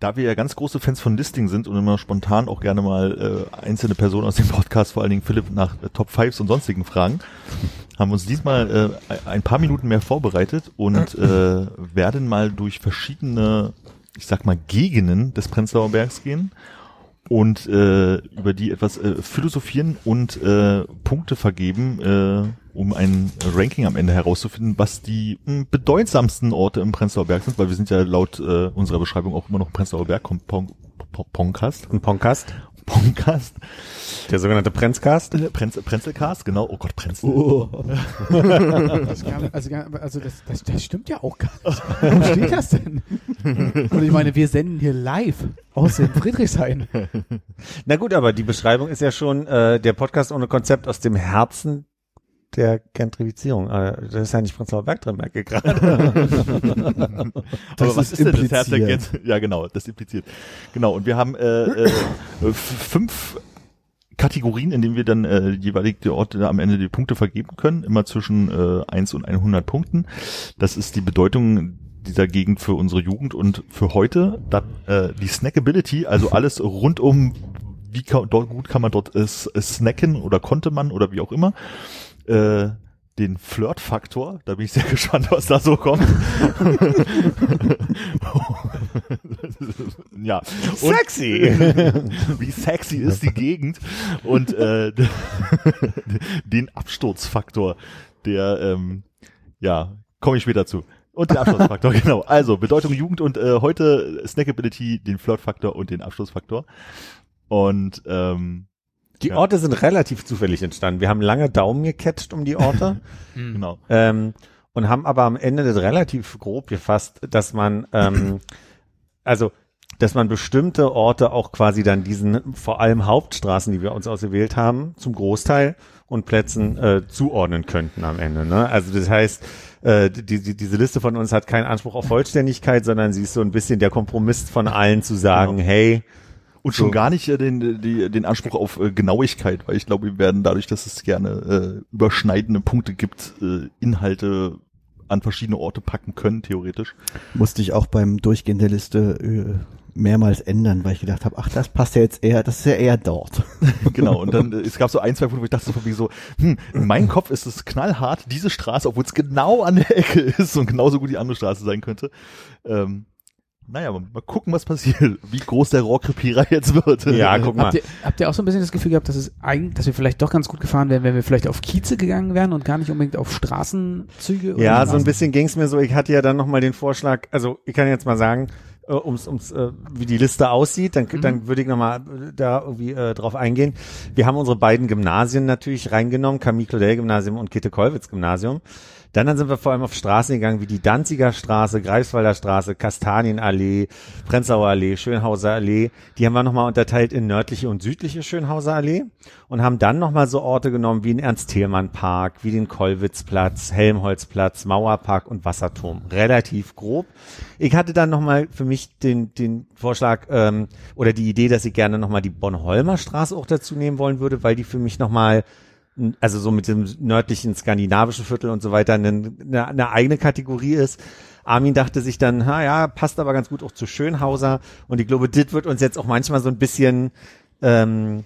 Da wir ja ganz große Fans von Listing sind und immer spontan auch gerne mal äh, einzelne Personen aus dem Podcast, vor allen Dingen Philipp, nach äh, Top Fives und sonstigen Fragen, haben wir uns diesmal äh, ein paar Minuten mehr vorbereitet und äh, werden mal durch verschiedene, ich sag mal, Gegenden des Prenzlauer Bergs gehen und äh, über die etwas äh, philosophieren und äh, Punkte vergeben, äh, um ein Ranking am Ende herauszufinden, was die mh, bedeutsamsten Orte im Prenzlauer Berg sind, weil wir sind ja laut äh, unserer Beschreibung auch immer noch Prenzlauer Berg Poncast. Ein Podcast. Poncast. Der sogenannte Prenzcast. Prenz, Prenzelcast, genau. Oh Gott, Prenzel. Das nicht, also, also das, das, das stimmt ja auch gar nicht. Wo steht das denn? Und ich meine, wir senden hier live aus dem Friedrichshain. Na gut, aber die Beschreibung ist ja schon äh, der Podcast ohne Konzept aus dem Herzen der Gentrifizierung. Äh, das ist ja nicht Prenzlauer Berg drin, merke ich gerade. Aber was ist ist, denn das Herz der. Gänse? Ja, genau, das impliziert. Genau, und wir haben äh, äh, fünf Kategorien, in denen wir dann äh, jeweilig die Orte am Ende die Punkte vergeben können, immer zwischen äh, 1 und 100 Punkten. Das ist die Bedeutung dieser Gegend für unsere Jugend und für heute dann, äh, die Snackability, also alles rund um wie kann, dort, gut kann man dort äh, snacken oder konnte man oder wie auch immer. Äh, den Flirt-Faktor, da bin ich sehr gespannt, was da so kommt. ja. Und Sexy! wie sexy ist die Gegend und äh, den Absturzfaktor, der ähm, ja, komme ich später zu. Und den Absturzfaktor, genau. Also Bedeutung Jugend und äh, heute Snackability, den Flirtfaktor und den Absturzfaktor. Und ähm, Die Ja. Orte sind relativ zufällig entstanden. Wir haben lange Daumen gecatcht um die Orte genau. ähm, und haben aber am Ende das relativ grob gefasst, dass man ähm, also dass man bestimmte Orte auch quasi dann diesen vor allem Hauptstraßen, die wir uns ausgewählt haben, zum Großteil und Plätzen äh, zuordnen könnten am Ende. Ne? Also das heißt, äh, die, die, diese Liste von uns hat keinen Anspruch auf Vollständigkeit, sondern sie ist so ein bisschen der Kompromiss von allen zu sagen, Genau. hey, Und schon So. gar nicht äh, den, die, den Anspruch auf äh, Genauigkeit, weil ich glaube, wir werden dadurch, dass es gerne äh, überschneidende Punkte gibt, äh, Inhalte an verschiedene Orte packen können, theoretisch. Musste ich auch beim Durchgehen der Liste äh, mehrmals ändern, weil ich gedacht habe, ach, das passt ja jetzt eher, das ist ja eher dort. genau, und dann, äh, es gab so ein, zwei Punkte, wo ich dachte so von so, hm, in meinem Kopf ist es knallhart, diese Straße, obwohl es genau an der Ecke ist und genauso gut die andere Straße sein könnte. Ähm, naja, mal, mal gucken, was passiert, wie groß der Rohrkrepierer jetzt wird. ja, guck mal. Habt ihr, habt ihr auch so ein bisschen das Gefühl gehabt, dass es eigentlich, dass wir vielleicht doch ganz gut gefahren wären, wenn wir vielleicht auf Kieze gegangen wären und gar nicht unbedingt auf Straßenzüge? oder Ja, so ein bisschen ging's mir so. Ich hatte ja dann nochmal den Vorschlag, also ich kann jetzt mal sagen, äh, ums, ums, äh, wie die Liste aussieht, dann, dann würde ich nochmal äh, da irgendwie äh, drauf eingehen. Wir haben unsere beiden Gymnasien natürlich reingenommen, Camille Claudel Gymnasium und Käthe-Kollwitz Gymnasium. Dann, dann sind wir vor allem auf Straßen gegangen, wie die Danziger Straße, Greifswalder Straße, Kastanienallee, Prenzlauer Allee, Schönhauser Allee. Die haben wir nochmal unterteilt in nördliche und südliche Schönhauser Allee und haben dann nochmal so Orte genommen wie den Ernst-Thälmann-Park, wie den Kollwitzplatz, Helmholtzplatz, Mauerpark und Wasserturm. Relativ grob. Ich hatte dann nochmal für mich den, den Vorschlag ähm, oder die Idee, dass ich gerne nochmal die Bornholmer Straße auch dazu nehmen wollen würde, weil die für mich nochmal also so mit dem nördlichen skandinavischen Viertel und so weiter eine, eine, eigene Kategorie ist. Armin dachte sich dann, ha ja, passt aber ganz gut auch zu Schönhauser und ich glaube, das wird uns jetzt auch manchmal so ein bisschen ähm,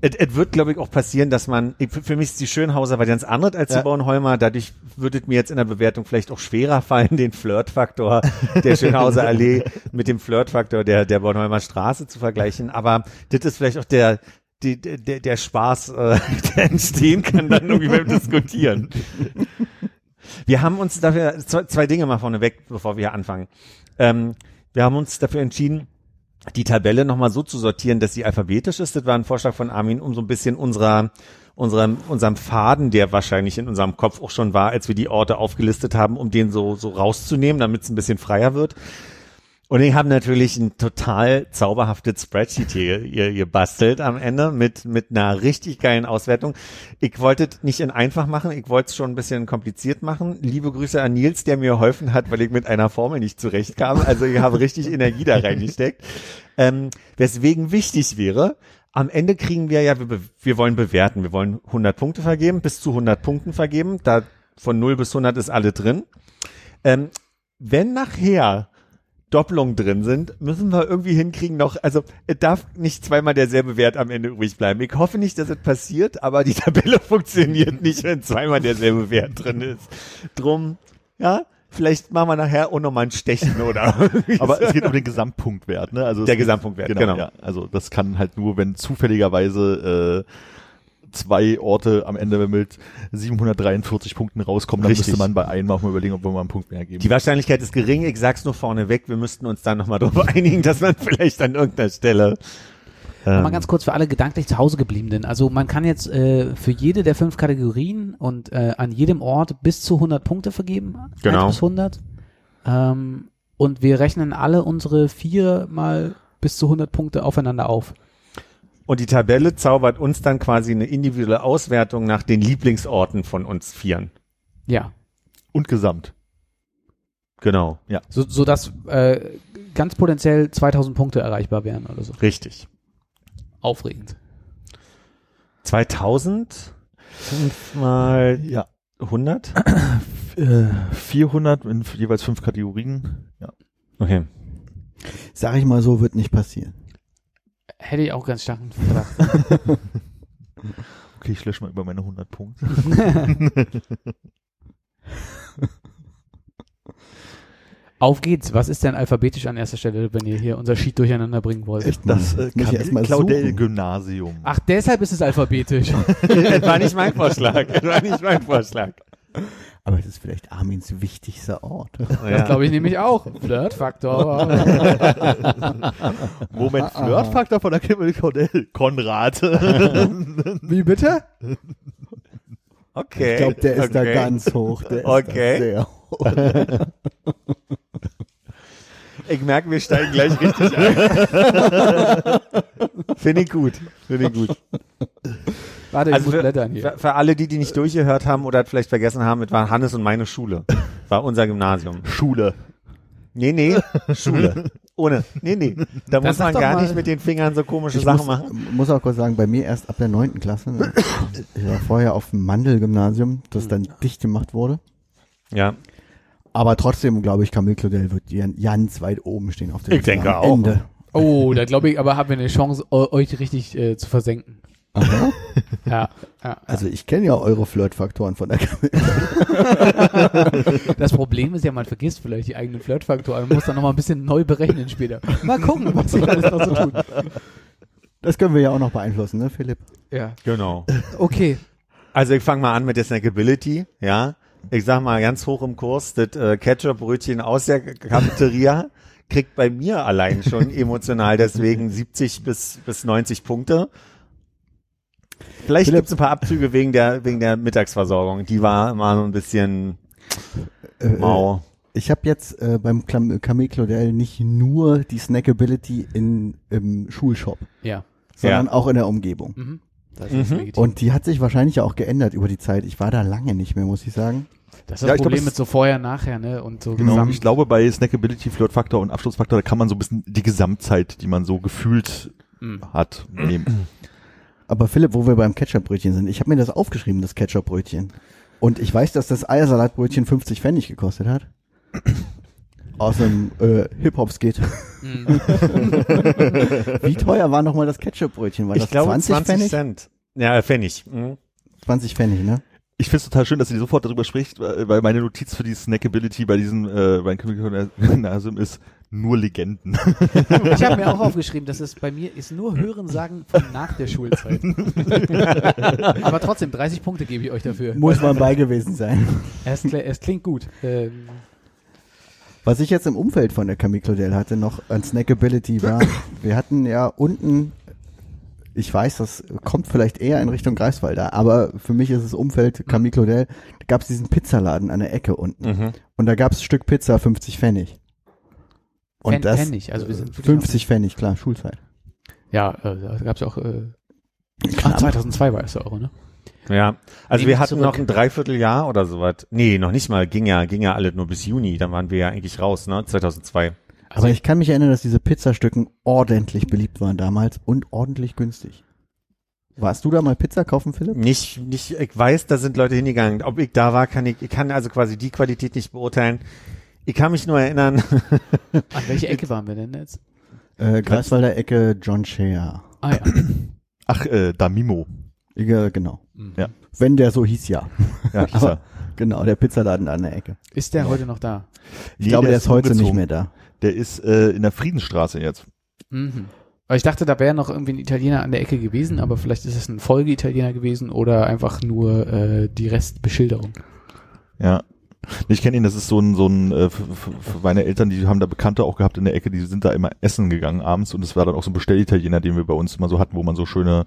es wird, glaube ich, auch passieren, dass man, ich- für mich ist die Schönhauser was ganz anderes als Ja. die Bornholmer, dadurch würde es mir jetzt in der Bewertung vielleicht auch schwerer fallen, den Flirtfaktor der Schönhauser Allee mit dem Flirtfaktor der, der Bornholmer Straße zu vergleichen, aber das ist vielleicht auch der, die, der, der Spaß, äh, der entstehen kann dann irgendwie beim Diskutieren. Wir haben uns dafür zwei, zwei Dinge mal vorneweg, bevor wir anfangen. Ähm, wir haben uns dafür entschieden, die Tabelle nochmal so zu sortieren, dass sie alphabetisch ist. Das war ein Vorschlag von Armin, um so ein bisschen unserer, unserem, unserem Faden, der wahrscheinlich in unserem Kopf auch schon war, als wir die Orte aufgelistet haben, um den so, so rauszunehmen, damit es ein bisschen freier wird. Und ich habe natürlich ein total zauberhaftes Spreadsheet hier, hier gebastelt am Ende mit, mit einer richtig geilen Auswertung. Ich wollte es nicht in einfach machen, ich wollte es schon ein bisschen kompliziert machen. Liebe Grüße an Nils, der mir geholfen hat, weil ich mit einer Formel nicht zurechtkam. Also ich habe richtig Energie da reingesteckt. Ähm, weswegen wichtig wäre, am Ende kriegen wir ja, wir, wir wollen bewerten, wir wollen 100 Punkte vergeben, bis zu 100 Punkten vergeben. Da von 0 bis 100 ist alle drin. Ähm, wenn nachher Doppelungen drin sind, müssen wir irgendwie hinkriegen noch, also es darf nicht zweimal derselbe Wert am Ende übrig bleiben. Ich hoffe nicht, dass es passiert, aber die Tabelle funktioniert nicht, wenn zweimal derselbe Wert drin ist. Drum, ja, vielleicht machen wir nachher auch nochmal ein Stechen oder Aber es geht um den Gesamtpunktwert, ne? Also Der Gesamtpunktwert, genau. genau. Ja, also das kann halt nur, wenn zufälligerweise äh, zwei Orte am Ende mit 743 Punkten rauskommen, dann Richtig. müsste man bei einem auch mal überlegen, ob wir mal einen Punkt mehr geben. Die Wahrscheinlichkeit ist gering, ich sag's nur vorneweg, wir müssten uns dann nochmal darauf einigen, dass man vielleicht an irgendeiner Stelle ähm, Mal ganz kurz für alle gedanklich zu Hause gebliebenen. Also man kann jetzt äh, für jede der fünf Kategorien und äh, an jedem Ort bis zu 100 Punkte vergeben. Genau. 1 bis 100. Ähm, und wir rechnen alle unsere vier mal bis zu 100 Punkte aufeinander auf. Und die Tabelle zaubert uns dann quasi eine individuelle Auswertung nach den Lieblingsorten von uns Vieren. Ja. Und Gesamt. Genau. So, so dass äh, ganz potenziell 2000 Punkte erreichbar wären oder so. Richtig. Aufregend. 2000 fünf mal Ja. 100? Äh, 400 in jeweils fünf Kategorien. Ja. Okay. Sag ich mal so, wird nicht passieren. Hätte ich auch ganz starken Verdacht. Okay, ich lösche mal über meine 100 Punkte. Auf geht's. Was ist denn alphabetisch an erster Stelle, wenn ihr hier unser Sheet durcheinander bringen wollt? Das äh. Claudel-Gymnasium. Ach, deshalb ist es alphabetisch. das war nicht mein Vorschlag. Das war nicht mein Vorschlag. Aber es ist vielleicht Armins wichtigster Ort. Das glaube ich nämlich auch. Flirtfaktor. Moment, Flirtfaktor von der Kimmel Claudel. Konrad. Wie bitte? Okay. Ich glaube, der ist da okay. ganz hoch. Der ist Okay. da sehr hoch. Ich merke, wir steigen gleich richtig ein. Finde ich gut. Finde ich gut. Warte, ich Also muss für, blättern hier. für, für alle, die, die nicht durchgehört haben oder das vielleicht vergessen haben, es war Hannes und meine Schule. War unser Gymnasium. Schule. Nee, nee, Schule. Ohne. Nee, nee. Da muss sag man gar mal. nicht mit den Fingern so komische Ich Sachen muss, machen. muss auch kurz sagen, bei mir erst ab der neunten Klasse. Ne? Ich war vorher auf dem Mandel-Gymnasium, das dann dicht gemacht wurde. Ja. Aber trotzdem, glaube ich, Camille Claudel wird jan- ganz weit oben stehen auf der Ich Liste denke auch. Ende. Oh, da glaube ich, aber haben wir eine Chance, eu- euch richtig äh, zu versenken. Aha. Ja, ja. Also ich kenne ja eure Flirtfaktoren von der Camille. Das Problem ist ja, man vergisst vielleicht die eigenen Flirtfaktoren. Man muss dann nochmal ein bisschen neu berechnen später. Mal gucken, was sich alles noch so tut. Das können wir ja auch noch beeinflussen, ne, Philipp? Ja. Genau. Okay. Also ich fange mal an mit der Snackability, ja. Ich sag mal ganz hoch im Kurs, das äh, Ketchup-Brötchen aus der Cafeteria kriegt bei mir allein schon emotional deswegen 70 bis, bis 90 Punkte. Vielleicht Philipp. gibt's ein paar Abzüge wegen der, wegen der Mittagsversorgung. Die war immer so ein bisschen Äh, mau. Ich habe jetzt äh, beim Camille Claudel nicht nur die Snackability in, im Schulshop, Ja. sondern Ja. auch in der Umgebung. Mhm. Das ist Mhm. Und die hat sich wahrscheinlich auch geändert über die Zeit. Ich war da lange nicht mehr, muss ich sagen. das ist das Ja, glaub, Problem es- mit so vorher, nachher, ne? Und so Genau. gesamt. Ich glaube, bei Snackability, Flirtfaktor und Abschlussfaktor, da kann man so ein bisschen die Gesamtzeit, die man so gefühlt Mhm. hat, nehmen. Aber Philipp, wo wir beim Ketchupbrötchen sind, ich habe mir das aufgeschrieben, das Ketchupbrötchen. Und ich weiß, dass das Eiersalatbrötchen 50 Pfennig gekostet hat. Aus einem äh, Hip-Hop-Skit. Mhm. Wie teuer war nochmal das Ketchupbrötchen? War das Ich glaube 20, 20 Pfennig? Cent. Ja, Pfennig. Mhm. 20 Pfennig, ne? Ich finde es total schön, dass ihr sofort darüber spricht, weil weil meine Notiz für die Snackability bei diesem äh, bei dem Gymnasium ist nur Legenden. Ich habe mir auch aufgeschrieben, dass es bei mir ist nur Hörensagen von nach der Schulzeit. Aber trotzdem, 30 Punkte gebe ich euch dafür. Muss man bei gewesen sein. Es, es klingt gut. Ähm, Was ich jetzt im Umfeld von der Camille Claudel hatte, noch an Snackability war, wir hatten ja unten, ich weiß, das kommt vielleicht eher in Richtung Greifswalder, aber für mich ist es Umfeld Camille Claudel, da gab es diesen Pizzaladen an der Ecke unten. Mhm. Und da gab es Stück Pizza 50 Pfennig. Und Fen- das Pfennig, also wir sind wirklich 50 Pfennig, klar, Schulzeit. Ja, äh, da gab's ja auch, äh, ach, Knapp. 2002 war es ja Euro, ne? Ja, also Nehme wir hatten zurück. noch ein Dreivierteljahr oder sowas. Nee, noch nicht mal, ging ja, ging ja alle nur bis Juni, dann waren wir ja eigentlich raus, ne, 2002. Also aber ich kann mich erinnern, dass diese Pizzastücken ordentlich beliebt waren damals und ordentlich günstig. Warst du da mal Pizza kaufen, Philipp? Nicht, nicht, ich weiß, da sind Leute hingegangen. Ob ich da war, kann ich, ich kann also quasi die Qualität nicht beurteilen. Ich kann mich nur erinnern, An welche Ecke waren wir denn jetzt? Äh, Greifswalder Ecke John Shea. Ah ja. Ach, äh, Damimo. Ja, genau. Ja. Wenn der so hieß, ja. Ja, hieß er. Genau, der Pizzaladen an der Ecke. Ist der heute noch da? Ich glaube, der ist heute nicht umgezogen. mehr da. Der ist äh, in der Friedensstraße jetzt. Mhm. Weil ich dachte, da wäre noch irgendwie ein Italiener an der Ecke gewesen, aber vielleicht ist es ein Folge-Italiener gewesen oder einfach nur äh, die Restbeschilderung. Ja. Ich kenne ihn, das ist so ein, so ein, äh, f- f- f- meine Eltern, die haben da Bekannte auch gehabt in der Ecke, die sind da immer essen gegangen abends und es war dann auch so ein Bestellitaliener, den wir bei uns immer so hatten, wo man so schöne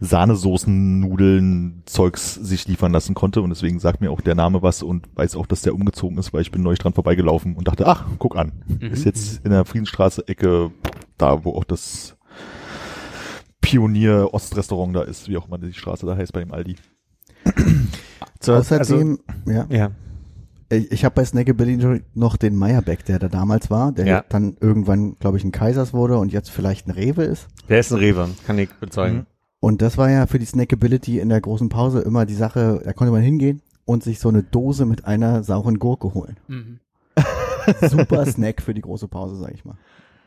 Sahnesoßen, Nudeln, Zeugs sich liefern lassen konnte und deswegen sagt mir auch der Name was und weiß auch, dass der umgezogen ist, weil ich bin neulich dran vorbeigelaufen und dachte, ach, guck an, ist jetzt in der Friedensstraße Ecke, da wo auch das Pionier Ostrestaurant da ist, wie auch immer die Straße da heißt bei dem Aldi. Außerdem, ja, also, ja, ich, ich habe bei Snackabilly noch den Meyerbeck, der da damals war, der Ja. dann irgendwann, glaube ich, ein Kaisers wurde und jetzt vielleicht ein Rewe ist. der ist ein Rewe, kann ich bezeugen. Und das war ja für die Snackability in der großen Pause immer die Sache, da konnte man hingehen und sich so eine Dose mit einer sauren Gurke holen. Mhm. Super Snack für die große Pause, sag ich mal.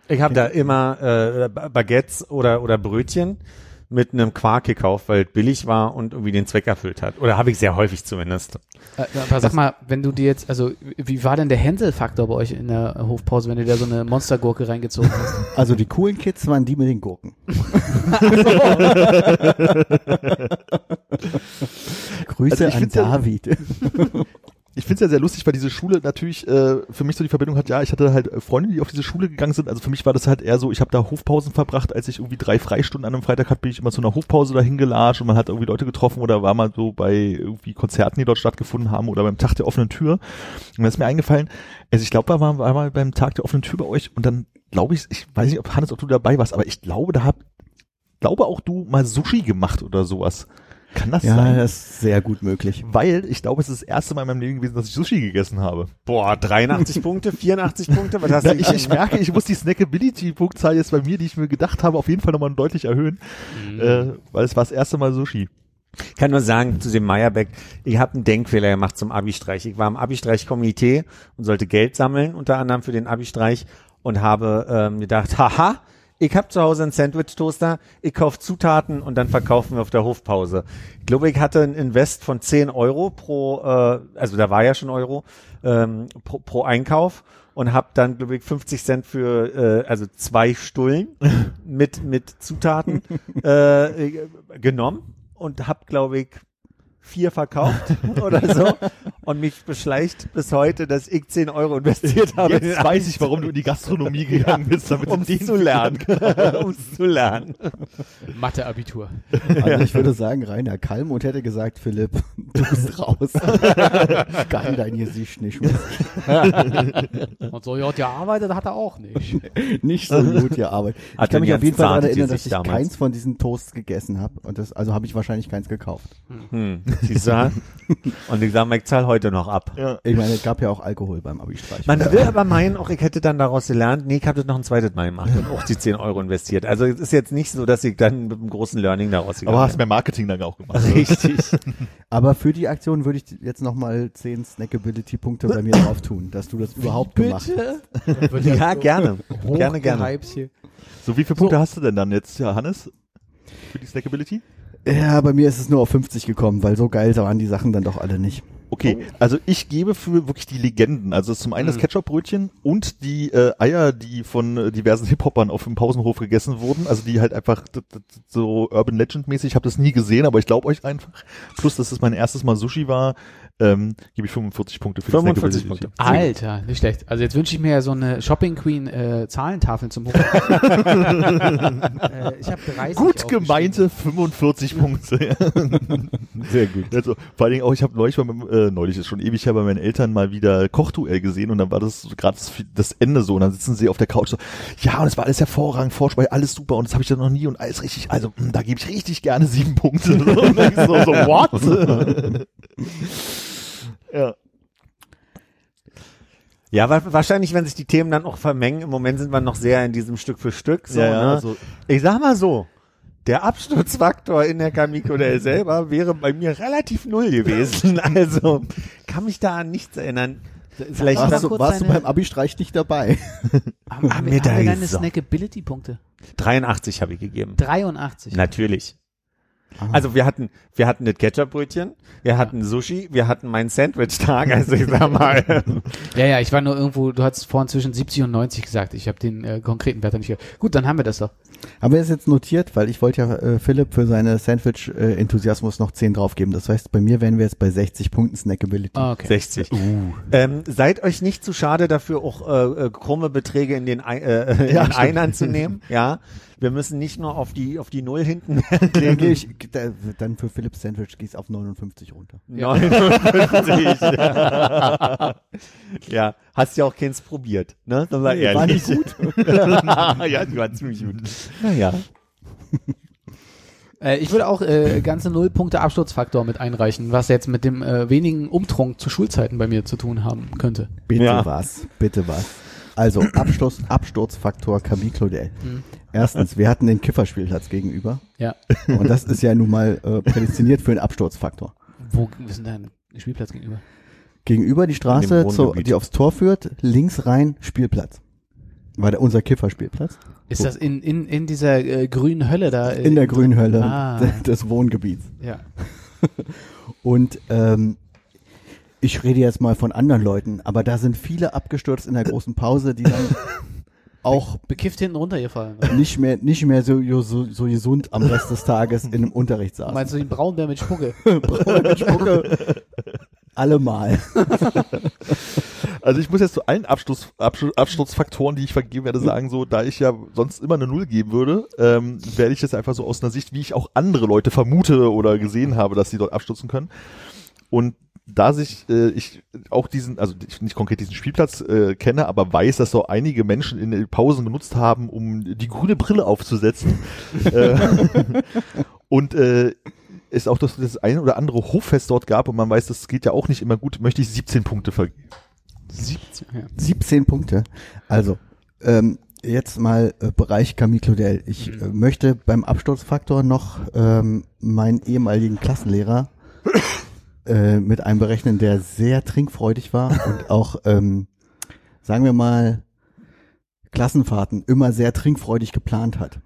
Ich habe da immer äh, Ba- Baguettes oder oder Brötchen mit einem Quark gekauft, weil es billig war und irgendwie den Zweck erfüllt hat. Oder habe ich sehr häufig zumindest. Äh, aber sag mal, wenn du dir jetzt, also wie war denn der Hänsel-Faktor bei euch in der Hofpause, wenn du da so eine Monstergurke reingezogen hast? Also die coolen Kids waren die mit den Gurken. Grüße Also an David. Ich finde es ja sehr lustig, weil diese Schule natürlich äh, für mich so die Verbindung hat, ja, ich hatte halt äh, Freunde, die auf diese Schule gegangen sind. Also für mich war das halt eher so, ich habe da Hofpausen verbracht, als ich irgendwie drei Freistunden an einem Freitag hatte, bin ich immer zu einer Hofpause dahin gelatscht und man hat irgendwie Leute getroffen oder war mal so bei irgendwie Konzerten, die dort stattgefunden haben oder beim Tag der offenen Tür. Und da ist mir eingefallen, also ich glaube, wir waren war mal beim Tag der offenen Tür bei euch und dann glaube ich, ich weiß nicht, ob Hannes, ob du dabei warst, aber ich glaube, da hab, glaube auch du mal Sushi gemacht oder sowas. Kann das Ja, sein? das ist sehr gut möglich. Weil ich glaube, es ist das erste Mal in meinem Leben gewesen, dass ich Sushi gegessen habe. Boah, 83 Punkte, 84 Punkte, was hast Ja, du? ich, ich merke, ich muss die Snackability-Punktzahl jetzt bei mir, die ich mir gedacht habe, auf jeden Fall nochmal deutlich erhöhen, äh, weil es war das erste Mal Sushi. kann nur sagen zu dem Meyerbeck, ich habe einen Denkfehler gemacht zum Abi-Streich. Ich war im Abi-Streich-Komitee und sollte Geld sammeln, unter anderem für den Abi-Streich und habe ähm, gedacht, haha, ich habe zu Hause einen Sandwich-Toaster, ich kaufe Zutaten und dann verkaufen wir auf der Hofpause. Ich glaube, ich hatte ein Invest von 10 Euro pro, äh, also da war ja schon Euro, ähm, pro, pro Einkauf und habe dann, glaube ich, 50 Cent für, äh, also zwei Stullen mit, mit Zutaten äh, genommen und habe, glaube ich, vier verkauft oder so und mich beschleicht bis heute, dass ich 10 Euro investiert habe. in Jetzt weiß ich, warum du in die Gastronomie gegangen bist, damit um den zu lernen. um zu lernen. Mathe-Abitur. Also ich würde sagen, Rainer Kalmut hätte gesagt, Philipp, du bist raus. Kann dein Gesicht nicht mehr. Und so ja, gearbeitet hat er auch nicht. Nicht so gut gearbeitet. Ich Hat kann mich auf jeden Fall daran erinnern, dass ich damals. keins von diesen Toasts gegessen habe. Und das, also habe ich wahrscheinlich keins gekauft. Hm, siehst du? Und ich sage, ich zahle heute noch ab. Ja. Ich meine, es gab ja auch Alkohol beim Abi-Streich. Man will aber meinen, auch ich hätte dann daraus gelernt, nee, ich habe das noch ein zweites Mal gemacht und auch die 10 Euro investiert. Also es ist jetzt nicht so, dass ich dann mit einem großen Learning daraus Aber hast mehr Marketing dann auch gemacht. Richtig. Aber für die Aktion würde ich jetzt nochmal 10 Snackability-Punkte bei mir drauf tun, dass du das überhaupt gemacht hast. Ja, gerne. Gerne, gerne. So, wie viele Punkte hast du denn dann jetzt, Hannes? Für die Snackability? Ja, bei mir ist es nur auf 50 gekommen, weil so geil waren die Sachen dann doch alle nicht. Okay, also ich gebe für wirklich die Legenden, also zum einen das Ketchup-Brötchen und die äh, Eier, die von äh, diversen Hip-Hopern auf dem Pausenhof gegessen wurden, also die halt einfach so Urban Legend-mäßig, ich habe das nie gesehen, aber ich glaube euch einfach. Plus, dass es mein erstes Mal Sushi war, ähm, gebe ich 45 Punkte für 45 die. Punkte. Alter, nicht schlecht. Also jetzt wünsche ich mir ja so eine Shopping Queen äh, Zahlentafel zum Hoch. äh, ich habe 30 Gut gemeinte 45 Punkte. Sehr gut. Also, vor allen Dingen auch, ich habe neulich, bei meinem, äh, neulich ist schon ewig her, bei meinen Eltern mal wieder Kochduell gesehen und dann war das gerade das, das Ende so und dann sitzen sie auf der Couch so, ja und es war alles hervorragend, Vorspeise, alles super und das habe ich dann noch nie und alles richtig, also mh, da gebe ich richtig gerne sieben Punkte. So, und dann so, so what? Ja. Ja, wa wahrscheinlich, wenn sich die Themen dann auch vermengen. Im Moment sind wir noch sehr in diesem Stück für Stück. So, ja, ja, ne? also, Ich sag mal so, der Absturzfaktor in der Kamikodell selber wäre bei mir relativ null gewesen. Also kann mich da an nichts erinnern. Vielleicht Warst, du, warst du beim Abi-Streich nicht dabei? Haben, haben, haben wir deine. Snackability-Punkte? 83 habe ich gegeben. 83. Natürlich. Ah. Also wir hatten, wir hatten das Ketchupbrötchen, wir hatten Sushi, wir hatten meinen Sandwich-Tag, also ich sag mal. Ja, ja, ich war nur irgendwo, du hast vorhin zwischen 70 und 90 gesagt. Ich habe den äh, konkreten Wert nicht gehört. Gut, dann haben wir das doch. Haben wir es jetzt notiert, weil ich wollte ja äh, Philipp für seine Sandwich-Enthusiasmus noch 10 draufgeben. Das heißt, bei mir wären wir jetzt bei 60 Punkten Snackability. Ah, okay. 60. Ähm, seid euch nicht zu schade dafür, auch äh, äh, krumme Beträge in den, äh, in Ja. Einern zu nehmen. Ja, wir müssen nicht nur auf die auf die Null hinten Dann gehe ich, da, dann für Philipps Sandwich ich auf 59 runter. 59. ja, hast ja auch keins probiert, ne? Sind wir Nee, war nicht gut. ja, die war ziemlich gut. Naja. Äh, ich würde auch äh, ganze null Punkte Absturzfaktor mit einreichen, was jetzt mit dem äh, wenigen Umtrunk zu Schulzeiten bei mir zu tun haben könnte. Bitte Ja. was, bitte was. Also Absturz, Absturzfaktor Camille Claudel. Mhm. Erstens, wir hatten den Kifferspielplatz gegenüber Ja. und das ist ja nun mal äh, prädestiniert für einen Absturzfaktor. Wo ist denn dein Spielplatz gegenüber? Gegenüber die Straße, zu, die aufs Tor führt, links rein Spielplatz. War der, unser Kifferspielplatz. Ist das in, in, in dieser äh, grünen Hölle da? Äh, In der grünen Hölle Ah. de- des Wohngebiets. Ja. Und ähm, ich rede jetzt mal von anderen Leuten, aber da sind viele abgestürzt in der großen Pause, die dann auch Bekifft hinten runtergefallen. nicht mehr, nicht mehr so, so, so gesund am Rest des Tages in einem Unterricht saßen. Meinst du den Braunbär mit Spucke? Braun mit Spucke. Allemal. Also ich muss jetzt zu allen Absturz, Absturz, Absturzfaktoren, die ich vergeben werde, sagen, so, da ich ja sonst immer eine Null geben würde, ähm, werde ich das einfach so aus einer Sicht, wie ich auch andere Leute vermute oder gesehen habe, dass sie dort abstürzen können. Und da sich äh, ich auch diesen, also ich nicht konkret diesen Spielplatz äh, kenne, aber weiß, dass so einige Menschen in den Pausen genutzt haben, um die grüne Brille aufzusetzen. äh, und äh, es auch das, das ein oder andere Hoffest dort gab und man weiß, das geht ja auch nicht immer gut, möchte ich 17 Punkte vergeben. 17. Ja. 17 Punkte. Also, ähm, jetzt mal äh, Bereich Camille Claudel. Ich äh, möchte beim Absturzfaktor noch ähm, meinen ehemaligen Klassenlehrer äh, mit einberechnen, der sehr trinkfreudig war und auch, ähm, sagen wir mal, Klassenfahrten immer sehr trinkfreudig geplant hat.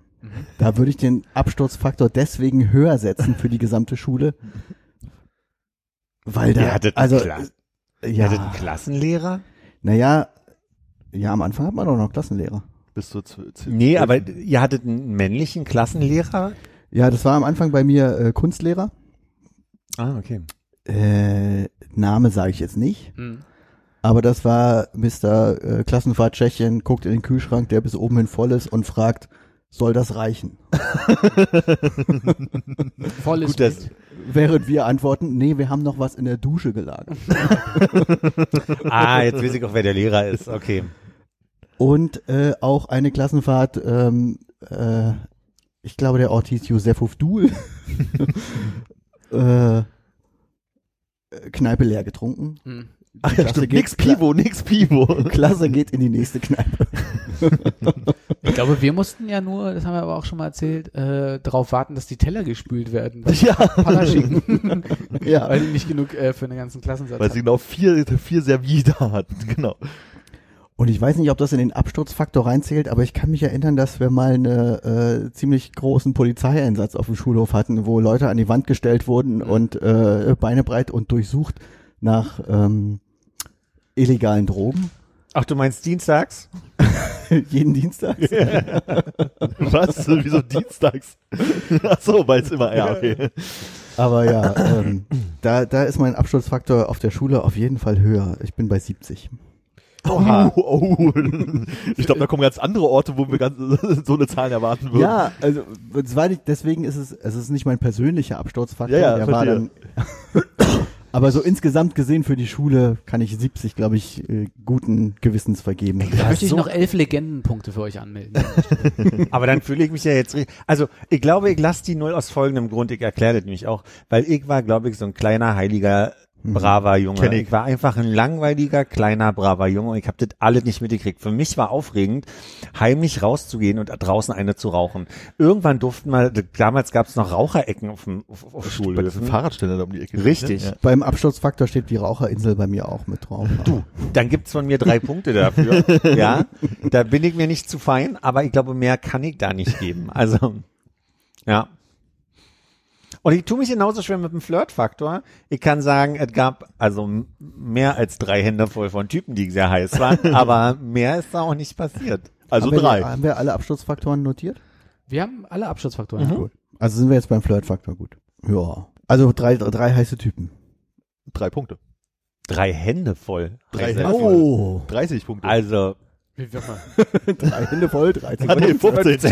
Da würde ich den Absturzfaktor deswegen höher setzen für die gesamte Schule. Weil da, Ihr hattet also, einen Kla- äh, Ihr ja, hattet einen Klassenlehrer? naja, ja, am Anfang hat man doch noch Klassenlehrer. Bis zur zw- zw- Nee, aber ihr hattet einen männlichen Klassenlehrer? Ja, das war am Anfang bei mir äh, Kunstlehrer. Ah, okay. Äh, Name sage ich jetzt nicht, Hm. aber das war Mr. Äh, Klassenfahrt Tschechien, guckt in den Kühlschrank, der bis oben hin voll ist und fragt, soll das reichen? Volles Gut, das-. Während wir antworten, nee, wir haben noch was in der Dusche gelagert. Ah, jetzt weiß ich auch, wer der Lehrer ist. Okay. Und äh, auch eine Klassenfahrt, ähm, äh, ich glaube, der Ort hieß Josef Duhl. äh, Kneipe leer getrunken. Hm. Ach ja, stimmt. geht- Nix Pivo, nix Pivo. Klasse geht in die nächste Kneipe. Ich glaube, wir mussten ja nur, das haben wir aber auch schon mal erzählt, äh, darauf warten, dass die Teller gespült werden. Weil Ja. Ja. Weil die nicht genug äh, für den ganzen Klassensatz weil sie hatten. genau vier, vier Servie da hatten, genau. Und ich weiß nicht, ob das in den Absturzfaktor reinzählt, aber ich kann mich erinnern, dass wir mal eine äh, ziemlich großen Polizeieinsatz auf dem Schulhof hatten, wo Leute an die Wand gestellt wurden und äh, Beine breit und durchsucht nach ähm, illegalen Drogen. Ach, du meinst dienstags? Jeden Dienstag. Was? Wieso dienstags? Ach so, weil es immer, ja, okay. Aber ja, ähm, da, da ist mein Absturzfaktor auf der Schule auf jeden Fall höher. Ich bin bei 70. Oh, oh. Ich glaube, da kommen ganz andere Orte, wo wir ganz so eine Zahl erwarten würden. Ja, also das war nicht, deswegen ist es, es ist nicht mein persönlicher Absturzfaktor. Ja, ja, der war dann, aber so insgesamt gesehen für die Schule kann ich 70, glaube ich, äh, guten Gewissens vergeben. Da möchte ich so- noch elf Legendenpunkte für euch anmelden. Aber dann fühle ich mich ja jetzt richtig. Also ich glaube, ich lasse die null aus folgendem Grund. Ich erkläre das nämlich auch, weil ich war, glaube ich, so ein kleiner heiliger braver Junge. Ich. Ich war einfach ein langweiliger kleiner braver Junge und ich habe das alles nicht mitgekriegt. Für mich war aufregend, heimlich rauszugehen und draußen eine zu rauchen. Irgendwann durften wir, damals gab es noch Raucherecken auf, dem, auf, auf Schule. Das ist ein Spätzen. Fahrradständer da um die Ecke. Richtig. Ja. Beim Absturzfaktor steht die Raucherinsel bei mir auch mit drauf. Du, dann gibt's von mir drei Punkte dafür. ja, da bin ich mir nicht zu fein, aber ich glaube, mehr kann ich da nicht geben. Also, ja. Und ich tue mich genauso schwer mit dem Flirtfaktor. Ich kann sagen, es gab also mehr als drei Hände voll von Typen, die sehr heiß waren, aber mehr ist da auch nicht passiert. Also haben drei. Wir, haben wir alle Absturzfaktoren notiert? Wir haben alle Absturzfaktoren. Gut. Also sind wir jetzt beim Flirtfaktor gut. Ja. Also drei, drei, drei heiße Typen. Drei Punkte. Drei Hände voll. Drei Hände Oh. 30 Punkte. Also, Wie wird man? drei Hände voll, 13. Ah, nee, 15.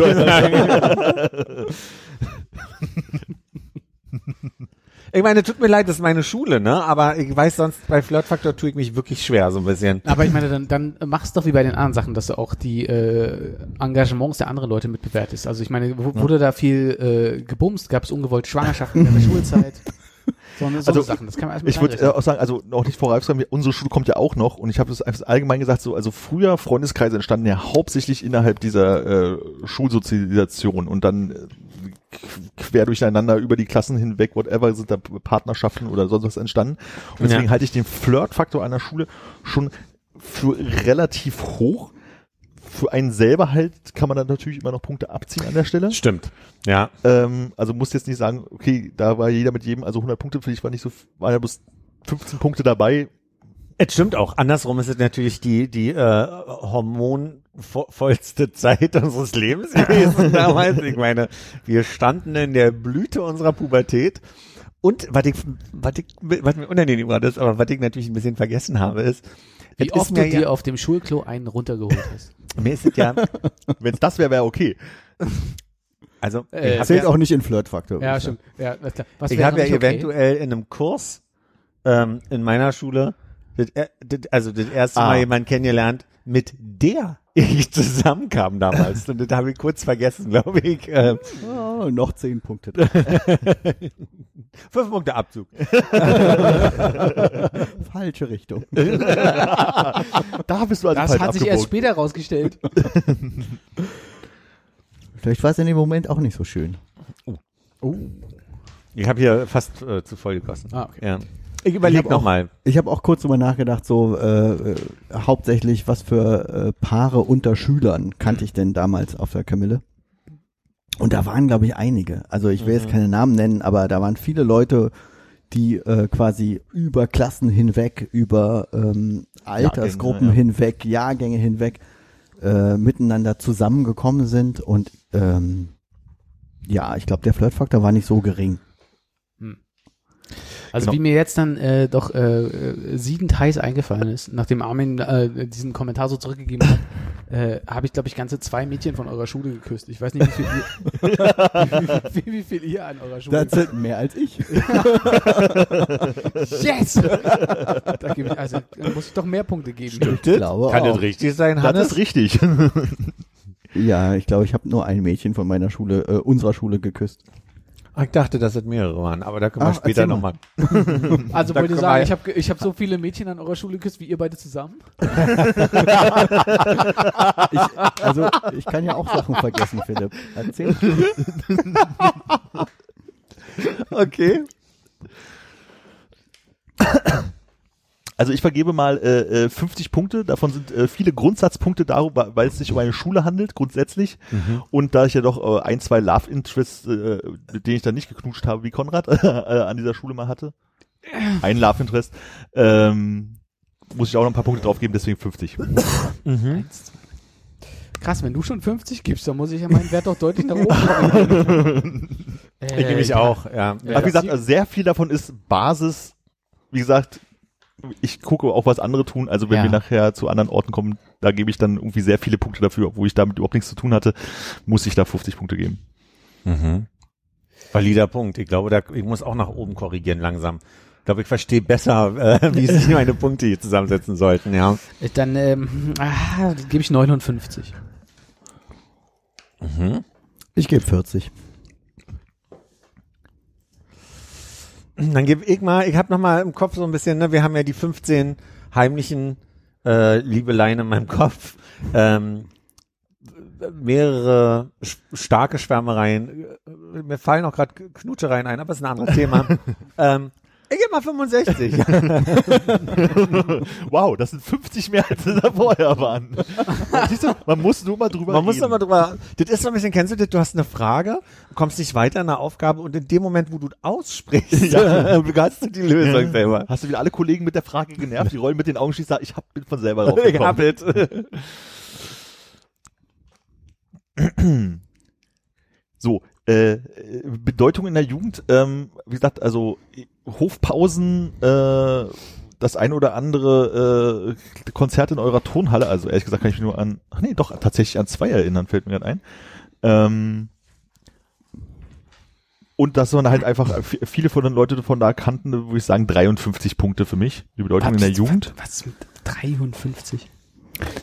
ich meine, tut mir leid, das ist meine Schule, ne? Aber ich weiß sonst, bei Flirtfaktor tue ich mich wirklich schwer, so ein bisschen. Aber ich meine, dann, dann machst doch wie bei den anderen Sachen, dass du auch die äh, Engagements der anderen Leute mitbewertest. Also ich meine, wurde da viel äh, gebumst? Gab es ungewollt Schwangerschaften in der Schulzeit? So eine, so Also, Sachen, das kann man Ich würde äh, auch sagen, also noch nicht vor Ralf sagen, wir- unsere Schule kommt ja auch noch und ich habe das einfach allgemein gesagt, so also früher Freundeskreise entstanden ja hauptsächlich innerhalb dieser äh, Schulsozialisation und dann äh, quer durcheinander über die Klassen hinweg, whatever, sind da Partnerschaften oder sonst was entstanden. Und deswegen Ja. halte ich den Flirtfaktor einer Schule schon für relativ hoch. Für einen selber halt kann man dann natürlich immer noch Punkte abziehen an der Stelle. Stimmt. Ja. Ähm, also muss jetzt nicht sagen, okay, da war jeder mit jedem, also 100 Punkte, vielleicht war nicht so, war ja bloß 15 Punkte dabei. Es stimmt auch. Andersrum ist es natürlich die, die äh, hormonvollste Zeit unseres Lebens gewesen damals. Ich meine, wir standen in der Blüte unserer Pubertät. Und was ich, was ich, was mir unangenehm war, das, aber was ich natürlich ein bisschen vergessen habe, ist, Wie ist oft mir du dir ja, auf dem Schulklo einen runtergeholt hast. mir ist es ja, Wenn es das wäre, wäre okay. also, Äh, Zählt ja, auch nicht in Flirtfaktor. Ja, stimmt. Ja, klar. Was ich habe ja okay? eventuell in einem Kurs, ähm, in meiner Schule, also das erste Ah. Mal jemanden kennengelernt, mit der ich zusammenkam damals. Und das habe ich kurz vergessen, glaube ich. Äh, sagen. Oh, noch zehn Punkte. fünf Punkte Abzug. Falsche Richtung. Da bist du also Das hat sich erst später rausgestellt. Vielleicht war es in dem Moment auch nicht so schön. Ich habe hier fast äh, zu voll gegossen. Ah, okay. Ja. Ich überlege nochmal. Ich habe auch kurz drüber nachgedacht, so äh, äh, hauptsächlich, was für äh, Paare unter Schülern kannte ich denn damals auf der Kamille? Und da waren, glaube ich, einige. Also ich will jetzt keine Namen nennen, aber da waren viele Leute, die äh, quasi über Klassen hinweg, über ähm, Altersgruppen ja. hinweg, Jahrgänge hinweg äh, miteinander zusammengekommen sind. Und ähm, ja, ich glaube, der Flirtfaktor war nicht so gering. Also Genau. wie mir jetzt dann äh, doch äh, äh, siedend heiß eingefallen ist, nachdem Armin äh, diesen Kommentar so zurückgegeben hat, äh, habe ich, glaube ich, ganze zwei Mädchen von eurer Schule geküsst. Ich weiß nicht, wie viel ihr, wie, viel- wie viel ihr an eurer Schule Das sind mehr als ich. Yes! da gebe ich, also, da muss ich doch mehr Punkte geben. Ich glaube Kann auch. das richtig sein, Das Hannes? ist richtig. Ja, ich glaube, ich habe nur ein Mädchen von meiner Schule, äh, unserer Schule geküsst. Ah, Ich dachte, das sind mehrere waren, aber da können wir Ach, später nochmal. Also Da wollt ihr können sagen, ich habe ich hab so viele Mädchen an eurer Schule geküsst, wie ihr beide zusammen? Ich, also, ich kann ja auch Sachen vergessen, Philipp. Erzähl. Okay. Also ich vergebe mal äh, äh, 50 Punkte, davon sind äh, viele Grundsatzpunkte darüber, weil es sich um eine Schule handelt, grundsätzlich. Und da ich ja doch äh, ein, zwei Love Interests, äh, mit denen ich dann nicht geknutscht habe, wie Konrad, äh, an dieser Schule mal hatte, ein Love Interest, ähm, muss ich auch noch ein paar Punkte draufgeben, deswegen 50. Eins, zwei. Krass, wenn du schon 50 gibst, dann muss ich ja meinen Wert doch deutlich nach oben bringen. Ich nehme mich ja. auch, ja. Aber wie gesagt, also sehr viel davon ist Basis. Wie gesagt, ich gucke auch, was andere tun. Also wenn Ja. wir nachher zu anderen Orten kommen, da gebe ich dann irgendwie sehr viele Punkte dafür, obwohl ich damit überhaupt nichts zu tun hatte, muss ich da 50 Punkte geben. Mhm. Valider Punkt. Ich glaube, da, ich muss auch nach oben korrigieren langsam. Ich glaube, ich verstehe besser, äh, wie sich meine Punkte hier zusammensetzen sollten, ja. Dann ähm, ah, gebe ich 59. Ich gebe 40. Dann gebe ich mal, ich habe noch mal im Kopf so ein bisschen, ne, wir haben ja die 15 heimlichen äh, Liebeleien in meinem Kopf. Ähm, mehrere starke Schwärmereien. Äh, Mir fallen auch gerade Knutschereien ein, aber ist ein anderes Thema. ähm, ich gebe mal 65. Wow, das sind 50 mehr, als da vorher waren. Siehst du, man muss nur mal drüber Man muss reden. doch mal drüber, das ist so ein bisschen, kennst du das, du hast eine Frage, kommst nicht weiter in einer Aufgabe und in dem Moment, wo du aussprichst, hast du die Lösung selber. Hast du wieder alle Kollegen mit der Frage genervt, die rollen mit den Augen sagen, ich hab bin von selber drauf Ich hab it. So, äh, Bedeutung in der Jugend, ähm, wie gesagt, also äh, Hofpausen, äh, das eine oder andere äh, Konzert in eurer Turnhalle, also ehrlich gesagt kann ich mich nur an, ach nee, doch tatsächlich an zwei erinnern, fällt mir gerade ein. Ähm, und dass man halt einfach viele von den Leuten von da kannten, würde ich sagen 53 Punkte für mich, die Bedeutung in der Jugend. Was mit 53?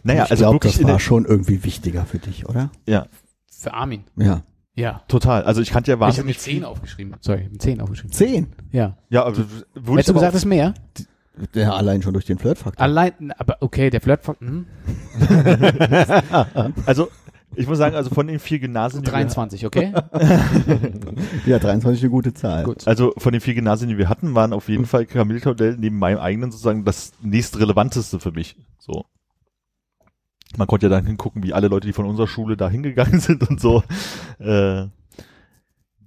Naja, ich also glaube, wirklich das war schon irgendwie wichtiger für dich, oder? ja, Für Armin. Ja. Ja. total. Also ich kannte ja Ich habe wahnsinnig mit 10 aufgeschrieben. Sorry, mit 10 aufgeschrieben. Zehn. Ja. Ja, also würde ich Hättest du aber gesagt, das ist mehr? Ja, allein schon durch den Flirtfaktor. Allein, aber okay, der Flirt hm, also ich muss sagen, also von den vier Gymnasien, die wir- 23, okay? Ja, 23 ist eine gute Zahl. Gut. Also von den vier Gymnasien, die wir hatten, waren auf jeden Fall Kamilhotel neben meinem eigenen sozusagen das nächstrelevanteste für mich. So. Man konnte ja dann hingucken, wie alle Leute, die von unserer Schule da hingegangen sind und so. Äh,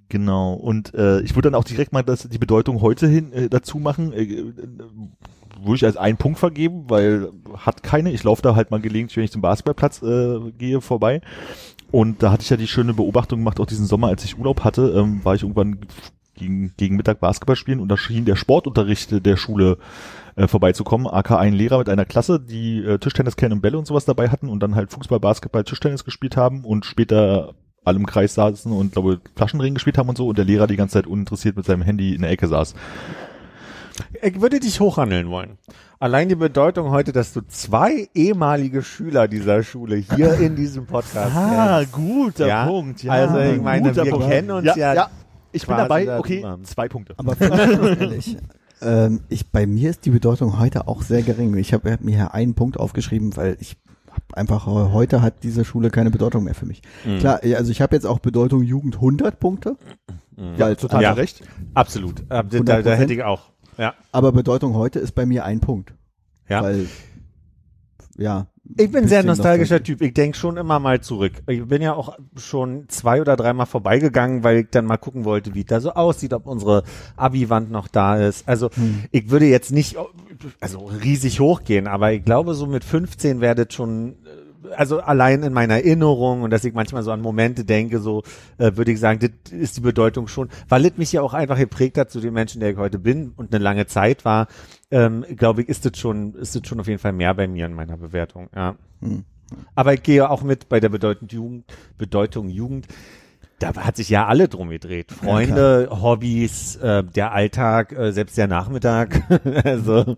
genau. Und äh, ich würde dann auch direkt mal das, die Bedeutung heute hin äh, dazu machen. Äh, äh, würde ich als einen Punkt vergeben, weil hat keine. Ich laufe da halt mal gelegentlich, wenn ich zum Basketballplatz äh, gehe, vorbei. Und da hatte ich ja die schöne Beobachtung gemacht, auch diesen Sommer, als ich Urlaub hatte, ähm, war ich irgendwann gegen, gegen Mittag Basketball spielen und da schien der Sportunterricht der Schule äh, vorbeizukommen, aka ein Lehrer mit einer Klasse, die äh, Tischtennis kennen und Bälle und sowas dabei hatten und dann halt Fußball, Basketball, Tischtennis gespielt haben und später alle im Kreis saßen und glaube Flaschenring gespielt haben und so und der Lehrer die ganze Zeit uninteressiert mit seinem Handy in der Ecke saß. Ich würde dich hochhandeln wollen. Allein die Bedeutung heute, dass du zwei ehemalige Schüler dieser Schule hier in diesem Podcast kennst. guter Ja, also ich meine, wir Punkt. kennen uns ja, ja ja. Ich bin dabei, da okay, zwei Punkte. Aber ehrlich, ähm, ich, bei mir ist die Bedeutung heute auch sehr gering. Ich habe hab mir hier einen Punkt aufgeschrieben, weil ich einfach, äh, heute hat diese Schule keine Bedeutung mehr für mich. Mhm. Klar, also ich habe jetzt auch Bedeutung Jugend 100 Punkte. Ja, total Ja. recht. Absolut. Äh, Da, da, da 100%? hätte ich auch. Ja. Aber Bedeutung heute ist bei mir ein Punkt. Ja. Weil, ja. Ich bin ein sehr nostalgischer. Typ. Ich denke schon immer mal zurück. Ich bin ja auch schon zwei oder dreimal vorbeigegangen, weil ich dann mal gucken wollte, wie es da so aussieht, ob unsere Abi-Wand noch da ist. Also ich würde jetzt nicht also riesig hochgehen, aber ich glaube, so mit 15 werdet schon also allein in meiner Erinnerung und dass ich manchmal so an Momente denke, so äh, würde ich sagen, das ist die Bedeutung schon, weil es mich ja auch einfach geprägt hat zu dem Menschen, der ich heute bin und eine lange Zeit war, ähm, glaube ich, ist das schon, ist das schon auf jeden Fall mehr bei mir in meiner Bewertung, ja. Hm. Aber ich gehe auch mit bei der Bedeutung Jugend, Bedeutung Jugend. Da hat sich ja alle drum gedreht. Freunde, Hobbys, äh, der Alltag, äh, selbst der Nachmittag. also,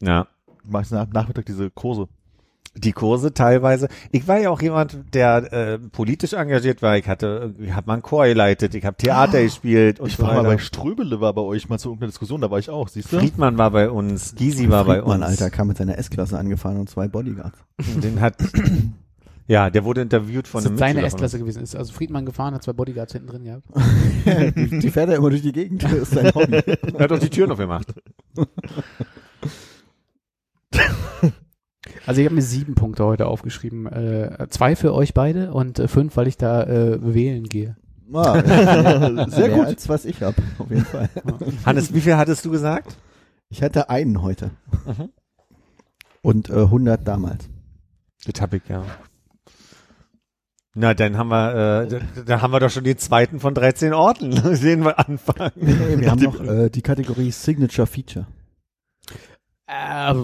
ja. Du machst nach, Nachmittag diese Kurse. Die Kurse teilweise. Ich war ja auch jemand, der äh, politisch engagiert war. Ich hatte, ich habe mal einen Chor geleitet, ich habe Theater gespielt und Ich so war mal weiter. bei Ströbele, war bei euch mal zu irgendeiner Diskussion, da war ich auch, siehst du? Friedmann war bei uns, Gysi war bei Friedmann, uns. Alter, kam mit seiner S-Klasse angefahren und zwei Bodyguards. Den hat, ja, der wurde interviewt von Das einem seine. S-Klasse gewesen. Ist also Friedmann gefahren, hat zwei Bodyguards hinten drin gehabt. die, die fährt ja immer durch die Gegend, das ist sein Hobby. Er hat doch die Türen aufgemacht. Also ich habe mir sieben Punkte heute aufgeschrieben. Äh, zwei für euch beide und äh, fünf, weil ich da äh, wählen gehe. Ah, Sehr gut. gut. als was ich habe, auf jeden Fall. Hannes, wie viel hattest du gesagt? Ich hatte einen heute. Mhm. Und äh, 100 damals. Das hab ich, ja. Na, dann haben wir, äh, da, da haben wir doch schon den zweiten von 13 Orten, den wir anfangen. Nee, wir haben noch äh, die Kategorie Signature Feature. Äh,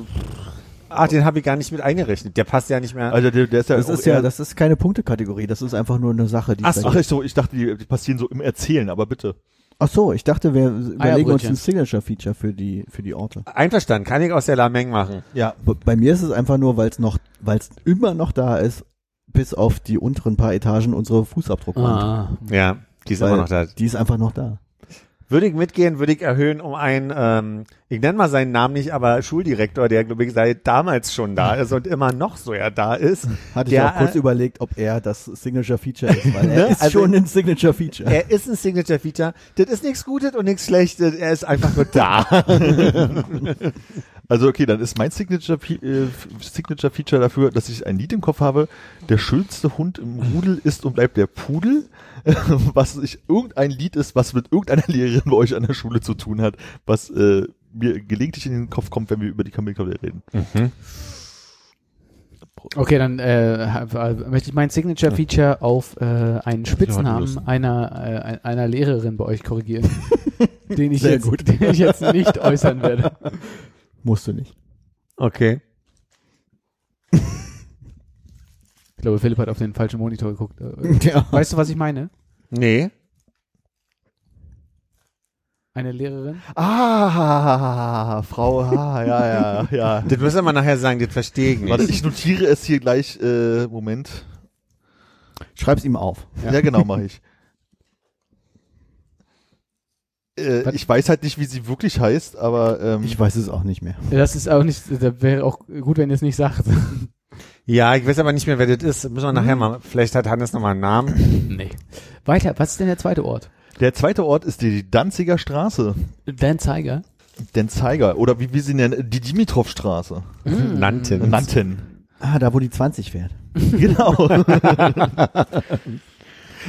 Ach, den habe ich gar nicht mit eingerechnet. Der passt ja nicht mehr. Also der, der ist ja, Das ist ja, das ist keine Punktekategorie, das ist einfach nur eine Sache, die Ach so. Ach, ich, so, ich dachte, die, die passieren so im Erzählen, aber bitte. Ach so, ich dachte, wir überlegen uns ein Signature Feature für die für die Orte. Einverstanden, kann ich aus der Lameng machen. Ja, Bei mir ist es einfach nur, weil es noch, weil es immer noch da ist, bis auf die unteren paar Etagen unsere Fußabdruckwand. ah. Ja, die ist Weil immer noch da. Die ist einfach noch da. Würde ich mitgehen, würde ich erhöhen um einen, ähm, ich nenne mal seinen Namen nicht, aber Schuldirektor, der glaube ich seit damals schon da ist und immer noch so ja da ist. Hatte Der, ich auch kurz äh, überlegt, ob er das Signature Feature ist, weil er Ne? ist Also- schon ein Signature Feature. Er ist ein Signature Feature. Das ist nichts Gutes und nichts Schlechtes. Er ist einfach nur da. also okay, dann ist mein Signature, äh, Signature Feature dafür, dass ich ein Lied im Kopf habe. Der schönste Hund im Rudel ist und bleibt der Pudel. was ich, irgendein Lied ist, was mit irgendeiner Lehrerin bei euch an der Schule zu tun hat, was äh, mir gelegentlich in den Kopf kommt, wenn wir über die Kamilkabel reden. Okay, dann äh, hab- möchte ich mein Signature Feature auf äh, einen Spitznamen einer äh, ein- einer Lehrerin bei euch korrigieren, den ich Sehr jetzt gut. den ich jetzt nicht äußern werde. Musst du nicht. Okay. Ich glaube, Philipp hat auf den falschen Monitor geguckt. Äh, Ja. Weißt du, was ich meine? Nee. Eine Lehrerin? Ah, Frau H, ja, ja, ja. Das müssen wir nachher sagen, das verstehe ich nicht. Warte, ich notiere es hier gleich, äh, Moment. Schreib's ihm auf. Ja, genau, mache ich. Äh, ich weiß halt nicht, wie sie wirklich heißt, aber ähm, Ich weiß es auch nicht mehr. Das ist auch nicht, da wäre auch gut, wenn ihr es nicht sagt. ja, ich weiß aber nicht mehr, wer das ist. Müssen wir nachher mal, vielleicht hat Hannes nochmal einen Namen. nee. Weiter, was ist denn der zweite Ort? der zweite Ort ist die Danziger Straße, Dan Zeiger. den Zeiger oder wie wir sie nennen, die Dimitrov-Straße Nannten. nannten. Ah, da wo die 20 fährt. Genau.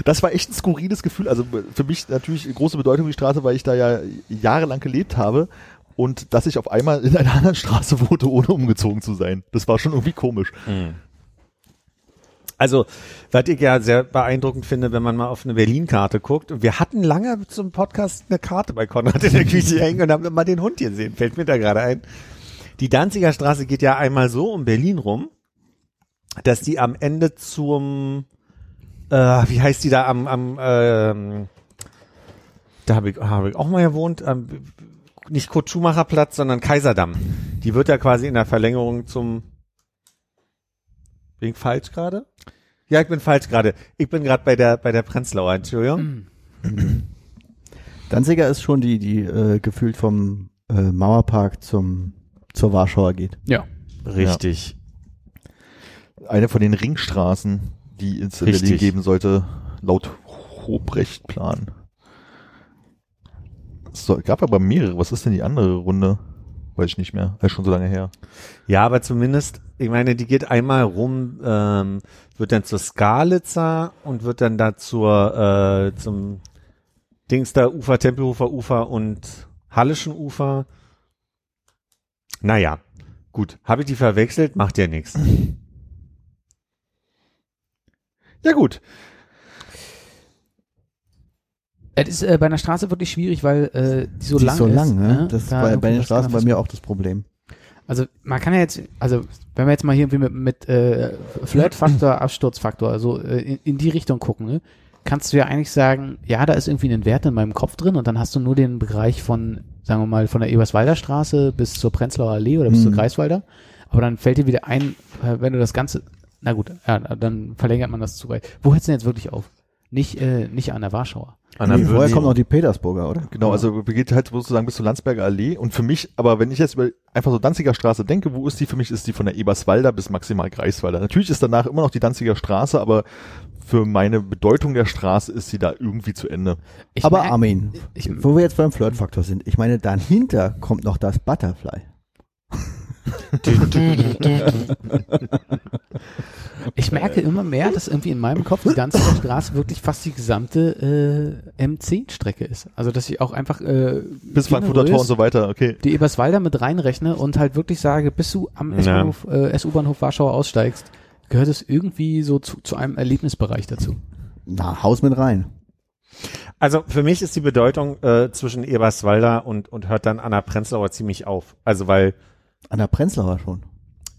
Das war echt ein skurriles Gefühl. Also für mich natürlich große Bedeutung die Straße, weil ich da ja jahrelang gelebt habe und dass ich auf einmal in einer anderen Straße wohnte, ohne umgezogen zu sein. Das war schon irgendwie komisch. Also, was ich ja sehr beeindruckend finde, wenn man mal auf eine Berlin-Karte guckt. Und wir hatten lange zum Podcast eine Karte bei Konrad in der Küche hängen und haben immer den Hund gesehen. Fällt mir da gerade ein. Die Danziger Straße geht ja einmal so um Berlin rum, dass die am Ende zum, äh, wie heißt die da am, am ähm, da habe ich, hab ich auch mal gewohnt, am, nicht Kurt Schumacher Platz, sondern Kaiserdamm. Die wird ja quasi in der Verlängerung zum, bin ich falsch gerade? Ja, ich bin falsch gerade. Ich bin gerade bei der bei der Prenzlauer, Entschuldigung. Danziger ist schon die, die äh, gefühlt vom äh, Mauerpark zum zur Warschauer geht. Ja. Richtig. Eine von den Ringstraßen, die es in Richtig. Berlin geben sollte, laut Hobrecht-Plan. Es gab aber mehrere. Was ist denn die andere Runde? Weiß ich nicht mehr. Das ist schon so lange her. Ja, aber zumindest, ich meine, die geht einmal rum, ähm, wird dann zur Skalitzer und wird dann da zur äh, zum Dingster Ufer, Tempelhofer Ufer und Hallischen Ufer. Naja, gut. Habe ich die verwechselt? Macht ja nichts. Ja gut. Es ist äh, bei einer Straße wirklich schwierig, weil äh, die so die lang ist so ist. lang, ne? Das Da war irgendwie bei den Straßen bei mir auch das Problem. Also man kann ja jetzt, also wenn wir jetzt mal hier irgendwie mit, mit äh, Flirt-Faktor, Absturzfaktor, also äh, in, in die Richtung gucken, ne, kannst du ja eigentlich sagen, ja, da ist irgendwie ein Wert in meinem Kopf drin und dann hast du nur den Bereich von, sagen wir mal, von der Eberswalder Straße bis zur Prenzlauer Allee oder bis Mhm. zur Greifswalder. Aber dann fällt dir wieder ein, äh, wenn du das Ganze, na gut, ja, dann verlängert man das zu weit. Wo hältst du denn jetzt wirklich auf? Nicht, äh, nicht an der Warschauer. Und dann Nee, vorher kommt noch die Petersburger, oder? Genau, also geht halt sozusagen bis zur Landsberger Allee. Und für mich, aber wenn ich jetzt über einfach so Danziger Straße denke, wo ist die? Für mich ist die von der Eberswalder bis maximal Greifswalder. Natürlich ist danach immer noch die Danziger Straße, aber für meine Bedeutung der Straße ist sie da irgendwie zu Ende. Ich Aber Armin, ich, wo wir jetzt beim Flirtfaktor sind, ich meine, dahinter kommt noch das Butterfly. Ich merke immer mehr, dass irgendwie in meinem Kopf die Danziger Straße wirklich fast die gesamte äh, M10-Strecke ist. Also dass ich auch einfach äh, Bis Frankfurter Tor und so weiter, okay. die Eberswalder mit reinrechne und halt wirklich sage, bis du am Ja. S-Bahnhof, äh, S-U-Bahnhof Warschau aussteigst, gehört es irgendwie so zu, zu einem Erlebnisbereich dazu? Na, Haus mit rein. Also für mich ist die Bedeutung äh, zwischen Eberswalda und, und hört dann Anna Prenzlauer ziemlich auf. Also weil, An der Prenzlauer schon.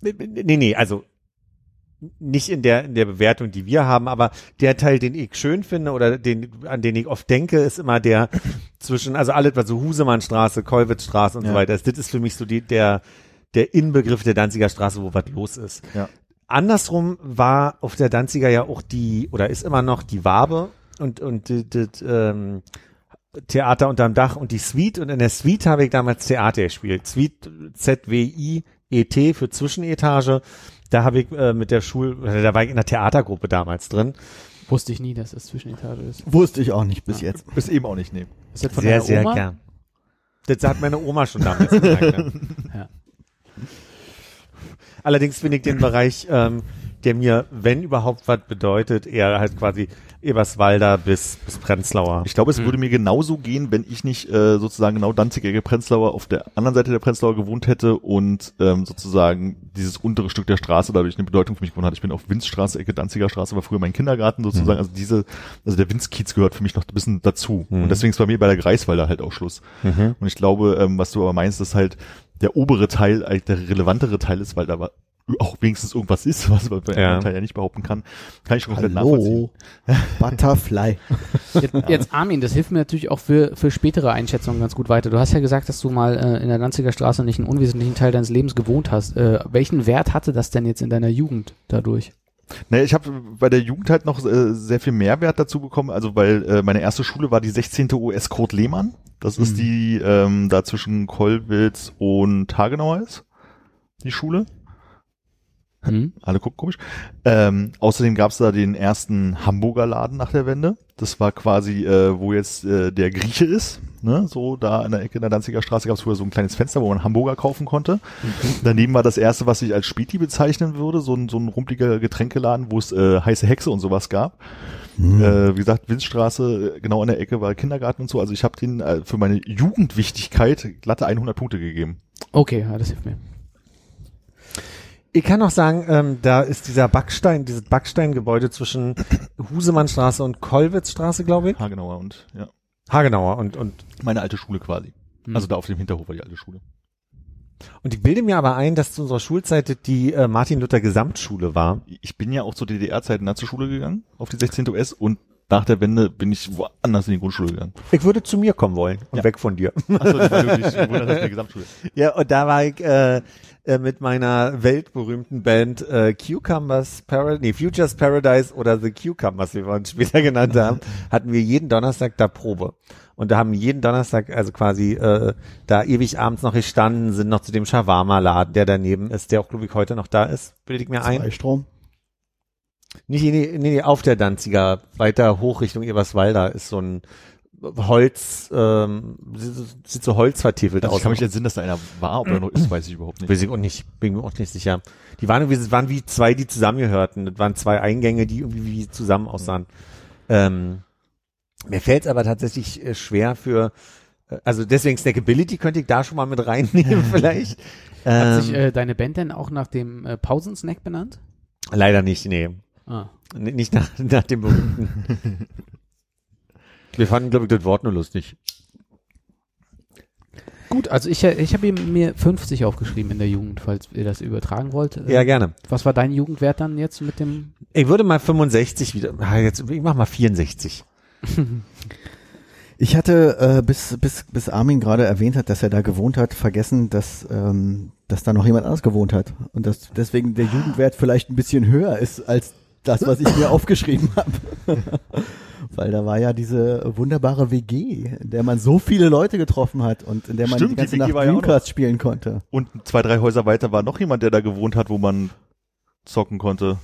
nee, nee, also nicht in der, in der Bewertung, die wir haben, aber der Teil, den ich schön finde oder den, an den ich oft denke, ist immer der zwischen, also alles, was so Husemannstraße, Kollwitzstraße und so Ja. weiter ist. Das ist für mich so die, der, der Inbegriff der Danziger Straße, wo was los ist. Ja. Andersrum war auf der Danziger ja auch die, oder ist immer noch die Wabe und, und das, ähm, Theater unterm Dach und die Suite. Und in der Suite habe ich damals Theater gespielt. Suite Z-W-I-E-T für Zwischenetage. Da habe ich äh, mit der Schul, äh, da war ich in der Theatergruppe damals drin. Wusste ich nie, dass das Zwischenetage ist. Wusste ich auch nicht bis jetzt. Bis eben auch nicht, nee. Ist das von sehr, sehr Oma? gern. Das hat meine Oma schon damals gesagt. Ja. Ja. Allerdings finde ich den Bereich, ähm, der mir, wenn überhaupt was bedeutet, eher halt quasi Eberswalder bis, bis Prenzlauer. Ich glaube, es würde mir genauso gehen, wenn ich nicht äh, sozusagen genau Danziger Prenzlauer auf der anderen Seite der Prenzlauer gewohnt hätte und ähm, sozusagen dieses untere Stück der Straße dadurch eine Bedeutung für mich gewonnen hat. Ich bin auf Winzstraße, Ecke Danziger Straße, war früher mein Kindergarten sozusagen. Also diese, also der Winzkiez gehört für mich noch ein bisschen dazu. Und deswegen ist bei mir bei der Greifswalder halt auch Schluss. Und ich glaube, ähm, was du aber meinst, ist halt der obere Teil, der relevantere Teil ist, weil da war auch wenigstens irgendwas ist, was man bei Ja. einem Teil ja nicht behaupten kann, kann ich schon komplett nachvollziehen. Hallo. Butterfly. Jetzt, jetzt Armin, das hilft mir natürlich auch für, für spätere Einschätzungen ganz gut weiter. Du hast ja gesagt, dass du mal äh, in der Danziger Straße nicht einen unwesentlichen Teil deines Lebens gewohnt hast. Äh, welchen Wert hatte das denn jetzt in deiner Jugend dadurch? Naja, ich habe bei der Jugend halt noch äh, sehr viel Mehrwert dazu bekommen, also weil äh, meine erste Schule war die 16. US Kurt Lehmann. Das ist die ähm, da zwischen Kollwitz und Hagenauer ist, die Schule. Hm? Alle gucken komisch. Ähm, außerdem gab's da den ersten Hamburger Laden nach der Wende. Das war quasi, äh, wo jetzt äh, der Grieche ist. Ne? So da an der Ecke in der Danziger Straße gab's früher so ein kleines Fenster, wo man Hamburger kaufen konnte. Daneben war das erste, was ich als Späti bezeichnen würde, so ein, so ein rumpeliger Getränkeladen, wo es äh, heiße Hexe und sowas gab. Äh, wie gesagt, Winzstraße, äh, genau an der Ecke war Kindergarten und so. Also ich habe den äh, für meine Jugendwichtigkeit glatte 100 Punkte gegeben. Okay, ja, das hilft mir. Ich kann noch sagen, ähm, da ist dieser Backstein, dieses Backsteingebäude zwischen Husemannstraße und Kollwitzstraße, glaube ich. Hagenauer und ja, Hagenauer und, und, meine alte Schule quasi. Hm. Also da auf dem Hinterhof war die alte Schule. und ich bilde mir aber ein, dass zu unserer Schulzeit die äh, Martin Luther Gesamtschule war. Ich bin ja auch zur DDR-Zeiten nach zur Schule gegangen, auf die 16. US und nach der Wende bin ich woanders in die Grundschule gegangen. Ich würde zu mir kommen wollen und Ja. weg von dir. Achso, das war wirklich wundert, dass in der Gesamtschule. Ja, und da war ich äh, äh, mit meiner weltberühmten Band äh, Cucumbers Paradise, nee, Futures Paradise oder The Cucumbers, wie wir uns später genannt haben, hatten wir jeden Donnerstag da Probe. Und da haben jeden Donnerstag, also quasi äh, da ewig abends noch gestanden, sind noch zu dem Shawarma-Laden, der daneben ist, der auch, glaube ich, heute noch da ist, bilde ich mir ein. Freistrom. Nicht, nee, nee, nee, auf der Danziger, weiter hoch Richtung Eberswalda ist so ein Holz, ähm, sieht sieht so holzvertiefelt Also aus. ich kann mich entsinnen, dass da einer war, ob er noch ist, weiß ich überhaupt nicht. Weiß ich auch nicht, bin mir auch nicht sicher. Die waren irgendwie, es waren wie zwei, die zusammengehörten. Das waren zwei Eingänge, die irgendwie wie zusammen aussahen. Ähm, mir fällt es aber tatsächlich äh, schwer für, äh, also deswegen Snackability könnte ich da schon mal mit reinnehmen vielleicht. Hat sich Ähm, äh, deine Band denn auch nach dem äh, Pausensnack benannt? leider nicht, nee. Ah. Nicht nach, nach dem berühmten. Wir fanden, glaube ich, das Wort nur lustig. Gut, also ich, äh, ich habe mir 50 aufgeschrieben in der Jugend, falls ihr das übertragen wollt. Ja, gerne. Was war dein Jugendwert dann jetzt mit dem? Ich würde mal 65 wieder, ah, jetzt, ich mach mal 64. Ich hatte, äh, bis, bis, bis Armin gerade erwähnt hat, dass er da gewohnt hat, vergessen, dass, ähm, dass da noch jemand anders gewohnt hat. Und dass deswegen der Jugendwert vielleicht ein bisschen höher ist als das, was ich mir aufgeschrieben habe. Weil da war ja diese wunderbare WG, in der man so viele Leute getroffen hat und in der man Stimmt, die die ganze WG Nacht war ja Dreamcast spielen konnte. Und zwei, drei Häuser weiter war noch jemand, der da gewohnt hat, wo man zocken konnte.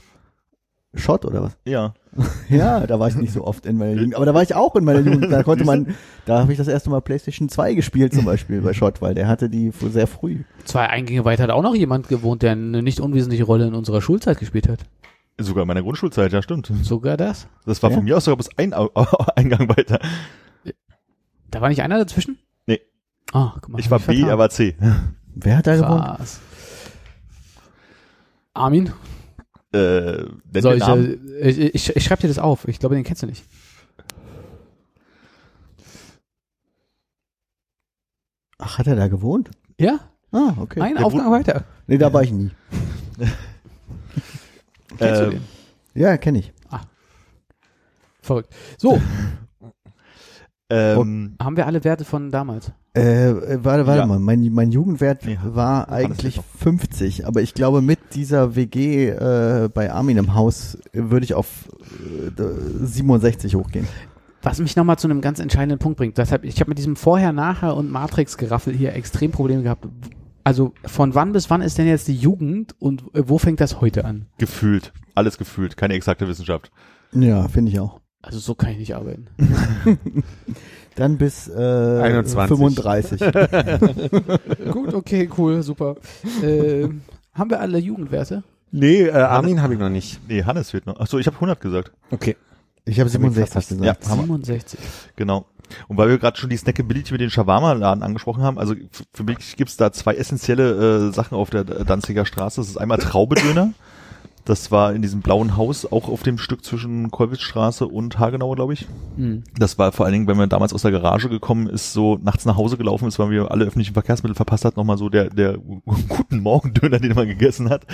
Shot oder was? Ja. Ja, da war ich nicht so oft in meiner Jugend. Aber da war ich auch in meiner Jugend. Da konnte man, da habe ich das erste Mal PlayStation 2 gespielt zum Beispiel bei Shot, weil der hatte die sehr früh. Zwei Eingänge weiter hat auch noch jemand gewohnt, der eine nicht unwesentliche Rolle in unserer Schulzeit gespielt hat. Sogar in meiner Grundschulzeit, ja stimmt. Sogar das? Das war Ja. von mir aus sogar bis ein Eingang weiter. Da war nicht einer dazwischen? Nee. Ah, guck mal. Ich war B, vertan. er war C. Wer hat da gewohnt? Was? Armin? Äh, Soll ich, äh, ich, ich, ich schreib dir das auf. Ich glaube, den kennst du nicht. Ach, hat er da gewohnt? Ja? Ah, okay. Ein Der Aufgang weiter. Nee, da war ich nie. Kennst du Ähm, den? Ja, kenne ich. Verrückt. So, ähm, haben wir alle Werte von damals? Äh, äh, warte, warte Ja. mal, mein, mein Jugendwert Nee, war eigentlich noch. 50, aber ich glaube mit dieser WG äh, bei Armin im Haus äh, würde ich auf äh, 67 hochgehen. Was mich nochmal zu einem ganz entscheidenden Punkt bringt. Deshalb, ich habe mit diesem Vorher, Nachher und Matrix-Geraffel hier extrem Probleme gehabt. Also von wann bis wann ist denn jetzt die Jugend und äh, wo fängt das heute an? gefühlt. Alles gefühlt. Keine exakte Wissenschaft. Ja, finde ich auch. Also so kann ich nicht arbeiten. Dann bis äh, 21. 35. Gut, okay, cool, super. Ähm, haben wir alle Jugendwerte? Nee, äh, Armin habe ich noch nicht. Nee, Hannes fehlt noch. Achso, ich habe 100 gesagt. Okay. Ich habe Hab ich 67 verpasst. gesagt. Ja, Hammer. 67. Genau. Und weil wir gerade schon die Snackability mit den Shawarma-Laden angesprochen haben, also für mich gibt's da zwei essentielle äh, Sachen auf der Danziger Straße. Das ist einmal Traubedöner. Das war in diesem blauen Haus, auch auf dem Stück zwischen Kollwitzstraße und Hagenau, glaube ich. Hm. Das war vor allen Dingen, wenn man damals aus der Garage gekommen ist, so nachts nach Hause gelaufen ist, weil wir alle öffentlichen Verkehrsmittel verpasst hat, nochmal so der, der guten Morgendöner, den man gegessen hat.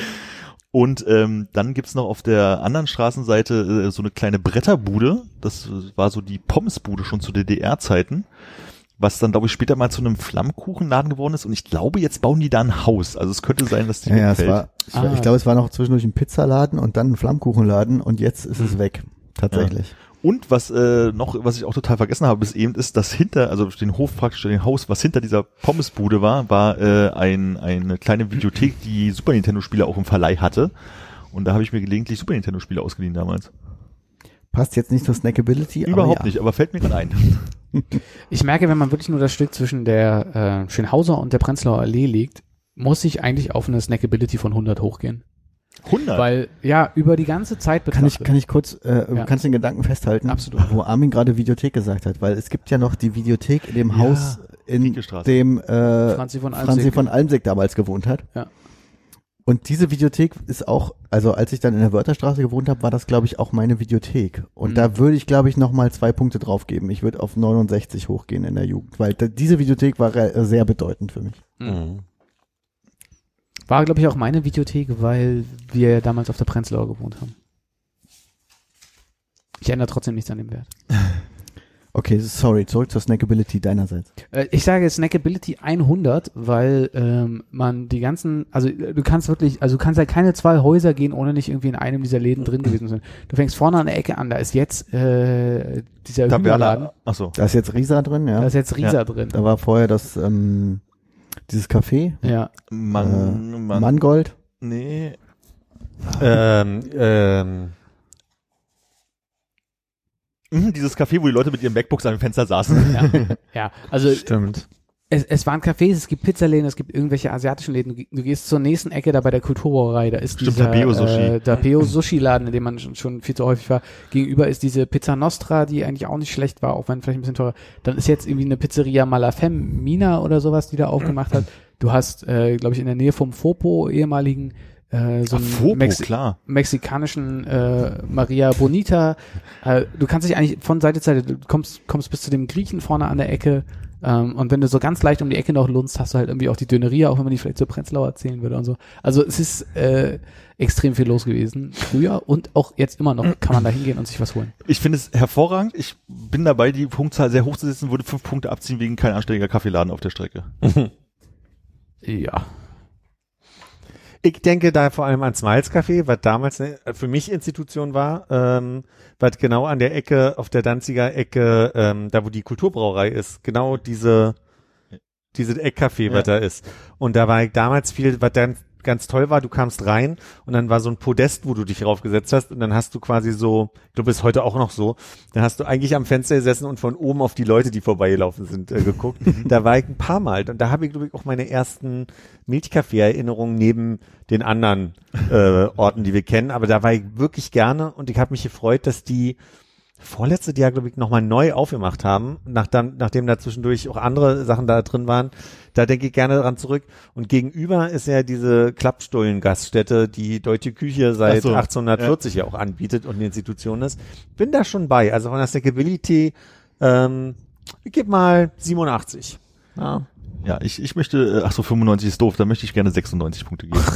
Und ähm, dann gibt's noch auf der anderen Straßenseite äh, so eine kleine Bretterbude. Das äh, war so die Pommesbude schon zu DDR-Zeiten. Was dann, glaube ich, später mal zu einem Flammkuchenladen geworden ist. Und ich glaube, jetzt bauen die da ein Haus. Also es könnte sein, dass die Ja, ja, es war, ich, war- Ah. ich glaube, es war noch zwischendurch ein Pizzaladen und dann ein Flammkuchenladen und jetzt ist es weg. Tatsächlich. Und was äh, noch, was ich auch total vergessen habe bis eben, ist, dass hinter, also den Hof praktisch, den Haus, was hinter dieser Pommesbude war, war äh, ein, eine kleine Videothek, die Super Nintendo-Spiele auch im Verleih hatte. Und da habe ich mir gelegentlich Super Nintendo-Spiele ausgeliehen damals. Passt jetzt nicht zur Snackability, Überhaupt aber ja. nicht, aber fällt mir gerade ein. Ich merke, wenn man wirklich nur das Stück zwischen der äh, Schönhauser und der Prenzlauer Allee liegt, muss ich eigentlich auf eine Snackability von 100 hochgehen. 100. Weil, ja, über die ganze Zeit Kann ich, betrachtet. kann ich kurz, äh, Ja. kannst du den Gedanken festhalten, Absolut. wo Armin gerade Videothek gesagt hat, weil es gibt ja noch die Videothek in dem Ja, Haus, in dem äh, Franzi von Franzi Almsig. von Almsig damals gewohnt hat. Ja. Und diese Videothek ist auch, also als ich dann in der Wörterstraße gewohnt habe, war das, glaube ich, auch meine Videothek. Und Mhm. da würde ich, glaube ich, nochmal zwei Punkte drauf geben. Ich würde auf 69 hochgehen in der Jugend, weil da, diese Videothek war sehr bedeutend für mich. Mhm. War, glaube ich, auch meine Videothek, weil wir ja damals auf der Prenzlauer gewohnt haben. Ich ändere trotzdem nichts an dem Wert. Okay, sorry, zurück zur Snackability deinerseits. Äh, ich sage Snackability 100, weil ähm, man die ganzen, also äh, du kannst wirklich, also du kannst ja keine zwei Häuser gehen, ohne nicht irgendwie in einem dieser Läden drin gewesen zu sein. Du fängst vorne an der Ecke an, da ist jetzt äh, dieser Hühnerladen, Taverna. Achso. Da ist jetzt Risa drin, ja. da ist jetzt Risa drin. Da war vorher das, ähm, dieses Café, Ja, Man, man, Mangold. Nee. Ähm, ähm, Mhm, dieses Café, wo die Leute mit ihren MacBooks an dem Fenster saßen. ja, ja. Also stimmt. Es, es waren Cafés, es gibt Pizzaläden, es gibt irgendwelche asiatischen Läden. Du, du gehst zur nächsten Ecke da bei der Kulturbrauerei, da ist Stimmt, dieser Tapeo Sushi. Äh, Sushi Laden, in dem man schon, schon viel zu häufig war. Gegenüber ist diese Pizza Nostra, die eigentlich auch nicht schlecht war, auch wenn vielleicht ein bisschen teurer. Dann ist jetzt irgendwie eine Pizzeria Malafem Mina oder sowas, die da aufgemacht hat. Du hast, äh, glaube ich, in der Nähe vom Fopo ehemaligen äh, so Ach, Fopo, Mexi klar. mexikanischen äh, Maria Bonita. Äh, du kannst dich eigentlich von Seite zu Seite, du kommst, kommst bis zu dem Griechen vorne an der Ecke. Ähm, und wenn du so ganz leicht um die Ecke noch lunzt, hast du halt irgendwie auch die Döneria, auch wenn man die vielleicht zur Prenzlauer erzählen würde und so. Also es ist äh, extrem viel los gewesen. Früher und auch jetzt immer noch kann man da hingehen und sich was holen. Ich finde es hervorragend. Ich bin dabei, die Punktzahl sehr hoch zu setzen, würde fünf Punkte abziehen wegen kein anständiger Kaffeeladen auf der Strecke. Ja. Ich denke da vor allem an Smiles Café, was damals ne, für mich Institution war, ähm, was genau an der Ecke, auf der Danziger Ecke, ähm, da wo die Kulturbrauerei ist, genau diese, diese Eckcafé, was da ist. Und da war ich damals viel, was dann ganz toll war, du kamst rein und dann war so ein Podest, wo du dich raufgesetzt hast und dann hast du quasi so, ich glaube, ist heute auch noch so, dann hast du eigentlich am Fenster gesessen und von oben auf die Leute, die vorbeigelaufen sind, äh, geguckt. da war ich ein paar Mal. Und da habe ich, glaube ich, auch meine ersten Milchkaffee-Erinnerungen neben den anderen äh, Orten, die wir kennen, aber da war ich wirklich gerne und ich habe mich gefreut, dass die vorletzte Jahr, glaube ich, nochmal neu aufgemacht haben, nachdem, nachdem da zwischendurch auch andere Sachen da drin waren. Da denke ich gerne dran zurück. Und gegenüber ist ja diese Klappstullen-Gaststätte, die Deutsche Küche seit so, 1840 ja. auch anbietet und eine Institution ist. Bin da schon bei. Also von der Snackability, ähm, ich gebe mal 87. Ja. Ja, ich, ich möchte, äh, ach so, 95 ist doof, da möchte ich gerne 96 Punkte geben.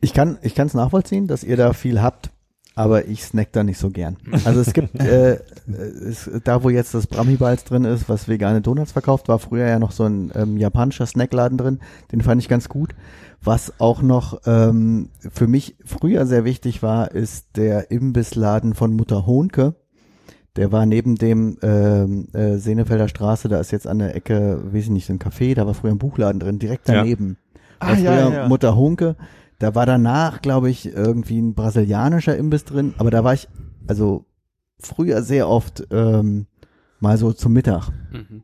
Ich kann ich kann es nachvollziehen, dass ihr da viel habt, aber ich snack da nicht so gern. Also es gibt äh, es, da, wo jetzt das Brahmi-Balz drin ist, was vegane Donuts verkauft, war früher ja noch so ein ähm, japanischer Snackladen drin. Den fand ich ganz gut. Was auch noch ähm, für mich früher sehr wichtig war, ist der Imbissladen von Mutter Hohnke. Der war neben dem ähm, äh, Senefelder Straße, da ist jetzt an der Ecke, weiß ich nicht, so ein Café, da war früher ein Buchladen drin, direkt daneben. Ah, ja, früher ja, ja. Mutter Hunke. Da war danach, glaube ich, irgendwie ein brasilianischer Imbiss drin, aber da war ich also früher sehr oft ähm, mal so zum Mittag. Mhm.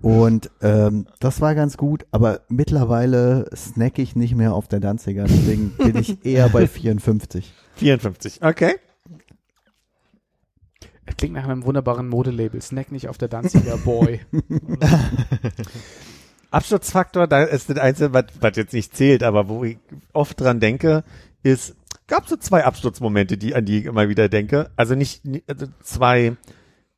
Und ähm, das war ganz gut, aber mittlerweile snack ich nicht mehr auf der Danziger, deswegen bin ich eher bei 54. 54. Okay. Das klingt nach einem wunderbaren Modelabel. Snack nicht auf der Danziger Boy. Absturzfaktor, da ist das Einzige, was, was jetzt nicht zählt, aber wo ich oft dran denke, ist, gab so zwei Absturzmomente, die, an die ich immer wieder denke. Also nicht, also zwei,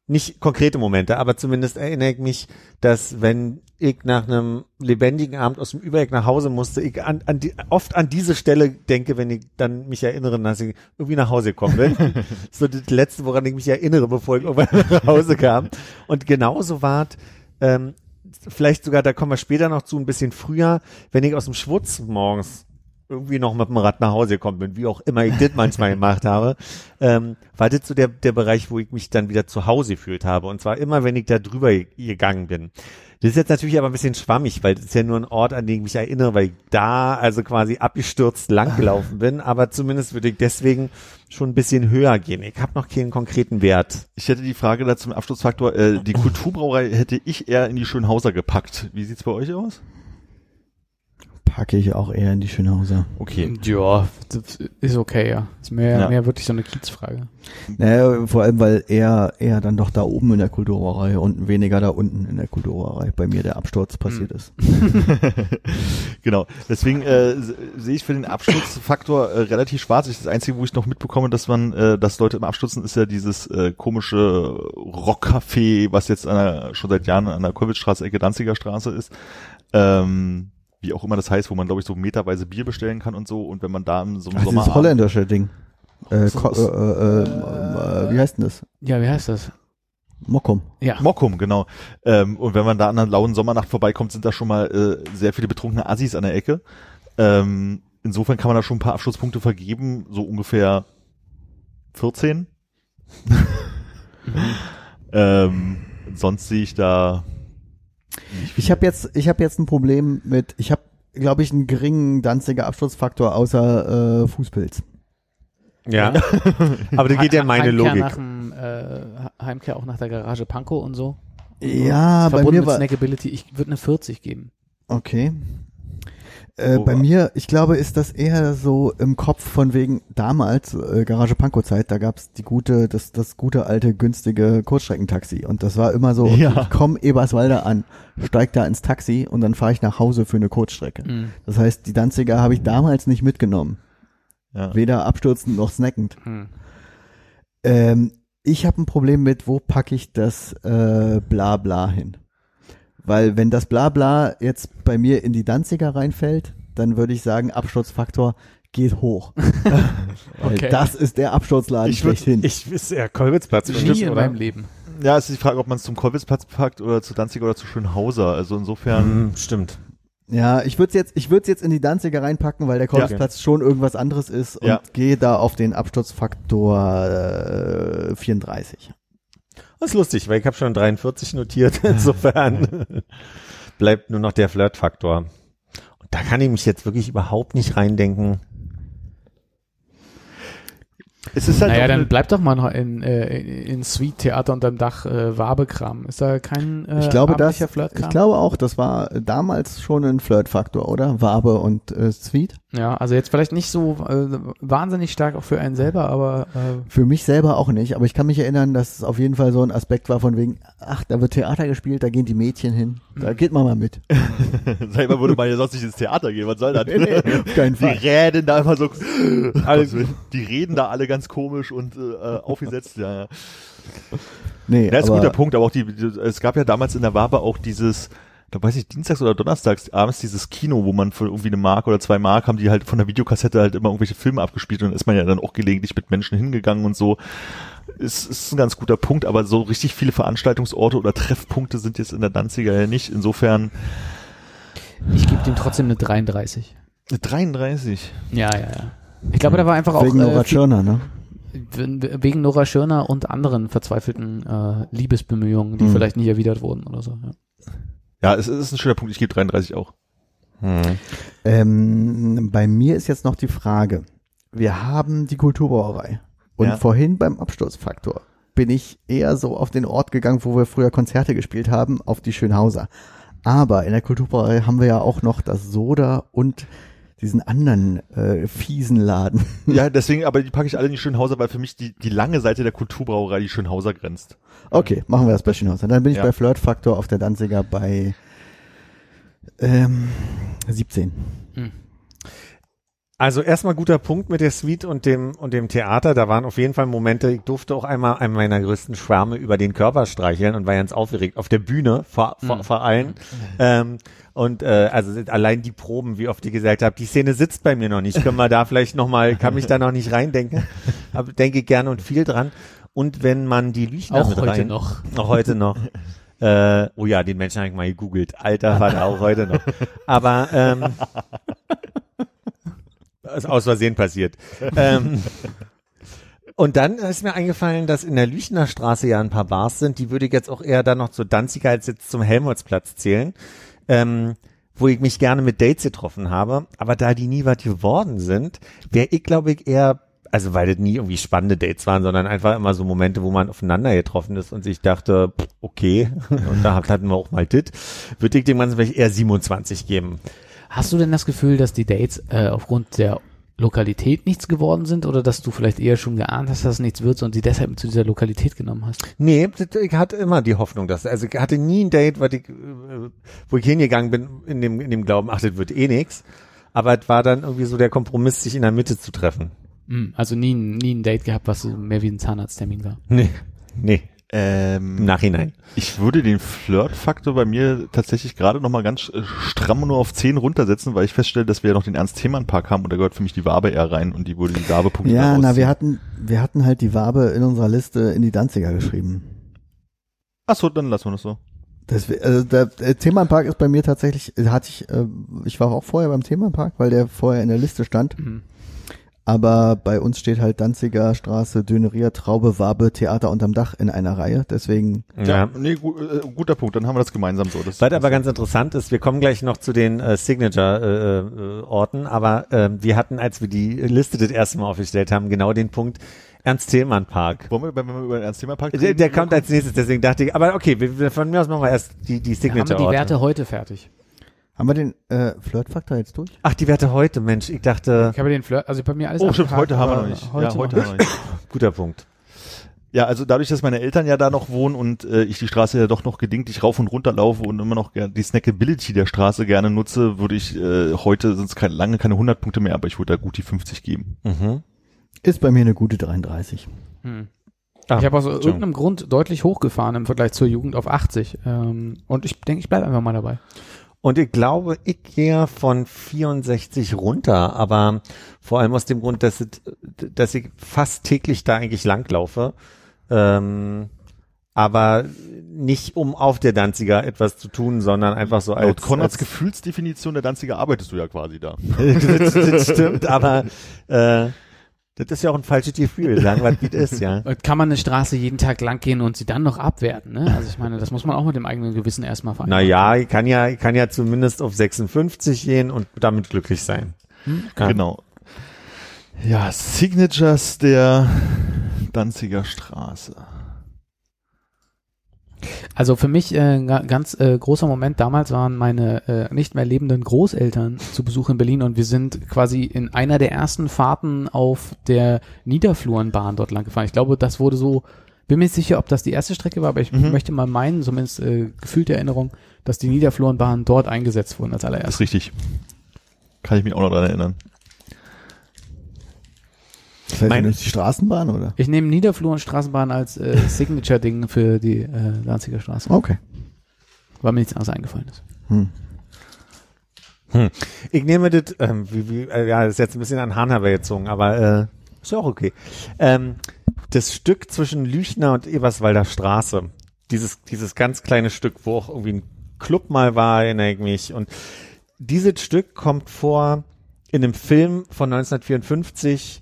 nicht konkrete Momente, aber zumindest erinnere ich mich, dass wenn ich nach einem lebendigen Abend aus dem Übereck nach Hause musste, ich an, an die, oft an diese Stelle denke, wenn ich dann mich erinnere, dass ich irgendwie nach Hause gekommen bin. so das letzte, woran ich mich erinnere, bevor ich irgendwann nach Hause kam. Und genauso war es, ähm, vielleicht sogar, da kommen wir später noch zu, ein bisschen früher, wenn ich aus dem Schwutz morgens irgendwie noch mit dem Rad nach Hause gekommen bin, wie auch immer ich das manchmal gemacht habe, ähm, war das so der, der Bereich, wo ich mich dann wieder zu Hause gefühlt habe. Und zwar immer, wenn ich da drüber ge- gegangen bin. Das ist jetzt natürlich aber ein bisschen schwammig, weil das ist ja nur ein Ort, an den ich mich erinnere, weil ich da also quasi abgestürzt langgelaufen bin. Aber zumindest würde ich deswegen schon ein bisschen höher gehen. Ich habe noch keinen konkreten Wert. Ich hätte die Frage da zum Abschlussfaktor, äh, die Kulturbrauerei hätte ich eher in die Schönhauser gepackt. Wie sieht's bei euch aus? Packe ich auch eher in die Schönhauser. Okay. ja, das ist okay, ja. Ist mehr, Ja. mehr wirklich so eine Kiezfrage. Naja, vor allem, weil eher, eher dann doch da oben in der Kulturbrauerei und weniger da unten in der Kulturbrauerei bei mir der Absturz passiert ist. genau. Deswegen äh, se- sehe ich für den Absturzfaktor äh, relativ schwarz. Das Einzige, wo ich noch mitbekomme, dass man, äh, dass Leute immer abstürzen, ist ja dieses äh, komische Rockcafé, was jetzt an der, schon seit Jahren an der Kollwitzstraße, Ecke Danziger Straße ist. Ähm, wie auch immer das heißt, wo man, glaube ich, so meterweise Bier bestellen kann und so. Und wenn man da im so einem Ach, Sommer dieses holländische Ding. Äh, ko- äh, äh, äh, wie heißt denn das? Ja, wie heißt das? Mokkum. Ja. Mokum, genau. Ähm, und wenn man da an einer lauen Sommernacht vorbeikommt, sind da schon mal äh, sehr viele betrunkene Assis an der Ecke. Ähm, insofern kann man da schon ein paar Abschlusspunkte vergeben, so ungefähr 14. ähm, sonst sehe ich da Ich habe jetzt, ich habe jetzt ein Problem mit, ich habe, glaube ich, einen geringen Danziger Absturzfaktor außer äh, Fußpilz. Ja. Aber das geht ja in meine Heimkehr Logik. Nach dem, äh, Heimkehr auch nach der Garage Pankow und so. Ja, bei Verbunden mir mit war, Snackability. Ich würde eine 40 geben. okay. Äh, bei mir, ich glaube, ist das eher so im Kopf von wegen damals, äh, Garage Pankow Zeit, da gab's die gute, das, das gute alte günstige Kurzstreckentaxi und das war immer so, Ja. ich komm Eberswalder an, steig da ins Taxi und dann fahre ich nach Hause für eine Kurzstrecke. Mhm. Das heißt, die Danziger habe ich damals nicht mitgenommen, Ja. weder abstürzend noch snackend. Hm. Ähm, ich habe ein Problem mit, wo packe ich das äh, Blabla hin? Weil wenn das Blabla jetzt bei mir in die Danziger reinfällt, dann würde ich sagen, Absturzfaktor geht hoch. Weil Okay. das ist der Absturzladen Ich würd- schlechthin. Ich wüsste ja Kolwitzplatz Nie in oder? meinem Leben. ja, es ist die Frage, ob man es zum Kollwitzplatz packt oder zu Danziger oder zu Schönhauser. Also insofern, Mhm, stimmt. Ja, ich würde jetzt, ich würde jetzt in die Danziger reinpacken, weil der Kolbsplatz schon irgendwas anderes ist und Ja. gehe da auf den Absturzfaktor äh, 34. Das ist lustig, weil ich habe schon 43 notiert. Insofern bleibt nur noch der Flirtfaktor. Und da kann ich mich jetzt wirklich überhaupt nicht reindenken. es ist halt Naja, dann bleib doch mal noch in, äh, in Sweet Theater unterm Dach äh, Wabekram. Ist da kein äh, Ich glaube, das, abendlicher ich Flirtkram? glaube auch, das war damals schon ein Flirtfaktor, oder? Wabe und äh, Sweet. Ja, also jetzt vielleicht nicht so äh, wahnsinnig stark auch für einen selber, aber äh, Für mich selber auch nicht, aber ich kann mich erinnern, dass es auf jeden Fall so ein Aspekt war von wegen, ach, da wird Theater gespielt, da gehen die Mädchen hin, da geht man mal mit. Selber würde man ja sonst nicht ins Theater gehen, was soll das? Nee, nee, auf keinen Die Fall. reden da immer so, alle, die reden da alle ganz komisch und äh, aufgesetzt, ja, ja. Nee, Ja, ist ein guter Punkt, aber auch die, die, es gab ja damals in der Wabe auch dieses, da weiß ich, dienstags oder donnerstags abends dieses Kino, wo man für irgendwie eine Mark oder zwei Mark haben die halt von der Videokassette halt immer irgendwelche Filme abgespielt und dann ist man ja dann auch gelegentlich mit Menschen hingegangen und so. Ist, ist ein ganz guter Punkt, aber so richtig viele Veranstaltungsorte oder Treffpunkte sind jetzt in der Danziger ja nicht. Insofern ich gebe dem trotzdem eine 33. eine 33. Ja, ja, ja. Ich glaube, da war einfach auch wegen Nora äh, viel- Tschirner, ne? wegen Nora Schirner und anderen verzweifelten äh, Liebesbemühungen, die Mhm. vielleicht nicht erwidert wurden oder so. Ja. Ja, es ist ein schöner Punkt. Ich gebe 33 auch. Ähm, bei mir ist jetzt noch die Frage. Wir haben die Kulturbrauerei. Und Ja. vorhin beim Absturzfaktor bin ich eher so auf den Ort gegangen, wo wir früher Konzerte gespielt haben, auf die Schönhauser. Aber in der Kulturbrauerei haben wir ja auch noch das Soda und diesen anderen äh, fiesen Laden. Ja, deswegen, aber die packe ich alle in die Schönhauser, weil für mich die, die lange Seite der Kulturbrauerei die Schönhauser grenzt. Okay, machen wir das bei Schönhauser. Dann bin ich Ja. bei Flirtfaktor auf der Danziger bei ähm, 17. Also erstmal guter Punkt mit der Suite und dem und dem Theater. Da waren auf jeden Fall Momente. Ich durfte auch einmal einen meiner größten Schwärme über den Körper streicheln und war ganz aufgeregt auf der Bühne vor, vor, vor allen. Ähm, und äh, also allein die Proben, wie oft ich gesagt habe, die Szene sitzt bei mir noch nicht. Können wir da vielleicht noch mal, kann mich da noch nicht reindenken. Aber denke gerne und viel dran. Und wenn man die Lüchner Auch mit heute rein, noch. Auch heute noch. Äh, oh ja, den Menschen habe ich mal gegoogelt. Alter Vater, auch heute noch. Aber ähm, ist aus Versehen passiert. ähm, und dann ist mir eingefallen, dass in der Lüchner Straße ja ein paar Bars sind, die würde ich jetzt auch eher dann noch zur Danziger als jetzt zum Helmholtzplatz zählen, ähm, wo ich mich gerne mit Dates getroffen habe. Aber da die nie was geworden sind, wäre ich, glaube ich, eher, also weil das nie irgendwie spannende Dates waren, sondern einfach immer so Momente, wo man aufeinander getroffen ist und sich dachte, okay, und da hatten wir auch mal dit, würde ich dem Ganzen vielleicht eher 27 geben. Hast du denn das Gefühl, dass die Dates äh, aufgrund der Lokalität nichts geworden sind oder dass du vielleicht eher schon geahnt hast, dass es nichts wird und sie deshalb zu dieser Lokalität genommen hast? Nee, ich hatte immer die Hoffnung, dass, also ich hatte nie ein Date, was ich, äh, wo ich hingegangen bin, in dem, in dem Glauben, ach, das wird eh nix. Aber es war dann irgendwie so der Kompromiss, sich in der Mitte zu treffen. Hm, also nie, ein- nie ein Date gehabt, was mehr wie ein Zahnarzttermin war. Nee, nee, im Ähm, Nachhinein. ich würde den Flirt-Faktor bei mir tatsächlich gerade noch mal ganz äh, stramm nur auf 10 runtersetzen, weil ich feststelle, dass wir ja noch den Ernst-Themann-Park haben und da gehört für mich die Wabe eher rein und die würde die Wabe-Punkte Ja, dann na, wir hatten, wir hatten halt die Wabe in unserer Liste in die Danziger geschrieben. Ach so, dann lassen wir das so. Das, also der, der Themenpark ist bei mir tatsächlich, äh, hatte ich, äh, ich war auch vorher beim Themenpark, weil der vorher in der Liste stand. Mhm. Aber bei uns steht halt Danziger Straße, Döneria, Traube, Wabe, Theater unterm Dach in einer Reihe. Deswegen, Ja. nee, gu äh, guter Punkt, dann haben wir das gemeinsam so. Das, Was aber ganz interessant ist, wir kommen gleich noch zu den äh, Signature-Orten, aber äh, wir hatten, als wir die Liste das erste Mal aufgestellt haben, genau den Punkt Ernst-Thälmann-Park. wollen wir, wenn wir über den Ernst-Themann-Park Der, der kommt als nächstes, deswegen dachte ich, aber okay, wir, von mir aus machen wir erst die, die Wir haben die. Werte heute fertig. Haben wir den äh, Flirtfaktor jetzt durch? Ach, die Werte heute, Mensch, ich dachte, Ich habe den Flirt, also bei mir alles Oh, stimmt, heute haben wir noch nicht. Heute ja, heute noch haben wir noch nicht. guter Punkt. Ja, also dadurch, dass meine Eltern ja da noch wohnen und äh, ich die Straße ja doch noch gelegentlich rauf und runter laufe und immer noch gern die Snackability der Straße gerne nutze, würde ich äh, heute sind es keine, lange keine 100 Punkte mehr, aber ich würde da gut die 50 geben. Mhm. Ist bei mir eine gute 33. Hm. Ah, ich habe aus irgendeinem Grund deutlich hochgefahren im Vergleich zur Jugend auf 80. Ähm, und ich denke, ich bleibe einfach mal dabei. Und ich glaube, ich gehe von 64 runter, aber vor allem aus dem Grund, dass, es, dass ich fast täglich da eigentlich langlaufe. Ähm, aber nicht um auf der Danziger etwas zu tun, sondern einfach so als, Laut Konrads als Gefühlsdefinition der Danziger arbeitest du ja quasi da. das, das stimmt, aber äh, das ist ja auch ein falsches Gefühl, sagen wir, wie es ist, ja. Kann man eine Straße jeden Tag lang gehen und sie dann noch abwerten? Ne? Also ich meine, das muss man auch mit dem eigenen Gewissen erstmal vereinbaren. Naja, ich kann ja, ich kann ja zumindest auf 56 gehen und damit glücklich sein. Ja. Genau. Ja, Signatures der Danziger Straße. Also für mich äh, ganz äh, großer Moment damals waren meine äh, nicht mehr lebenden Großeltern zu Besuch in Berlin und wir sind quasi in einer der ersten Fahrten auf der Niederflurenbahn dort lang gefahren. Ich glaube, das wurde so, bin mir nicht sicher, ob das die erste Strecke war, aber ich Mhm. möchte mal meinen, zumindest äh, gefühlte Erinnerung, dass die Niederflurenbahn dort eingesetzt wurden als Das allererstes. ist richtig. Kann ich mich auch noch dran erinnern. Heißt, Meine- meine, die Straßenbahn, oder? Ich nehme Niederflurenstraßenbahn als äh, Signature-Ding für die äh, Danziger Straße, Okay. weil mir nichts anderes eingefallen ist. Hm. Ich nehme das, ähm, wie, wie, äh, ja, das ist jetzt ein bisschen an Hahn herbeigezogen, aber äh, ist ja auch okay. Ähm, das Stück zwischen Lüchner und Eberswalder Straße, dieses, dieses ganz kleine Stück, wo auch irgendwie ein Club mal war, erinnere ich mich. Und dieses Stück kommt vor in einem Film von 1954,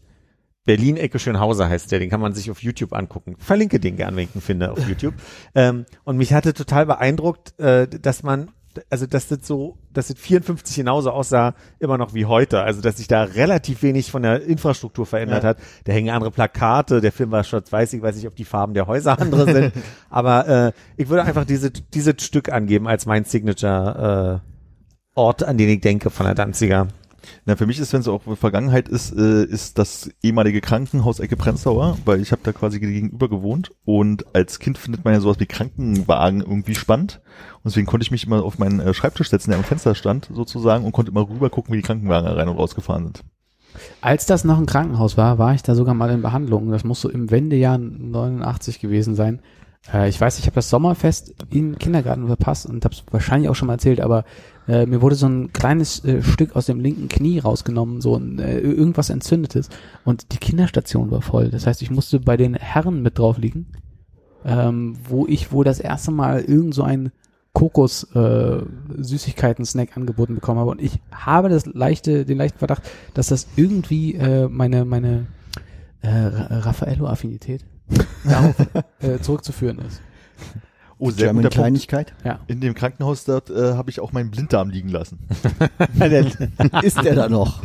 Berlin Ecke Schönhauser heißt der, den kann man sich auf YouTube angucken. Verlinke den gern, wenn ich ihn finde auf YouTube. Ähm, und mich hatte total beeindruckt, äh, dass man, also dass das so, dass das 54 genauso aussah, immer noch wie heute. Also dass sich da relativ wenig von der Infrastruktur verändert Ja. hat. Da hängen andere Plakate, der Film war schwarz-weiß, ich weiß nicht, ob die Farben der Häuser andere sind. Aber äh, ich würde einfach diese, dieses Stück angeben als mein Signature äh, Ort, an den ich denke von der Danziger. Na, für mich ist, wenn es auch Vergangenheit ist, äh, ist das ehemalige Krankenhaus Ecke Prenzlauer, weil ich habe da quasi gegenüber gewohnt und als Kind findet man ja sowas wie Krankenwagen irgendwie spannend und deswegen konnte ich mich immer auf meinen äh, Schreibtisch setzen, der am Fenster stand sozusagen und konnte immer rüber gucken, wie die Krankenwagen rein und rausgefahren sind. Als das noch ein Krankenhaus war, war ich da sogar mal in Behandlung. Das muss so im Wendejahr 89 gewesen sein. Äh, ich weiß, ich habe das Sommerfest im Kindergarten verpasst und habe es wahrscheinlich auch schon mal erzählt, aber äh, mir wurde so ein kleines äh, Stück aus dem linken Knie rausgenommen, so ein, äh, irgendwas Entzündetes. Und die Kinderstation war voll. Das heißt, ich musste bei den Herren mit drauf liegen, ähm, wo ich wohl das erste Mal irgend so ein Kokos äh, Süßigkeiten-Snack angeboten bekommen habe. Und ich habe das leichte, den leichten Verdacht, dass das irgendwie äh, meine, meine äh, Ra- Raffaello-Affinität darauf äh, zurückzuführen ist. Oh, sehr German guter Punkt. Kleinigkeit. Ja. In dem Krankenhaus dort äh, habe ich auch meinen Blinddarm liegen lassen. Ist der da noch?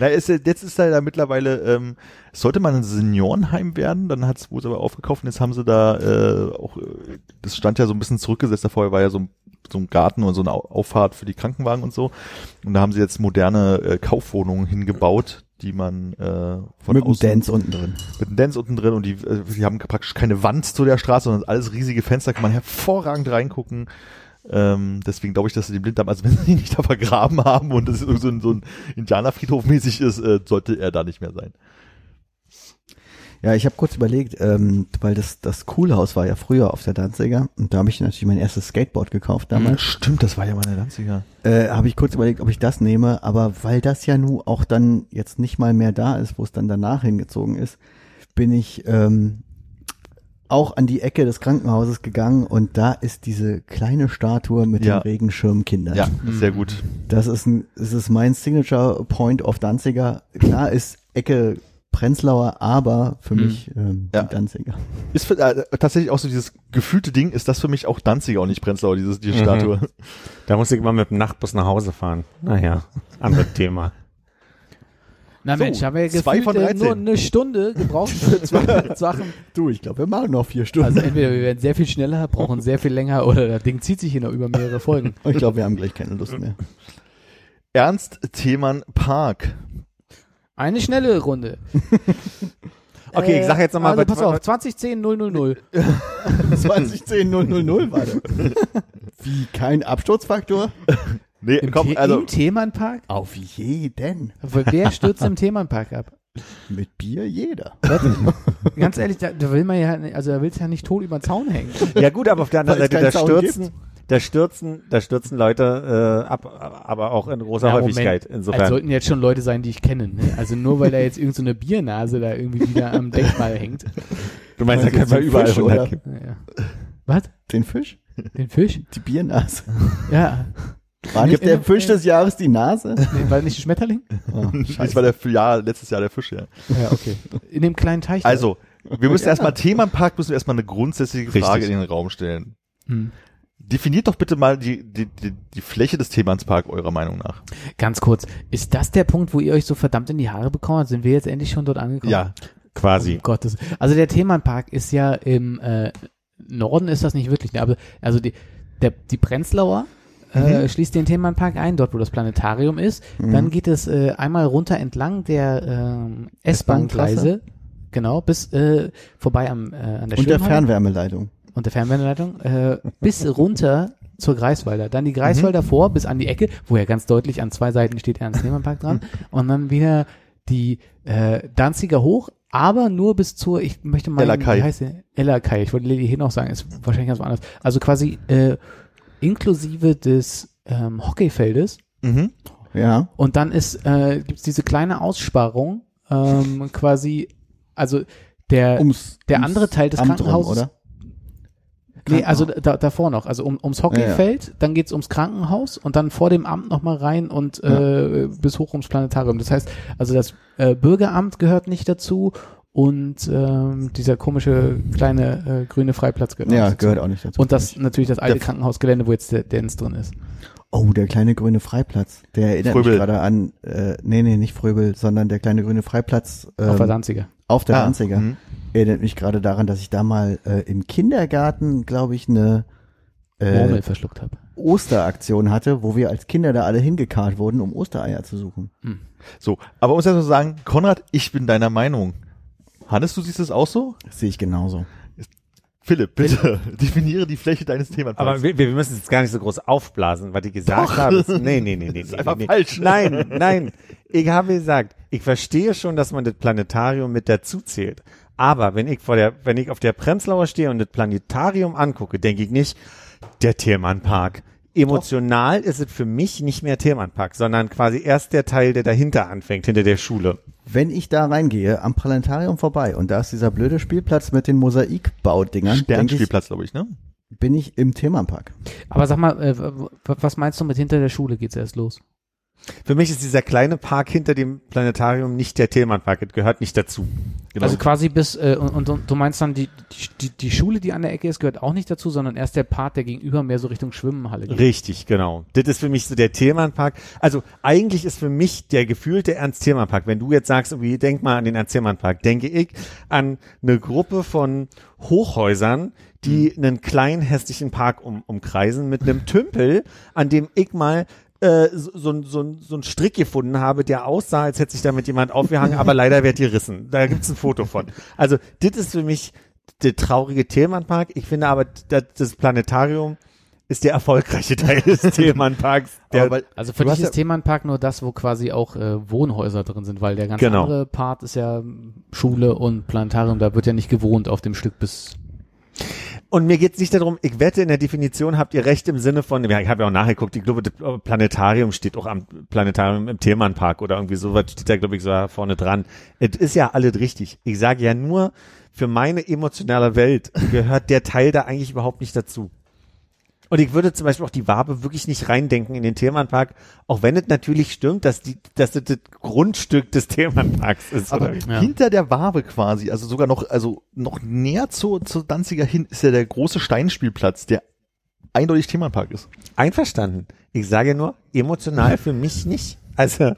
Na, ist, jetzt ist da ja mittlerweile, ähm, es sollte mal ein Seniorenheim werden, dann hat es wohl aber aufgekauft und jetzt haben sie da äh, auch, äh, das stand ja so ein bisschen zurückgesetzt, davor war ja so ein, so ein Garten und so eine Au- Auffahrt für die Krankenwagen und so. Und da haben sie jetzt moderne äh, Kaufwohnungen hingebaut, die man äh, von Mit dem außen Dance unten drin. mit einem Dance unten drin und die, äh, die haben praktisch keine Wand zu der Straße, sondern alles riesige Fenster, kann man hervorragend reingucken. Ähm, deswegen glaube ich, dass sie den Blinddarm, also wenn sie ihn nicht da vergraben haben und das so ein, so ein Indianerfriedhof mäßig ist, äh, sollte er da nicht mehr sein. Ja, ich habe kurz überlegt, ähm, weil das das Coolhaus war ja früher auf der Danziger und da habe ich natürlich mein erstes Skateboard gekauft damals. Stimmt, das war ja meine Danziger. Äh, habe ich kurz überlegt, ob ich das nehme, aber weil das ja nun auch dann jetzt nicht mal mehr da ist, wo es dann danach hingezogen ist, bin ich ähm, auch an die Ecke des Krankenhauses gegangen und da ist diese kleine Statue mit Ja. dem Regenschirmkinder. Ja, sehr gut. Das ist ein, das ist mein Signature Point of Danziger. Klar ist Ecke Prenzlauer, aber für Mhm. mich ähm, Ja. Danziger. Ist für, äh, tatsächlich auch so dieses gefühlte Ding, ist das für mich auch Danziger und nicht Prenzlauer, dieses, diese Mhm. Statue. Da muss ich immer mit dem Nachtbus nach Hause fahren. Naja, anderes Thema. Na So, Mensch, haben wir ja zwei gefühlt äh, 13. nur eine Stunde gebraucht für zwei Sachen. Du, ich glaube, wir machen noch vier Stunden. Also entweder wir werden sehr viel schneller, brauchen sehr viel länger oder das Ding zieht sich hier noch über mehrere Folgen. ich glaube, wir haben gleich keine Lust mehr. Ernst Themann Park. Eine schnelle Runde. Okay, ich sag jetzt noch mal, also pass auf, 2010 000. 2010 000 war das. Wie kein Absturzfaktor? Nee, Im, komm, The also, Im Themenpark? Auf jeden. Wer stürzt im Themenpark ab? Mit Bier jeder. Ganz ehrlich, da, da will man ja, nicht- also da willst du ja nicht tot über den Zaun hängen. Ja gut, aber auf der anderen Seite, da stürzen, da stürzen, da stürzen Leute äh, ab, aber auch in großer Ja, Häufigkeit. Moment. Insofern. Also sollten jetzt schon Leute sein, die ich kenne. Ne? Also nur weil da jetzt irgendeine so eine Biernase da irgendwie wieder am Denkmal hängt. du meinst, da können wir jetzt überall Fisch, 100 oder? kippen. Ja. Was? Den Fisch? Den Fisch? Die Biernase. Ja. War nicht der Fisch des Jahres die Nase? Nee, war nicht ein Schmetterling? Oh, das war der ja, letztes Jahr der Fisch, ja. Ja, okay. In dem kleinen Teich. Also, wir müssen erstmal Themenpark, müssen wir erstmal eine grundsätzliche Frage Richtig. in den Raum stellen. Hm. Definiert doch bitte mal die, die, die, die Fläche des Themenpark eurer Meinung nach. Ganz kurz, ist das der Punkt, wo ihr euch so verdammt in die Haare bekommen habt? Sind wir jetzt endlich schon dort angekommen? Ja, Quasi. Um Gottes. Also der Themenpark ist ja im äh, Norden ist das nicht wirklich, ne? aber also die, der, die Prenzlauer äh, Mhm. schließt den Themenpark ein, dort wo das Planetarium ist. Mhm. Dann geht es äh, einmal runter entlang der ähm, S-Bahn-Gleise, genau, bis äh, vorbei am äh, an der Und der Fernwärmeleitung. Und der Fernwärmeleitung äh, bis runter zur Greifswalder. Dann die Greifswalder vor bis an die Ecke, wo ja ganz deutlich an zwei Seiten steht Ernst Nehmann-Park dran. Und dann wieder die äh, Danziger hoch, aber nur bis zur, ich möchte mal, wie heißt der? Elakai. Ich wollte Lady auch sagen, ist wahrscheinlich ganz woanders. Also quasi äh, inklusive des ähm, Hockeyfeldes. Mhm. Ja. Und dann ist äh, gibt's diese kleine Aussparung, ähm, quasi, also der Ums, der ums andere Teil des Amt rum, Krankenhauses- oder? Nee, also da, davor noch, also um, ums Hockeyfeld, dann geht's ums Krankenhaus und dann vor dem Amt nochmal rein und äh, bis hoch ums Planetarium. Das heißt, also das äh, Bürgeramt gehört nicht dazu und ähm, dieser komische kleine äh, grüne Freiplatz gehört, Ja, auch dazu. gehört auch nicht dazu. Und das natürlich das alte Der- Krankenhausgelände, wo jetzt der Dance drin ist. Oh, der kleine grüne Freiplatz. Der erinnert Fröbel. mich gerade an, äh, nee, nee, nicht Fröbel, sondern der kleine grüne Freiplatz ähm, auf der Danziger. auf der Ah, Danziger. Erinnert mich gerade daran, dass ich da mal äh, im Kindergarten, glaube ich, eine äh, Murmel verschluckt habe. Osteraktion hatte, wo wir als Kinder da alle hingekarrt wurden, um Ostereier zu suchen. So, aber um es ja so sagen, Konrad, ich bin deiner Meinung. Hannes, du siehst es auch so? Das sehe ich genauso. Philipp, bitte, definiere die Fläche deines Themenparks. Aber wir, wir müssen es jetzt gar nicht so groß aufblasen, was ich gesagt Doch. habe. Ist, nee, nee, nee, nee. Das ist nee, einfach nee. falsch. Nein, nein. Ich habe gesagt, ich verstehe schon, dass man das Planetarium mit dazu zählt. Aber wenn ich vor der, wenn ich auf der Prenzlauer stehe und das Planetarium angucke, denke ich nicht, der Tiermannpark. Emotional ist es für mich nicht mehr Tiermannpark, sondern quasi erst der Teil, der dahinter anfängt, hinter der Schule. Wenn ich da reingehe, am Planetarium vorbei und da ist dieser blöde Spielplatz mit den Mosaikbaudingern, Sternspielplatz, glaube ich, ne? bin ich im Themenpark. Aber sag mal, äh, was meinst du mit hinter der Schule geht's erst los? Für mich ist dieser kleine Park hinter dem Planetarium nicht der Tiermannpark, es gehört nicht dazu. Genau. Also quasi bis, äh, und, und, du meinst dann, die, die, die Schule, die an der Ecke ist, gehört auch nicht dazu, sondern erst der Part, der gegenüber mehr so Richtung Schwimmenhalle geht. Richtig, genau. Das ist für mich so der Thälmannpark. Also eigentlich ist für mich der gefühlte Ernst-Thälmann-Park. Wenn du jetzt sagst, irgendwie, denk mal an den Ernst-Thälmann-Park, denke ich an eine Gruppe von Hochhäusern, die einen kleinen hässlichen Park um, umkreisen mit einem Tümpel, an dem ich mal äh, so, so, so, einen Strick gefunden habe, der aussah, als hätte sich damit jemand aufgehangen, aber leider wird gerissen. Da gibt's ein Foto von. Also das ist für mich der traurige Thälmannpark. Ich finde aber, das, Planetarium ist der erfolgreiche Teil des weil, Also für dich ist Themenpark nur das, wo quasi auch äh, Wohnhäuser drin sind, weil der ganze Genau. andere Part ist ja Schule und Planetarium, da wird ja nicht gewohnt auf dem Stück bis Und mir geht's nicht darum, ich wette, in der Definition habt ihr recht im Sinne von, ich habe ja auch nachgeguckt, ich glaube, Planetarium steht auch am Planetarium im Thälmannpark oder irgendwie sowas steht da, glaube ich, so vorne dran. Es ist ja alles richtig. Ich sage ja nur, für meine emotionale Welt gehört der Teil da eigentlich überhaupt nicht dazu. Und ich würde zum Beispiel auch die Wabe wirklich nicht reindenken in den Thälmannpark, auch wenn es natürlich stimmt, dass die, dass das, das Grundstück des Thälmannparks ist. aber oder? Ja. hinter der Wabe quasi, also sogar noch, also noch näher zu, zu Danziger hin, ist ja der große Steinspielplatz, der eindeutig Themenpark ist. Einverstanden. Ich sage nur, emotional für mich nicht. Also,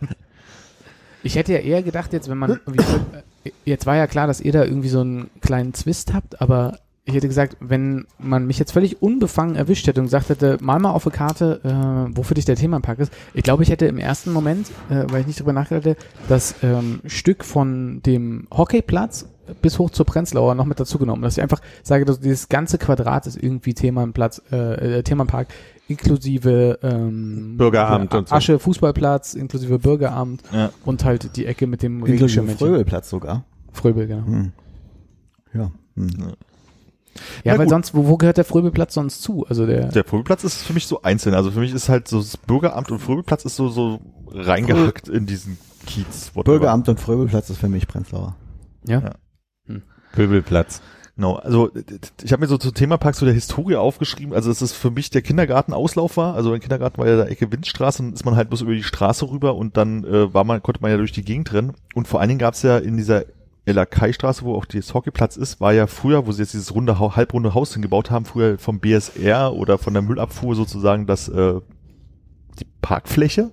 Ich hätte ja eher gedacht, jetzt, wenn man, äh, jetzt war ja klar, dass ihr da irgendwie so einen kleinen Zwist habt, aber ich hätte gesagt, wenn man mich jetzt völlig unbefangen erwischt hätte und gesagt hätte, mal mal auf eine Karte, äh, wo für dich der Themenpark ist. Ich glaube, ich hätte im ersten Moment, äh, weil ich nicht drüber nachgedacht hätte, das ähm, Stück von dem Hockeyplatz bis hoch zur Prenzlauer noch mit dazu genommen, dass ich einfach sage, dass dieses ganze Quadrat ist irgendwie Themenplatz, äh, äh, Themenpark inklusive ähm, Bürgeramt und so. Asche, Fußballplatz, inklusive Bürgeramt Ja. und halt die Ecke mit dem Inklusive Regenschirmmännchen. Fröbelplatz sogar. Fröbel, genau. Hm. Ja. Hm. Ja, Na weil gut. sonst, wo, wo gehört der Fröbelplatz sonst zu? Also der, Der Fröbelplatz ist für mich so einzeln. Also für mich ist halt so das Bürgeramt und Fröbelplatz ist so, so reingehackt in diesen Kiez. whatever. Bürgeramt und Fröbelplatz ist für mich Prenzlauer. ja. Ja. Pöbelplatz. Genau, also d- d- ich habe mir so zu Themapark so der Historie aufgeschrieben, also dass es für mich der Kindergartenauslauf war, also mein Kindergarten war ja der Ecke Windstraße und ist man halt bloß über die Straße rüber und dann äh, war man, konnte man ja durch die Gegend rennen und vor allen Dingen gab's ja in dieser Elakai-Straße, wo auch das Hockeyplatz ist, war ja früher, wo sie jetzt dieses runde, halbrunde Haus hingebaut haben, früher vom BSR oder von der Müllabfuhr sozusagen das, äh, die Parkfläche,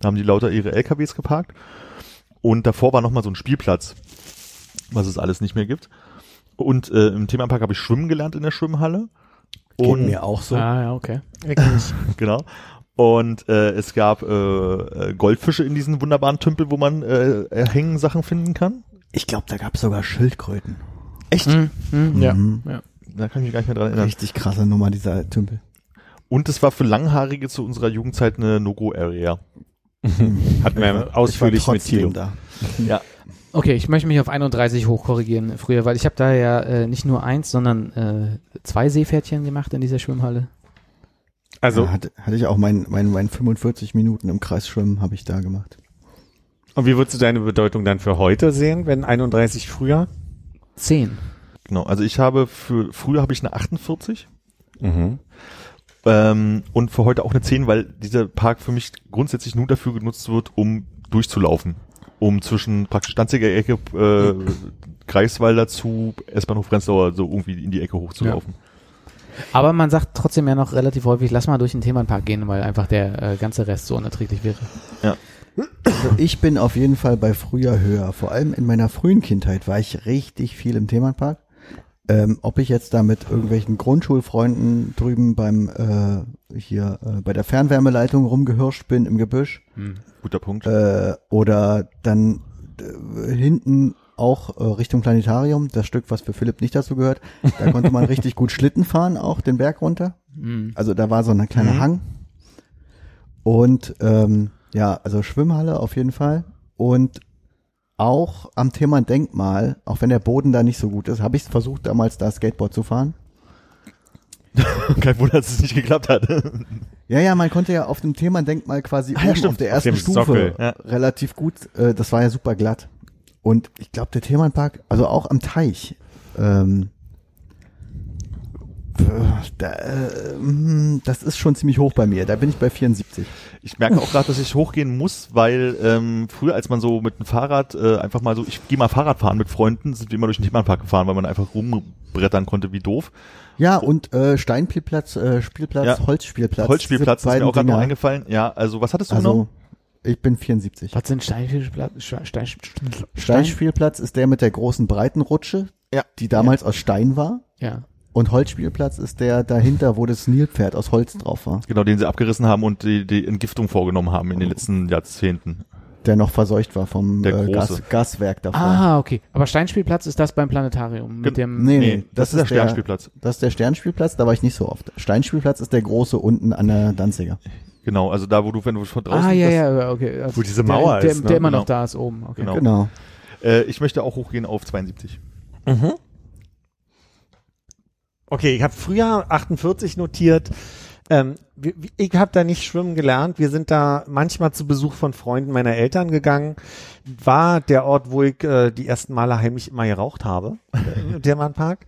da haben die lauter ihre LKWs geparkt und davor war nochmal so ein Spielplatz, was es alles nicht mehr gibt. Und äh, im Themapark habe ich schwimmen gelernt in der Schwimmhalle. Geht Und mir auch so. Ah, ja, okay. genau. Und äh, es gab äh, äh, Goldfische in diesen wunderbaren Tümpel, wo man äh, hängen Sachen finden kann. Ich glaube, da gab es sogar Schildkröten. Echt? Hm, hm, ja. Mhm. ja. Da kann ich mich gar nicht mehr dran erinnern. Richtig krasse Nummer, dieser Tümpel. Und es war für Langhaarige zu unserer Jugendzeit eine No-Go-Area. Hatten wir ausführlich mit Tilo. da. Ja. Okay, ich möchte mich auf 31 hochkorrigieren früher, weil ich habe da ja äh, nicht nur eins, sondern äh, zwei Seepferdchen gemacht in dieser Schwimmhalle. Also, ja, hatte, hatte ich auch mein, mein, mein 45 Minuten im Kreis schwimmen, habe ich da gemacht. Und wie würdest du deine Bedeutung dann für heute sehen, wenn 31 früher? Zehn. Genau. Also ich habe für früher habe ich eine 48 Mhm. ähm, und für heute auch eine 10, weil dieser Park für mich grundsätzlich nur dafür genutzt wird, um durchzulaufen. Um zwischen praktisch Danziger Ecke, äh, Greifswalder zu S-Bahnhof Prenzlauer so irgendwie in die Ecke hochzulaufen. Aber man sagt trotzdem ja noch relativ häufig, lass mal durch den Themenpark gehen, weil einfach der äh, ganze Rest so unerträglich wäre. Also ich bin auf jeden Fall bei früher höher. Vor allem in meiner frühen Kindheit war ich richtig viel im Themenpark. Ähm, ob ich jetzt da mit irgendwelchen Grundschulfreunden drüben beim äh, hier äh, bei der Fernwärmeleitung rumgehirscht bin im Gebüsch Guter Punkt. äh, oder dann äh, hinten auch äh, Richtung Planetarium, das Stück, was für Philipp nicht dazu gehört, da konnte man richtig gut Schlitten fahren, auch den Berg runter. Mhm. Also da war so ein kleiner Mhm. Hang. Und ähm, ja, also Schwimmhalle auf jeden Fall. Und auch am Thema Denkmal, auch wenn der Boden da nicht so gut ist, habe ich versucht, damals da Skateboard zu fahren. Kein Wunder, dass es nicht geklappt hat. Ja, ja, man konnte ja auf dem Thema Denkmal quasi Ah, ja, stimmt, auf der auf ersten dem Stufe Sockel, ja. relativ gut. Äh, das war ja super glatt. Und ich glaube, der Themenpark, also auch am Teich, ähm, das ist schon ziemlich hoch bei mir. Da bin ich bei 74. Ich merke auch gerade, dass ich hochgehen muss, weil ähm, früher, als man so mit dem Fahrrad äh, einfach mal so, ich gehe mal Fahrrad fahren mit Freunden, sind wir immer durch den Themenpark gefahren, weil man einfach rumbrettern konnte wie doof. Ja, und äh, Steinspielplatz, äh, Spielplatz, Ja. Holzspielplatz. Holzspielplatz ist mir auch gerade noch eingefallen. Ja, also was hattest du genommen? Also, ich bin 74. Was sind Steinfischplatz? Stein, Stein, Stein, Steinspielplatz ist der mit der großen breiten Rutsche, Ja. die damals aus Stein war. Ja. Und Holzspielplatz ist der dahinter, wo das Nilpferd aus Holz drauf war, Genau, den sie abgerissen haben und die, die Entgiftung vorgenommen haben in den letzten Jahrzehnten. der noch verseucht war vom Der äh. Gas, Gaswerk davor. Ah, okay. Aber Steinspielplatz ist das beim Planetarium mit dem. Nee, Nee, nee, das, ist der Sternspielplatz. Das ist der Sternspielplatz, da war ich nicht so oft. Steinspielplatz ist der große unten an der Danziger. Genau, also da, wo du, wenn du von draußen Ah, ja, das, ja, okay. Also Wo diese Mauer der, ist, Der, ne? der immer noch Genau. da ist oben. Okay. Genau. Genau. Äh, ich möchte auch hochgehen auf 72. Mhm. Okay, ich habe früher 48 notiert. Ähm, ich habe da nicht schwimmen gelernt. Wir sind da manchmal zu Besuch von Freunden meiner Eltern gegangen. War der Ort, wo ich äh, die ersten Male heimlich immer geraucht habe, im Thermanpark.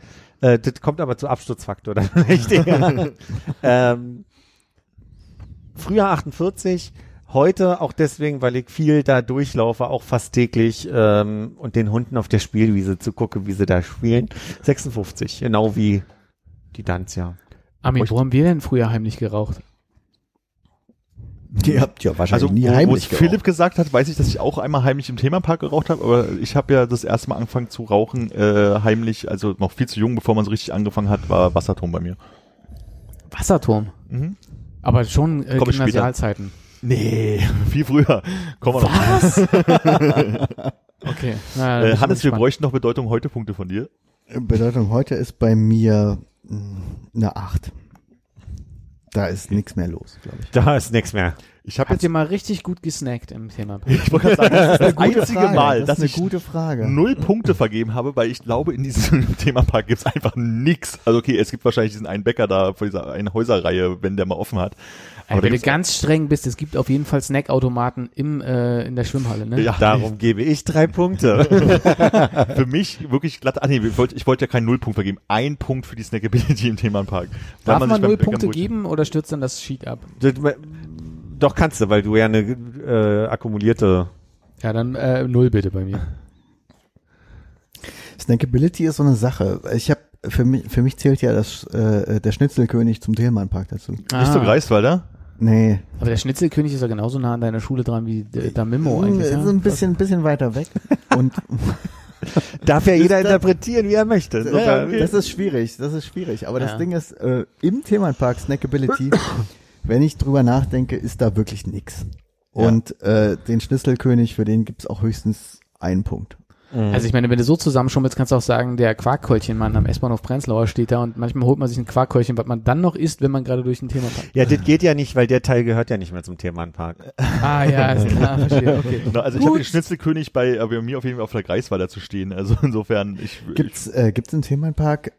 Äh, das kommt aber zu Absturzfaktor dann eher. ähm, früher 48, heute auch deswegen, weil ich viel da durchlaufe, auch fast täglich ähm, und den Hunden auf der Spielwiese zu gucke, wie sie da spielen. 56, genau wie die Danzia. Armin, wo haben wir denn früher heimlich geraucht? Ihr habt ja wahrscheinlich Also, nie wo, wo heimlich es geraucht. Philipp gesagt hat, weiß ich, dass ich auch einmal heimlich im Themenpark geraucht habe, aber ich habe ja das erste Mal angefangen zu rauchen, äh, heimlich, also noch viel zu jung, bevor man so richtig angefangen hat, war Wasserturm bei mir. Wasserturm. Mhm. Aber schon äh, Komm. Gymnasialzeiten. Nee, viel früher. Kommen wir noch. Okay. Na, Äh, Hannes, wir bräuchten noch Bedeutung heute Punkte von dir. Bedeutung heute ist bei mir eine 8. Da ist nichts mehr los, glaube ich. Da ist nichts mehr. Ich habe jetzt, ihr mal richtig gut gesnackt im Thema? ich wollte gerade sagen, das ist das einzige Frage. Mal, das dass ist eine ich gute Frage. null Punkte vergeben habe, weil ich glaube, in diesem Themapark gibt's einfach nix. Also okay, es gibt wahrscheinlich diesen einen Bäcker da vor dieser einen Häuserreihe, wenn der mal offen hat. Aber wenn du ganz streng bist, es gibt auf jeden Fall Snackautomaten im äh, in der Schwimmhalle, ne? Ja, Darum gebe ich drei Punkte. für mich wirklich glatt. Ah nee, ich wollte ich wollte ja keinen Nullpunkt vergeben. Ein Punkt für die Snackability im Themenpark. Darf man, sich beim null Bäcker Punkte wohlfühlt. geben oder stürzt dann das Sheet ab? Doch kannst du, weil du ja eine äh, akkumulierte. Ja, dann äh, null bitte bei mir. Snackability ist so eine Sache. Ich habe für mich, für mich zählt ja das, äh, der Schnitzelkönig zum Tillmannpark dazu. Nicht so Ah. Greifswalder? Nee, Aber der Schnitzelkönig ist ja genauso nah an deiner Schule dran wie der, der Mimo eigentlich. ist Ja? ein bisschen, bisschen weiter weg. Und darf ja jeder interpretieren, wie er möchte. Ja, Insofern- Das ist schwierig, das ist schwierig. Aber Ja. das Ding ist, äh, im Themenpark Snackability, wenn ich drüber nachdenke, ist da wirklich nix. Und äh, den Schnitzelkönig, für den gibt's auch höchstens einen Punkt. Also ich meine, wenn du so zusammenschummelst, kannst du auch sagen, der Quarkkeulchenmann am S-Bahnhof Prenzlauer steht da und manchmal holt man sich ein Quarkkeulchen, was man dann noch isst, wenn man gerade durch ein Thema passt. Ja, das geht ja nicht, weil der Teil gehört ja nicht mehr zum Themenpark. Ah ja, ist klar, verstehe, okay. Na, Also ich habe den Schnitzelkönig bei, bei mir auf jeden Fall auf der Greifswalder zu stehen. Also insofern, ich, ich Gibt's, äh, gibt's im Themenpark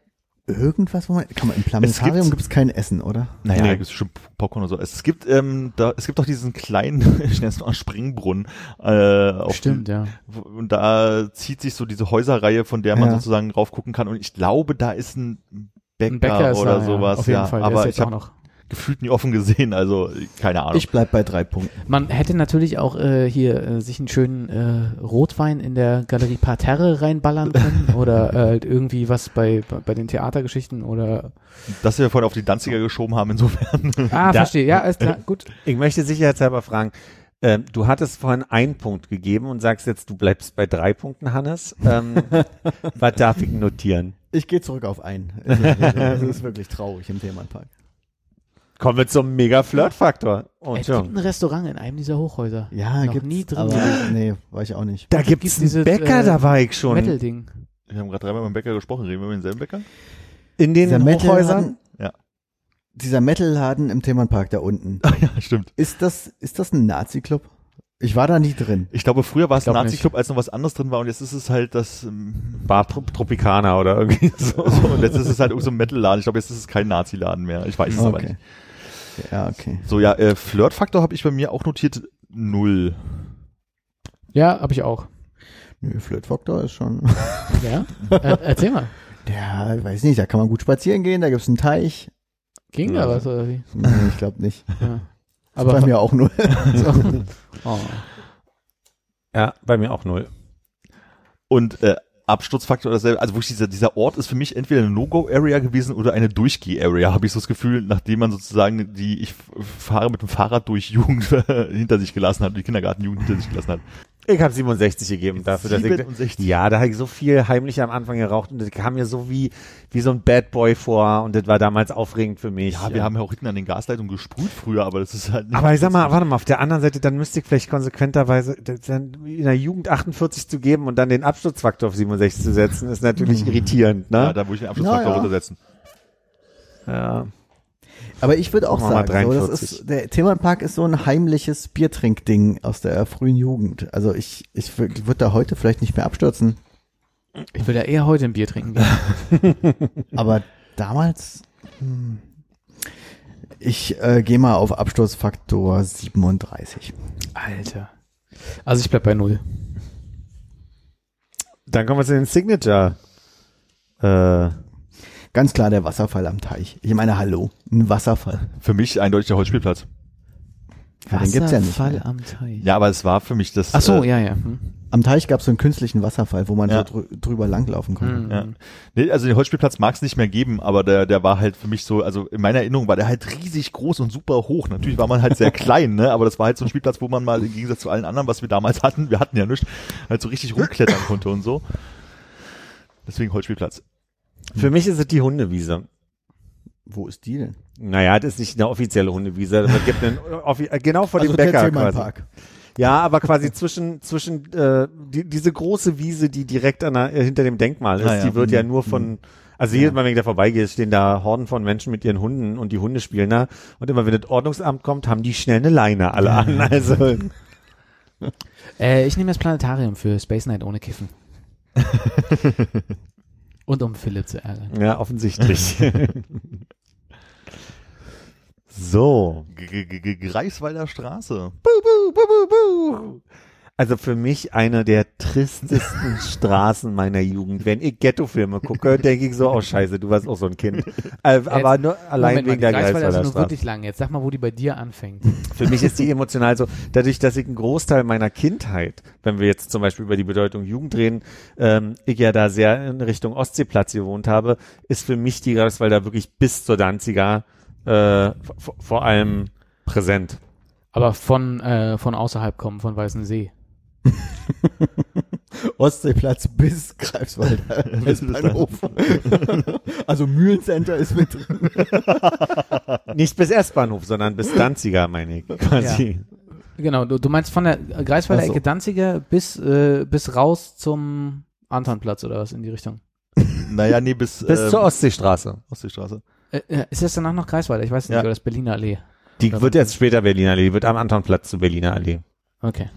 irgendwas, wo man, kann man, im Planetarium gibt- gibt's kein Essen, oder? Naja, Nee. da gibt's schon Popcorn und so. Es gibt, ähm, da, es gibt doch diesen kleinen, ich nenne es mal Springbrunnen. Äh, auf Stimmt, die, ja. Und da zieht sich so diese Häuserreihe, von der man Ja. sozusagen drauf gucken kann. Und ich glaube, da ist ein Bäcker, Ein Bäcker ist oder da, sowas. ja, auf jeden ja, Fall. Der ist aber jetzt ich auch habe noch. Gefühlt nie offen gesehen. Also keine Ahnung. Ich bleib bei drei Punkten. Man hätte natürlich auch äh, hier äh, sich einen schönen äh, Rotwein in der Galerie Parterre reinballern können oder äh, irgendwie was bei, bei bei den Theatergeschichten oder Dass wir vorhin auf die Danziger geschoben haben, insofern. Ah, Da- verstehe. Ja, ist klar, gut. Ich möchte sicherheitshalber fragen, ähm, du hattest vorhin einen Punkt gegeben und sagst jetzt, du bleibst bei drei Punkten, Hannes. Ähm, was darf ich notieren? Ich gehe zurück auf einen. Es ist, es ist wirklich traurig im Themenpark. Kommen wir zum Mega-Flirt-Faktor. Und Es schon. gibt ein Restaurant in einem dieser Hochhäuser. Ja, Noch gibt's, nie drin aber nee, war ich auch nicht. Da gibt gibt's gibt's einen dieses, Bäcker, äh, da war ich schon. Metal-Ding. Wir haben gerade dreimal beim Bäcker gesprochen. Reden wir mit denselben Bäcker? In den Dieser Hochhäusern. Ja. dieser Metal-Laden im Themenpark da unten. Ah ja, stimmt. Ist das, ist das ein Nazi-Club? Ich war da nie drin. Ich glaube, früher war es ein Nazi-Club, als noch was anderes drin war. Und jetzt ist es halt das... Ähm, Bar Tro- Tropicana oder irgendwie so. so, und jetzt ist es halt irgend so ein Metal-Laden. Ich glaube, jetzt ist es kein Nazi-Laden mehr. Ich weiß es aber nicht. Okay. Ja, okay. So, ja, äh, Flirtfaktor habe ich bei mir auch notiert null. Ja, habe ich auch. Nö, Flirtfaktor ist schon. Ja? äh, erzähl mal. Ja, ich weiß nicht, da kann man gut spazieren gehen, da gibt's einen Teich. Ging Ja. da was oder wie? Nee, ich glaube nicht. Ja. Aber bei mir auch nur. so. oh. Ja, bei mir auch null. Und äh, Absturzfaktor oder dasselbe, also wirklich dieser, dieser Ort ist für mich entweder eine No-Go-Area gewesen oder eine Durchgeh-Area, habe ich so das Gefühl, nachdem man sozusagen die ich fahre mit dem Fahrrad durch Jugend hinter sich gelassen hat, die Kindergartenjugend hinter sich gelassen hat. Ich habe 67 gegeben dafür, dass ich 67. ja, da habe ich so viel heimlich am Anfang geraucht und das kam mir so wie wie so ein Bad Boy vor und das war damals aufregend für mich. Ja, wir haben ja auch hinten an den Gasleitungen gesprüht früher, aber das ist halt nicht. aber ich sag mal, warte mal, auf der anderen Seite, dann müsste ich vielleicht konsequenterweise dann in der Jugend 48 zu geben und dann den Absturzfaktor auf 67 zu setzen, ist natürlich irritierend, ja, ne? da würde ich den ja. runtersetzen. Ja. Aber ich würde auch Machen sagen, so, das 43. ist, der Themenpark ist so ein heimliches Biertrinkding aus der frühen Jugend. Also ich, ich würde da heute vielleicht nicht mehr abstürzen, Ich will ja eher heute ein Bier trinken gehen. aber damals, hm, ich äh, gehe mal auf Absturzfaktor 37. Alter. Also ich bleib bei null. Dann kommen wir zu den Signature. Äh, Ganz klar der Wasserfall am Teich. Ich meine, hallo, ein Wasserfall. Für mich eindeutig der Holzspielplatz. Ja, den gibt's ja nicht Wasserfall mehr. am Teich. Ja, aber es war für mich das. Ach so, äh, ja, ja. Hm. Am Teich gab es so einen künstlichen Wasserfall, wo man Ja. so drü drüber langlaufen konnte. Hm. Ja. Nee, also den Holzspielplatz mag es nicht mehr geben, aber der, der war halt für mich so, also in meiner Erinnerung war der halt riesig groß und super hoch. Natürlich war man halt sehr klein, ne? aber das war halt so ein Spielplatz, wo man mal im Gegensatz zu allen anderen, was wir damals hatten, wir hatten ja nichts, halt so richtig rumklettern konnte und so. Deswegen Holzspielplatz. Für mich ist es die Hundewiese. Wo ist die denn? Naja, das ist nicht eine offizielle Hundewiese, es gibt einen, offi- äh, genau vor dem der Bäcker quasi. Themenpark. Ja, aber quasi zwischen zwischen äh, die, diese große Wiese, die direkt an der, hinter dem Denkmal ist, Ah, ja. die wird ja Mhm. nur von also jedes Mal, wenn ich da vorbeigehe, stehen da Horden von Menschen mit ihren Hunden und die Hunde spielen da. Und immer wenn das Ordnungsamt kommt, haben die schnell eine Leine alle an. Also Äh, ich nehme das Planetarium für Space Night ohne Kiffen. Und um Philipp zu ärgern. ja, offensichtlich. so. G -G -G Greifswalder Straße. Also für mich eine der tristesten Straßen meiner Jugend. Wenn ich Ghetto-Filme gucke, denke ich so, oh scheiße, du warst auch so ein Kind. Äh, aber nur allein Moment wegen der Greifswalder ist nur Straße. wirklich lang. Jetzt sag mal, wo die bei dir anfängt. Für mich ist die emotional so, dadurch, dass ich einen Großteil meiner Kindheit, wenn wir jetzt zum Beispiel über die Bedeutung Jugend reden, ähm, ich ja da sehr in Richtung Ostseeplatz gewohnt habe, ist für mich die Greifswalder wirklich bis zur Danziger äh, vor allem präsent. Aber von, äh, von außerhalb kommen, von Weißen See. Ostseeplatz bis Greifswalder S-Bahnhof. also Mühlencenter ist mit drin. Nicht bis S-Bahnhof, sondern bis Danziger, meine ich, quasi. Genau, du, du meinst von der Greifswalder so. Ecke Danziger bis, äh, bis raus zum Antonplatz oder was in die Richtung? Naja, nee, bis, Bis ähm, zur Ostseestraße. Ostseestraße. Äh, äh, ist das danach noch Greifswalder? Ich weiß nicht, Ja. oder das Berliner Allee. Die wird jetzt später Berliner Allee, die wird am Antonplatz zu Berliner Allee. Okay.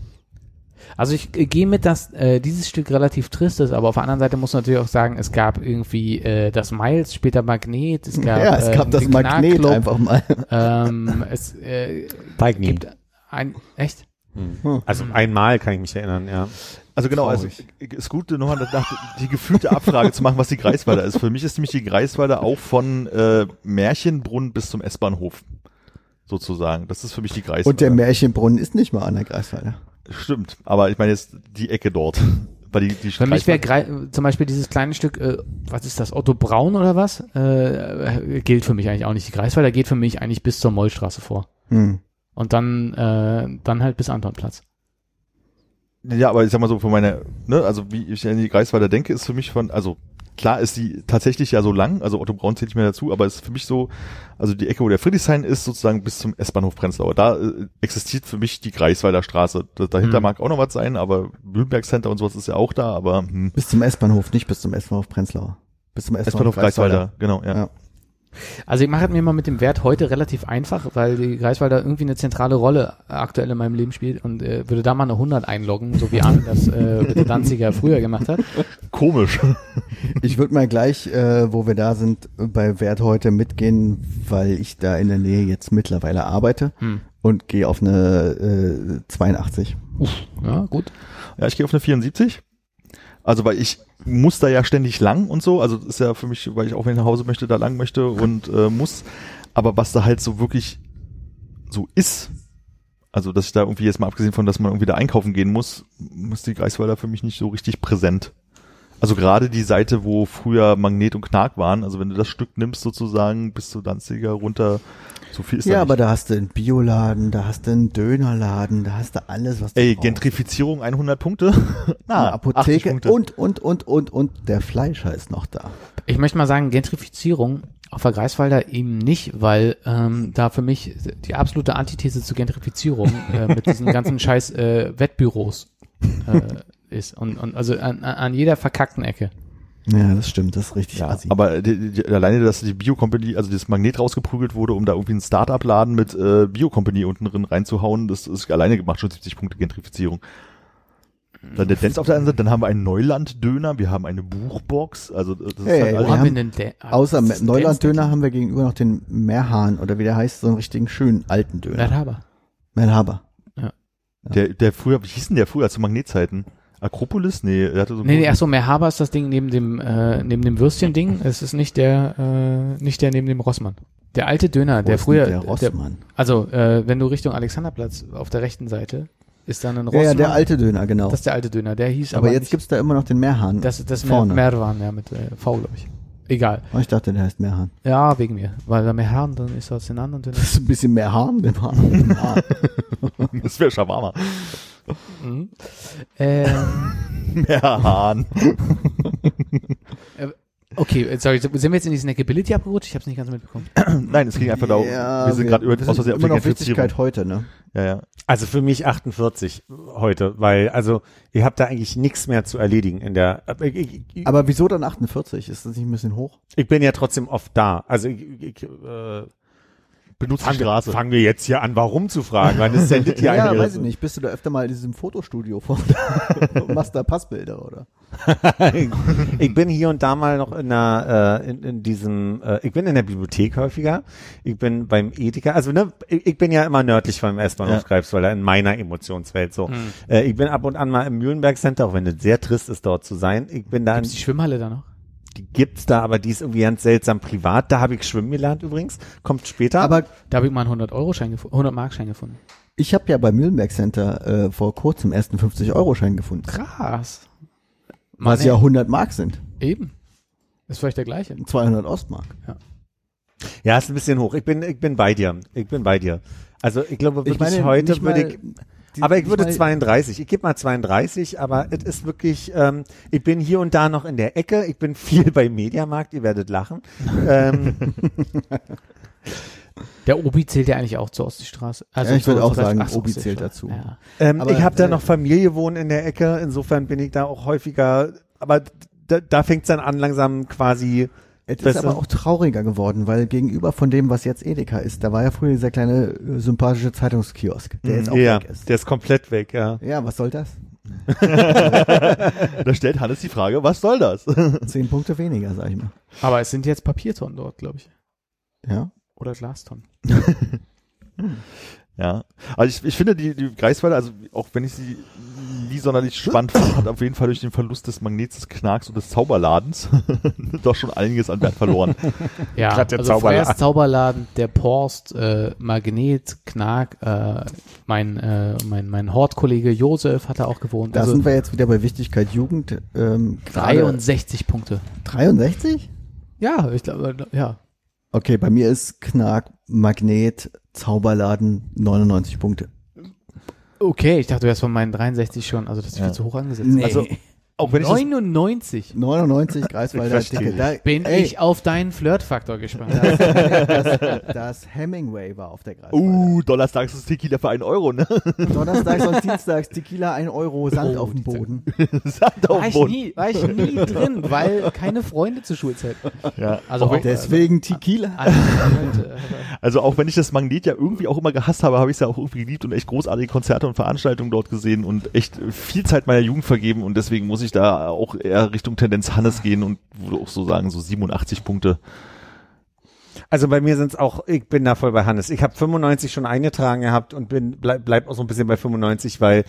Also ich äh, gehe mit, dass äh, dieses Stück relativ trist ist, aber auf der anderen Seite muss man natürlich auch sagen, es gab irgendwie äh, das Miles, später Magnet, es gab, Ja, es gab ähm, das Magnet einfach mal. Ähm, es äh, Teigni. gibt ein, echt? Also einmal kann ich mich erinnern, ja. Also genau, also ist gut, nochmal nach, die gefühlte Abfrage zu machen, was die Greifswalder ist. Für mich ist nämlich die Greifswalder auch von äh, Märchenbrunn bis zum S-Bahnhof sozusagen. Das ist für mich die Greifswalder. Und der Märchenbrunnen ist nicht mal an der Greifswalder. Stimmt, aber ich meine jetzt die Ecke dort. Weil die, die Für mich wäre zum Beispiel dieses kleine Stück, äh, was ist das, Otto Braun oder was? Äh, äh, gilt für mich eigentlich auch nicht. Die Greifswalder geht für mich eigentlich bis zur Mollstraße vor. Hm. Und dann, äh, dann halt bis Antonplatz. Ja, aber ich sag mal so von meiner, ne, also wie ich an die Greifswalder denke, ist für mich von, also klar ist die tatsächlich ja so lang, also Otto Braun zählt nicht mehr dazu, aber es ist für mich so, also die Ecke, wo der Friedrichshain ist, sozusagen bis zum S-Bahnhof Prenzlauer. Da äh, existiert für mich die Greifswalder Straße. Da, dahinter Hm. mag auch noch was sein, aber Mühlenberg Center und sowas ist ja auch da, aber hm. Bis zum S-Bahnhof, nicht bis zum S-Bahnhof Prenzlauer. Bis zum S-Bahnhof Greifswalder, genau, ja. Ja. Also ich mache es mir mal mit dem Wert heute relativ einfach, weil die Greifswalder irgendwie eine zentrale Rolle aktuell in meinem Leben spielt und äh, würde da mal eine 100 einloggen, so wie Arne das äh, mit der Danziger früher gemacht hat. Komisch. Ich würde mal gleich, äh, wo wir da sind, bei Wert heute mitgehen, weil ich da in der Nähe jetzt mittlerweile arbeite Hm. und gehe auf eine äh, 82. Ja, gut. Ja, ich gehe auf eine 74. Also weil ich muss da ja ständig lang und so. Also ist ja für mich, weil ich auch wenn ich nach Hause möchte, da lang möchte und äh, muss. Aber was da halt so wirklich so ist, also dass ich da irgendwie jetzt mal abgesehen von, dass man irgendwie da einkaufen gehen muss, ist die Greifswalder für mich nicht so richtig präsent. Also gerade die Seite, wo früher Magnet und Knark waren, also wenn du das Stück nimmst sozusagen bis zu Danziger runter, so viel ist Ja, da aber nicht. da hast du einen Bioladen, da hast du einen Dönerladen, da hast du alles, was du Ey, brauchst. Gentrifizierung 100 Punkte? Eine Na, 80 Apotheke Punkte. und, und, und, und, und der Fleischer ist noch da. Ich möchte mal sagen, Gentrifizierung auf der Greifswalder eben nicht, weil ähm, da für mich die absolute Antithese zur Gentrifizierung äh, mit diesen ganzen scheiß äh, Wettbüros äh, ist. Und, und also an, an jeder verkackten Ecke. Ja, das stimmt, das ist richtig Ja, assi. aber die, die, alleine, dass die Bio-Company, also das Magnet rausgeprügelt wurde, um da irgendwie einen Start-up-Laden mit äh, Bio-Company unten drin reinzuhauen, das ist alleine gemacht, schon 70 Punkte Gentrifizierung. Dann der Dance auf der anderen Seite, dann haben wir einen Neuland-Döner, wir haben eine Buchbox, also das ist Hey, halt alles, Wo haben wir denn der, ah, Außer Neuland-Döner haben wir gegenüber noch den Meerhahn oder wie der heißt, so einen richtigen schönen alten Döner. Merhaber. Merhaba. der, der früher, wie hieß denn der früher zu Magnetzeiten? Akropolis? Nee, der hatte so Nee, nee, ach so, Merhaber ist das Ding neben dem, äh, neben dem Würstchen-Ding. Es ist nicht der, äh, nicht der neben dem Rossmann. Der alte Döner, Wo der ist früher, der der, Rossmann. also, äh, wenn du Richtung Alexanderplatz auf der rechten Seite, ist dann ein Ja, Rossmann. ja, der alte Döner, genau. Das ist der alte Döner, der hieß aber aber jetzt nicht, gibt's da immer noch den Meerhahn. das, das Mer vorne. Merwan, ja, mit äh, V, glaube ich. Egal. Oh, ich dachte, der heißt Meerhahn. Ja, wegen mir. Weil da mehr Herren, dann ist das den anderen Döner. Das ist ein bisschen den Hahn. das wäre Shawarma. Mhm. Ähm, Mehr Hahn. okay, äh, sorry, sind wir jetzt in die Snackability abgerutscht? Ich habe es nicht ganz mitbekommen. Nein, es ging einfach darum, Ja, wir sind gerade über, wir aus Versehen auf immer noch Witzigkeit heute, ne? Ja, ja. Also für mich 48 heute, weil, also, ihr habt da eigentlich nichts mehr zu erledigen in der, ich, ich, ich, Aber wieso dann 48? Ist das nicht ein bisschen hoch? ich bin ja trotzdem oft da. Also, ich, ich, äh, Benutzt die fangen, wir, Straße. fangen wir jetzt hier an, warum zu fragen, weil es sendet hier Ja, eine weiß ich nicht. Bist du da öfter mal in diesem Fotostudio vor und machst da Passbilder, oder? ich bin hier und da mal noch in einer, äh, in, in diesem, äh, ich bin in der Bibliothek häufiger, ich bin beim Ethiker, also ne, ich, ich bin ja immer nördlich vom S-Bahnhof Ja. Greifswalder in meiner Emotionswelt so. Äh, ich bin ab und an mal im Mühlenberg Center, auch wenn es sehr trist ist, dort zu sein. Ich bin da, Ist die Schwimmhalle da noch? Die gibt's da, aber die ist irgendwie ganz seltsam privat. Da habe ich schwimmen gelernt übrigens, kommt später. Aber Da habe ich mal einen 100-Euro-Schein gefunden, 100-Mark-Schein gefunden. ich habe ja beim Mühlenberg Center äh, vor kurzem erst einen 50-Euro-Schein gefunden. Krass. Was Mann, ja ey. 100 Mark sind. Eben. Ist vielleicht der gleiche. 200 Ostmark. ja, ist ein bisschen hoch. Ich bin, ich bin bei dir. Ich bin bei dir. Also ich glaube Ich wirklich meine, heute würde ich, die, Aber ich würde mal- 32, ich gebe mal 32, aber es ist wirklich, ähm, ich bin hier und da noch in der Ecke, ich bin viel beim Mediamarkt, ihr werdet lachen. ähm, Der Obi zählt ja eigentlich auch zur Ostseestraße. Also Ja, ich würde auch sagen, ach Obi zählt dazu. Ja. ähm, Aber, ich habe da äh, noch Familie wohnen in der Ecke, insofern bin ich da auch häufiger, aber da, da fängt es dann an langsam quasi, Es ist aber auch trauriger geworden, weil gegenüber von dem, was jetzt Edeka ist, da war ja früher dieser kleine äh, sympathische Zeitungskiosk, der jetzt auch ja, weg ist. der ist komplett weg, ja. Ja, was soll das? Da stellt Hannes die Frage, was soll das? Zehn Punkte weniger, sag ich mal. Aber es sind jetzt Papiertonnen dort, glaube ich. Ja. Oder Glastonnen. Ja, also ich, ich finde die, die Greifswalder, also auch wenn ich sie nie sonderlich spannend fand, hat auf jeden Fall durch den Verlust des Magnets, des Knarks und des Zauberladens doch schon einiges an Wert verloren. Ja, der also Zauberladen. Freyers Zauberladen, der Porst, äh, Magnet, Knark, äh, mein, äh, mein, mein Hortkollege Josef hat da auch gewohnt. Da also sind wir jetzt wieder bei Wichtigkeit Jugend. Ähm, gerade- 63 Punkte. 63? Ja, ich glaube, ja. Okay, bei mir ist Knark, Magnet, Zauberladen 99 Punkte. Okay, ich dachte, du wärst von meinen 63 schon, also das ist Ja. viel zu hoch angesetzt. Nee. Also, auch wenn ich das, 99 99 Greifswalder Ich. Dicke. Da, bin ey, ich auf deinen Flirtfaktor gespannt. das, das Hemingway war auf der Greifswalder. uh, Donnerstags ist Tequila für einen Euro, ne? Donnerstags und Dienstags Tequila 1 Euro, Sand Oh, auf dem Boden. Sand auf dem ich Boden. nie, war ich nie drin, weil keine Freunde zur Schulzeit. Ja, Also auch, Deswegen Tequila. Also, also auch wenn ich das Magnet ja irgendwie auch immer gehasst habe, habe ich es ja auch irgendwie geliebt und echt großartige Konzerte und Veranstaltungen dort gesehen und echt viel Zeit meiner Jugend vergeben und deswegen muss ich da auch eher Richtung Tendenz Hannes gehen und würde auch so sagen, so 87 Punkte. Also bei mir sind es auch, ich bin da voll bei Hannes. Ich habe 95 schon eingetragen gehabt und bin bleib, bleib auch so ein bisschen bei 95, weil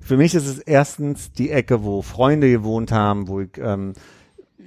für mich ist es erstens die Ecke, wo Freunde gewohnt haben, wo ich ähm,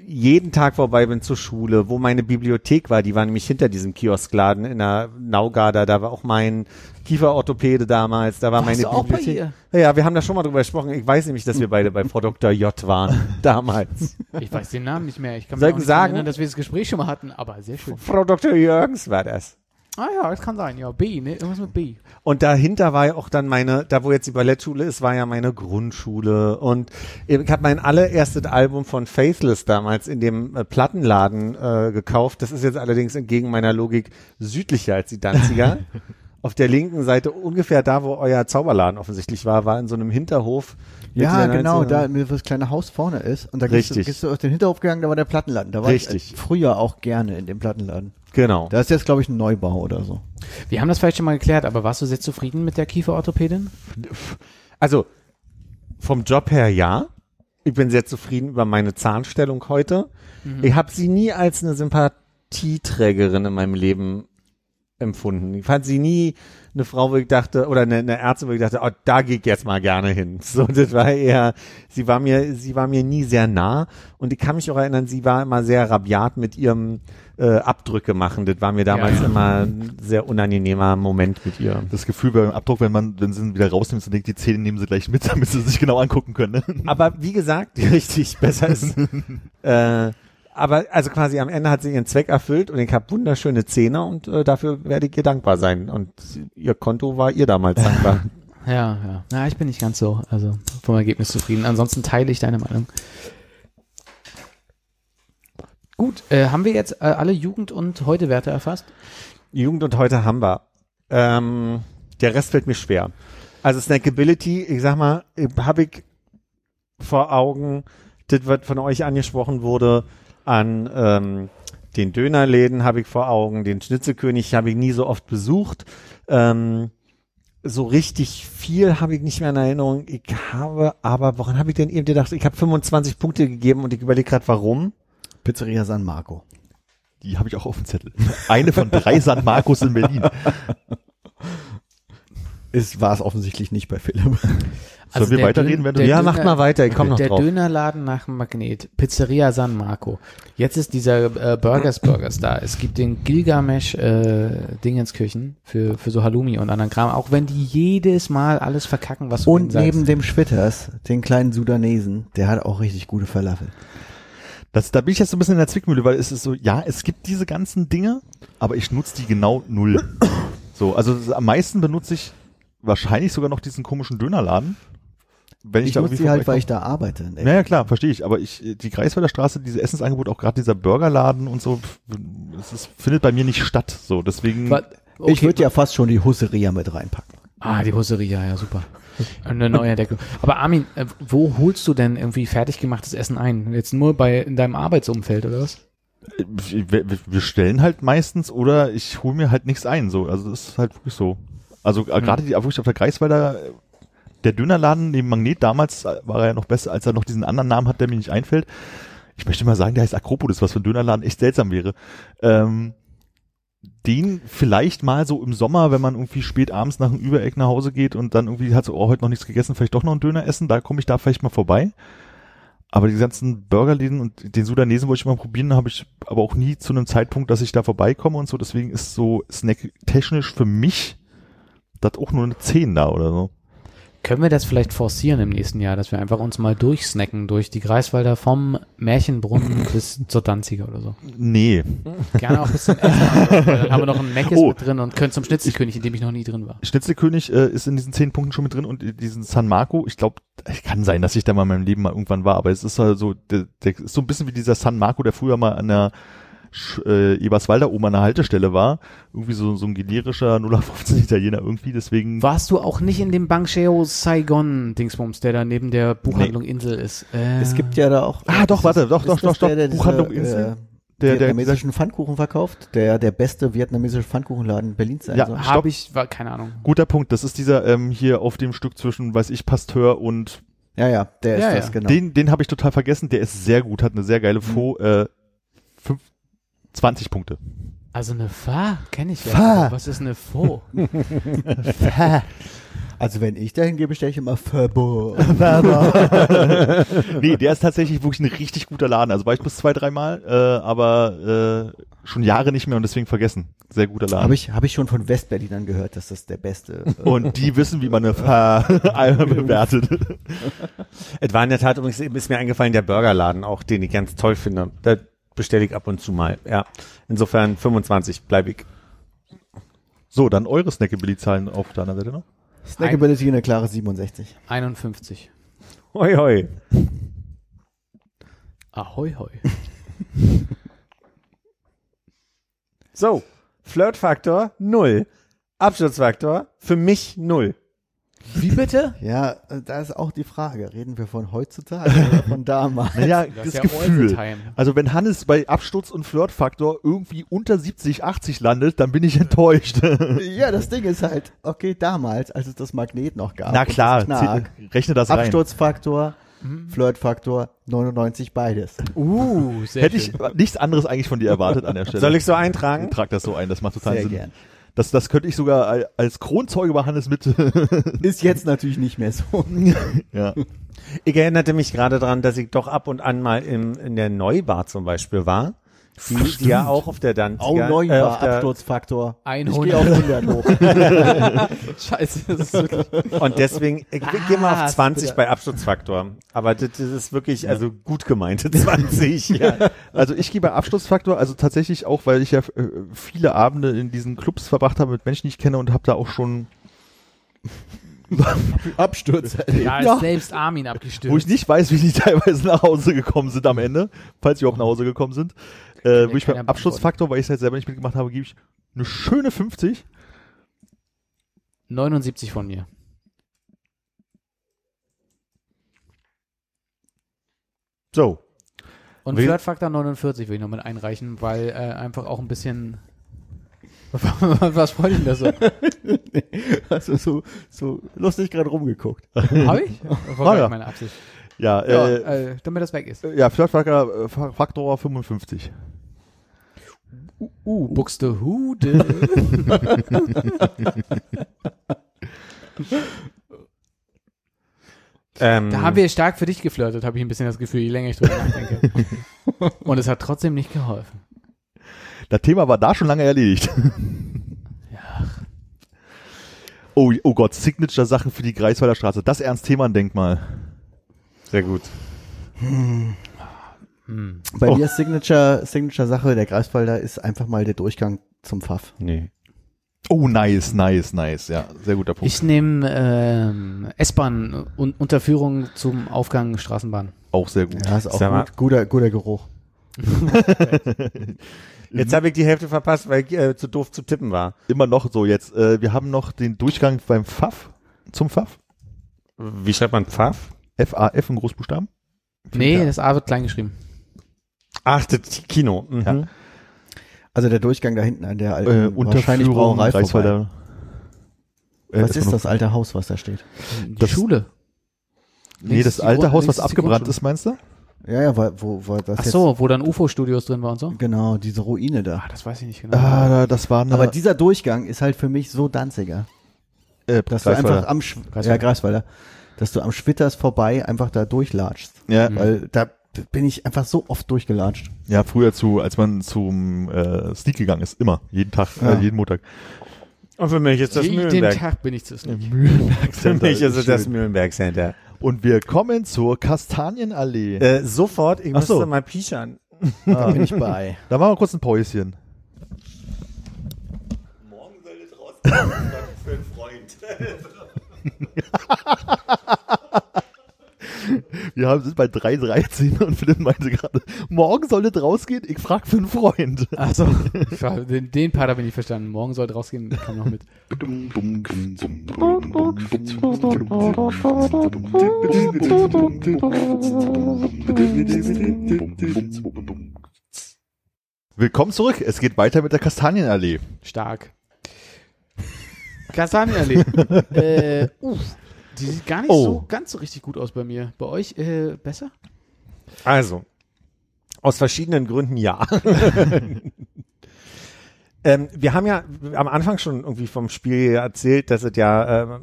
jeden Tag vorbei bin zur Schule, wo meine Bibliothek war, die war nämlich hinter diesem Kioskladen in der Naugarder, da war auch mein Kieferorthopäde damals, da war Warst meine du auch bei Bibliothek. Ja, wir haben da schon mal drüber gesprochen. Ich weiß nämlich, dass wir beide bei Frau Dr. J waren damals. ich weiß den Namen nicht mehr. Ich kann mich auch nicht sagen? erinnern, dass wir das Gespräch schon mal hatten, aber sehr schön. Frau Dr. Jürgens war das. Ah ja, das kann sein, ja. B, ne? Irgendwas mit B. Und dahinter war ja auch dann meine, da wo jetzt die Ballettschule ist, war ja meine Grundschule. Und ich habe mein allererstes Album von Faithless damals in dem äh, Plattenladen äh, gekauft. Das ist jetzt allerdings entgegen meiner Logik südlicher als die Danziger. Auf der linken Seite, ungefähr da, wo euer Zauberladen offensichtlich war, war in so einem Hinterhof. Ja, genau, 90er. da wo das kleine Haus vorne ist. Und da gehst du, gehst du aus den Hinterhof gegangen, da war der Plattenladen. Da war Richtig. ich früher auch gerne in dem Plattenladen. Genau. Da ist jetzt, glaube ich, ein Neubau oder so. Wir haben das vielleicht schon mal geklärt, aber warst du sehr zufrieden mit der Kieferorthopädin? Also vom Job her ja. Ich bin sehr zufrieden über meine Zahnstellung heute. Ich habe sie nie als eine Sympathieträgerin in meinem Leben empfunden. Ich fand sie nie eine Frau, wo ich dachte, oder eine, eine Ärztin, wo ich dachte, oh, da gehe ich jetzt mal gerne hin. So, das war eher, sie war mir, sie war mir nie sehr nah. Und ich kann mich auch erinnern, sie war immer sehr rabiat mit ihrem äh, Abdrücke machen. Das war mir damals Ja. immer ein sehr unangenehmer Moment mit ihr. Das Gefühl beim Abdruck, wenn man, wenn sie ihn wieder rausnimmt, dann denkt die Zähne nehmen sie gleich mit, damit sie sich genau angucken können. Ne? Aber wie gesagt, richtig, besser ist. äh, aber also quasi am Ende hat sie ihren Zweck erfüllt und ich habe wunderschöne Zähne und äh, dafür werde ich ihr dankbar sein. Und ihr Konto war ihr damals dankbar. Ja, ja. Na, ich bin nicht ganz so, also vom Ergebnis zufrieden. Ansonsten teile ich deine Meinung. Gut, äh, haben wir jetzt äh, alle Jugend- und Heute-Werte erfasst? Jugend und heute haben wir. Ähm, der Rest fällt mir schwer. Also Snackability, ich sag mal, habe ich vor Augen, das was von euch angesprochen wurde, an ähm, den Dönerläden habe ich vor Augen, den Schnitzelkönig habe ich nie so oft besucht. Ähm, so richtig viel habe ich nicht mehr in Erinnerung. Ich habe, aber woran habe ich denn eben gedacht? Ich habe 25 Punkte gegeben und ich überlege gerade, warum. Pizzeria San Marco. Die habe ich auch auf dem Zettel. Eine von drei San Marcos in Berlin. Ist, war es offensichtlich nicht bei Philipp. Sollen wir der weiterreden, Dön- wenn du- der ja, Döner- macht mal weiter, ich komme noch der drauf. Dönerladen nach dem Magnet, Pizzeria San Marco. Jetzt ist dieser äh, Burgers Burgers da. Es gibt den Gilgamesh äh, Dingenskirchen für für so Halloumi und anderen Kram. Auch wenn die jedes Mal alles verkacken, was du Und neben dem Schwitters, den kleinen Sudanesen, der hat auch richtig gute Falafel. Das, da bin ich jetzt so ein bisschen in der Zwickmühle, weil es ist so, ja, es gibt diese ganzen Dinge, aber ich nutze die genau null. So, also am meisten benutze ich wahrscheinlich sogar noch diesen komischen Dönerladen. Wenn ich, Ich da nutze die halt, weil ich da arbeite. Ey. Naja, klar, verstehe ich. Aber ich, die Greifswalder Straße, diese Essensangebot, auch gerade dieser Burgerladen und so, das ist, findet bei mir nicht statt. So, deswegen. Wa- Ich okay. würde ja fast schon die Husseria mit reinpacken. Ah, die Husseria, ja, super. Eine neue Entdeckung. Aber Armin, äh, wo holst du denn irgendwie fertig gemachtes Essen ein? Jetzt nur bei in deinem Arbeitsumfeld oder was? wir, wir- stellen halt meistens oder ich hole mir halt nichts ein. So, also das ist halt wirklich so. Also äh, gerade die wirklich auf der Greifswalder, äh, der Dönerladen neben Magnet damals äh, war er ja noch besser, als er noch diesen anderen Namen hat, der mir nicht einfällt. Ich möchte mal sagen, der heißt Akropolis, was für ein Dönerladen echt seltsam wäre. Ähm, den vielleicht mal so im Sommer, wenn man irgendwie spät abends nach dem Übereck nach Hause geht und dann irgendwie hat so, oh, heute noch nichts gegessen, vielleicht doch noch einen Döner essen, da komme ich da vielleicht mal vorbei. Aber die ganzen Burgerläden und den Sudanesen wollte ich mal probieren, habe ich aber auch nie zu einem Zeitpunkt, dass ich da vorbeikomme und so. Deswegen ist so snacktechnisch für mich das auch nur eine 10 da oder so. Können wir das vielleicht forcieren im nächsten Jahr, dass wir einfach uns mal durchsnacken durch die Greifswalder vom Märchenbrunnen bis zur Danziger oder so? Nee. Gerne auch bis zum Essen. Dann haben wir noch einen Meckes Oh. mit drin und können zum Schnitzelkönig, in dem ich noch nie drin war. Schnitzelkönig äh, ist in diesen 10 Punkten schon mit drin und diesen San Marco, ich glaube, kann sein, dass ich da mal in meinem Leben mal irgendwann war, aber es ist halt so, der, der ist so ein bisschen wie dieser San Marco, der früher mal an der äh, Eberswalder oben an der Haltestelle war. Irgendwie so, so ein generischer 0815 Italiener irgendwie, deswegen. Warst du auch nicht in dem Bankcheo Saigon Dingsbums, der da neben der Buchhandlung Insel ist? Äh, Es gibt ja da auch. Ah, doch, warte, doch, doch, doch, der, doch, der diese, Buchhandlung Insel? Äh, Der- der- vietnamesischen Pfannkuchen verkauft, der der beste vietnamesische Pfannkuchenladen Berlins sein Ja. soll. stopp. habe ich, war keine Ahnung. Guter Punkt. Das ist dieser ähm, hier auf dem Stück zwischen, weiß ich, Pasteur und Ja, ja, der Ja, ist ja. das, genau. den, den habe ich total vergessen. Der ist sehr gut, hat eine sehr geile Faux, äh, fünf, 20 Punkte. Also eine Fa, kenne ich ja. Fa. aber Was ist eine Fo? Also wenn ich dahin gehe, bestelle ich immer Verbo. nee, der ist tatsächlich wirklich ein richtig guter Laden. Also war ich bis zwei, dreimal, äh, aber äh, schon Jahre nicht mehr und deswegen vergessen. Sehr guter Laden. Habe ich, hab ich schon von Westberlinern gehört, dass das der beste. äh, und die wissen, wie man eine Fa einmal bewertet. Es war in der Tat übrigens, ist mir eingefallen, der Burgerladen auch, den ich ganz toll finde. Da bestelle ich ab und zu mal. Ja. Insofern 25 bleibe ich. So, dann eure Snackability-Zahlen auf deiner Seite noch. Snackability eine klare 67. 51. Hoi, hoi. Ahoi, hoi. So, Flirtfaktor null. Absturzfaktor für mich null. Wie bitte? Ja, äh, da ist auch die Frage, reden wir von heutzutage oder von damals? Naja, Das das, ist ja Gefühl. Also wenn Hannes bei Absturz und Flirtfaktor irgendwie unter 70, 80 landet, dann bin ich enttäuscht. ja, das Ding ist halt, okay, damals, als es das Magnet noch gab. Na klar, das rechne das rein. Absturzfaktor, Flirtfaktor, 99 beides. Uh, sehr Hätte ich schön. nichts anderes eigentlich von dir erwartet an der Stelle. Soll ich so eintragen? Trag das so ein, das macht total Sehr Sinn. gern. Das, das könnte ich sogar al- als Kronzeuge bei Hannes mit. Ist jetzt natürlich nicht mehr so. ja. Ich erinnerte mich gerade dran, dass ich doch ab und an mal im, in der Neubar zum Beispiel war. Die, die ja auch auf der Danziger, Au, neu äh, war auf der, Absturzfaktor. Ich 100. gehe auf 100 hoch. Scheiße, das ist wirklich. Und deswegen, ich, ich gehe mal Ah, auf 20 bitte. bei Absturzfaktor. Aber das, das ist wirklich, also gut gemeinte 20. ja. Also ich gehe bei Abschlussfaktor, also tatsächlich auch, weil ich ja äh, viele Abende in diesen Clubs verbracht habe mit Menschen, die ich kenne und habe da auch schon, Absturz. Ja, ist selbst Armin abgestürzt. wo ich nicht weiß, wie die teilweise nach Hause gekommen sind am Ende, falls sie überhaupt nach Hause gekommen sind, äh, wo ich beim Abschlussfaktor, weil ich es halt selber nicht mitgemacht habe, gebe ich eine schöne 50. 79 von mir. So. Und Flirtfaktor 49 will ich noch mit einreichen, weil äh, einfach auch ein bisschen. Was ich denn da so? Hast du so, so lustig gerade rumgeguckt. Hab ich? War Ah, ja. meine Absicht. Ja, Ja, äh, äh, damit das weg ist. ja, Flirtfaktor äh, Fa- Faktor 55. Uh, Buxtehude. Ähm, Da haben wir stark für dich geflirtet, habe ich ein bisschen das Gefühl, je länger ich drüber nachdenke. Und es hat trotzdem nicht geholfen. Das Thema war da schon lange erledigt. Ja. Oh, oh Gott, Signature-Sachen für die Greifswalder Straße. Das Ernst Thiemann-Denkmal. sehr gut. Bei Oh. mir ist Signature, Signature Sache, der Greifswalder ist einfach mal der Durchgang zum Pfaff. Nee. Oh, nice, nice, nice. Ja, sehr guter Punkt. Ich nehme ähm, S-Bahn und Unterführung zum Aufgang Straßenbahn. auch sehr gut. Ja, ist auch gut. Guter, guter Geruch. Jetzt habe ich die Hälfte verpasst, weil ich äh, zu doof zu tippen war. Immer noch so jetzt. Äh, wir haben noch den Durchgang beim Pfaff, zum Pfaff. Wie schreibt man Pfaff? F-A-F in Großbuchstaben. Nee, das A wird klein geschrieben. Ach, das Kino. Mhm. Ja. Also der Durchgang da hinten an der alten Äh, wahrscheinlich Brauerei vorbei. Äh, Was ist das alte Haus, was da steht? Die Das- Schule. Nee, Links das alte Haus, was abgebrannt ist, meinst du? Ja, ja, wo, wo, wo das Ach jetzt, so, wo dann UFO-Studios drin war und so? genau, diese Ruine da. Ah, das weiß ich nicht genau. Ah, da- das war eine, Aber dieser Durchgang ist halt für mich so Danziger, äh, dass du einfach am Sch Greifswalder. ja, Greifswalder, dass du am Schwitters vorbei einfach da durchlatschst. ja, Weil da bin ich einfach so oft durchgelatscht. ja, früher zu, als man zum äh, Sneak gegangen ist, immer, jeden Tag, Ja. äh, jeden Montag. Und für mich ist das Jeden Mühlenberg. Tag bin ich zu Sneak. Mühlenberg Für mich ist es das Mühlenberg Center. Und wir kommen zur Kastanienallee. Äh, sofort, ich Ach müsste so. mal pischern. Da bin ich bei. Da machen wir kurz ein Päuschen. Wir haben, sind bei 3.13 und Philipp meinte gerade, morgen soll es rausgehen, ich frag für einen Freund. Achso, den, den Part habe ich nicht verstanden. Morgen sollte rausgehen, kann noch mit. Willkommen zurück, es geht weiter mit der Kastanienallee. Stark. Kastanienallee. äh, uff, die sieht gar nicht Oh. so ganz so richtig gut aus bei mir. Bei euch äh, besser? Also, aus verschiedenen Gründen ja. ähm, wir haben ja am Anfang schon irgendwie vom Spiel erzählt, dass es ja ähm,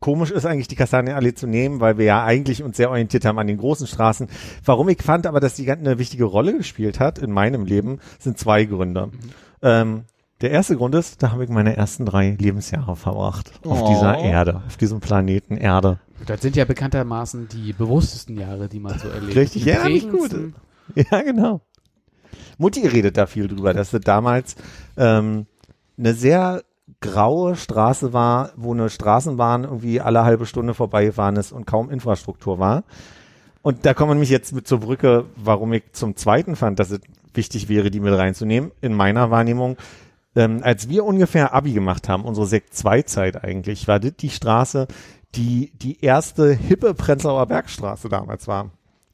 komisch ist eigentlich die Kastanienallee zu nehmen, weil wir ja eigentlich uns sehr orientiert haben an den großen Straßen. Warum ich fand aber, dass die eine wichtige Rolle gespielt hat in meinem Leben, sind zwei Gründe. Ähm, der erste Grund ist, da habe ich meine ersten drei Lebensjahre verbracht. Auf Oh. dieser Erde, auf diesem Planeten Erde. Das sind ja bekanntermaßen die bewusstesten Jahre, die man so erlebt. Richtig, Die ja, nicht gut. Ja, genau. Mutti redet da viel drüber, dass es damals ähm, eine sehr graue Straße war, wo eine Straßenbahn irgendwie alle halbe Stunde vorbeigefahren ist und kaum Infrastruktur war. Und da kommen wir nämlich jetzt mit zur Brücke, warum ich zum zweiten fand, dass es wichtig wäre, die mit reinzunehmen. In meiner Wahrnehmung, ähm, als wir ungefähr Abi gemacht haben, unsere Sekt 2 Zeit eigentlich, war das die Straße, die die erste hippe Prenzlauer Bergstraße damals war.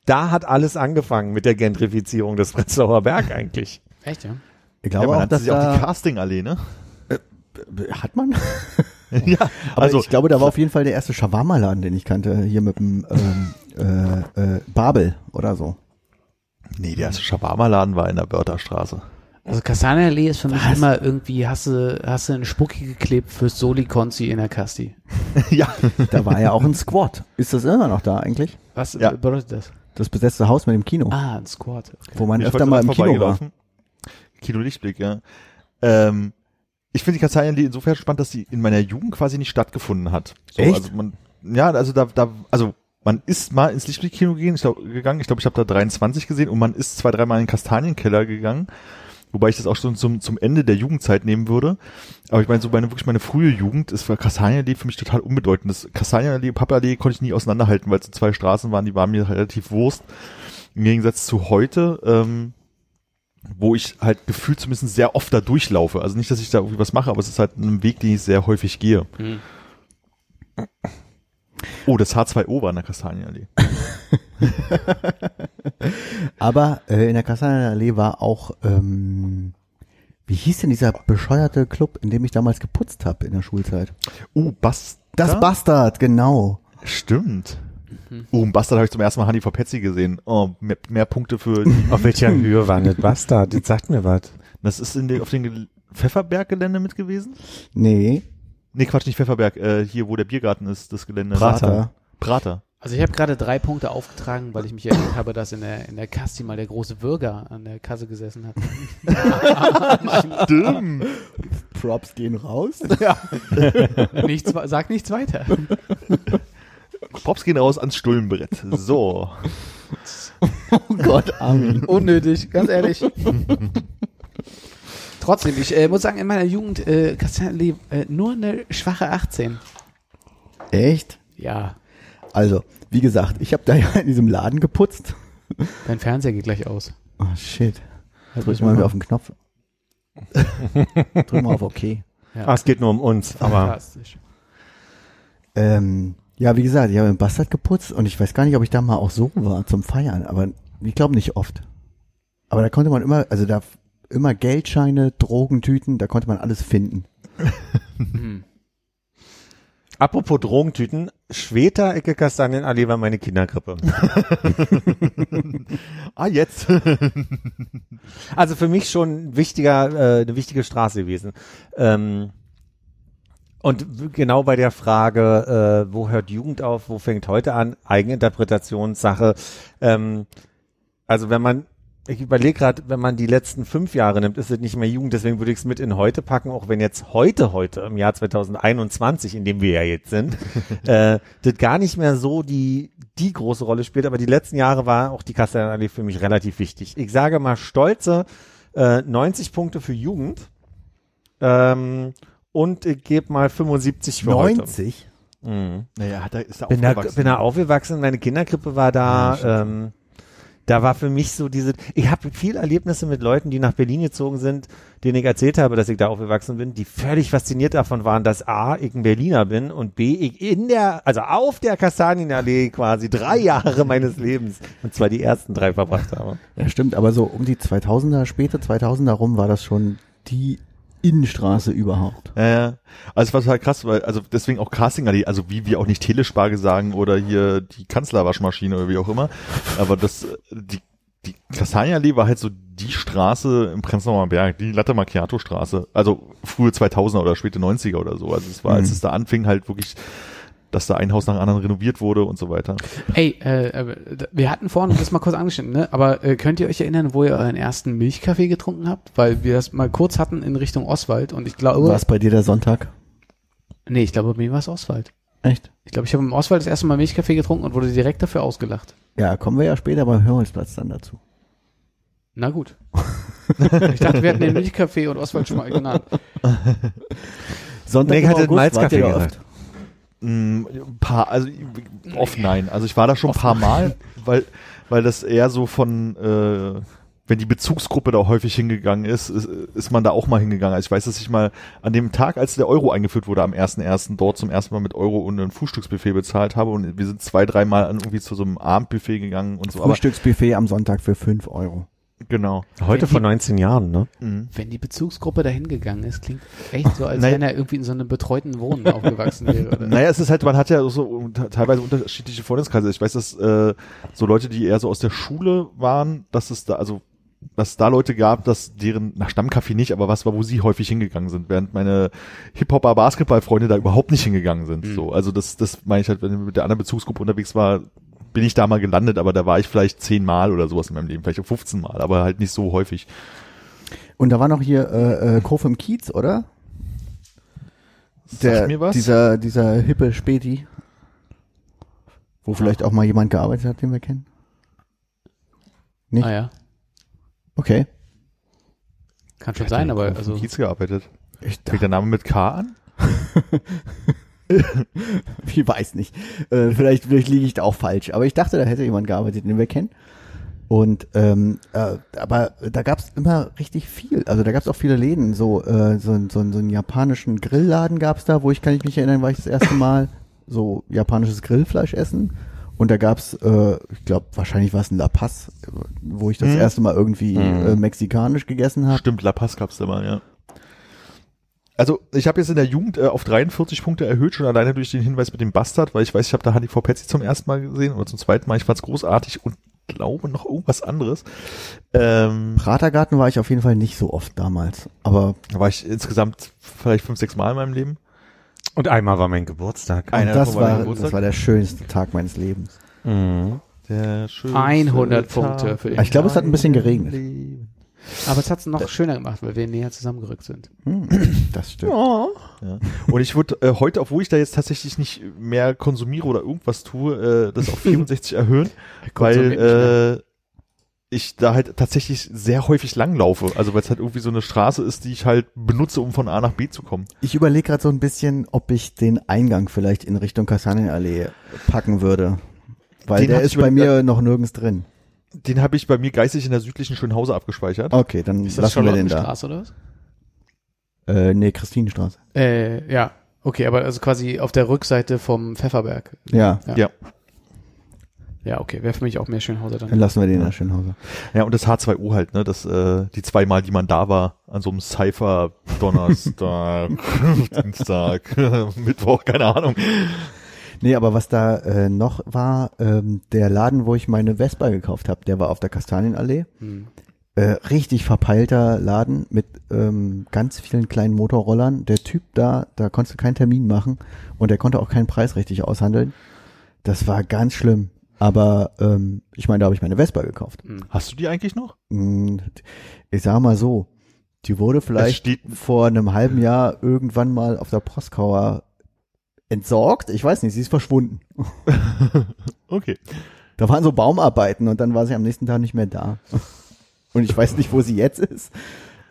Da hat alles angefangen mit der Gentrifizierung des Prenzlauer Berg eigentlich. Echt, ja? Ich Ja, glaube man auch, nannte sie auch die da, Castingallee, ne? hat man? ja, Aber also ich glaube, da war auf jeden Fall der erste Shawarma-Laden, den ich kannte, hier mit dem ähm, äh, äh, Babel oder so. nee, der erste Shawarma-Laden war in der Börterstraße. Also Kastanienallee ist für mich immer irgendwie, hast du, hast du eine Spucke geklebt für Soli Conci in der Casti. ja, Da war ja auch ein Squad. Ist das immer noch da eigentlich? Was Ja. bedeutet das? Das besetzte Haus mit dem Kino, Ah, ein Squad. Okay. wo man Ich öfter mal im Kino war. Kino Lichtblick, ja. Ähm, ich finde die Kastanienallee insofern spannend, dass sie in meiner Jugend quasi nicht stattgefunden hat. So, Echt? Also man, ja, also da, da, also man ist mal ins Lichtblick-Kino gegangen, ich glaub, gegangen. Ich glaube, ich habe da 23 gesehen und man ist zwei, dreimal in den Kastanienkkeller gegangen. Wobei ich das auch schon zum, zum Ende der Jugendzeit nehmen würde. Aber ich meine, so meine, wirklich meine frühe Jugend ist für Kastanienallee für mich total unbedeutend. Das Kastanienallee, Pappallee konnte ich nie auseinanderhalten, weil es so zwei Straßen waren, die waren mir relativ Wurst. Im Gegensatz zu heute, ähm, wo ich halt gefühlt zumindest sehr oft da durchlaufe. Also nicht, dass ich da irgendwie was mache, aber es ist halt ein Weg, den ich sehr häufig gehe. Hm. Oh, das H2O war in der Kastanienallee. Aber äh, in der Kastanienallee war auch, ähm, wie hieß denn dieser bescheuerte Club, in dem ich damals geputzt habe in der Schulzeit? Oh, Bastard. Das Bastard, genau. Stimmt. Oh, im Bastard habe ich zum ersten Mal Honey for Patsy gesehen. Oh, mehr, mehr Punkte für. Auf welcher Höhe war das Bastard? Jetzt sagt mir was. Das ist in den, auf dem Gel- Pfefferberg-Gelände mit gewesen? Nee, Nee, Quatsch, nicht Pfefferberg, äh, hier, wo der Biergarten ist, das Gelände. Prater. Prater. Also ich habe gerade drei Punkte aufgetragen, weil ich mich erinnert habe, dass in der, in der Casti mal der große Bürger an der Kasse gesessen hat. Stimmt. Props gehen raus. nichts, wa- sag nichts weiter. Props gehen raus ans Stullenbrett. So. Oh Gott, Armin. Unnötig, ganz ehrlich. Trotzdem, ich äh, muss sagen, in meiner Jugend äh, Kastanienallee äh, nur eine schwache 18. Echt? Ja, Also, wie gesagt, ich habe da ja in diesem Laden geputzt. dein Fernseher geht gleich aus. Oh shit. Halt Drück mich mal auf den Knopf. Drück mal auf OK. Ja. Ah, es geht nur um uns, aber Fantastisch. Ähm, ja, wie gesagt, ich habe im Bastard geputzt und ich weiß gar nicht, ob ich da mal auch so war zum Feiern, aber ich glaube nicht oft. Aber da konnte man immer, also da immer Geldscheine, Drogentüten, da konnte man alles finden. apropos Drogentüten, Schweter Ecke Kastanienallee war meine Kindergrippe. Ah, jetzt. Also für mich schon ein wichtiger, äh, eine wichtige Straße gewesen. Ähm, und genau bei der Frage, äh, wo hört Jugend auf, wo fängt heute an, Eigeninterpretationssache. Ähm, also wenn man, ich überlege gerade, wenn man die letzten fünf Jahre nimmt, ist es nicht mehr Jugend, deswegen würde ich es mit in heute packen, auch wenn jetzt heute, heute, im Jahr 2021, in dem wir ja jetzt sind, äh, das gar nicht mehr so die, die große Rolle spielt, aber die letzten Jahre war auch die Kastellanallee für mich relativ wichtig. Ich sage mal stolze äh, 90 Punkte für Jugend ähm, und ich gebe mal 75 für heute. 90? Mhm. Naja, hat er, ist er Bin da, aufgewachsen. bin da aufgewachsen, meine Kinderkrippe war da. ähm, da war für mich so diese, ich habe viele Erlebnisse mit Leuten, die nach Berlin gezogen sind, denen ich erzählt habe, dass ich da aufgewachsen bin, die völlig fasziniert davon waren, dass A, ich ein Berliner bin und B, ich in der, also auf der Kastanienallee quasi drei Jahre meines Lebens, und zwar die ersten drei verbracht habe. Ja, stimmt, aber so um die 2000er, späte 2000er rum war das schon die Innenstraße überhaupt. Ja, ja. Also es war total krass, weil, also deswegen auch Casting also wie wir auch nicht Telesparge sagen oder hier die Kanzlerwaschmaschine oder wie auch immer. Aber das, die, die Kastanienallee war halt so die Straße im Prenzlauer Berg, die Latte Macchiato Straße. Also frühe 2000er oder späte 90er oder so. Also es war, als Mhm. es da anfing, halt wirklich, dass da ein Haus nach dem anderen renoviert wurde und so weiter. Ey, äh, äh, wir hatten vorhin das mal kurz angeschnitten, ne? aber äh, könnt ihr euch erinnern, wo ihr euren ersten Milchkaffee getrunken habt? Weil wir das mal kurz hatten in Richtung Oswald und ich glaube, War es bei dir der Sonntag? nee, ich glaube, bei mir war es Oswald. Echt? Ich glaube, ich habe im Oswald das erste Mal Milchkaffee getrunken und wurde direkt dafür ausgelacht. Ja, kommen wir ja später beim Hörholzplatz dann dazu. Na gut. ich dachte, wir hatten den Milchkaffee und Oswald schon mal genannt. Sonntag Nee, ich im hatte August Malzkaffee gesagt. Mm, ein paar, also oft nein. Also ich war da schon ein paar Mal, weil, weil das eher so von, äh, wenn die Bezugsgruppe da häufig hingegangen ist, ist, ist man da auch mal hingegangen. Also ich weiß, dass ich mal an dem Tag, als der Euro eingeführt wurde, am 1.1. dort zum ersten Mal mit Euro und ein Frühstücksbuffet bezahlt habe und wir sind zwei, dreimal irgendwie zu so einem Abendbuffet gegangen und so. Frühstücksbuffet am Sonntag für 5 Euro. Genau. Heute vor 19 Jahren, ne? Mhm. Wenn die Bezugsgruppe da hingegangen ist, klingt echt so, als Naja. wenn er irgendwie in so einem betreuten Wohnen aufgewachsen wäre. Oder? Naja, es ist halt, man hat ja so teilweise unterschiedliche Freundeskreise. Ich weiß, dass äh, so Leute, die eher so aus der Schule waren, dass es da, also dass es da Leute gab, dass deren, nach Stammcafé nicht, aber was war, wo sie häufig hingegangen sind, während meine Hip-Hopper Basketball-Freunde da überhaupt nicht hingegangen sind. Mhm. So, also das, das meine ich halt, wenn ich mit der anderen Bezugsgruppe unterwegs war, bin ich da mal gelandet, aber da war ich vielleicht zehn Mal oder sowas in meinem Leben, vielleicht auch 15 Mal, aber halt nicht so häufig. Und da war noch hier äh, äh, Kurve im Kiez, oder? Der, Sagt mir was? Dieser, dieser hippe Späti. Wo vielleicht auch mal jemand gearbeitet hat, den wir kennen. Nicht? Ah ja, Okay. kann schon sein, aber also Kiez gearbeitet. Ich, Fängt der Name mit K an? ich weiß nicht. Äh, vielleicht vielleicht liege ich da auch falsch. Aber ich dachte, da hätte jemand gearbeitet, den wir kennen. Und ähm, äh, aber da gab's immer richtig viel. Also da gab's auch viele Läden. So äh, so, so, so einen japanischen Grillladen gab's da, wo ich kann ich mich erinnern, war ich das erste Mal so japanisches Grillfleisch essen. Und da gab's, äh, ich glaube, wahrscheinlich war es ein La Paz, wo ich das Mhm. erste Mal irgendwie Mhm. äh, mexikanisch gegessen habe. Stimmt, La Paz gab's da mal, ja. Also ich habe jetzt in der Jugend äh, auf 43 Punkte erhöht, schon alleine durch den Hinweis mit dem Bastard, weil ich weiß, ich habe da HDV Petsy zum ersten Mal gesehen oder zum zweiten Mal. Ich fand's großartig und glaube noch irgendwas anderes. Ähm, Pratergarten war ich auf jeden Fall nicht so oft damals. Aber da war ich insgesamt vielleicht fünf, sechs Mal in meinem Leben. Und einmal war mein Geburtstag. Einer das war war, Geburtstag? das war der schönste Tag meines Lebens. Mhm. Der schönste 100 Tag Punkte für Ich dich. glaube, es hat ein bisschen geregnet. Leben. Aber es hat es noch schöner gemacht, weil wir näher zusammengerückt sind. Hm, das stimmt. Ja. Und ich würde äh, heute, obwohl ich da jetzt tatsächlich nicht mehr konsumiere oder irgendwas tue, äh, das auf 64 erhöhen, weil äh, ich da halt tatsächlich sehr häufig langlaufe. Also weil es halt irgendwie so eine Straße ist, die ich halt benutze, um von A nach B zu kommen. Ich überlege gerade so ein bisschen, ob ich den Eingang vielleicht in Richtung Kastanienallee packen würde. Weil Den der ist bei mir noch nirgends drin. Den habe ich bei mir geistig in der südlichen Schönhause abgespeichert. Okay, dann Ist das lassen wir den da. Charlottenstraße oder was? Äh, nee, Christinenstraße. Äh, ja. Okay, aber also quasi auf der Rückseite vom Pfefferberg. Ja, Ja. Ja. Ja, okay. Wäre für mich auch mehr Schönhauser dann dann. lassen wir den in der Schönhause. Ja, und das H2O halt, ne, das, äh, die zweimal, die man da war, an so einem Cypher, Donnerstag, Dienstag, Mittwoch, keine Ahnung. Nee, aber was da äh, noch war, ähm, der Laden, wo ich meine Vespa gekauft habe, der war auf der Kastanienallee. Hm. Äh, richtig verpeilter Laden mit ähm, ganz vielen kleinen Motorrollern. Der Typ da, da konntest du keinen Termin machen und der konnte auch keinen Preis richtig aushandeln. Das war ganz schlimm. Aber ähm, ich meine, da habe ich meine Vespa gekauft. Hast du die eigentlich noch? Mm, Ich sag mal so, die wurde vielleicht steht- vor einem halben Jahr irgendwann mal auf der Postkauer entsorgt. Ich weiß nicht, sie ist verschwunden. Okay. Da waren so Baumarbeiten und dann war sie am nächsten Tag nicht mehr da. Und ich weiß nicht, wo sie jetzt ist.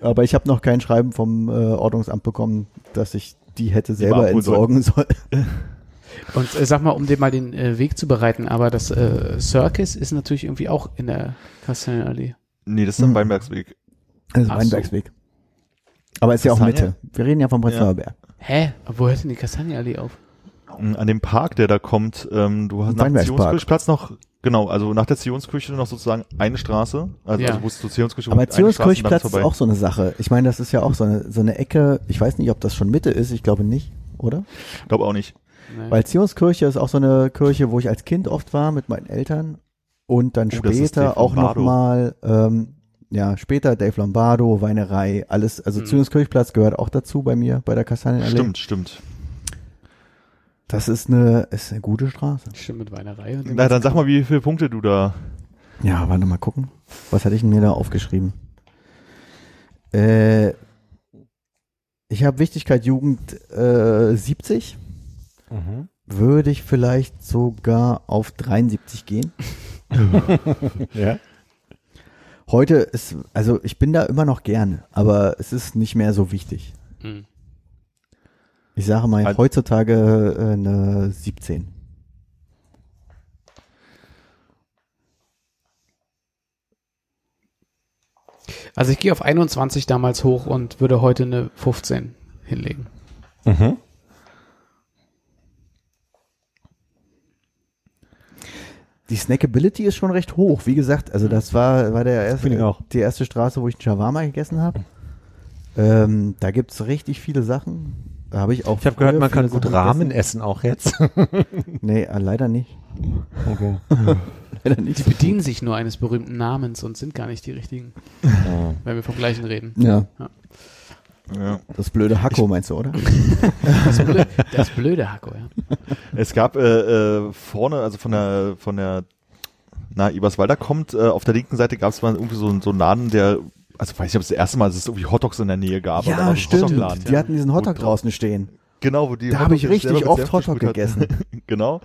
Aber ich habe noch kein Schreiben vom äh, Ordnungsamt bekommen, dass ich die hätte selber abholen entsorgen sollen. Und äh, sag mal, um dir mal den äh, Weg zu bereiten, aber das äh, Circus ist natürlich irgendwie auch in der Kastanienallee. Nee, das ist am Hm. Weinbergsweg. Das ist Ach Weinbergsweg. Aber ist ja auch? Mitte. Wir reden ja vom Prenzlauer Berg. Hä? Aber Wo hört denn die Kastanienallee auf? An dem Park, der da kommt, ähm, du hast nach. Zionskirchplatz noch, genau, also nach der Zionskirche noch sozusagen eine Straße, also, Ja. also wo es zur Zionskirche Aber Zionskirchplatz ist auch so eine Sache. Ich meine, das ist ja auch so eine, so eine Ecke. Ich weiß nicht, ob das schon Mitte ist. Ich glaube nicht, oder? Ich glaube auch nicht. Nee. Weil Zionskirche ist auch so eine Kirche, wo ich als Kind oft war mit meinen Eltern und dann Oh, später auch nochmal, ähm, ja, später Dave Lombardo, Weinerei, alles, also Mhm. Zionskirchplatz gehört auch dazu bei mir, bei der Kastanienallee. Stimmt, stimmt. Das ist eine, ist eine gute Straße. Stimmt mit Weinerei. Und dem Na, dann sag mal, wie viele Punkte du da. Ja, warte mal gucken. Was hatte ich denn mir da aufgeschrieben? Äh, ich habe Wichtigkeit Jugend äh, 70. Mhm. Würde ich vielleicht sogar auf 73 gehen. Ja. Heute ist, also ich bin da immer noch gerne, aber es ist nicht mehr so wichtig. Hm. Ich sage mal Also- heutzutage äh, eine 17. Also ich gehe auf 21 damals hoch und würde heute eine 15 hinlegen. Mhm. Die Snackability ist schon recht hoch. Wie gesagt, also das war, war der erste, auch. die erste Straße, wo ich einen Shawarma gegessen habe. Ähm, da gibt's richtig viele Sachen. Da habe ich auch. Ich habe gehört, man kann gut Rahmen essen auch jetzt. Nee, äh, leider nicht. Okay. Leider nicht. Die bedienen sich nur eines berühmten Namens und sind gar nicht die richtigen, wenn wir vom gleichen reden. Ja, Ja. das blöde Hacko meinst du, oder? Das blöde, das blöde Hacko, ja. Es gab äh, äh, vorne, also von der, von der, na, Eberswalder kommt, äh, auf der linken Seite gab es mal irgendwie so, einen- so einen Laden, der, also weiß nicht, ob es das erste Mal, ist, dass es irgendwie Hotdogs in der Nähe gab. Ja, ein stimmt. Hotdog-Laden. Die hatten diesen Hotdog Gut, draußen stehen. Genau, wo die Da habe ich richtig oft Hotdog gegessen. genau.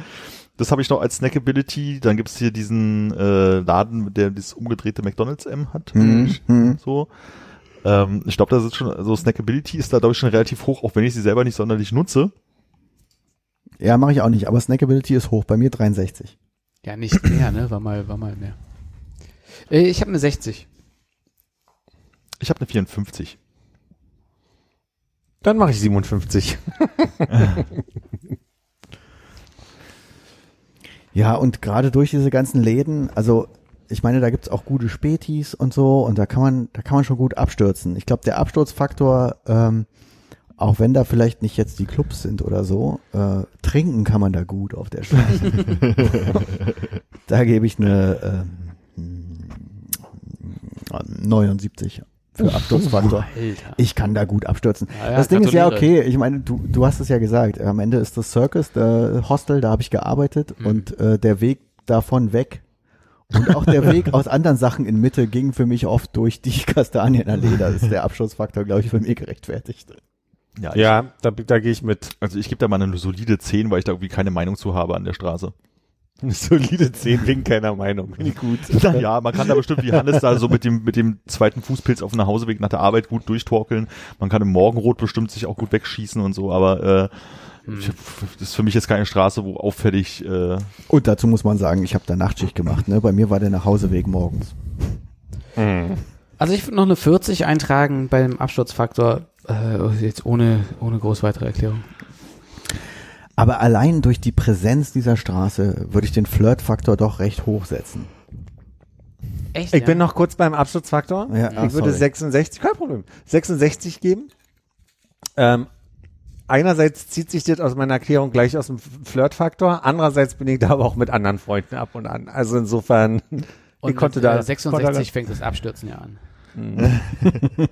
Das habe ich noch als Snackability. Dann gibt's hier diesen äh, Laden, der das umgedrehte McDonalds M hat. Mhm. Mhm. So. Ähm, ich glaube, das ist schon, also Snackability ist da, glaube ich, schon relativ hoch, auch wenn ich sie selber nicht sonderlich nutze. Ja, mache ich auch nicht, aber Snackability ist hoch. Bei mir 63. Ja, nicht mehr, ne? War mal, war mal mehr. Äh, ich habe eine 60. Ich habe eine 54. Dann mache ich 57. Ja, und gerade durch diese ganzen Läden, also ich meine, da gibt's auch gute Spätis und so und da kann man, da kann man schon gut abstürzen. Ich glaube, der Absturzfaktor, ähm, auch wenn da vielleicht nicht jetzt die Clubs sind oder so, äh, trinken kann man da gut auf der Straße. da gebe ich eine ähm, 79 für Absturzfaktor. Alter. Ich kann da gut abstürzen. Ja, ja, das Ding ist ja okay. Ich meine, du, du hast es ja gesagt. Am Ende ist das Circus, der Hostel, da habe ich gearbeitet Mhm. und äh, der Weg davon weg und auch der Weg aus anderen Sachen in Mitte ging für mich oft durch die Kastanienallee. Da ist der Abschussfaktor, glaube ich, für mich gerechtfertigt. Ja, Ja, da, da gehe ich mit. Also ich gebe da mal eine solide 10, weil ich da irgendwie keine Meinung zu habe an der Straße. Eine solide 10 wegen keiner Meinung. Finde ich gut. Naja, man kann da bestimmt wie Hannes da so mit dem, mit dem zweiten Fußpilz auf dem Nachhauseweg nach der Arbeit gut durchtorkeln. Man kann im Morgenrot bestimmt sich auch gut wegschießen und so, aber äh, ich, das ist für mich jetzt keine Straße, wo auffällig äh, Und dazu muss man sagen, ich habe da Nachtschicht gemacht. Ne? Bei mir war der Nachhauseweg morgens. Also ich würde noch eine 40 eintragen beim Absturzfaktor, äh, jetzt ohne, ohne groß weitere Erklärung. Aber allein durch die Präsenz dieser Straße würde ich den Flirtfaktor doch recht hoch setzen. Echt? Ich bin noch kurz beim Absturzfaktor. Ja, ich ah, würde sorry. 66, kein Problem, 66 geben. Ähm, einerseits zieht sich das aus meiner Erklärung gleich aus dem Flirtfaktor, andererseits bin ich da aber auch mit anderen Freunden ab und an. Also insofern, Und ich konnte mit, da äh, 66 fängt das Abstürzen ja an.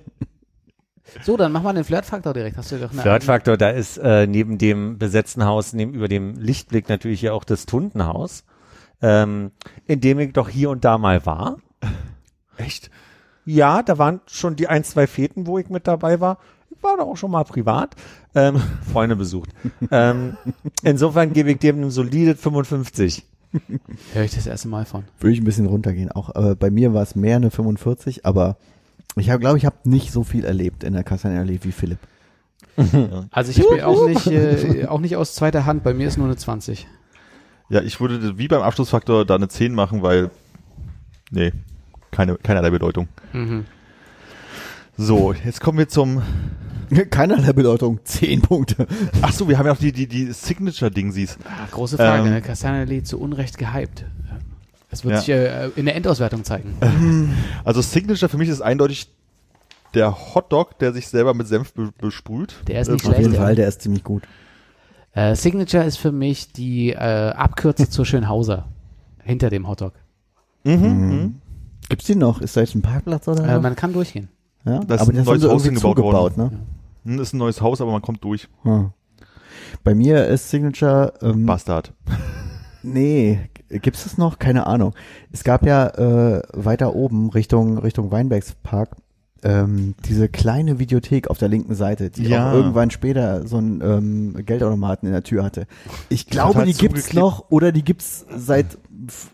So, dann mach mal den Flirtfaktor direkt. Hast du doch eine Flirtfaktor, da ist äh, neben dem besetzten Haus, neben über dem Lichtblick natürlich ja auch das Tundenhaus, ähm, in dem ich doch hier und da mal war. echt. Ja, da waren schon die ein, zwei Feten, wo ich mit dabei war. Ich war da auch schon mal privat. Ähm, Freunde besucht. ähm, insofern gebe ich dem ein solides 55. Höre ich das erste Mal von. Würde ich ein bisschen runtergehen. Auch äh, bei mir war es mehr eine 45, aber ich habe, glaube ich, habe nicht so viel erlebt in der Kastanierallee wie Philipp. Also ich habe auch nicht, äh, auch nicht aus zweiter Hand. Bei mir ist nur eine 20. Ja, ich würde wie beim Abschlussfaktor da eine 10 machen, weil nee, keine, keinerlei Bedeutung. Mhm. So, jetzt kommen wir zum Keinerlei Bedeutung, 10 Punkte. Ach so, wir haben ja noch die, die, die Signature-Dingsies. Ah, große Frage, Ähm, ne? Castagnoli zu Unrecht gehypt. Ja. Das wird Ja. sich äh, in der Endauswertung zeigen. Also Signature für mich ist eindeutig der Hotdog, der sich selber mit Senf be besprüht. Der ist nicht Auf jeden schlecht. Fall, ja. der ist ziemlich gut. Äh, Signature ist für mich die äh, Abkürze zur Schönhauser. Hinter dem Hotdog. Mhm. Gibt's die noch? Ist da jetzt ein Parkplatz oder? Äh, so? man kann durchgehen. ja? das ist aber ein das haben neues Haus hingebaut worden. ne? Hm, Ist ein neues Haus, aber man kommt durch. Hm. Bei mir ist Signature, ähm, Bastard. nee, gibt's das noch? Keine Ahnung. Es gab ja äh, weiter oben Richtung Richtung Weinbergspark ähm, diese kleine Videothek auf der linken Seite, die Ja. auch irgendwann später so einen ähm, Geldautomaten in der Tür hatte. Ich glaube, Total die gibt's noch oder die gibt's seit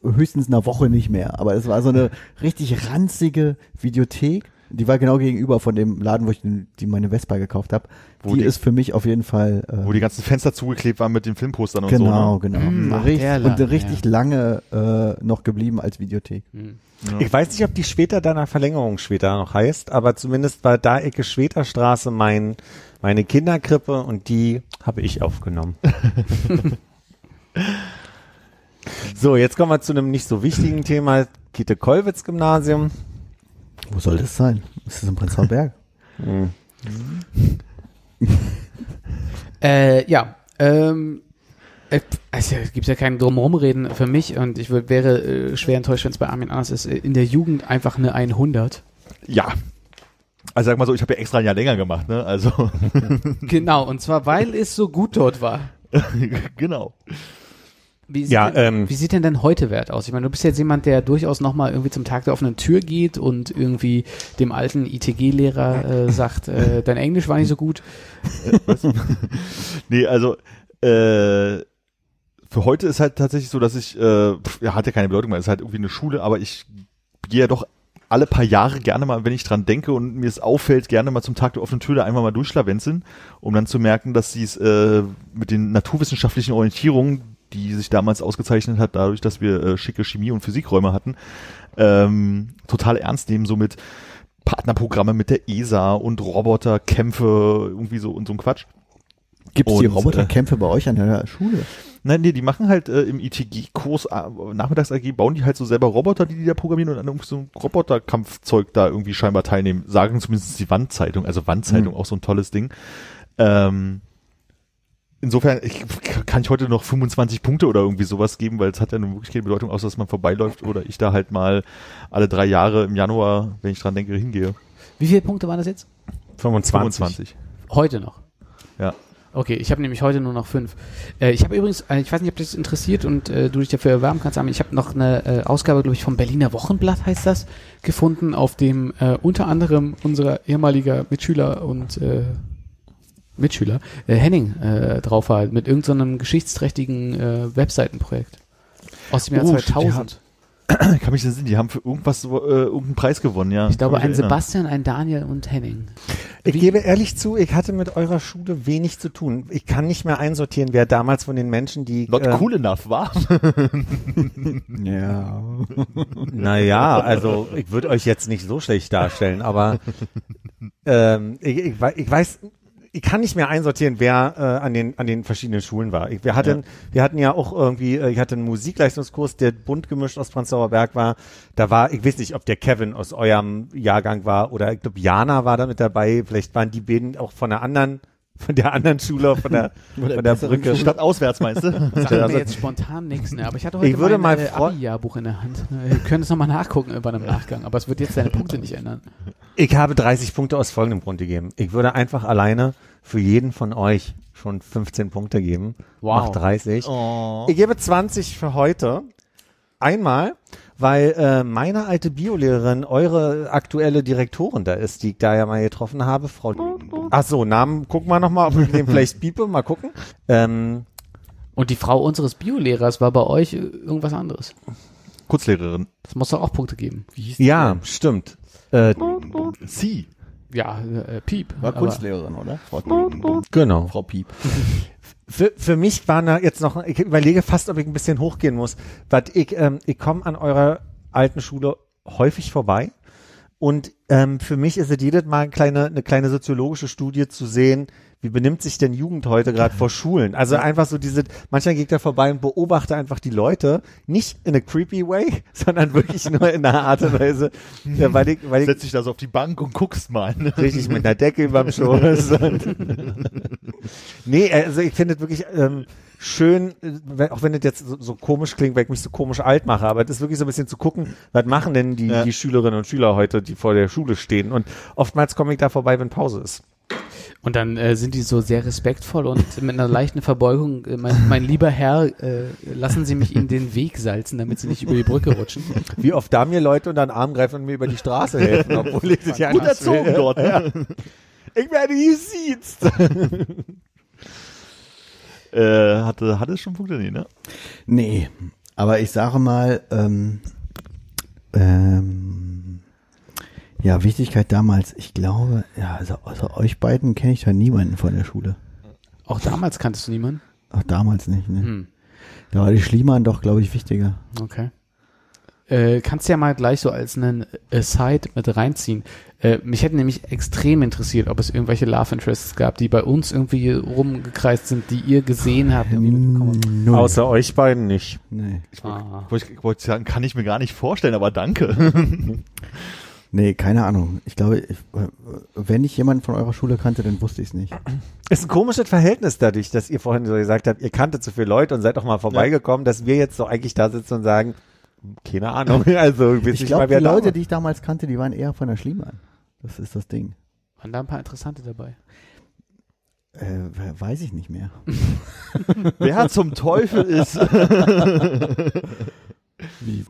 höchstens einer Woche nicht mehr. Aber es war so eine richtig ranzige Videothek. Die war genau gegenüber von dem Laden, wo ich den, die meine Vespa gekauft habe. Die, die- ist für mich auf jeden Fall äh, Wo die ganzen Fenster zugeklebt waren mit den Filmpostern und genau, so. genau. Hm, ach, richtig, der und richtig lange äh, noch geblieben als Videothek. Hm. Ne? Ja. Ich weiß nicht, ob die später deiner Verlängerung später noch heißt, aber zumindest war da Ecke Schweterstraße mein, meine Kinderkrippe und die habe ich aufgenommen. so, jetzt kommen wir zu einem nicht so wichtigen Thema. Käthe-Kollwitz-Gymnasium. Wo soll das sein? Ist das in Prenzlauer Berg? Hm. Äh, ja, ähm, äh, also, es gibt ja keinen Drumherumreden für mich und ich würd, wäre äh, schwer enttäuscht, wenn es bei Armin anders ist. Äh, In der Jugend einfach eine 100. ja. Also sag mal so, ich habe ja extra ein Jahr länger gemacht, ne? Also Genau, und zwar weil es so gut dort war. genau. Wie sieht, Ja, denn, ähm, wie sieht denn dein Heute-Wert aus? Ich meine, du bist jetzt jemand, der durchaus nochmal irgendwie zum Tag der offenen Tür geht und irgendwie dem alten ITG-Lehrer äh, sagt, äh, dein Englisch war nicht so gut. Nee, also äh, für heute ist halt tatsächlich so, dass ich, äh, ja, hat ja keine Bedeutung mehr, ist halt irgendwie eine Schule, aber ich gehe ja doch alle paar Jahre gerne mal, wenn ich dran denke und mir es auffällt, gerne mal zum Tag der offenen Tür da einfach mal durchschlawenzeln, um dann zu merken, dass sie es äh, mit den naturwissenschaftlichen Orientierungen, die sich damals ausgezeichnet hat, dadurch, dass wir äh, schicke Chemie- und Physikräume hatten, ähm, total ernst nehmen, so mit Partnerprogramme mit der ESA und Roboterkämpfe, irgendwie so und so ein Quatsch. Gibt es die Und, äh, Roboterkämpfe bei euch an der Schule? Nein, nee, die machen halt äh, im ITG-Kurs, äh, Nachmittags-AG, bauen die halt so selber Roboter, die die da programmieren und an irgendwie so ein Roboterkampfzeug da irgendwie scheinbar teilnehmen. Sagen zumindest die Wandzeitung, also Wandzeitung, Mhm. auch so ein tolles Ding. Ähm, insofern ich, kann ich heute noch 25 Punkte oder irgendwie sowas geben, weil es hat ja nun wirklich keine Bedeutung, außer dass man vorbeiläuft oder ich da halt mal alle drei Jahre im Januar, wenn ich dran denke, hingehe. Wie viele Punkte waren das jetzt? 25. 25. Heute noch. Ja. Okay, ich habe nämlich heute nur noch fünf. Äh, ich habe übrigens, äh, ich weiß nicht, ob dich das interessiert und äh, du dich dafür erwärmen kannst, aber ich habe noch eine äh, Ausgabe, glaube ich, vom Berliner Wochenblatt heißt das, gefunden, auf dem unter anderem unser ehemaliger Mitschüler und Mitschüler äh, Henning äh, drauf war, mit irgendeinem geschichtsträchtigen äh, Webseitenprojekt. Aus dem Jahr Oh, 2000. Ich kann mich erinnern, die haben für irgendwas, so, äh, irgendeinen Preis gewonnen, ja. Ich glaube, ein. Sebastian, ein Daniel und Henning. Ich gebe ehrlich zu, ich hatte mit eurer Schule wenig zu tun. Ich kann nicht mehr einsortieren, wer damals von den Menschen, die Not ähm, cool enough, war. Ja. Naja, also ich würde euch jetzt nicht so schlecht darstellen, aber ähm, ich, ich, ich weiß, ich kann nicht mehr einsortieren, wer äh, an den an den verschiedenen Schulen war. Ich, wir hatten wir hatten ja auch irgendwie, äh, ich hatte einen Musikleistungskurs, der bunt gemischt aus Prenzlauer Berg war. Da war, ich weiß nicht, ob der Kevin aus eurem Jahrgang war oder ich glaube Jana war da mit dabei. Vielleicht waren die beiden auch von der anderen von der anderen Schule, von der von der Brücke. Stadt auswärts, meinst du? Sagt Also- mir jetzt spontan nichts, ne? Aber ich hatte heute Ich würde mein mal äh, Abi-Jahrbuch in der Hand. Wir können es nochmal nachgucken bei einem Nachgang, aber es wird jetzt deine Punkte nicht ändern. Ich habe 30 Punkte aus folgendem Grund gegeben. Ich würde einfach alleine für jeden von euch schon 15 Punkte geben. Wow. Macht 30. Oh. Ich gebe 20 für heute. Einmal, weil äh, meine alte Biolehrerin eure aktuelle Direktorin da ist, die ich da ja mal getroffen habe, Frau. Ach so, Namen gucken wir nochmal, ob ich den vielleicht biepe, mal gucken. Ähm, Und die Frau unseres Biolehrers war bei euch irgendwas anderes. Kurzlehrerin. Das muss doch auch Punkte geben. Wie hieß die ja, stimmt. Äh, Sie. Ja, äh, Piep. War Kunstlehrerin, oder? Frau, genau. Frau Piep. Für, für mich waren da jetzt noch, ich überlege fast, ob ich ein bisschen hochgehen muss, weil ich, ähm, ich komme an eurer alten Schule häufig vorbei und ähm, für mich ist es jedes Mal eine kleine, eine kleine soziologische Studie zu sehen, wie benimmt sich denn Jugend heute gerade vor Schulen? Also einfach so diese, manchmal geht da vorbei und beobachte einfach die Leute, nicht in a creepy way, sondern wirklich nur in einer Art und Weise, ja, weil ich, weil ich Setz dich da so auf die Bank und guckst mal. Ne? richtig mit einer Decke überm Schoß. Nee, also ich finde es wirklich ähm, schön, äh, wenn, auch wenn es jetzt so, so komisch klingt, weil ich mich so komisch alt mache, aber es ist wirklich so ein bisschen zu gucken, was machen denn die, Ja. die Schülerinnen und Schüler heute, die vor der Schule stehen. Und oftmals komme ich da vorbei, wenn Pause ist. Und dann äh, sind die so sehr respektvoll und mit einer leichten Verbeugung, äh, mein, mein lieber Herr, äh, lassen Sie mich Ihnen den Weg salzen, damit Sie nicht über die Brücke rutschen. Wie oft da mir Leute unter den Arm greifen und mir über die Straße helfen, obwohl ich das ja Gut erzogen will. dort. Ne? Ich werde gesiezt. Äh, hatte, hatte es schon Punkte? Nee, ne? Nee, aber ich sage mal, ähm, ähm, ja, Wichtigkeit damals, ich glaube, ja, also außer euch beiden kenne ich da niemanden von der Schule. Auch damals kanntest du niemanden? Ach, damals nicht, ne? Hm, Da war die Schliemann doch, glaube ich, wichtiger. okay. Äh, kannst ja mal gleich so als einen Aside mit reinziehen. Äh, mich hätte nämlich extrem interessiert, ob es irgendwelche Love Interests gab, die bei uns irgendwie rumgekreist sind, die ihr gesehen habt. habt. Null. Außer euch beiden nicht. Nee. Ich wollte Ah. wollt, ich wollt sagen, kann ich mir gar nicht vorstellen, aber danke. Nee, keine Ahnung. Ich glaube, ich, wenn ich jemanden von eurer Schule kannte, dann wusste ich es nicht. Ist ein komisches Verhältnis dadurch, dass ihr vorhin so gesagt habt, ihr kanntet zu viele Leute und seid doch mal vorbeigekommen, dass wir jetzt so eigentlich da sitzen und sagen, keine Ahnung, also ich glaube, die da Leute, war. die ich damals kannte, die waren eher von der Schliemann. Das ist das Ding. Waren da ein paar interessante dabei. Äh, we- weiß ich nicht mehr. Wer zum Teufel ist. Wie?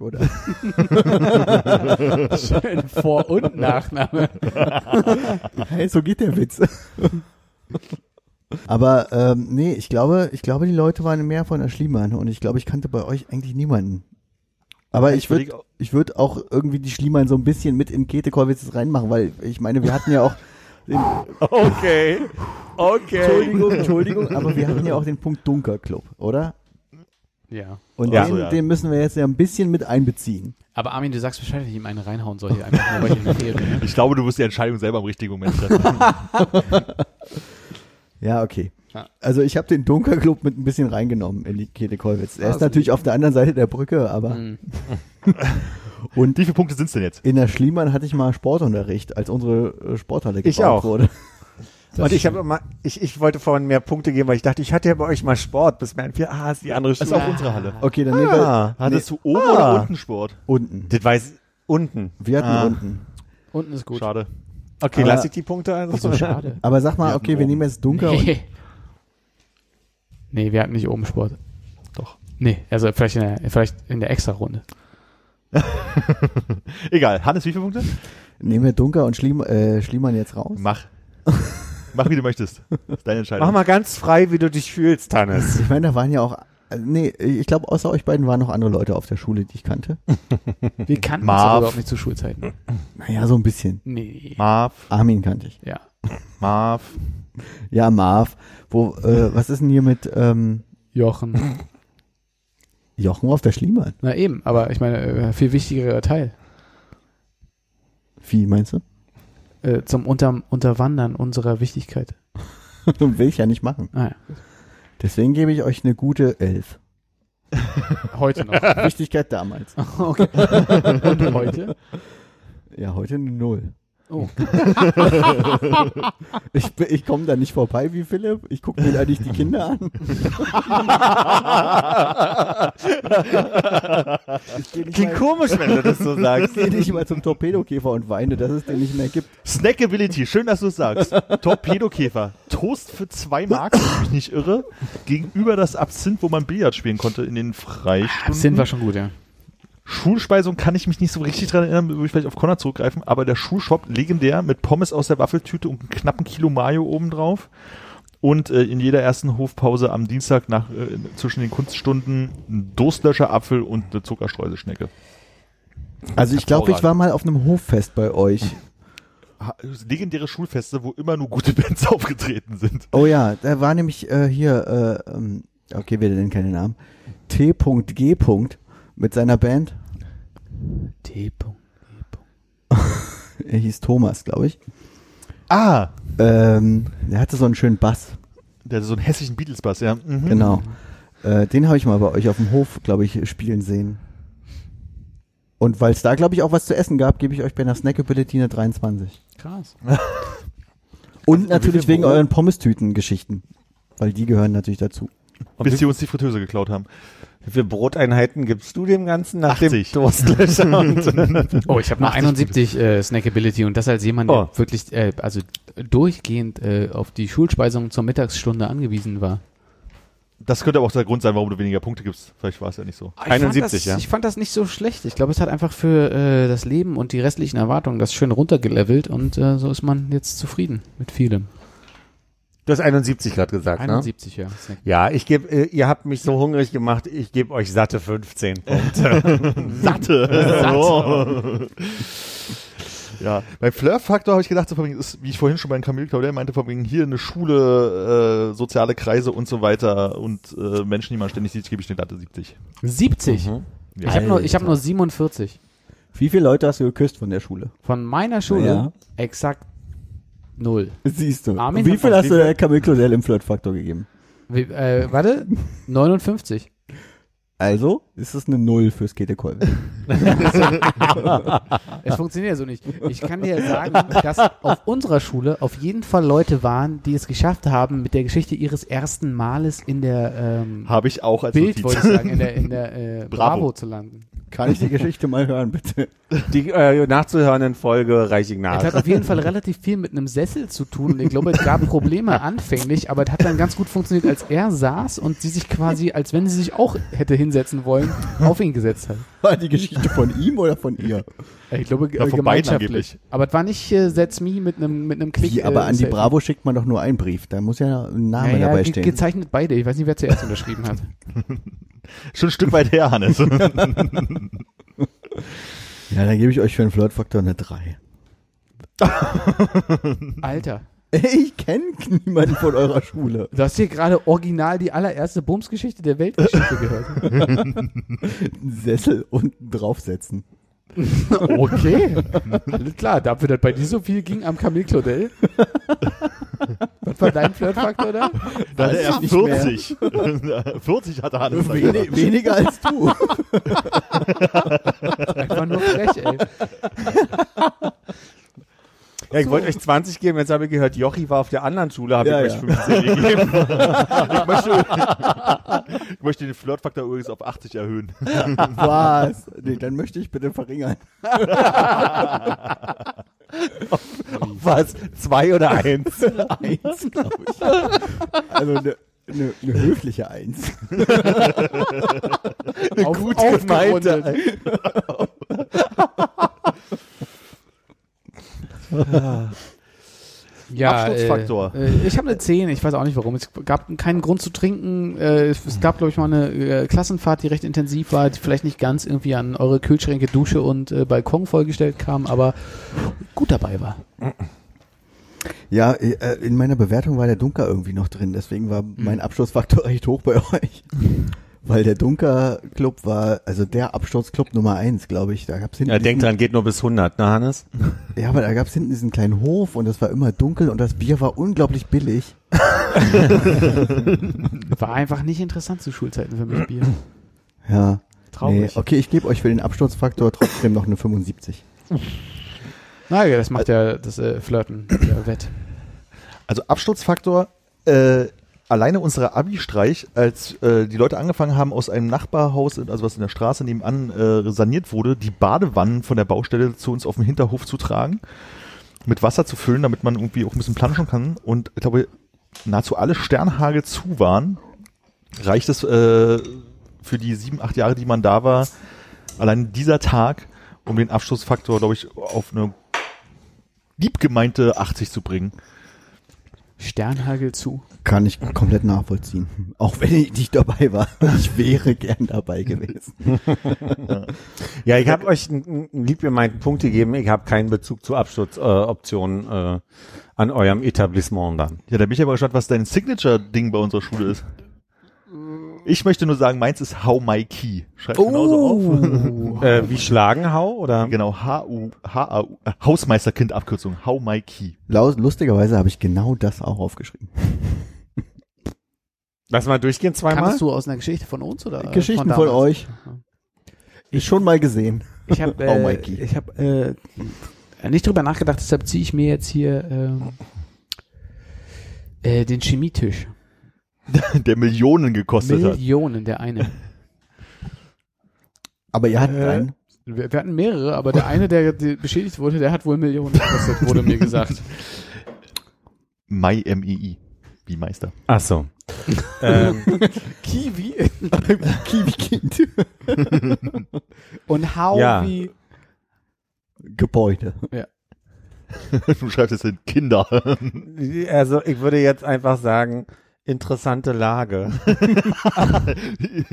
Oder? Schön Vor- und Nachname. Hey, so geht der Witz. Aber ähm, nee, ich glaube, ich glaube, die Leute waren mehr von der Schliemann und ich glaube, ich kannte bei euch eigentlich niemanden. Aber ich würde ich würd auch irgendwie die Schliemann so ein bisschen mit in Käthe-Kollwitz reinmachen, weil ich meine, wir hatten ja auch den, Okay, okay. Entschuldigung, Entschuldigung, aber wir hatten ja auch den Punkt Dunkerclub, oder? Ja. Und Ja. den, So, ja. den müssen wir jetzt ja ein bisschen mit einbeziehen. Aber Armin, du sagst Bescheid, wenn ich ihm eine reinhauen soll hier einfach nur, weil ich in der Ferien bin. Ich glaube, du wirst die Entscheidung selber im richtigen Moment treffen. Ja, okay. Also ich habe den Dunkerclub mit ein bisschen reingenommen in die Käthe-Kollwitz. Er Ah, ist so natürlich auf der anderen Seite der Brücke, aber Hm. und Wie viele Punkte sind's denn jetzt? in der Schliemann hatte ich mal Sportunterricht, als unsere Sporthalle Ich gebaut auch. wurde. Und ich habe immer, ich, ich wollte vorhin mehr Punkte geben, weil ich dachte, ich hatte ja bei euch mal Sport, bis mir einfiel, ah, ist die andere Das ist Schule. auch unsere Halle. Okay, dann nehmen wir Ah, Hattest du oben Ah. oder unten Sport? unten. das weiß unten. Wir hatten Ah. unten. Unten ist gut. Schade. Okay, Aber- lass ich die Punkte also. So schade. Aber sag mal, Wir okay, wir oben. nehmen jetzt Dunker und Nee. nee, wir hatten nicht oben Sport. Doch. Nee, also vielleicht in der, vielleicht in der Extra-Runde. Egal. Hannes, wie viele Punkte? nehmen wir Dunker und Schliem, äh, Schliemann jetzt raus. Mach. Mach, wie du möchtest. Das ist deine Entscheidung. Mach mal ganz frei, wie du dich fühlst, Hannes. Ich meine, da waren ja auch Also, nee, ich glaube, außer euch beiden waren noch andere Leute auf der Schule, die ich kannte. Wir kannten uns Marv. aber überhaupt nicht zu Schulzeiten. Naja, so ein bisschen. Nee. Marv, Armin kannte ich. Ja. Marv. Ja, Marv. Wo, äh, was ist denn hier mit ähm, Jochen. Jochen auf der Schliemann? Na eben, aber ich meine, äh, viel wichtigerer Teil. Wie meinst du? Äh, zum Unter Unterwandern unserer Wichtigkeit. Will ich ja nicht machen. Naja, Deswegen gebe ich euch eine gute Elf. heute noch. Wichtigkeit damals. okay. Und heute? Ja, heute eine Null. Oh. Ich, ich komme da nicht vorbei wie Philipp. Ich gucke mir eigentlich die Kinder an. ich gehe nicht, Klingt komisch, wenn du das so ich sagst. geh nicht mal zum Torpedokäfer und weine, dass es den nicht mehr gibt. Snackability, schön, dass du es sagst. Torpedokäfer. Toast für zwei Mark, wenn ich mich nicht irre. Gegenüber das Absinth, wo man Billard spielen konnte in den Freistunden. Sind wir schon gut, ja. Schulspeisung kann ich mich nicht so richtig dran erinnern, würde ich vielleicht auf Connor zurückgreifen, aber der Schulshop legendär mit Pommes aus der Waffeltüte und einem knappen Kilo Mayo obendrauf. Und äh, in jeder ersten Hofpause am Dienstag nach äh, zwischen den Kunststunden ein Durstlöscher Apfel und eine Zuckerstreuselschnecke. Also ich glaube, ich war mal auf einem Hoffest bei euch. Legendäre Schulfeste, wo immer nur gute Bands aufgetreten sind. Oh ja, da war nämlich äh, hier, äh, ähm, okay, wir nennen keine Namen, T.G. mit seiner Band. T. Er hieß Thomas, glaube ich. Ah, Ähm, der hatte so einen schönen Bass. der hatte so einen hässlichen Beatles-Bass, ja. Mhm. Genau. Äh, den habe ich mal bei euch auf dem Hof, glaube ich, spielen sehen. Und weil es da, glaube ich, auch was zu essen gab, gebe ich euch bei einer Snackability eine 23. Krass. Und natürlich wegen euren Pommes-Tüten-Geschichten. Weil die gehören natürlich dazu. Und Bis die uns die Fritteuse geklaut haben. Wie viele Broteinheiten gibst du dem Ganzen nach 80. dem Durstlöscher? Und Oh, ich habe noch 71 äh, Snackability und das als jemand, der Oh. wirklich, äh, also durchgehend äh, auf die Schulspeisung zur Mittagsstunde angewiesen war. Das könnte aber auch der Grund sein, warum du weniger Punkte gibst. Vielleicht war es ja nicht so. Ich fand 71, das, ja. Ich fand das nicht so schlecht. Ich glaube, es hat einfach für äh, das Leben und die restlichen Erwartungen das schön runtergelevelt und äh, so ist man jetzt zufrieden mit vielem. Du hast 71 gerade gesagt, 71, ja. ne? Ja, ich gebe, äh, ihr habt mich so hungrig gemacht, ich gebe euch satte 15 Punkte. Satte. ja, beim Flirt-Faktor habe ich gedacht, so, von wegen, ist, wie ich vorhin schon bei Camille Claudel meinte, von wegen hier eine Schule, äh, soziale Kreise und so weiter und äh, Menschen, die man ständig sieht, gebe ich eine glatte 70. 70? Ja. Ich habe nur, ich hab nur 47. Wie viele Leute hast du geküsst von der Schule? Von meiner Schule Ja. exakt null. Siehst du. Armin Wie viel hast du der Camille Claudel im Flirtfaktor gegeben? Wie, äh, warte, 59. Also ist es eine Null fürs Kätekolben. Es funktioniert so nicht. Ich kann dir sagen, dass auf unserer Schule auf jeden Fall Leute waren, die es geschafft haben, mit der Geschichte ihres ersten Males in der ähm, Habe ich auch als Bild, Notiz. wollte ich sagen, in der, in der äh, Bravo. Bravo. zu landen. Kann ich die Geschichte mal hören, bitte? Die äh, nachzuhörenden Folge reiche ich Es nach. hat auf jeden Fall relativ viel mit einem Sessel zu tun. Ich glaube, es gab Probleme anfänglich, aber es hat dann ganz gut funktioniert, als er saß und sie sich quasi, als wenn sie sich auch hätte hinsetzen wollen, auf ihn gesetzt hat. War die Geschichte von ihm oder von ihr? Äh, Ich glaube, Ja, gemeinschaftlich. Aber es war nicht äh, That's Me mit einem mit einem Klick. Wie, aber äh, an die. Bravo schickt man doch nur einen Brief. Da muss ja ein Name ja, ja, dabei ge- stehen. gezeichnet beide. Ich weiß nicht, wer zuerst unterschrieben hat. Schon ein Stück weit her, Hannes. Ja, dann gebe ich euch für den Flirtfaktor eine 3. Alter, Ich kenne niemanden von eurer Schule. du hast hier gerade original die allererste Bumsgeschichte der Weltgeschichte gehört. Sessel unten draufsetzen. Okay, alles klar. Dafür, dass bei dir so viel ging am Camille Claudel. Was war dein Flirtfaktor da? Da hatte er ich nicht mehr. 40. 40 hatte Hannes. Wenig, weniger als du. Einfach nur frech, ey. Ja, ich wollte euch 20 geben, jetzt habe ich gehört, Jochi war auf der anderen Schule, habe Ja, ich ja. euch 15 gegeben. Ich möchte, ich möchte den Flirtfaktor übrigens auf 80 erhöhen. Was? Nee, dann möchte ich bitte verringern. Was? Zwei oder eins? Eins, glaube ich. Also eine, eine, eine höfliche Eins. Auf, gut aufgerundet. gemeinte. Ja, Absturzfaktor. Äh, äh, ich habe eine 10, ich weiß auch nicht warum. Es gab keinen Grund zu trinken. Äh, es gab, glaube ich, mal eine äh, Klassenfahrt, die recht intensiv war, die vielleicht nicht ganz irgendwie an eure Kühlschränke, Dusche und äh, Balkon vollgestellt kam, aber gut dabei war. Ja, in meiner Bewertung war der Dunker irgendwie noch drin, deswegen war mein Absturzfaktor recht hoch bei euch. Weil der Dunker Club war, also der Absturzclub Nummer eins, glaube ich. Da gab's hinten Ja, denk diesen- dran, geht nur bis 100, ne Hannes? Ja, aber da gab's hinten diesen kleinen Hof und es war immer dunkel und das Bier war unglaublich billig. War einfach nicht interessant zu Schulzeiten für mich, Bier. Ja. Nee, Traurig. okay, ich gebe euch für den Absturzfaktor trotzdem noch eine 75. Naja, das macht ja das äh, Flirten ja, wett. Also Absturzfaktor, äh, alleine unserer Abi-Streich, als äh, die Leute angefangen haben, aus einem Nachbarhaus, also was in der Straße nebenan äh, saniert wurde, die Badewannen von der Baustelle zu uns auf den Hinterhof zu tragen, mit Wasser zu füllen, damit man irgendwie auch ein bisschen planschen kann. Und ich glaube, nahezu alle Sternhagel zu waren, reicht es äh, für die sieben, acht Jahre, die man da war, allein dieser Tag, um den Absturzfaktor, glaube ich, auf eine lieb gemeinte 80 zu bringen. Sternhagel zu. Kann ich komplett nachvollziehen. Auch wenn ich nicht dabei war. Ich wäre gern dabei gewesen. Ja, ich habe euch einen, einen lieb gemeinten Punkt gegeben. Ich habe keinen Bezug zu Absturzoptionen äh, äh, an eurem Etablissement dann. Ja, da bin ich aber gespannt, was dein Signature-Ding bei unserer Schule ist. Ich möchte nur sagen, meins ist How My Key. Schreib genauso auf. Äh, wie Schlagenhau oder? Genau, H-U, H-A-U, äh, Hausmeisterkind-Abkürzung, How My Key. Lustigerweise habe ich genau das auch aufgeschrieben. Lass mal durchgehen zweimal. Kannst du aus einer Geschichte von uns oder? äh, Geschichten von von euch. Ich schon mal gesehen. Ich habe Oh, äh, Mikey. ich hab, äh, nicht drüber nachgedacht, deshalb ziehe ich mir jetzt hier ähm, äh, den Chemietisch. Der Millionen gekostet hat. Millionen, der eine. Aber ihr hattet Äh, einen. Wir, wir hatten mehrere, aber der eine, der beschädigt wurde, der hat wohl Millionen gekostet, wurde mir gesagt. My M-E-I. Wie Meister. Ach so. ähm, Kiwi Kiwi-Kind. und How Ja. wie Gebäude. Du schreibst jetzt hin Kinder. also ich würde jetzt einfach sagen, interessante Lage.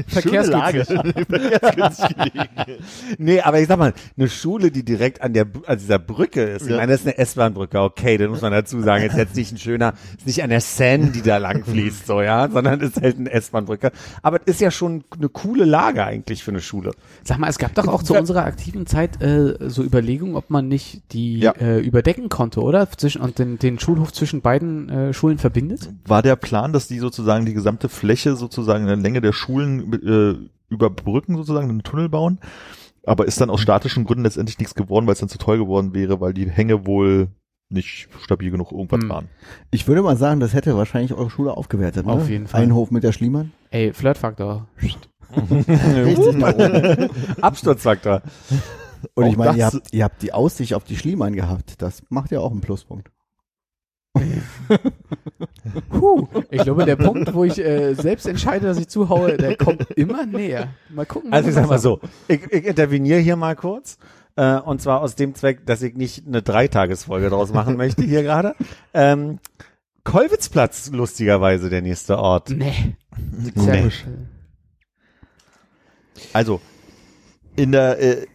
Schöne Lage. Verkehrsgünstig gelegen. Nee, aber ich sag mal, eine Schule, die direkt an der an dieser Brücke ist. Ich Ja. meine, das ist eine S-Bahn-Brücke, okay, das muss man dazu sagen. Jetzt jetzt nicht ein schöner, ist nicht an der Seine, die da lang fließt, so, ja, sondern ist halt eine S-Bahn-Brücke. Aber es ist ja schon eine coole Lage eigentlich für eine Schule. Sag mal, es gab doch auch zu unserer aktiven Zeit äh, so Überlegungen, ob man nicht die Ja. äh, überdecken konnte, oder? Zwischen, und den, den Schulhof zwischen beiden äh, Schulen verbindet? War der Plan, dass die sozusagen die gesamte Fläche sozusagen in der Länge der Schulen äh, überbrücken, sozusagen einen Tunnel bauen? Aber ist dann aus statischen Gründen letztendlich nichts geworden, weil es dann zu teuer geworden wäre, weil die Hänge wohl nicht stabil genug irgendwas Hm. waren. Ich würde mal sagen, das hätte wahrscheinlich eure Schule aufgewertet. Ne? Auf jeden Fall. Ein Hof mit der Schliemann. Ey, Flirtfaktor. Richtig nach oben. Absturzfaktor. Und ich Auch meine, ihr habt, ihr habt die Aussicht auf die Schliemann gehabt. Das macht ja auch einen Pluspunkt. Puh, ich glaube, der Punkt, wo ich äh, selbst entscheide, dass ich zuhaue, der kommt immer näher. Mal gucken. Also ich sag mal so, ich, ich interveniere hier mal kurz. Äh, und zwar aus dem Zweck, dass ich nicht eine Dreitagesfolge draus machen möchte hier gerade. Ähm, Kolwitzplatz, lustigerweise, der nächste Ort. Nee. Nee. Also, in der, äh,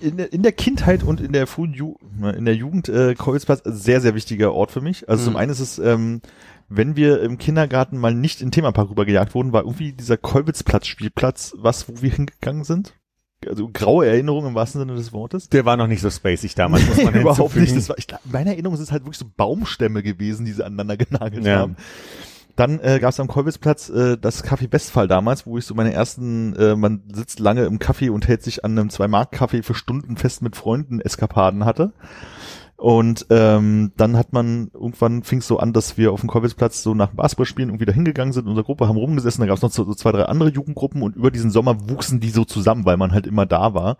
in der, in der Kindheit und in der frühen Ju in der Jugend, äh, Kolwitzplatz, sehr, sehr wichtiger Ort für mich. Also Mhm. zum einen ist es, ähm, wenn wir im Kindergarten mal nicht in den Themapark rübergejagt wurden, war irgendwie dieser Kolwitzplatz-Spielplatz was, wo wir hingegangen sind. Also graue Erinnerung im wahrsten Sinne des Wortes. Der war noch nicht so spacig damals, muss man Überhaupt nicht. Das war, ich, meine Erinnerung sind es halt wirklich so Baumstämme gewesen, die sie aneinander genagelt Ja. haben. Dann äh, gab es am Kolwitzplatz äh, das Café Westphal damals, wo ich so meine ersten, äh, man sitzt lange im Kaffee und hält sich an einem Zwei-Mark-Kaffee für Stunden fest mit Freunden Eskapaden hatte. Und ähm, dann hat man, irgendwann fing es so an, dass wir auf dem Kolwitzplatz so nach dem Basketballspielen irgendwie da hingegangen sind, in unserer Gruppe haben rumgesessen, da gab es noch so, so zwei, drei andere Jugendgruppen und über diesen Sommer wuchsen die so zusammen, weil man halt immer da war.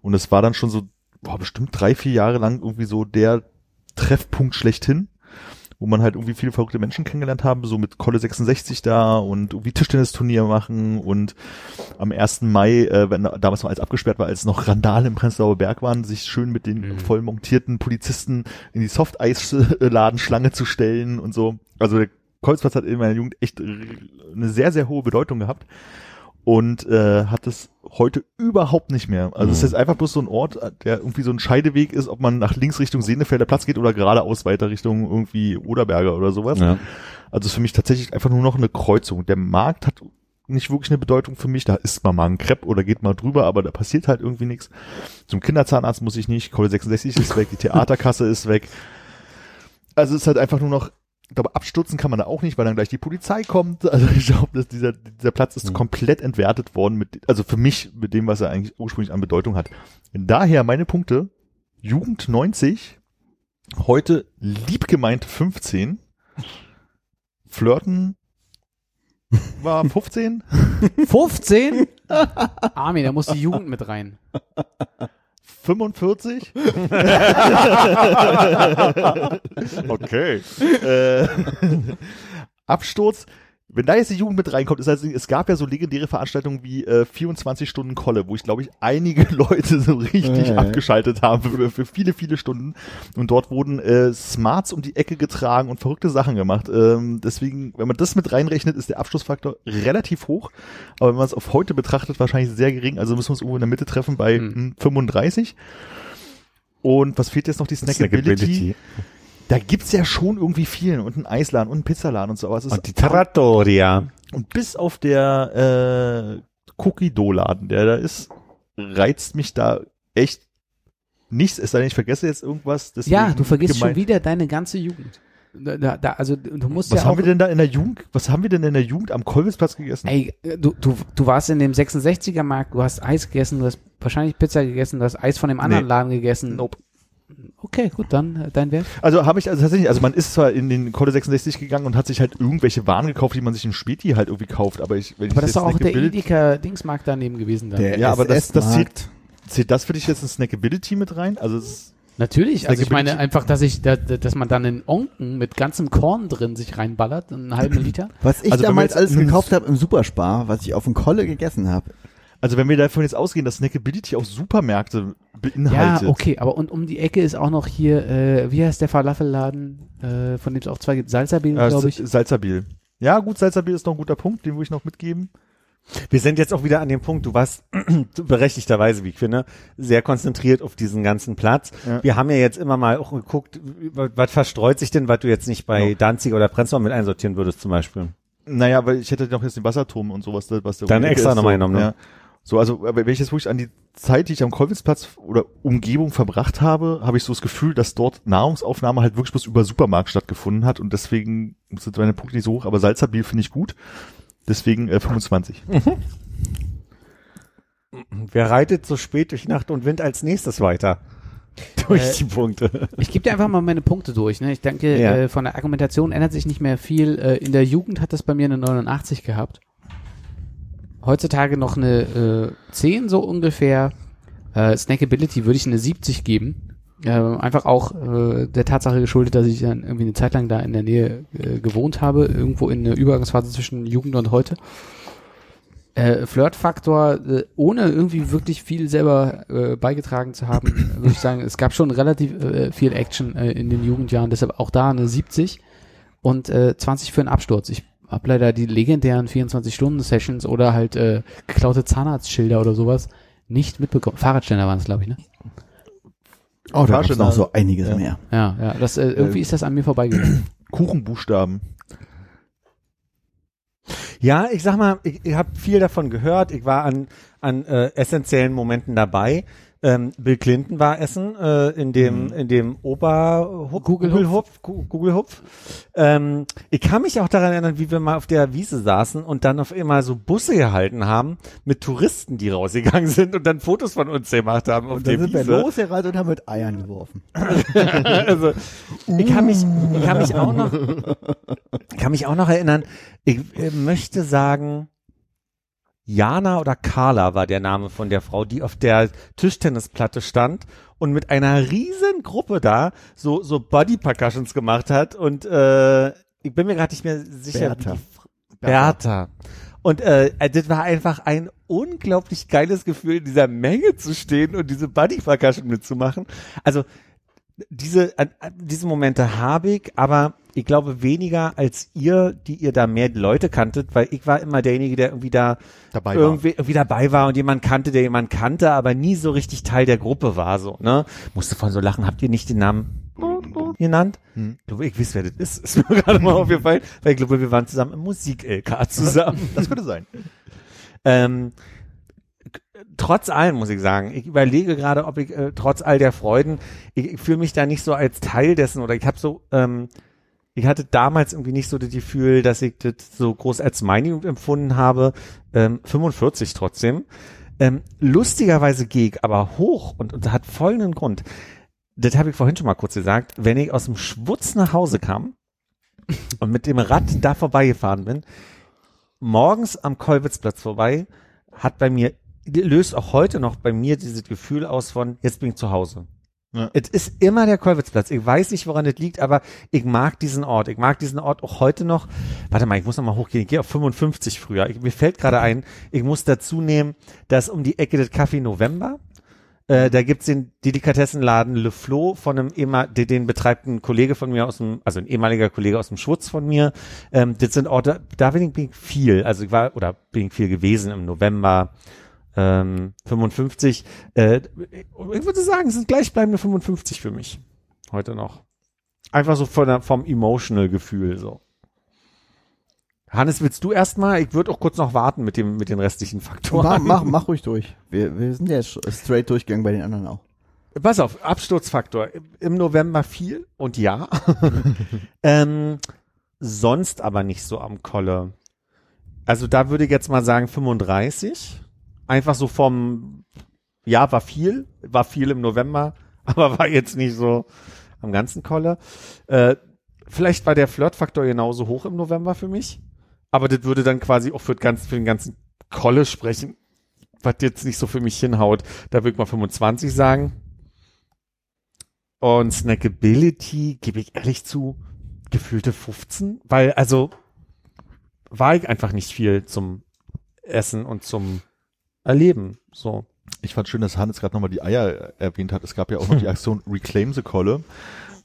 Und es war dann schon so, boah, bestimmt drei, vier Jahre lang irgendwie so der Treffpunkt schlechthin. Wo man halt irgendwie viele verrückte Menschen kennengelernt haben, so mit Kolle 66 da und irgendwie Tischtennisturnier machen und am 1. Mai, äh, wenn damals noch alles abgesperrt war, als noch Randale im Prenzlauer Berg waren, sich schön mit den Mhm. voll montierten Polizisten in die Softeis-Ladenschlange zu stellen und so. Also der Kolzplatz hat in meiner Jugend echt eine sehr, sehr hohe Bedeutung gehabt und äh, hat es heute überhaupt nicht mehr. Also es ist jetzt einfach bloß so ein Ort, der irgendwie so ein Scheideweg ist, ob man nach links Richtung Senefelder Platz geht oder geradeaus weiter Richtung irgendwie Oderberger oder sowas. Ja. Also es ist für mich tatsächlich einfach nur noch eine Kreuzung. Der Markt hat nicht wirklich eine Bedeutung für mich. Da isst man mal ein Crepe oder geht mal drüber, aber da passiert halt irgendwie nichts. Zum Kinderzahnarzt muss ich nicht. Kohle 66 ist weg, die Theaterkasse ist weg. Also es ist halt einfach nur noch, ich glaube, abstürzen kann man da auch nicht, weil dann gleich die Polizei kommt. Also ich glaube, dass dieser, dieser Platz ist Mhm. komplett entwertet worden mit, also für mich mit dem, was er eigentlich ursprünglich an Bedeutung hat. Daher meine Punkte. Jugend 90, heute liebgemeint 15, Flirten war 15, 15? Armin, da muss die Jugend mit rein. 45. okay. Äh, Absturz. Wenn da jetzt die Jugend mit reinkommt, ist also, es gab ja so legendäre Veranstaltungen wie äh, 24 Stunden Kolle, wo ich glaube ich einige Leute so richtig Ja. abgeschaltet haben für, für viele, viele Stunden. Und dort wurden äh, Smarts um die Ecke getragen und verrückte Sachen gemacht. Ähm, deswegen, wenn man das mit reinrechnet, ist der Abschlussfaktor relativ hoch. Aber wenn man es auf heute betrachtet, wahrscheinlich sehr gering. Also müssen wir uns irgendwo in der Mitte treffen bei Hm. hm, 35. Und was fehlt jetzt noch? Die Snackability. Snackability. Da gibt's ja schon irgendwie vielen und einen Eisladen und einen Pizzaladen und so. Aber es ist Und die Trattoria. und bis auf der äh, Cookie-Dough-Laden, der da ist, reizt mich da echt nichts. Es sei denn, ich vergesse jetzt irgendwas. Ja, du vergisst gemeint- schon wieder deine ganze Jugend. Da, da, also du musst Was ja haben auch, wir denn da in der Jugend? Was haben wir denn in der Jugend am Kolwitzplatz gegessen? Ey, du, du, du warst in dem 66er Markt, du hast Eis gegessen, du hast wahrscheinlich Pizza gegessen, du hast Eis von dem anderen Nee. Laden gegessen. Nope. Okay, gut, dann äh, dein Wert. Also habe ich also tatsächlich, also man ist zwar in den Kolle 66 gegangen und hat sich halt irgendwelche Waren gekauft, die man sich im Späti halt irgendwie kauft, aber ich, wenn Aber das ich ist doch auch der Snackability- Edeka-Dingsmarkt daneben gewesen dann. Der Ja, aber das- das SS-Markt. Zählt das für dich jetzt in Snackability mit rein? Also es Natürlich, also ich meine einfach, dass ich, da, da- dass man dann einen Onken mit ganzem Korn drin sich reinballert, einen halben Liter. Was ich Also damals alles gekauft habe im Superspar, was ich auf dem Kolle gegessen habe. Also wenn wir davon jetzt ausgehen, dass Snackability auch Supermärkte beinhaltet. Ja, okay, aber und um die Ecke ist auch noch hier, äh, wie heißt der Falafelladen, äh, von dem es auch zwei gibt, Salsabil, Äh, glaube ich. Salzerbiel. Ja, gut, Salzerbiel ist noch ein guter Punkt, den würde ich noch mitgeben. Wir sind jetzt auch wieder an dem Punkt, du warst berechtigterweise, wie ich finde, sehr konzentriert auf diesen ganzen Platz. Ja. Wir haben ja jetzt immer mal auch geguckt, was verstreut sich denn, was du jetzt nicht bei Ja. Danzig oder Prenzlau mit einsortieren würdest zum Beispiel. Naja, weil ich hätte noch jetzt den Wasserturm und sowas, was da Dann extra nochmal so, genommen, ne? Ja. So, also aber wenn ich jetzt wirklich an die Zeit, die ich am Kolwitzplatz oder Umgebung verbracht habe, habe ich so das Gefühl, dass dort Nahrungsaufnahme halt wirklich bloß über Supermarkt stattgefunden hat und deswegen sind meine Punkte nicht so hoch, aber Salzerbiel finde ich gut. Deswegen äh, 25. Wer reitet so spät durch Nacht und Wind als nächstes weiter? Durch Äh, die Punkte. Ich gebe dir einfach mal meine Punkte durch. Ne? Ich denke, Ja. äh, von der Argumentation ändert sich nicht mehr viel. Äh, in der Jugend hat das bei mir eine 89 gehabt. Heutzutage noch eine äh, 10 so ungefähr. Äh, Snackability würde ich eine 70 geben. Äh, einfach auch äh, der Tatsache geschuldet, dass ich dann irgendwie eine Zeit lang da in der Nähe äh, gewohnt habe, irgendwo in der Übergangsphase zwischen Jugend und heute. Äh, Flirtfaktor, äh, ohne irgendwie wirklich viel selber äh, beigetragen zu haben, würde ich sagen, es gab schon relativ äh, viel Action äh, in den Jugendjahren, deshalb auch da eine 70 und äh, 20 für einen Absturz. Ich habe leider die legendären 24-Stunden-Sessions oder halt äh, geklaute Zahnarztschilder oder sowas nicht mitbekommen. Fahrradständer waren es, glaube ich, ne? Oh, da Fahrständer. noch so einiges Ja. mehr. Ja, ja, das, äh, irgendwie ist das an mir vorbeigegangen. Kuchenbuchstaben. Ja, ich sag mal, ich, ich habe viel davon gehört. Ich war an, an äh, essentiellen Momenten dabei. Ähm, Bill Clinton war essen äh, in dem in dem Oberhupf, Gugelhupf. Gu- Gugelhupf. Ähm, ich kann mich auch daran erinnern, wie wir mal auf der Wiese saßen und dann auf einmal so Busse gehalten haben mit Touristen, die rausgegangen sind und dann Fotos von uns gemacht haben auf Und der dann sind wir Wiese. losgerannt und haben mit Eiern geworfen. also, ich kann mich, ich kann mich auch noch, ich kann mich auch noch erinnern, ich äh, möchte sagen, Jana oder Carla war der Name von der Frau, die auf der Tischtennisplatte stand und mit einer riesen Gruppe da so, so Body Percussions gemacht hat und äh, ich bin mir gerade nicht mehr sicher. Bertha. Bertha. Und äh, äh, das war einfach ein unglaublich geiles Gefühl, in dieser Menge zu stehen und diese Body Percussion mitzumachen. Also diese, diese Momente habe ich, aber ich glaube weniger als ihr, die ihr da mehr Leute kanntet, weil ich war immer derjenige, der irgendwie da Dabei war. irgendwie, irgendwie dabei war und jemand kannte, der jemand kannte, aber nie so richtig Teil der Gruppe war, so, ne? Musste voll so lachen. Habt ihr nicht den Namen genannt? Hm. Ich glaube, ich weiß, wer das ist. Ist mir gerade mal aufgefallen, weil ich glaube, wir waren zusammen im Musik-LK zusammen. Das könnte sein. Ähm, trotz allem muss ich sagen, ich überlege gerade, ob ich äh, trotz all der Freuden, ich, ich fühle mich da nicht so als Teil dessen oder ich habe so, ähm, ich hatte damals irgendwie nicht so das Gefühl, dass ich das so groß als meine empfunden habe. Ähm, 45 trotzdem. Ähm, lustigerweise gehe ich aber hoch und, und hat folgenden Grund. Das habe ich vorhin schon mal kurz gesagt. Wenn ich aus dem Schwutz nach Hause kam und mit dem Rad da vorbeigefahren bin, morgens am Kolwitzplatz vorbei, hat bei mir, löst auch heute noch bei mir dieses Gefühl aus von, jetzt bin ich zu Hause. Ja. Es ist immer der Kolwitzplatz. Ich weiß nicht, woran das liegt, aber ich mag diesen Ort. Ich mag diesen Ort auch heute noch. Warte mal, ich muss noch mal hochgehen. Ich gehe auf 55 früher. Ich, mir fällt gerade ein, ich muss dazu nehmen, dass um die Ecke des Café November, äh, da gibt's den Delikatessenladen Le Flo von einem ehemal, den, den betreibt ein Kollege von mir aus dem, also ein ehemaliger Kollege aus dem Schwutz von mir. Ähm, das sind Orte, da bin ich, bin ich viel, also ich war, oder bin ich viel gewesen im November ähm, 55. Äh, ich würde sagen, es sind gleichbleibende 55 für mich. Heute noch. Einfach so von vom emotional Gefühl so. Hannes, willst du erstmal? Ich würde auch kurz noch warten mit dem mit den restlichen Faktoren. Mach, mach, mach ruhig durch. Wir, wir sind ja jetzt straight durchgegangen bei den anderen auch. Pass auf, Absturzfaktor. Im November viel und ja. ähm, sonst aber nicht so am Kolle. Also da würde ich jetzt mal sagen 35. Einfach so vom, ja, war viel, war viel im November, aber war jetzt nicht so am ganzen Kolle. Äh, vielleicht war der Flirtfaktor genauso hoch im November für mich. Aber das würde dann quasi auch für, ganz, für den ganzen Kolle sprechen, was jetzt nicht so für mich hinhaut. Da würde ich mal 25 sagen. Und Snackability, gebe ich ehrlich zu, gefühlte 15, weil also war ich einfach nicht viel zum Essen und zum Erleben. So. Ich fand schön, dass Hannes gerade nochmal die Eier erwähnt hat. Es gab ja auch noch die Aktion Reclaim the Kolle.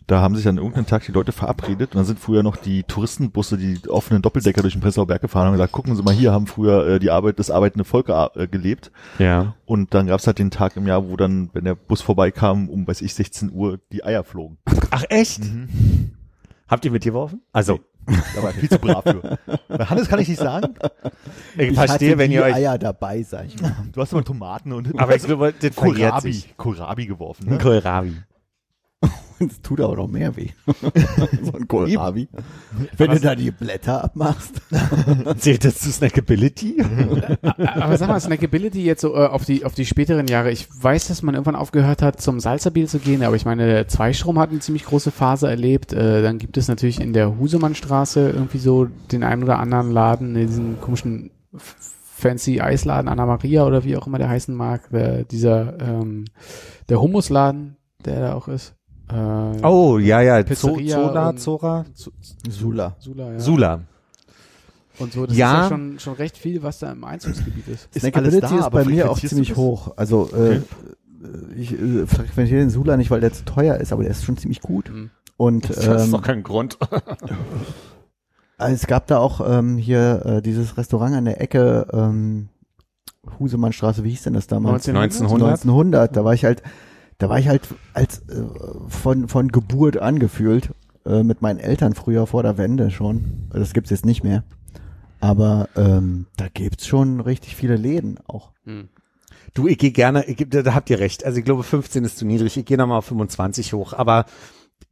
Da haben sich an irgendeinem Tag die Leute verabredet und dann sind früher noch die Touristenbusse, die offenen Doppeldecker durch den Prenzlauer Berg gefahren und haben gesagt, gucken Sie mal, hier haben früher äh, die Arbeit, das arbeitende Volk äh, gelebt. Ja. Und dann gab es halt den Tag im Jahr, wo dann, wenn der Bus vorbeikam, um, weiß ich, 16 Uhr die Eier flogen. Ach echt? Habt ihr mitgeworfen? Also, Da war ich viel zu brav für. Bei Hannes kann ich nicht sagen. ich, verstehe, hatte wenn ihr euch. Eier dabei, sag ich mal. Du hast immer Tomaten und Aber ich glaube, verjährt Kohlrabi. Kohlrabi geworfen. Ne? Kohlrabi. Es tut aber noch mehr weh. so ein Kohlrabi. Wenn du da die Blätter abmachst. Zählt das zu Snackability? Aber sag mal, Snackability jetzt so äh, auf die auf die späteren Jahre. Ich weiß, dass man irgendwann aufgehört hat, zum Salzerbiel zu gehen, aber ich meine, der Zweistrom hat eine ziemlich große Phase erlebt. Äh, dann gibt es natürlich in der Husemannstraße irgendwie so den einen oder anderen Laden, äh, diesen komischen fancy Eisladen Anna Maria oder wie auch immer der heißen mag. Der, dieser ähm, der Hummusladen, der da auch ist. Äh, Oh, ja, ja. Pizzeria Zola, und- Zora? Sula. Sula, ja. Sula. Und so, das Ja. ist ja schon, schon recht viel, was da im Einzugsgebiet ist. Ist Snackability alles da, ist aber bei mir auch ziemlich hoch. Also äh, ich äh, frequentiere den Sula nicht, weil der zu teuer ist, aber der ist schon ziemlich gut. Mhm. Und Das ist ähm, doch kein Grund. Also es gab da auch ähm, hier äh, dieses Restaurant an der Ecke ähm, Husemannstraße, wie hieß denn das damals? 1900? 1900, da war ich halt, da war ich halt als äh, von von Geburt angefühlt äh, mit meinen Eltern früher vor der Wende schon. Das gibt's jetzt nicht mehr. Aber ähm, da gibt's schon richtig viele Läden auch. Hm. Du, ich gehe gerne, ich, da, habt ihr recht. Also ich glaube, 15 ist zu niedrig. Ich gehe nochmal auf 25 hoch. Aber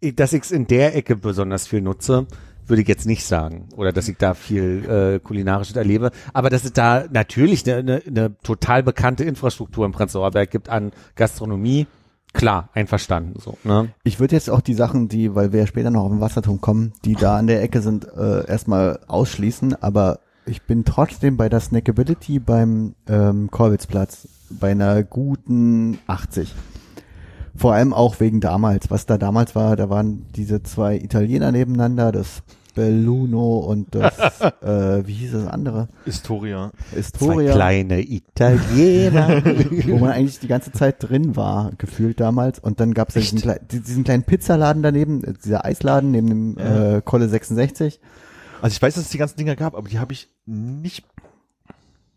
dass ich es in der Ecke besonders viel nutze, würde ich jetzt nicht sagen. Oder dass ich da viel äh, kulinarisches erlebe. Aber dass es da natürlich eine, eine, eine total bekannte Infrastruktur im Prenzlauer Berg gibt an Gastronomie, klar, einverstanden. So, ne? Ich würde jetzt auch die Sachen, die, weil wir ja später noch auf den Wasserturm kommen, die da an der Ecke sind, äh, erstmal ausschließen, aber ich bin trotzdem bei der Snackability beim ähm, Korwitzplatz bei einer guten 80. Vor allem auch wegen damals, was da damals war, da waren diese zwei Italiener nebeneinander, das Belluno und das, äh, wie hieß das andere? Historia. Historia. kleine Italiener. wo man eigentlich die ganze Zeit drin war, gefühlt damals. Und dann gab es ja diesen, klei- diesen kleinen Pizzaladen daneben, äh, dieser Eisladen neben dem Ja. äh, Kolle 66. Also ich weiß, dass es die ganzen Dinger gab, aber die habe ich nicht.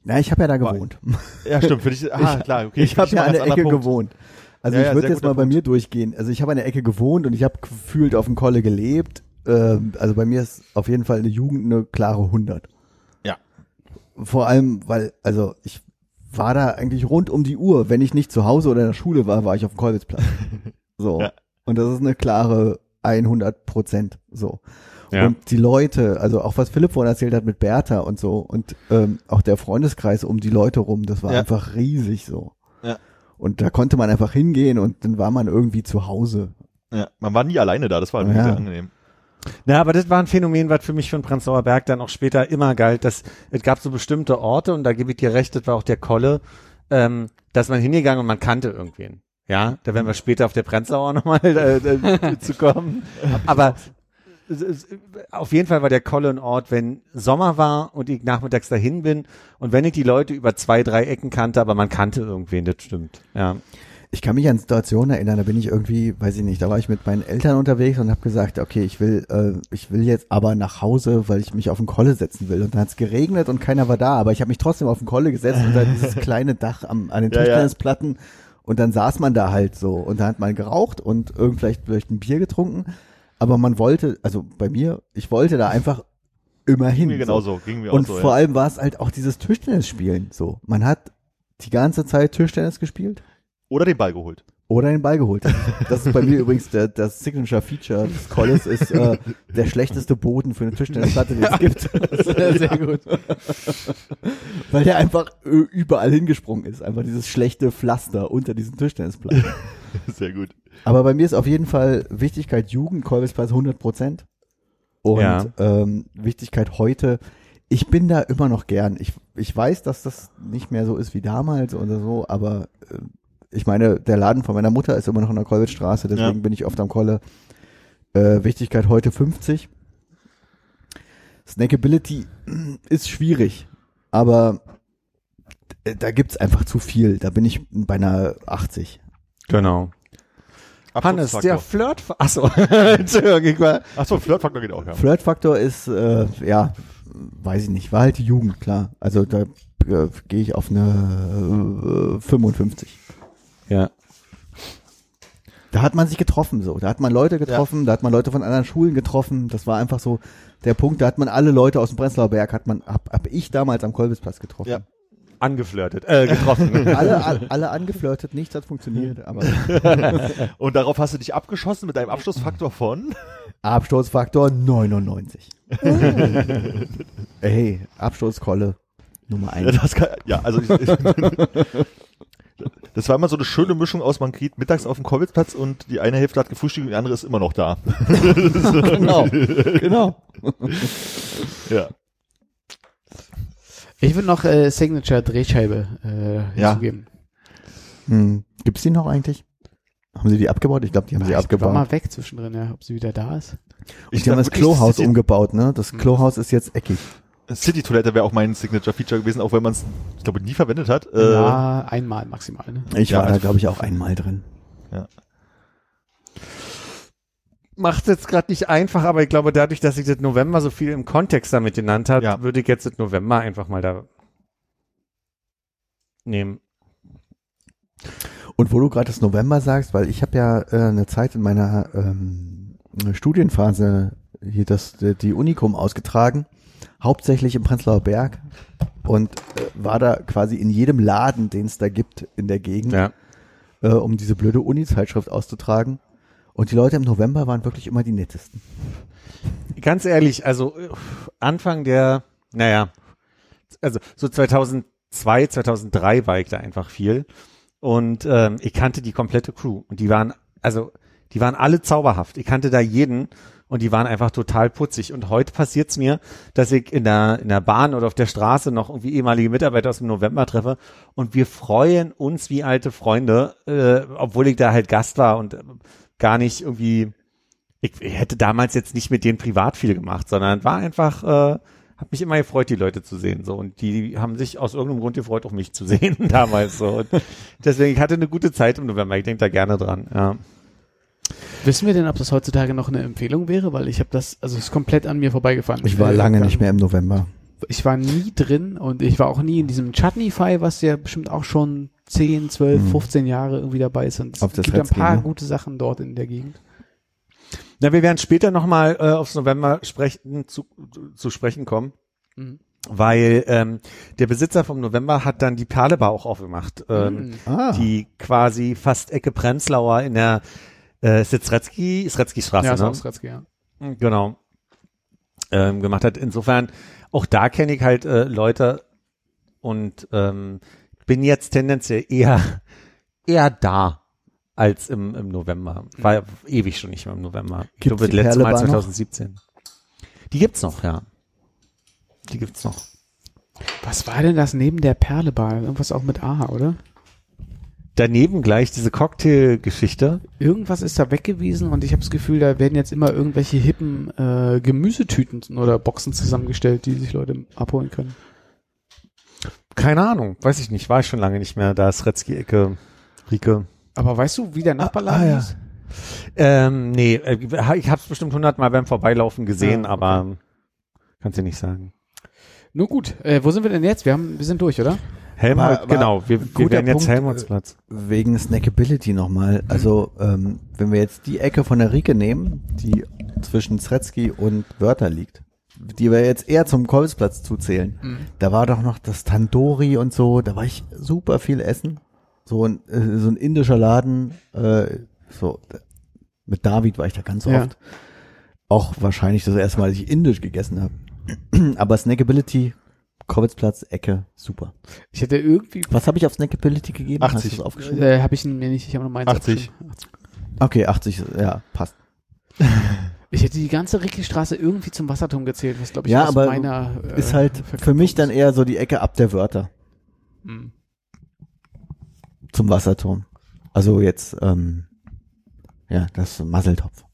Na, ich habe ja da gewohnt. Ja, stimmt. Für dich, ah, klar, okay. ich habe für dich ja an der Ecke Punkt. gewohnt. Also Ja, ich ja, würde jetzt mal guter bei Punkt. mir durchgehen. Also ich habe an der Ecke gewohnt und ich habe gefühlt auf dem Kolle gelebt. Ähm, also bei mir ist auf jeden Fall eine Jugend eine klare 100. Ja. Vor allem, weil, also ich war da eigentlich rund um die Uhr. Wenn ich nicht zu Hause oder in der Schule war, war ich auf dem Kolwitzplatz. So. Ja. Und das ist eine klare 100 Prozent. So. Ja. Und die Leute, also auch was Philipp vorhin erzählt hat mit Bertha und so und ähm, auch der Freundeskreis um die Leute rum, das war Ja. einfach riesig so. Ja. Und da konnte man einfach hingehen und dann war man irgendwie zu Hause. Ja, man war nie alleine da, das war Ja. sehr angenehm. Na, aber das war ein Phänomen, was für mich von Prenzlauer Berg dann auch später immer galt, dass es gab so bestimmte Orte und da gebe ich dir recht, das war auch der Kolle, ähm, dass man hingegangen und man kannte irgendwen. Ja, da werden wir später auf der Prenzlauer nochmal äh, äh, zu kommen. Aber auf jeden Fall war der Kolle ein Ort, wenn Sommer war und ich nachmittags dahin bin und wenn ich die Leute über zwei, drei Ecken kannte, aber man kannte irgendwen, das stimmt. Ja. Ich kann mich an Situationen erinnern, da bin ich irgendwie, weiß ich nicht, da war ich mit meinen Eltern unterwegs und habe gesagt, okay, ich will, äh, ich will jetzt aber nach Hause, weil ich mich auf den Kolle setzen will. Und dann hat es geregnet und keiner war da, aber ich habe mich trotzdem auf den Kolle gesetzt unter dieses kleine Dach am, an den Ja, ja. Tischtennisplatten und dann saß man da halt so und da hat man geraucht und irgend vielleicht, vielleicht ein Bier getrunken, aber man wollte, also bei mir, ich wollte da einfach immer hin. Ging mir genauso, ging mir auch Und so. vor ja. allem war es halt auch dieses Tischtennis-Spielen so. Man hat die ganze Zeit Tischtennis gespielt Oder den Ball geholt. oder den Ball geholt. Das ist bei mir übrigens der, das Signature Feature des Colles ist äh, der schlechteste Boden für eine Tischtennisplatte, den es gibt, Sehr gut. weil der einfach ö- überall hingesprungen ist. Einfach dieses schlechte Pflaster unter diesen Tischtennisplatten. Sehr gut. Aber bei mir ist auf jeden Fall Wichtigkeit Jugend, Kolbesplatz 100 Prozent. Und Ja. ähm, Wichtigkeit heute, ich bin da immer noch gern. Ich, ich weiß, dass das nicht mehr so ist wie damals oder so, aber äh, ich meine, der Laden von meiner Mutter ist immer noch in der Kolwitzstraße, deswegen Ja. bin ich oft am Kolle. Äh, Wichtigkeit heute 50. Snackability ist schwierig, aber äh, da gibt's einfach zu viel. Da bin ich bei einer 80. Genau. Hannes, der Flirt. Achso, Entschuldigung. Achso, Flirtfaktor geht auch, ja. Flirtfaktor ist, äh, ja, weiß ich nicht, war halt die Jugend, klar. Also da äh, gehe ich auf eine äh, 55. Ja. Da hat man sich getroffen so. Da hat man Leute getroffen, da hat man Leute von anderen Schulen getroffen. Das war einfach so der Punkt, da hat man alle Leute aus dem Prenzlauer Berg, hat man, hab, hab ich damals am Kolbisplatz getroffen. Ja. Angeflirtet, äh, getroffen. Alle, alle, alle angeflirtet, nichts hat funktioniert, aber Und darauf hast du dich abgeschossen mit einem Abschlussfaktor von? Absturzfaktor 99. Ey, Absturzkolle Nummer Ja, 1. das kann, ja also ich, ich, das war immer so eine schöne Mischung aus, man geht mittags auf den Kolwitzplatz und die eine Hälfte hat gefrühstückt und die andere ist immer noch da. genau, genau. Ja. Ich würde noch äh, Signature Drehscheibe äh, Ja. hinzugeben. Hm. Gibt's die noch eigentlich? Haben sie die abgebaut? Ich glaube, die haben sie ich war abgebaut. mal weg zwischendrin, ja, ob sie wieder da ist. Und die haben das Klohaus umgebaut, ne? Das Klohaus ist jetzt eckig. City-Toilette wäre auch mein Signature-Feature gewesen, auch wenn man es, ich glaube, nie verwendet hat. Äh, ja, einmal maximal. Ne? Ich Ja, war da, also- glaube ich, auch einmal drin. Macht jetzt gerade nicht einfach, aber ich glaube, dadurch, dass ich das November so viel im Kontext damit genannt hat, Ja. würde ich jetzt das November einfach mal da nehmen. Und wo du gerade das November sagst, weil ich habe ja äh, eine Zeit in meiner ähm, Studienphase hier das die Unikum ausgetragen, hauptsächlich im Prenzlauer Berg und äh, war da quasi in jedem Laden, den es da gibt in der Gegend, Ja. äh, um diese blöde Uni-Zeitschrift auszutragen. Und die Leute im November waren wirklich immer die nettesten. Ganz ehrlich, also äh, Anfang der, naja, also so 2002, 2003 war ich da einfach viel und ähm, ich kannte die komplette Crew und die waren, also Die waren alle zauberhaft. Ich kannte da jeden und die waren einfach total putzig. Und heute passiert's mir, dass ich in der, in der Bahn oder auf der Straße noch irgendwie ehemalige Mitarbeiter aus dem November treffe und wir freuen uns wie alte Freunde, äh, obwohl ich da halt Gast war und äh, gar nicht irgendwie, ich, hätte damals jetzt nicht mit denen privat viel gemacht, sondern war einfach, äh, hat mich immer gefreut, die Leute zu sehen, so. Und die haben sich aus irgendeinem Grund gefreut, auch mich zu sehen damals, so. Und deswegen, ich hatte eine gute Zeit im November. Ich denke da gerne dran, ja. Wissen wir denn, ob das heutzutage noch eine Empfehlung wäre? Weil ich habe das, also es ist komplett an mir vorbeigefahren. Ich war Äh, lange nicht mehr im November. Ich war nie drin und ich war auch nie in diesem Chutney-Fi, was ja bestimmt auch schon 10, 12, Mhm. 15 Jahre irgendwie dabei ist. Und es Auf das gibt ein paar ne? gute Sachen dort in der Gegend. Na, wir werden später nochmal äh, aufs November sprechen, zu, zu sprechen kommen, Mhm. weil ähm, der Besitzer vom November hat dann die Perlebar auch aufgemacht, ähm, Mhm. Ah, die quasi fast Ecke Prenzlauer in der äh, Sitzretzky, Sretzky Straße, Ja, ist ne? auch Stratzky, ja. Genau. Ähm, gemacht hat. Insofern, auch da kenne ich halt äh, Leute und ähm, bin jetzt tendenziell eher, eher da als im, im November. War ewig schon nicht mehr im November. Ich Gibt's glaube, das die letzte Mal Perlebar noch? 2017. Die gibt's noch, ja. Die gibt's noch. Was war denn das neben der Perlebar? Irgendwas auch mit A, oder? Daneben gleich diese Cocktail-Geschichte. Irgendwas ist da weg gewesen und ich habe das Gefühl, da werden jetzt immer irgendwelche hippen äh, Gemüsetüten oder Boxen zusammengestellt, die sich Leute abholen können. Keine Ahnung, weiß ich nicht, war ich schon lange nicht mehr. Da ist Retzky-Ecke, Rieke. Aber weißt du, wie der Nachbarladen ah, ja. ist? Ähm, nee, äh, ich habe es bestimmt hundertmal beim Vorbeilaufen gesehen, Ja, okay. aber kannst du nicht sagen. Nur gut. Äh, wo sind wir denn jetzt? Wir haben, wir sind durch, oder? Helmholtz, genau, wir, wir werden jetzt Helmholtzplatz. wegen Snackability nochmal. Also, ähm, wenn wir jetzt die Ecke von der Rieke nehmen, die zwischen Zretzky und Wörter liegt, die wir jetzt eher zum Kolbsplatz zuzählen, Mhm. da war doch noch das Tandoori und so, da war ich super viel essen. So ein, äh, so ein indischer Laden, äh, so, mit David war ich da ganz Ja. oft. Auch wahrscheinlich das erste Mal, dass ich indisch gegessen habe. Aber Snackability, Kolbsplatz, Ecke, super. Ich hätte irgendwie, Was habe ich auf Snackability gegeben? 80. Hast du das aufgeschrieben? äh, habe ich mir nicht, ich habe nur meins 80. aufgeschrieben. 80. Okay, 80, ja, passt. Ich hätte die ganze Ricke-Straße irgendwie zum Wasserturm gezählt, was glaube ich Ja, aus aber meiner äh, Ist halt für mich dann eher so die Ecke ab der Wörter Hm. zum Wasserturm. Also jetzt, ähm, ja, das Masseltopf.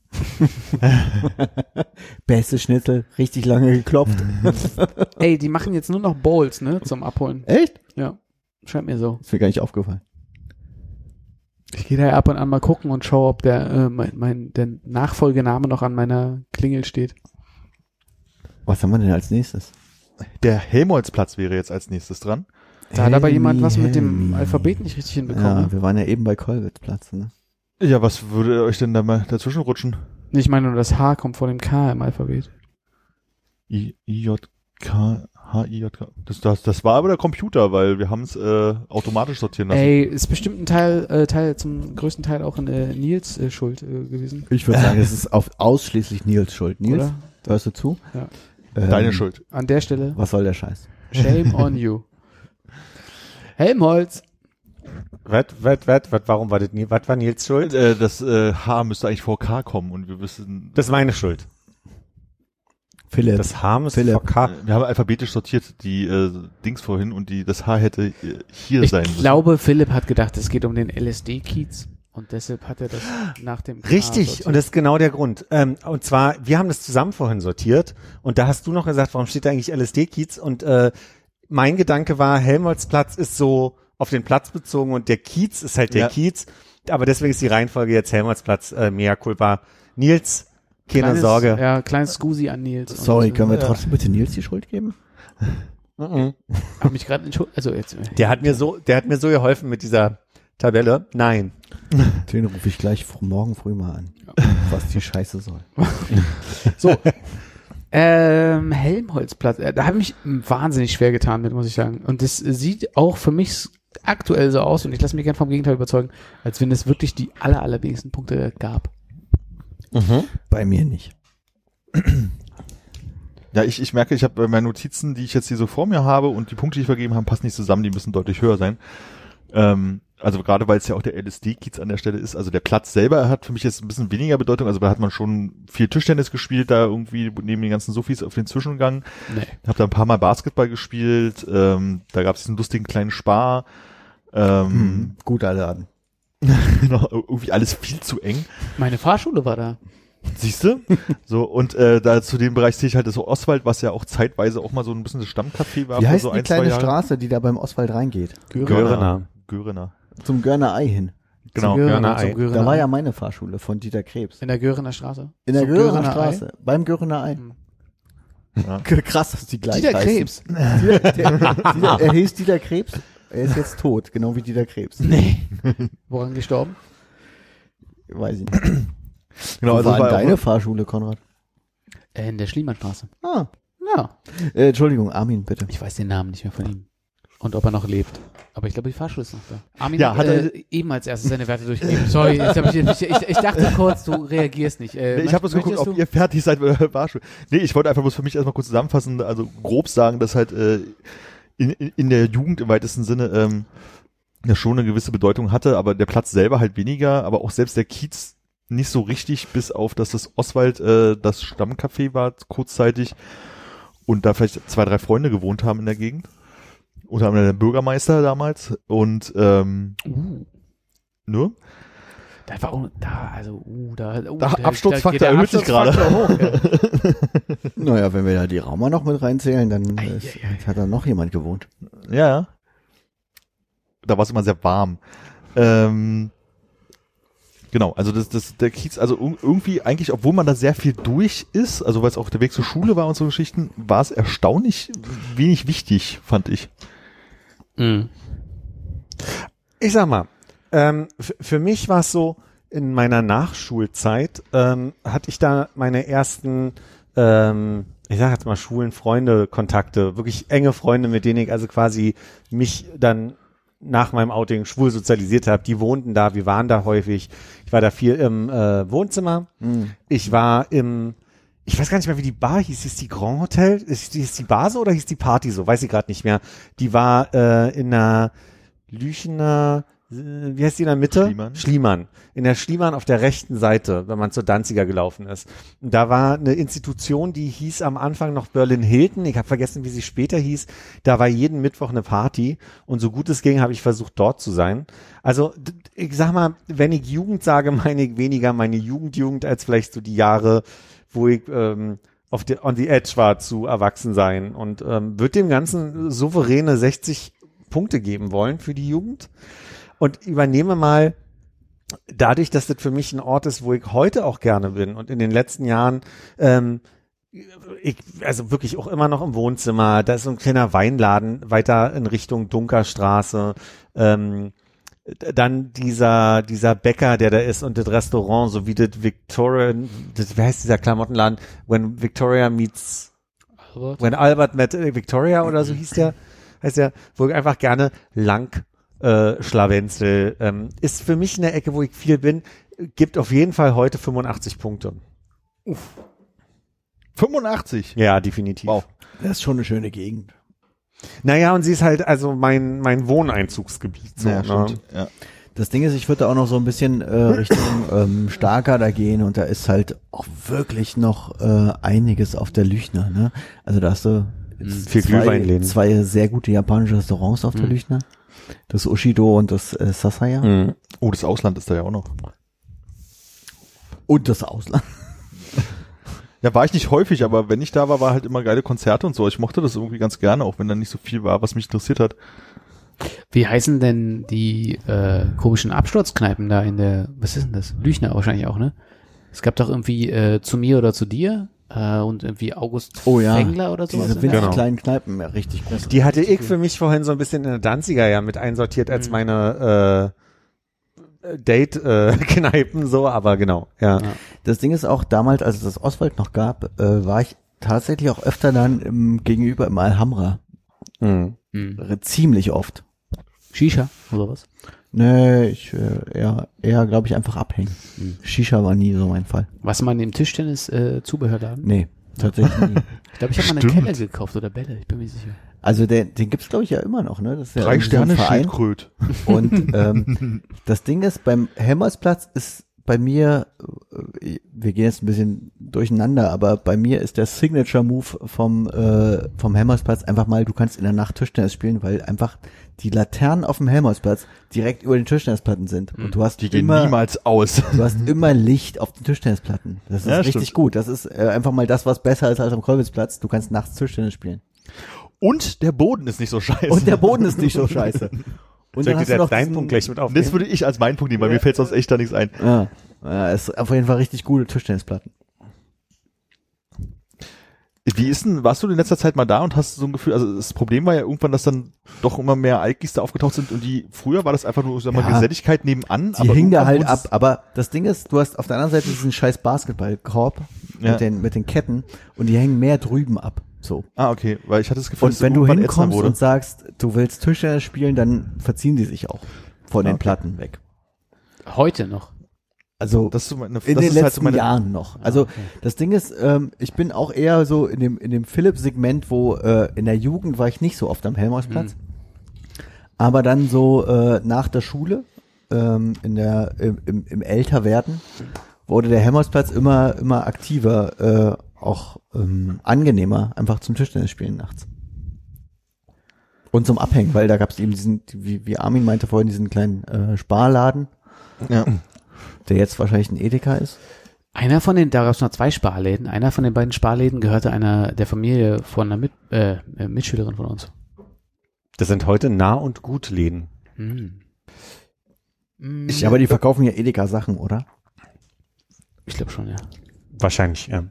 Beste Schnitzel, richtig lange geklopft. Ey, die machen jetzt nur noch Bowls, ne, zum Abholen. Echt? Ja, scheint mir so. Ist mir gar nicht aufgefallen. Ich gehe da ab und an mal gucken und schaue, ob der, äh, mein, mein, der Nachfolgename noch an meiner Klingel steht. Was haben wir denn als nächstes? Der Helmholtzplatz wäre jetzt als nächstes dran. Da hat aber jemand was mit dem. Alphabet nicht richtig hinbekommen. Ja, ne? wir waren ja eben bei Kolwitzplatz, ne? Ja, was würde euch denn da mal dazwischen rutschen? Ich meine nur, das H kommt vor dem K im Alphabet. I, I, J, K, H, I, J, K. Das, das, das war aber der Computer, weil wir haben es äh, automatisch sortieren lassen. Ey, ist bestimmt ein Teil, äh, Teil zum größten Teil auch in äh, Nils äh, Schuld äh, gewesen. Ich würde sagen, es ist auf ausschließlich Nils Schuld. Nils, Oder? hörst du zu? Ja. Ähm, Deine Schuld. An der Stelle, Was soll der Scheiß? shame on you. Helmholtz. Was, was, was, was, warum war das nie, was war Nils Schuld? Äh, das äh, H müsste eigentlich vor K kommen und wir wissen, Das ist meine Schuld. Philipp. Das H muss Philipp. vor K. äh, wir haben alphabetisch sortiert die äh, Dings vorhin und die das H hätte äh, hier Ich sein müssen. glaube, Philipp hat gedacht, es geht um den LSD-Kiez und deshalb hat er das nach dem K Richtig, sortiert. und das ist genau der Grund. Ähm, und zwar, wir haben das zusammen vorhin sortiert und da hast du noch gesagt, warum steht da eigentlich LSD-Kiez? Und äh, mein Gedanke war, Helmholtzplatz ist so auf den Platz bezogen und der Kiez ist halt der Ja. Kiez. Aber deswegen ist die Reihenfolge jetzt Helmholtzplatz, äh, mea culpa. Nils, keine kleines, Sorge. Ja, kleines Scusi an Nils. Und, Sorry, können wir Ja. trotzdem bitte Nils die Schuld geben? Mhm. Hab mich gerade entschuldigt. Also jetzt. Der hat mir so, der hat mir so geholfen mit dieser Tabelle. Nein. Den rufe ich gleich morgen früh mal an, was die Scheiße soll. So. ähm, Helmholtzplatz. Äh, da habe ich mich wahnsinnig schwer getan mit, muss ich sagen. Und das äh, sieht auch für mich aktuell so aus, und ich lasse mich gern vom Gegenteil überzeugen, als wenn es wirklich die aller, allerwenigsten Punkte gab. Bei mir nicht. Ja, ich, ich merke, ich habe bei meinen Notizen, die ich jetzt hier so vor mir habe und die Punkte, die ich vergeben habe, passen nicht zusammen, die müssen deutlich höher sein. Ähm, also gerade weil es ja auch der LSD-Kiez an der Stelle ist, also der Platz selber hat für mich jetzt ein bisschen weniger Bedeutung, also da hat man schon viel Tischtennis gespielt, da irgendwie neben den ganzen Sofis auf den Zwischengang. Nee. Hab da ein paar Mal Basketball gespielt, ähm, da gab es diesen lustigen kleinen Spar. Ähm, Hm, guter Laden. genau, irgendwie alles viel zu eng. Meine Fahrschule war da. Siehst du? So, und äh, da zu dem Bereich sehe ich halt das so Oswald, was ja auch zeitweise auch mal so ein bisschen das Stammcafé war. Wie heißt so die ein, kleine. Straße, die da beim Oswald reingeht? Görener. Görener. Zum Görner Ei hin. Genau. Zum Görner Ei. Da war ja meine Fahrschule von Dieter Krebs. in der Görener Straße. In der Zum Görener? Straße. Beim Görener Ei. Hm. Ja. Krass, dass die gleich Dieter heißen. Krebs. Dieter, der, Dieter, er hieß Dieter Krebs. Er ist jetzt tot, genau wie Dieter Krebs. Nee. Woran gestorben? Weiß ich nicht. Genau, Wo also war deine auch, Fahrschule, Konrad? Äh, in der Schliemannstraße. Ah, Ja. äh, Entschuldigung, Armin, bitte. Ich weiß den Namen nicht mehr von ihm. Und ob er noch lebt. Aber ich glaube, die Fahrschule ist noch da. Armin Ja, hat, äh, er- eben als erstes seine Werte durchgegeben. Sorry, jetzt hab ich, ich, ich, ich dachte kurz, du reagierst nicht. Äh, Nee, ich habe bloß geguckt, ob du? ihr fertig seid mit der Fahrschule. Nee, ich wollte einfach bloß für mich erstmal kurz zusammenfassen, also grob sagen, dass halt äh, in, in, in der Jugend im weitesten Sinne ähm, ja schon eine gewisse Bedeutung hatte, aber der Platz selber halt weniger, aber auch selbst der Kiez nicht so richtig, bis auf, dass das Oswald äh, das Stammcafé war kurzzeitig und da vielleicht zwei, drei Freunde gewohnt haben in der Gegend. Unter anderem der Bürgermeister damals und ähm, Uh, nur. da war auch, da, also, uh, da, uh, Da- da- Absturzfaktor der erhöht sich Absturzfaktor hoch, ja. Naja, wenn wir da die Raumer noch mit reinzählen, dann Ei, ist, ei, ei. hat da noch jemand gewohnt. Ja, ja. Da war es immer sehr warm. Ähm, genau, also das, das, der Kiez, also ir- irgendwie eigentlich, obwohl man da sehr viel durch ist, also weil es auch der Weg zur Schule war und so Geschichten, war es erstaunlich wenig wichtig, fand ich. Mhm. Ich sag mal, ähm, für mich war es so, in meiner Nachschulzeit ähm, hatte ich da meine ersten, ähm, ich sag jetzt mal Schulen, Freunde, Kontakte, wirklich enge Freunde, mit denen ich also quasi mich dann nach meinem Outing schwul sozialisiert habe. Die wohnten da, wir waren da häufig. Ich war da viel im äh, Wohnzimmer. Ich war im, ich weiß gar nicht mehr, wie die Bar hieß. Hieß die Grand Hotel? Ist, hieß die Bar so oder hieß die Party so? Weiß ich gerade nicht mehr. Die war äh, in der Lüchener, äh, wie heißt die in der Mitte? Schliemann. Schliemann. In der Schliemann auf der rechten Seite, wenn man zur Danziger gelaufen ist. Und da war eine Institution, die hieß am Anfang noch Berlin Hilton. Ich habe vergessen, wie sie später hieß. Da war jeden Mittwoch eine Party. Und so gut es ging, habe ich versucht, dort zu sein. Also, ich sag mal, wenn ich Jugend sage, meine ich weniger meine Jugendjugend als vielleicht so die Jahre, wo ich ähm, auf der on the edge war zu erwachsen sein. Und ähm, wird dem Ganzen souveräne 60 Punkte geben wollen für die Jugend. Und übernehme mal dadurch, dass das für mich ein Ort ist, wo ich heute auch gerne bin und in den letzten Jahren ähm, ich, also wirklich auch immer noch im Wohnzimmer, da ist so ein kleiner Weinladen weiter in Richtung Dunkerstraße, ähm, dann dieser, dieser Bäcker, der da ist und das Restaurant, so wie das Victoria, das, wie heißt dieser Klamottenladen? When Victoria meets, Albert? when Albert met äh, Victoria oder so hieß der, heißt der, wo ich einfach gerne lang äh, Schlawenzel, ähm, ist für mich eine Ecke, wo ich viel bin, gibt auf jeden Fall heute 85 Punkte. 85. Ja, definitiv. Wow. Das ist schon eine schöne Gegend. Naja, und sie ist halt also mein, mein Wohneinzugsgebiet. So, ja, ne? Ja. Das Ding ist, ich würde da auch noch so ein bisschen äh, Richtung ähm, Starker da gehen und da ist halt auch wirklich noch äh, einiges auf der Lüchner. Ne? Also da hast du jetzt Viel zwei, zwei sehr gute japanische Restaurants auf der Lüchner. Das Ushido und das äh, Sasaya. Mhm. Oh, das Ausland ist da ja auch noch. Und das Ausland. Ja, war ich nicht häufig, aber wenn ich da war, war halt immer geile Konzerte und so. Ich mochte das irgendwie ganz gerne, auch wenn da nicht so viel war, was mich interessiert hat. Wie heißen denn die äh, komischen Absturzkneipen da in der, was ist denn das? Lüchner wahrscheinlich auch, ne? Es gab doch irgendwie äh, zu mir oder zu dir äh, und irgendwie August Oh ja, Fengler oder sowas. Diese in winzig Genau. kleinen Kneipen, ja, richtig groß. Die hatte ich für mich vorhin so ein bisschen in der Danziger ja mit einsortiert als Mhm. meine äh, Date-Kneipen so, aber genau, ja. Ja. Das Ding ist auch, damals, als es das Oswald noch gab, äh, war ich tatsächlich auch öfter dann im, gegenüber im Alhambra. Mhm. Hm. Äh, Ziemlich oft. Shisha oder was? Nee, ich äh, eher, eher glaube ich, einfach abhängen. Hm. Shisha war nie so mein Fall. Was man im Tischtennis äh, Zubehörladen? Nee, tatsächlich nie. Ich glaube, ich habe mal eine. Kelle gekauft oder Bälle, ich bin mir nicht sicher. Also den, den gibt's glaube ich ja immer noch, ne? Das ist ja Drei so Sterne Verein. Schildkröt. Und ähm, das Ding ist, beim Helmersplatz ist bei mir, äh, wir gehen jetzt ein bisschen durcheinander, aber bei mir ist der Signature Move vom äh, vom Helmersplatz einfach mal, du kannst in der Nacht Tischtennis spielen, weil einfach die Laternen auf dem Helmersplatz direkt über den Tischtennisplatten sind und du hast Die gehen immer niemals aus. du hast immer Licht auf den Tischtennisplatten. Das ist Ja, richtig stimmt. gut. Das ist äh, einfach mal das, was besser ist als am Kolbitzplatz. Du kannst nachts Tischtennis spielen. Und der Boden ist nicht so scheiße. Und der Boden ist nicht so scheiße. Und Soll ich du noch deinen Punkt gleich mit aufnehmen? das würde ich als meinen Punkt nehmen, weil mir fällt sonst echt da nichts ein. Ja, ja, ist auf jeden Fall richtig gute Tischtennisplatten. Wie ist denn, warst du in letzter Zeit mal da und hast so ein Gefühl, also das Problem war ja irgendwann, dass dann doch immer mehr Alkis da aufgetaucht sind und die, früher war das einfach nur, sag mal, Ja. Geselligkeit nebenan. Die hingen da halt ab. Aber das Ding ist, du hast auf der anderen Seite diesen scheiß Basketballkorb Ja. mit, den, mit den Ketten und die hängen mehr drüben ab. So. Ah, okay, weil ich hatte das Gefühl, Und dass es wenn du hinkommst wurde. und sagst, du willst Tischtennis spielen, dann verziehen die sich auch von Ah, den okay. Platten weg. Heute noch. Also das ist so meine, in das den ist letzten halt so meine, Jahren noch. Also das Ding ist, ähm, ich bin auch eher so in dem in dem Philipp-Segment, wo äh, in der Jugend war ich nicht so oft am Helmholtzplatz, aber dann so äh, nach der Schule ähm, in der im, im, im Älterwerden wurde der Helmholtzplatz immer immer aktiver, äh, auch ähm, angenehmer, einfach zum Tischtennis spielen nachts. Und zum Abhängen, weil da gab es eben diesen, wie, wie Armin meinte vorhin, diesen kleinen äh, Sparladen, ja. der jetzt wahrscheinlich ein Edeka ist. Einer von den, da gab es noch zwei Sparläden. Einer von den beiden Sparläden gehörte einer der Familie von einer Mit, äh, äh, Mitschülerin von uns. Das sind heute Nah- und Gutläden. Hm. Hm, Ja, aber die verkaufen ja Edeka Sachen, oder? ich glaube schon, ja. Wahrscheinlich, ja.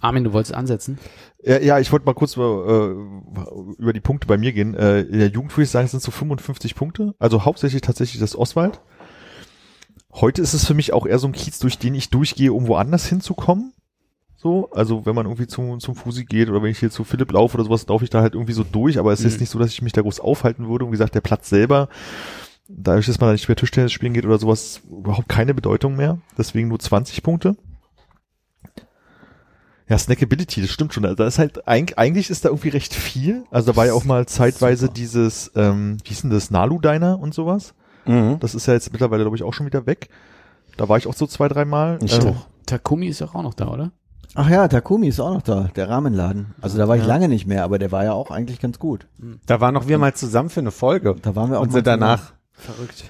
Armin, du wolltest ansetzen? Ja, ja, ich wollte mal kurz äh, über die Punkte bei mir gehen. Äh, in der Jugend würde ich sagen, es sind so 55 Punkte. Also hauptsächlich tatsächlich das Oswald. Heute ist es für mich auch eher so ein Kiez, durch den ich durchgehe, um woanders hinzukommen. So, also wenn man irgendwie zum, zum Fusi geht oder wenn ich hier zu Philipp laufe oder sowas, laufe ich da halt irgendwie so durch, aber es ist Mhm. nicht so, dass ich mich da groß aufhalten würde. Und wie gesagt, der Platz selber, dadurch, dass man da nicht mehr Tischtennis spielen geht oder sowas, überhaupt keine Bedeutung mehr. Deswegen nur 20 Punkte. Ja, Snackability, das stimmt schon. Also Da ist halt, eig- eigentlich ist da irgendwie recht viel. Also da war ja auch mal zeitweise dieses, ähm, wie hieß denn das, Nalu Diner und sowas. Mhm. Das ist ja jetzt mittlerweile, glaube ich, auch schon wieder weg. Da war ich auch so zwei, dreimal. Ich Ähm, auch. Takumi ist doch auch noch da, oder? Ach ja, Takumi ist auch noch da, der Rahmenladen. Also da war ich Ja. lange nicht mehr, aber der war ja auch eigentlich ganz gut. Da waren noch wir mal zusammen für eine Folge. Da waren wir auch Und sind danach. Verrückt.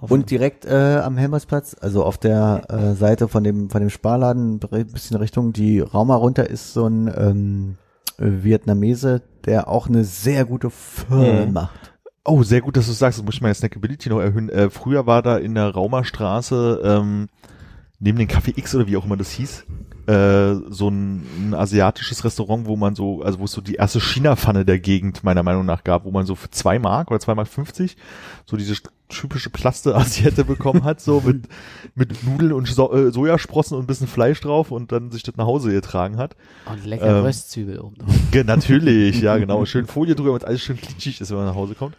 Und direkt äh, am Helmersplatz, also auf der äh, Seite von dem von dem Sparladen, ein bisschen Richtung die Rauma runter ist so ein ähm, äh, Vietnamese, der auch eine sehr gute Firma Mhm. macht. Oh, sehr gut, dass du sagst, das muss ich meine Snackability noch erhöhen. Äh, früher war da in der Raumerstraße, ähm, neben dem Café X oder wie auch immer das hieß, äh, so ein, ein asiatisches Restaurant, wo man so, also wo es so die erste China-Pfanne der Gegend meiner Meinung nach gab, wo man so für zwei Mark oder zwei Mark 50 so diese typische Plaste-Asiette bekommen hat, so mit, mit Nudeln und so äh, Sojasprossen und ein bisschen Fleisch drauf und dann sich das nach Hause getragen hat. Und lecker Ähm, Röstzwiebel oben drauf. Natürlich, ja genau. Schön Folie drüber, damit alles schön glitschig ist, wenn man nach Hause kommt.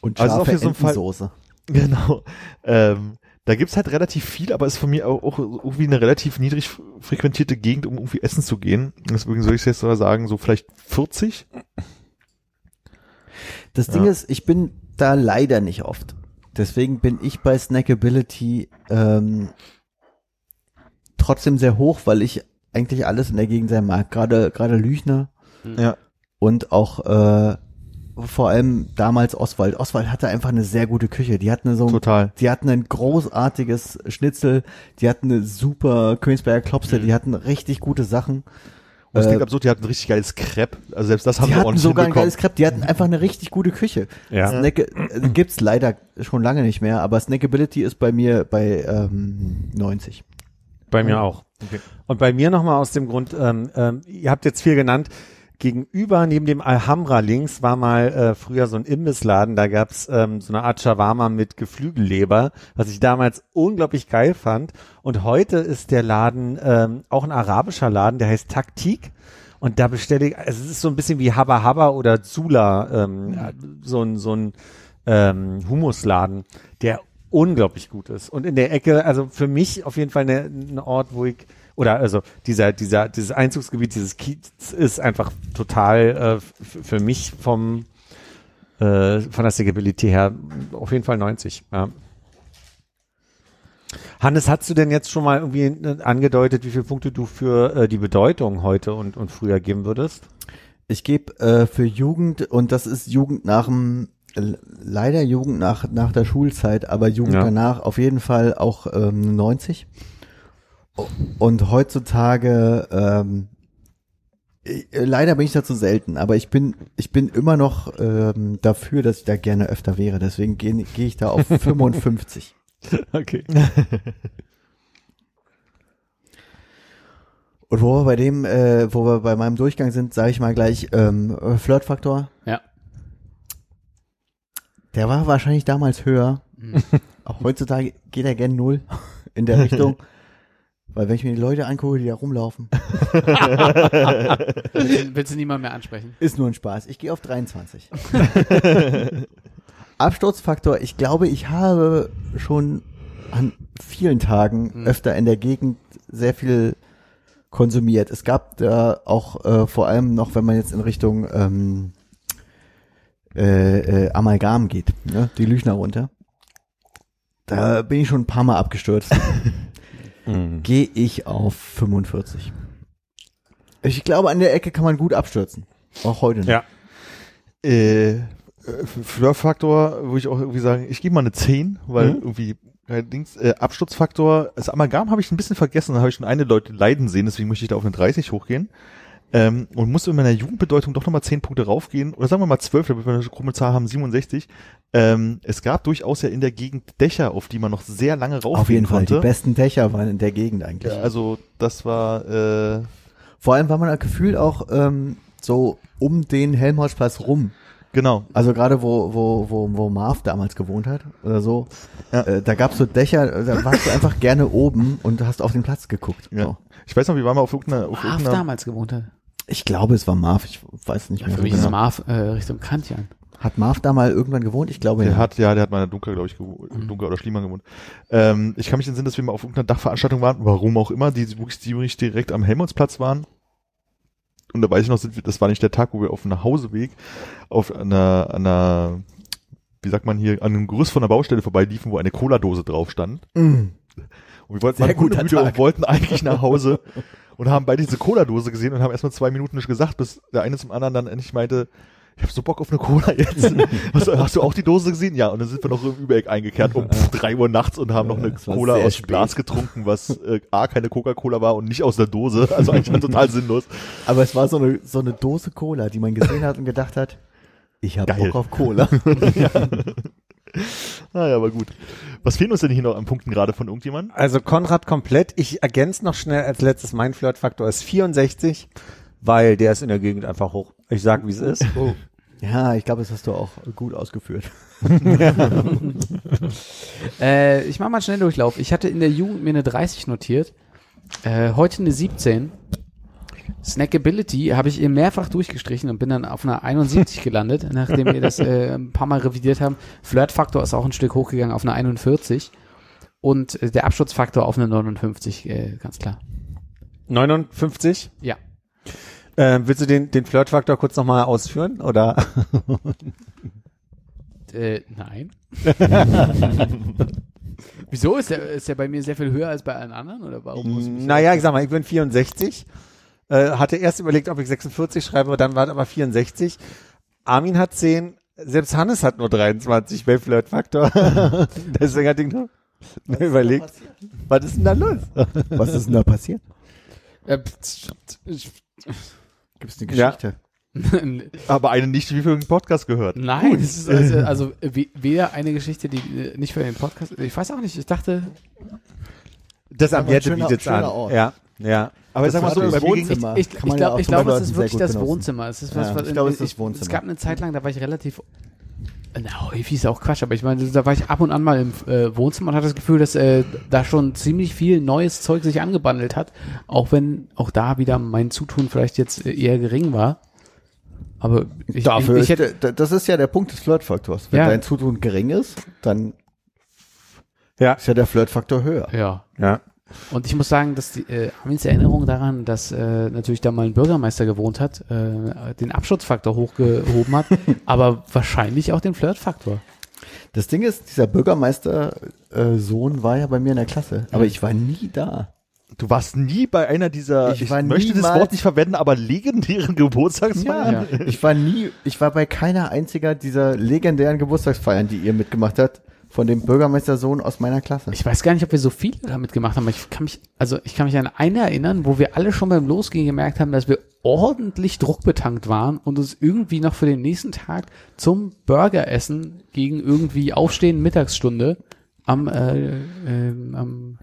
Und Also auch scharfe hier so ein Fall-. Genau. Ähm, da gibt's halt relativ viel, aber ist von mir auch, auch irgendwie eine relativ niedrig frequentierte Gegend, um irgendwie essen zu gehen. Deswegen soll ich jetzt mal sagen, so vielleicht 40. Das Ding Ja. ist, ich bin da leider nicht oft. Deswegen bin ich bei Snackability ähm, trotzdem sehr hoch, weil ich eigentlich alles in der Gegend sein mag. Gerade gerade Lüchner Ja. und auch äh, vor allem damals Oswald. Oswald hatte einfach eine sehr gute Küche. Die hatten so Total. die hatten ein großartiges Schnitzel, die hatten eine super Königsberger Klopse, die hatten richtig gute Sachen. Und das Äh, klingt absurd, die hatten ein richtig geiles Crepe. Also selbst das haben die wir hatten ordentlich sogar ein geiles Crepe, die hatten einfach eine richtig gute Küche. Ja. Snack äh, gibt's leider schon lange nicht mehr, aber Snackability ist bei mir bei ähm, 90. Bei mir auch. Und bei mir nochmal aus dem Grund, ähm, ähm, ihr habt jetzt viel genannt, gegenüber neben dem Alhambra links war mal äh, früher so ein Imbissladen, da gab's ähm, so eine Art Shawarma mit Geflügelleber, was ich damals unglaublich geil fand. Und heute ist der Laden ähm, auch ein arabischer Laden, der heißt Taktik. Und da bestelle ich, also es ist so ein bisschen wie Habba Habba oder Zula, ähm, so ein, so ein ähm, Humusladen, der unglaublich gut ist. Und in der Ecke, also für mich auf jeden Fall ein Ort, wo ich, oder also dieser, dieser, dieses Einzugsgebiet, dieses Kiez ist einfach total äh, für mich vom äh, von der Stickability her auf jeden Fall 90. Ja. Hannes, hast du denn jetzt schon mal irgendwie äh, angedeutet, wie viele Punkte du für äh, die Bedeutung heute und, und früher geben würdest? Ich gebe äh, für Jugend, und das ist Jugend nach dem, äh, leider Jugend nach, nach der Schulzeit, aber Jugend Ja. danach auf jeden Fall auch ähm, 90. Und heutzutage, ähm, äh, leider bin ich dazu selten, aber ich bin, ich bin immer noch ähm, dafür, dass ich da gerne öfter wäre. Deswegen gehe geh ich da auf 55. Okay. Und wo wir bei dem, äh, wo wir bei meinem Durchgang sind, sage ich mal gleich ähm, äh, Flirtfaktor. Ja. Der war wahrscheinlich damals höher. Auch heutzutage geht er gern null in der Richtung. Weil wenn ich mir die Leute angucke, die da rumlaufen, Willst, willst du niemand mehr ansprechen? ist nur ein Spaß. Ich gehe auf 23. Absturzfaktor, ich glaube, ich habe schon an vielen Tagen Hm. öfter in der Gegend sehr viel konsumiert. Es gab da auch äh, vor allem noch, wenn man jetzt in Richtung ähm, äh, äh, Amalgam geht, ne? die Lüchner runter. Da bin ich schon ein paar Mal abgestürzt. Gehe ich auf 45. Ich glaube, an der Ecke kann man gut abstürzen. Auch heute noch. Ja. Äh, äh, Flirtfaktor würde ich auch irgendwie sagen, ich gebe mal eine 10, weil Mhm. irgendwie allerdings äh, Absturzfaktor, das Amalgam habe ich ein bisschen vergessen, da habe ich schon eine Leute leiden sehen, deswegen möchte ich da auf eine 30 hochgehen. Ähm, und musste in meiner Jugendbedeutung doch nochmal 10 Punkte raufgehen, oder sagen wir mal 12, damit wir eine krumme Zahl haben, 67. Ähm, es gab durchaus ja in der Gegend Dächer, auf die man noch sehr lange raufgehen Auf jeden Fall. konnte. Die besten Dächer waren in der Gegend eigentlich. Ja, also das war äh, Vor allem war man das Gefühl auch ähm, so um den Helmholtzplatz rum. genau. Also gerade wo, wo, wo, wo Marv damals gewohnt hat oder so. Ja. Äh, da gab's so Dächer, da warst du einfach gerne oben und hast auf den Platz geguckt. Ja. So. Ich weiß noch, wir waren mal auf irgendeiner, auf Marv irgendeiner damals gewohnt hat. Ich glaube, es war Marv, ich weiß nicht Ja, mehr für so mich ist genau. Marv äh, Richtung Kantian. Hat Marv da mal irgendwann gewohnt? Ich glaube Der ja. hat, ja, der hat mal in der Dunkel, glaube ich, gewo- Dunkel oder Schliemann gewohnt. Ähm, ich kann mich entsinnen, dass wir mal auf irgendeiner Dachveranstaltung waren, warum auch immer, die wirklich ziemlich direkt am Helmholtzplatz waren. Und da weiß ich noch, sind wir, das war nicht der Tag, wo wir auf dem Nachhauseweg auf einer, einer, wie sagt man hier, an einem Gerüst von der Baustelle vorbeiliefen, wo eine Cola-Dose drauf stand. Mm. Und wir wollten Sehr mal Tag. und wollten eigentlich nach Hause und haben beide diese Cola-Dose gesehen und haben erstmal zwei Minuten nicht gesagt, bis der eine zum anderen dann endlich meinte, ich habe so Bock auf eine Cola jetzt. hast, du, hast du auch die Dose gesehen? Ja, und dann sind wir noch im Übereck eingekehrt um pff, drei Uhr nachts und haben noch eine Cola aus spät. Glas getrunken, was äh, A, keine Coca-Cola war und nicht aus der Dose. Also eigentlich total sinnlos. Aber es war so eine, so eine Dose Cola, die man gesehen hat und gedacht hat, ich habe. Bock auf Cola. Naja, aber gut. Was fehlen uns denn hier noch an Punkten gerade von irgendjemandem? Also Konrad komplett. Ich ergänze noch schnell als letztes, mein Flirtfaktor ist 64, weil der ist in der Gegend einfach hoch. Ich sag, wie es ist. ja, ich glaube, das hast du auch gut ausgeführt. Äh, ich mache mal einen Schnelldurchlauf. Ich hatte in der Jugend mir eine 30 notiert. Äh, heute eine 17. Snackability habe ich eben mehrfach durchgestrichen und bin dann auf einer 71 gelandet, nachdem wir das äh, ein paar Mal revidiert haben. Flirtfaktor ist auch ein Stück hochgegangen auf eine 41. Und äh, der Absturzfaktor auf eine 59, äh, ganz klar. 59. Ja. Äh, willst du den, den Flirtfaktor kurz nochmal ausführen? Oder? Äh, nein. Wieso? Ist der, ist der bei mir sehr viel höher als bei allen anderen? Oder warum naja, ich sag mal, ich bin 64. Äh, hatte erst überlegt, ob ich 46 schreibe, dann war es aber 64. Armin hat 10. Selbst Hannes hat nur 23 bei Flirtfaktor. Deswegen hat ich nur mir überlegt, was ist denn da los? Was ist denn da passiert? Äh, Gibt es eine Ja. Geschichte? Aber eine nicht, wie für den Podcast gehört. Nein, es ist also, also we- weder eine Geschichte, die äh, nicht für den Podcast. Ich weiß auch nicht. Ich dachte, Das am Aber ein Werte schöner- bietet's an. Ort. Ja, ja. Aber ich sag mal so, das bei Wohnzimmer. ich, ich ja glaube, ich glaube, Leuten es ist wirklich das. Wohnzimmer. Es ist was, Ja, was ich glaube, es ist das Wohnzimmer. Es gab eine Zeit lang, da war ich relativ. Na, häufig ist auch Quatsch, aber ich meine, da war ich ab und an mal im äh, Wohnzimmer und hatte das Gefühl, dass äh, da schon ziemlich viel neues Zeug sich angebandelt hat, auch wenn auch da wieder mein Zutun vielleicht jetzt äh, eher gering war. Aber ich, Dafür ich, ich hätte, das ist ja der Punkt des Flirtfaktors. Wenn Ja. dein Zutun gering ist, dann Ja, Ist ja der Flirtfaktor höher. Ja. ja. Und ich muss sagen, dass die äh, Armins Erinnerung daran, dass äh, natürlich da mal ein Bürgermeister gewohnt hat, äh, den Abschutzfaktor hochgehoben hat, aber wahrscheinlich auch den Flirtfaktor. Das Ding ist, dieser Bürgermeister-Sohn war ja bei mir in der Klasse, aber ich war nie da. Du warst nie bei einer dieser, Ich ich, möchte das Wort nicht verwenden, aber legendären Geburtstagsfeiern. Ja. Ich war nie, ich war bei keiner einziger dieser legendären Geburtstagsfeiern, die ihr mitgemacht habt, von dem Bürgermeistersohn aus meiner Klasse. Ich weiß gar nicht, ob wir so viele damit gemacht haben, aber ich kann mich, also ich kann mich an eine erinnern, wo wir alle schon beim Losgehen gemerkt haben, dass wir ordentlich druckbetankt waren und uns irgendwie noch für den nächsten Tag zum Burgeressen gegen irgendwie Aufstehen Mittagsstunde am, äh, ähm, am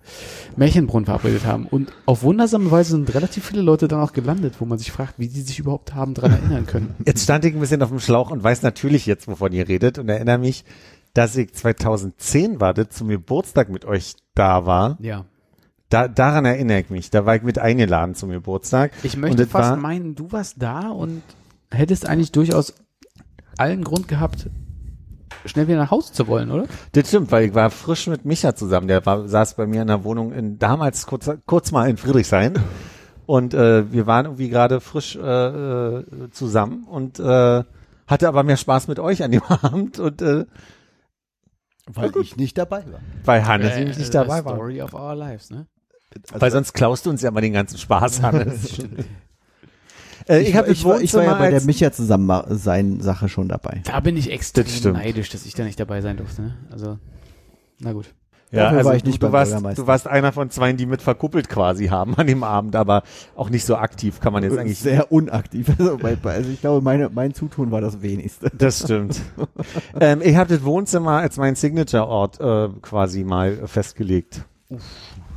Märchenbrunnen verabredet haben. Und auf wundersame Weise sind relativ viele Leute dann auch gelandet, wo man sich fragt, wie die sich überhaupt haben dran erinnern können. Jetzt stand ich ein bisschen auf dem Schlauch und weiß natürlich jetzt, wovon ihr redet und erinnere mich, dass ich 2010 war, das zum Geburtstag mit euch da war. Ja. Da, daran erinnere ich mich. Da war ich mit eingeladen zum Geburtstag. Ich möchte fast war- meinen, du warst da und hättest eigentlich durchaus allen Grund gehabt, schnell wieder nach Hause zu wollen, oder? Das stimmt, weil ich war frisch mit Micha zusammen. Der war, saß bei mir in der Wohnung in damals kurz, kurz mal in Friedrichshain. Und äh, wir waren irgendwie gerade frisch äh, äh, zusammen und äh, hatte aber mehr Spaß mit euch an dem Abend und äh, weil ich nicht dabei war. weil Hannes nämlich nicht dabei war. Story of our lives, ne? Weil sonst klaust du uns ja mal den ganzen Spaß, Hannes. äh, ich Ich, habe ich, war, ich war ja bei der Micha zusammen sein Sache schon dabei. Da bin ich extrem Das neidisch, dass ich da nicht dabei sein durfte, ne? Also, na gut. Ja, Dafür also war ich nicht du, beim du, warst, Bürgermeister. du warst einer von zwei, die mit verkuppelt quasi haben an dem Abend, aber auch nicht so aktiv, kann man jetzt eigentlich Sehr unaktiv. Also, also ich glaube, meine, mein Zutun war das wenigste. Das stimmt. ähm, ich habe das Wohnzimmer als mein Signature-Ort äh, quasi mal festgelegt.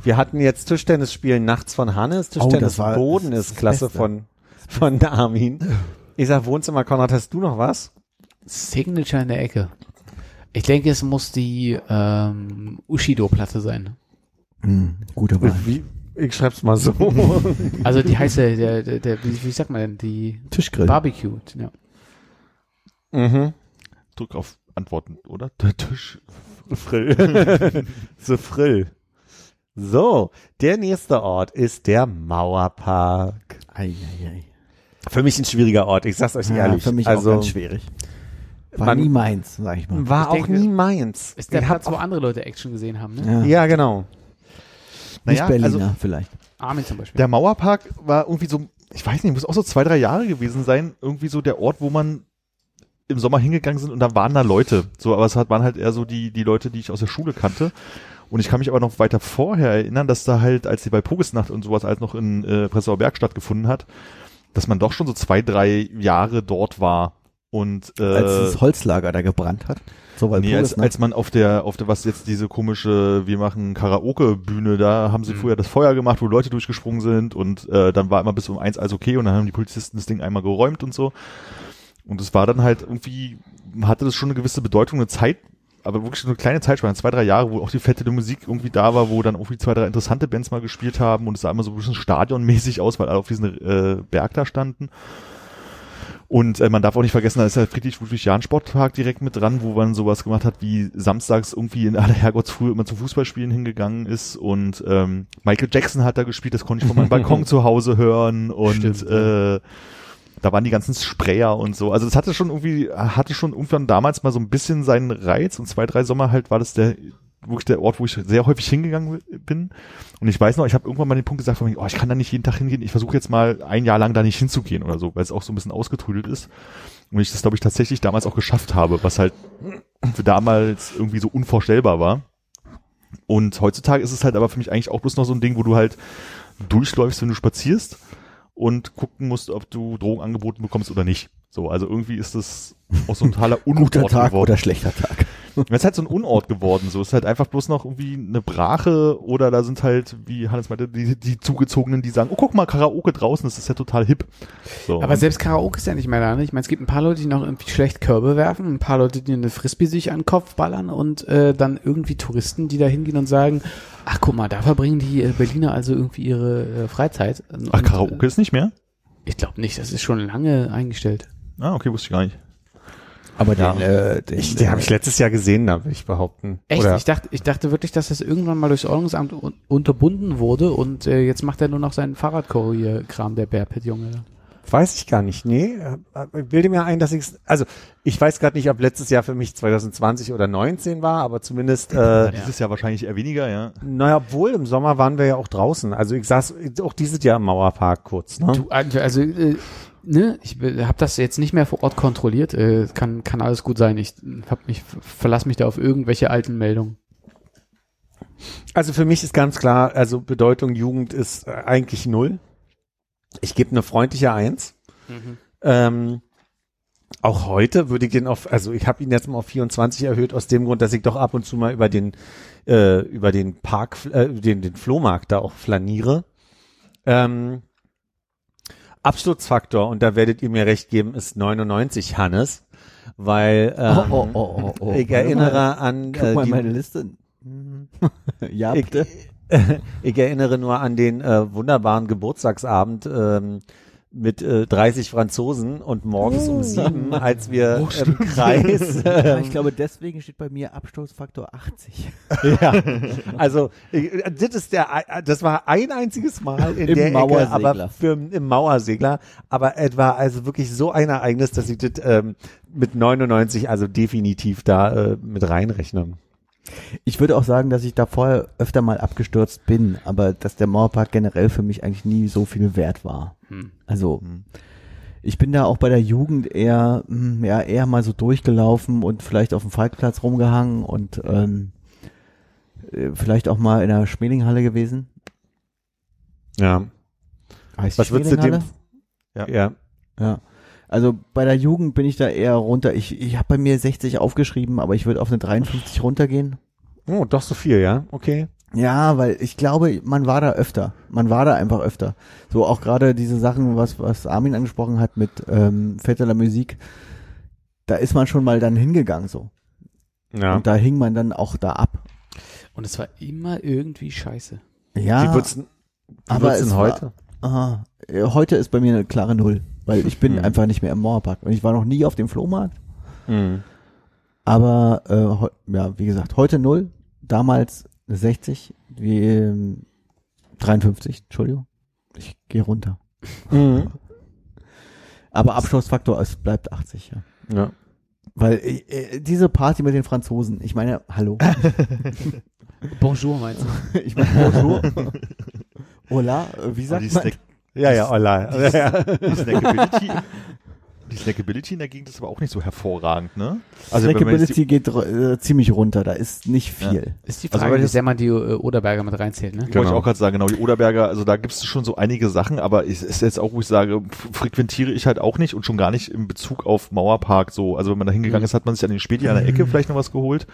Wir hatten jetzt Tischtennisspielen nachts von Hannes, Oh, das Tischtennis war- Boden ist ist klasse Beste. von von Armin. Ich sag Wohnzimmer, Konrad, hast du noch was? Signature in der Ecke. Ich denke, es muss die ähm, Ushido-Platte sein. Hm, gute Wahl. Wie, ich schreib's mal so. Also die heiße, der, der, der wie, wie sagt man denn, die Tischgrill. Barbecue. Ja. mhm. Drück auf Antworten, oder? Der Tisch. Frill. so frill. So, der nächste Ort ist der Mauerpark. Ei, ei, ei. Für mich ein schwieriger Ort, ich sag's euch Ja, ehrlich. für mich also, auch ganz schwierig. War Man- nie meins, sag ich mal. War Ich auch denke, nie meins. Ist der Ich Platz, wo andere Leute Action gesehen haben, ne? Ja. Ja, genau. Nicht Naja, Berliner also- vielleicht. Armin zum Beispiel. Der Mauerpark war irgendwie so, ich weiß nicht, muss auch so zwei, drei Jahre gewesen sein, irgendwie so der Ort, wo man im Sommer hingegangen sind und da waren da Leute. So, aber es hat, waren halt eher so die, die Leute, die ich aus der Schule kannte. Und ich kann mich aber noch weiter vorher erinnern, dass da halt, als die bei Pogesnacht und sowas alles noch in äh, Prenzlauer Berg stattgefunden hat, dass man doch schon so zwei, drei Jahre dort war. Und äh, Als das Holzlager da gebrannt hat. So weil Nee, als, ne? als man auf der, auf der, was jetzt diese komische, wir machen Karaoke-Bühne, da haben sie Mhm. vorher das Feuer gemacht, wo Leute durchgesprungen sind und äh, dann war immer bis um eins alles okay und dann haben die Polizisten das Ding einmal geräumt und so. Und es war dann halt irgendwie, hatte das schon eine gewisse Bedeutung, eine Zeit, aber wirklich eine kleine Zeitspanne, zwei, drei Jahre, wo auch die fette Musik irgendwie da war, wo dann irgendwie zwei, drei interessante Bands mal gespielt haben und es sah immer so ein bisschen stadionmäßig aus, weil alle auf diesem äh, Berg da standen. Und äh, man darf auch nicht vergessen, da ist der Friedrich-Ludwig-Jahn-Sportpark direkt mit dran, wo man sowas gemacht hat, wie samstags irgendwie in aller Herrgottsfrühe immer zu Fußballspielen hingegangen ist. Und ähm, Michael Jackson hat da gespielt, das konnte ich von meinem Balkon zu Hause hören. Und Stimmt, äh, da waren die ganzen Sprayer und so. Also das hatte schon irgendwie, hatte schon irgendwann damals mal so ein bisschen seinen Reiz. Und zwei, drei Sommer halt war das der wirklich der Ort, wo ich sehr häufig hingegangen bin. Und ich weiß noch, ich habe irgendwann mal den Punkt gesagt, von mir, oh, ich kann da nicht jeden Tag hingehen. Ich versuche jetzt mal ein Jahr lang da nicht hinzugehen oder so, weil es auch so ein bisschen ausgetrudelt ist. Und ich das, glaube ich, tatsächlich damals auch geschafft habe, was halt für damals irgendwie so unvorstellbar war. Und heutzutage ist es halt aber für mich eigentlich auch bloß noch so ein Ding, wo du halt durchläufst, wenn du spazierst und gucken musst, ob du Drogen angeboten bekommst oder nicht. So, also irgendwie ist das auch so ein totaler Unort Guter Tag geworden. oder schlechter Tag. Es ist halt so ein Unort geworden. So es ist halt einfach bloß noch irgendwie eine Brache oder da sind halt, wie Hannes meinte, die, die Zugezogenen, die sagen, oh guck mal, Karaoke draußen, das ist ja total hip. So, Aber und- selbst Karaoke ist ja nicht mehr da. Ne? Ich meine, es gibt ein paar Leute, die noch irgendwie schlecht Körbe werfen, ein paar Leute, die eine Frisbee sich an den Kopf ballern und äh, dann irgendwie Touristen, die da hingehen und sagen, ach guck mal, da verbringen die äh, Berliner also irgendwie ihre äh, Freizeit. Und, Ach, Karaoke ist nicht mehr? Ich glaube nicht, das ist schon lange eingestellt. Ah, okay, wusste ich gar nicht. Aber Ja. den, äh, den, Ich, den habe ich letztes Jahr gesehen, da würde ich behaupten. Echt? Oder, Ich dachte, ich dachte wirklich, dass das irgendwann mal durchs Ordnungsamt un unterbunden wurde und äh, jetzt macht er nur noch seinen Fahrradkurier-Kram, der Bärpit-Junge. weiß ich gar nicht. Nee, äh, ich bilde mir ein, dass ich also ich weiß gerade nicht, ob letztes Jahr für mich 2020 oder 19 war, aber zumindest Ja, äh, dieses Jahr wahrscheinlich eher weniger, ja. naja, obwohl im Sommer waren wir ja auch draußen. Also ich saß auch dieses Jahr im Mauerpark kurz, ne? Du, also, äh, ne, ich habe das jetzt nicht mehr vor Ort kontrolliert. Äh, kann, kann alles gut sein. Ich hab mich, verlass mich da auf irgendwelche alten Meldungen. Also für mich ist ganz klar, also Bedeutung Jugend ist äh, eigentlich null. Ich gebe eine freundliche Eins. Ähm, auch heute würde ich den auf, also ich habe ihn jetzt mal auf 24 erhöht, aus dem Grund, dass ich doch ab und zu mal über den, äh, über den Park, äh, den, den Flohmarkt da auch flaniere. Ähm, Absturzfaktor, und da werdet ihr mir recht geben, ist 99, Hannes, weil ähm, Oh, oh, oh, oh, oh. ich erinnere an Guck äh, mal die, meine Liste. ja, ich, bitte. ich erinnere nur an den äh, wunderbaren Geburtstagsabend ähm, mit äh, 30 Franzosen und morgens um sieben, als wir im Kreis. Ja, Äh, ich glaube, deswegen steht bei mir Abstoßfaktor 80. ja, also äh, das ist der, äh, das war ein einziges Mal in Im der Ecke, aber für, im Mauersegler, aber es war also wirklich so ein Ereignis, dass ich das ähm, mit 99 also definitiv da äh, mit reinrechne. Ich würde auch sagen, dass ich da vorher öfter mal abgestürzt bin, aber dass der Mauerpark generell für mich eigentlich nie so viel wert war. Hm. Also ich bin da auch bei der Jugend eher, hm, ja, eher mal so durchgelaufen und vielleicht auf dem Falkplatz rumgehangen und ähm, äh, vielleicht auch mal in der Schmelinghalle gewesen. Ja. Heißt Was würdest du dem? Ja. Ja. Ja. Also bei der Jugend bin ich da eher runter. Ich, ich habe bei mir 60 aufgeschrieben, aber ich würde auf eine 53 runtergehen. Oh, doch so viel, ja. Okay. Ja, weil ich glaube, man war da öfter. Man war da einfach öfter. So auch gerade diese Sachen, was, was Armin angesprochen hat mit ähm, la Musik, da ist man schon mal dann hingegangen so. Ja. Und da hing man dann auch da ab. Und es war immer irgendwie scheiße. Ja, Wie wird's, denn- wie aber wird's es denn war- heute? aha, äh, heute ist bei mir eine klare Null, weil ich bin Hm. einfach nicht mehr im Mauerpark. Und ich war noch nie auf dem Flohmarkt. Hm. Aber äh, ja, wie gesagt, heute null, damals eine 60, wie ähm, 53, Entschuldigung. Ich gehe runter. Mhm. Aber Abschlussfaktor, es bleibt 80, ja. Ja. Weil äh, äh, diese Party mit den Franzosen, ich meine, hallo. Bonjour meinst du? ich meine, bonjour. Hola, äh, wie sagt man? Ja, ja, online. Ja, ja. die Snackability, die Snackability in der Gegend ist aber auch nicht so hervorragend, ne? Also Snackability geht äh, ziemlich runter, da ist nicht viel. Ist die Also, Frage, weil wie das- sehr man die äh, Oderberger mit reinzählt, ne? Wollte ich Genau. auch gerade sagen, genau, die Oderberger, also da gibt es schon so einige Sachen, aber es ist jetzt auch, wo ich sage, frequentiere ich halt auch nicht und schon gar nicht in Bezug auf Mauerpark so. Also wenn man da hingegangen Mhm. ist, hat man sich an den Späti an der Ecke vielleicht noch was geholt.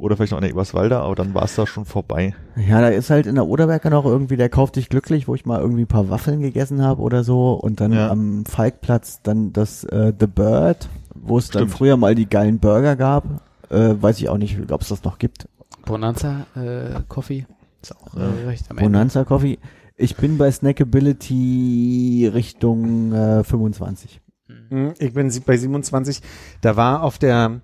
Oder vielleicht noch an der Eberswalder, aber dann war es da schon vorbei. Ja, da ist halt in der Oderberger noch irgendwie der Kauf dich glücklich, wo ich mal irgendwie ein paar Waffeln gegessen habe oder so und dann Ja. am Falkplatz dann das äh, The Bird, wo es dann früher mal die geilen Burger gab. Äh, weiß ich auch nicht, ob es das noch gibt. Bonanza äh, Coffee. Ist auch äh, recht am Ende. Bonanza Coffee. Ich bin bei Snackability Richtung äh, 25. Hm, Ich bin bei 27. Da war auf der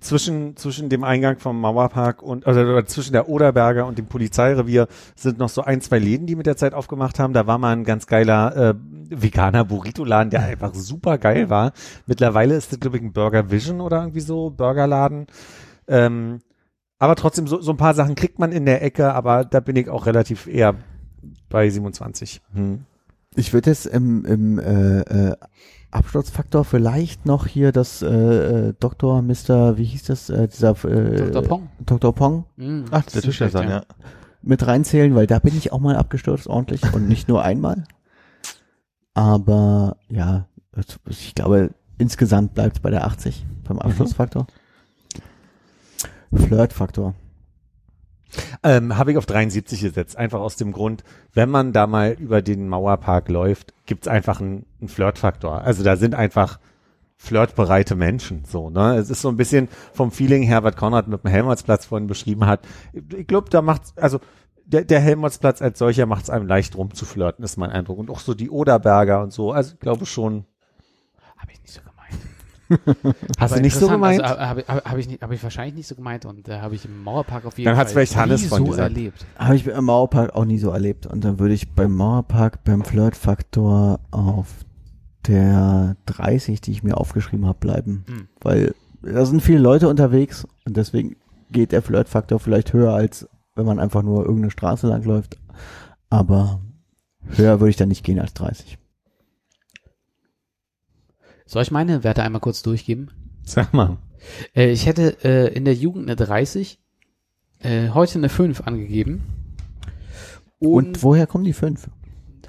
zwischen zwischen dem Eingang vom Mauerpark und oder, oder zwischen der Oderberger und dem Polizeirevier sind noch so ein zwei Läden, die mit der Zeit aufgemacht haben. Da war mal ein ganz geiler äh, veganer Burrito-Laden, der einfach super geil war. Mittlerweile ist das glaube ich ein Burger Vision oder irgendwie so Burgerladen. Ähm, aber trotzdem so so ein paar Sachen kriegt man in der Ecke, aber da bin ich auch relativ eher bei 27. Hm. Ich würde jetzt im, im äh, äh, Absturzfaktor vielleicht noch hier das äh, äh, Dr. Mr. wie hieß das äh, dieser äh, Dr. Pong. Dr. Pong Mhm, Ach, das der Tischler schlecht, ja. mit reinzählen, weil da bin ich auch mal abgestürzt ordentlich und nicht nur einmal. Aber ja, ich glaube, insgesamt bleibt es bei der 80 beim Abschlussfaktor. Flirtfaktor. Ähm, Habe ich auf 73 gesetzt, einfach aus dem Grund, wenn man da mal über den Mauerpark läuft, gibt's einfach einen, einen Flirtfaktor. Also da sind einfach flirtbereite Menschen, so, ne? Es ist so ein bisschen vom Feeling her, was Konrad mit dem Helmholtzplatz vorhin beschrieben hat. Ich glaube, da macht's, also der, der Helmholtzplatz als solcher macht's einem leicht rum zu flirten, ist mein Eindruck. Und auch so die Oderberger und so, also ich glaube schon, Habe ich nicht so gemeint. Hast Aber du nicht so interessant, gemeint? Also, habe hab, hab ich, nicht- hab ich wahrscheinlich nicht so gemeint und äh, habe ich im Mauerpark auf jeden Dann Fall hat's vielleicht Hannes nie von so gesagt. erlebt. Habe ich im Mauerpark auch nie so erlebt. Und dann würde ich beim Mauerpark beim Flirtfaktor auf der 30, die ich mir aufgeschrieben habe, bleiben. Hm. Weil da sind viele Leute unterwegs und deswegen geht der Flirtfaktor vielleicht höher, als wenn man einfach nur irgendeine Straße lang läuft. Aber höher würde ich dann nicht gehen als 30. Soll ich meine Werte einmal kurz durchgeben? Sag mal. Äh, ich hätte äh, in der Jugend eine 30, äh, heute eine 5 angegeben. Und, woher kommen die fünf?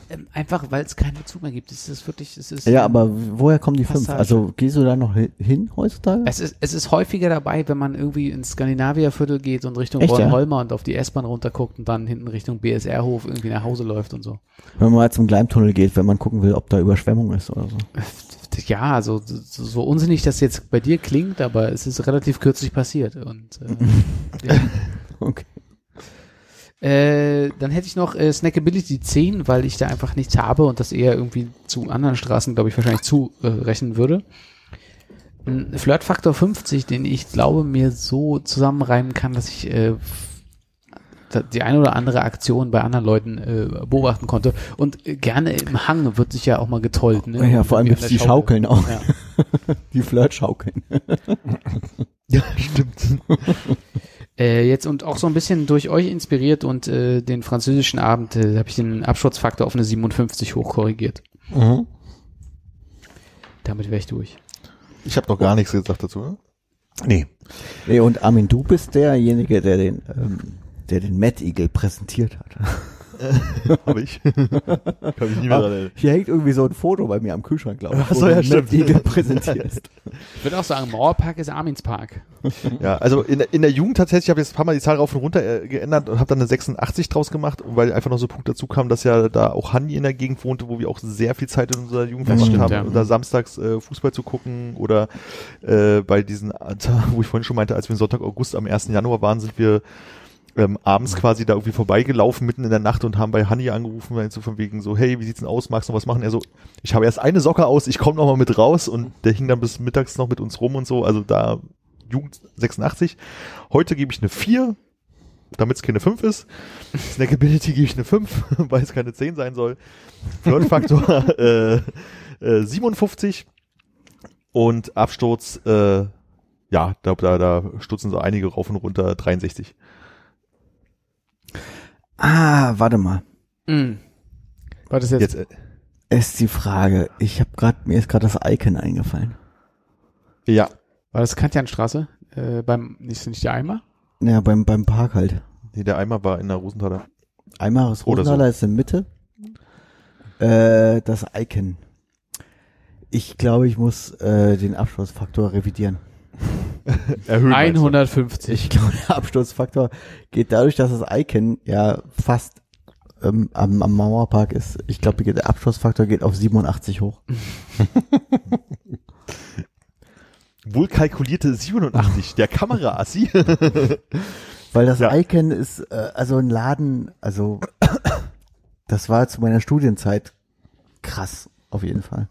ähm, einfach, weil es keinen Bezug mehr gibt. Es ist wirklich, es ist. Ja, aber woher kommen die fünf? Passage. Also gehst du da noch hi- hin heutzutage? Es ist, es ist häufiger dabei, wenn man irgendwie ins Skandinavierviertel geht und Richtung Echt, ja? Bornholmer und auf die S-Bahn runterguckt und dann hinten Richtung BSR-Hof irgendwie nach Hause läuft und so. Wenn man mal zum Gleimtunnel geht, wenn man gucken will, ob da Überschwemmung ist oder so. Ja, also so, so unsinnig das jetzt bei dir klingt, aber es ist relativ kürzlich passiert. Und äh, ja. Okay. Äh, dann hätte ich noch äh, Snackability 10, weil ich da einfach nichts habe und das eher irgendwie zu anderen Straßen, glaube ich, wahrscheinlich zurechnen würde. Ein Flirtfaktor 50, den ich glaube mir so zusammenreimen kann, dass ich äh, die eine oder andere Aktion bei anderen Leuten äh, beobachten konnte. Und äh, gerne im Hang wird sich ja auch mal getollt. Ne? Ja, vor allem gibt's an der die Schaukeln auch. Ja. Die Flirtschaukeln. Ja, stimmt. Äh, jetzt und auch so ein bisschen durch euch inspiriert und äh, den französischen Abend äh, habe ich den Absturzfaktor auf eine 57 hochkorrigiert. Mhm. Damit wäre ich durch. Ich habe noch gar nichts gesagt dazu. Ne? Nee. Nee, und Armin, du bist derjenige, der den, ähm, der den Mad Eagle präsentiert hat. Habe ich. Kann mich nie mehr dran. Hier hängt irgendwie so ein Foto bei mir am Kühlschrank, glaube ich. Ach so, ja, den Mad stimmt. Eagle präsentierst. Ich würde auch sagen, Mauerpark ist Armins Park. Ja, also in, der- in der Jugend tatsächlich, ich habe jetzt ein paar Mal die Zahl rauf und runter äh, geändert und habe dann eine 86 draus gemacht, weil einfach noch so ein Punkt dazu kam, dass ja da auch Hanni in der Gegend wohnte, wo wir auch sehr viel Zeit in unserer Jugend verbracht stimmt, haben, ja. oder samstags äh, Fußball zu gucken oder äh, bei diesen, wo ich vorhin schon meinte, als wir Sonntag, August am 1. Januar waren, sind wir ähm, abends quasi da irgendwie vorbeigelaufen mitten in der Nacht und haben bei Hanni angerufen, weil so von wegen so, hey, wie sieht's denn aus, magst du noch was machen? Er so, ich habe erst eine Socke aus, ich komme noch mal mit raus und der hing dann bis mittags noch mit uns rum und so, also da Jugend 86. Heute gebe ich eine 4, damit es keine 5 ist. Snackability gebe ich eine 5, weil es keine 10 sein soll. Flirtfaktor äh, äh, 57 und Absturz, äh, ja, da, da, da stutzen so einige rauf und runter, 63. Ah, warte mal. Mhm. War das jetzt? Jetzt, äh, Ist die Frage. Ich habe gerade mir ist gerade das Icon eingefallen. ja, War das Kantianstraße? Äh, beim, nicht, nicht der Eimer? Ja, beim beim Park halt. nee, der Eimer war in der Rosenthaler. Einmal das Oder so. Rosenthaler ist in Mitte. Äh, das Icon. Ich glaube, ich muss äh, den Absturzfaktor revidieren. Du? 150. Ich glaube, der Absturzfaktor geht dadurch, dass das Icon ja fast ähm, am, am Mauerpark ist. Ich glaube, der Absturzfaktor geht auf 87 hoch. Wohl kalkulierte 87, der Kameraassi. Weil das Ja. Icon ist äh, also ein Laden, also das war zu meiner Studienzeit krass, auf jeden Fall.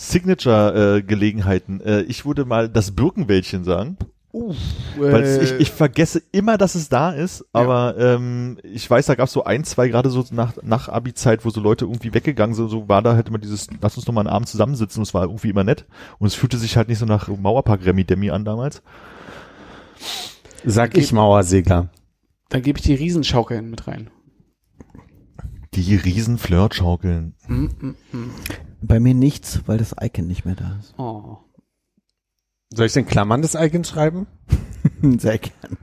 Signature-Gelegenheiten. Äh, ich würde mal das Birkenwäldchen sagen. Weil Äh, ich, ich vergesse immer, dass es da ist, aber ähm, ich weiß, da gab es so ein, zwei, gerade so nach, nach Abi-Zeit, wo so Leute irgendwie weggegangen sind, so war da halt immer dieses, lass uns noch mal einen Abend zusammensitzen, es war irgendwie immer nett. Und es fühlte sich halt nicht so nach Mauerpark Remi Demi an damals. Sag ich Mauersegler. Dann gebe ich die Riesenschaukeln mit rein. Die riesen Flirtschaukeln. Mm, mm, mm. Bei mir nichts, weil das Icon nicht mehr da ist. Oh. Soll ich den Klammern des Icons schreiben? Sehr gern.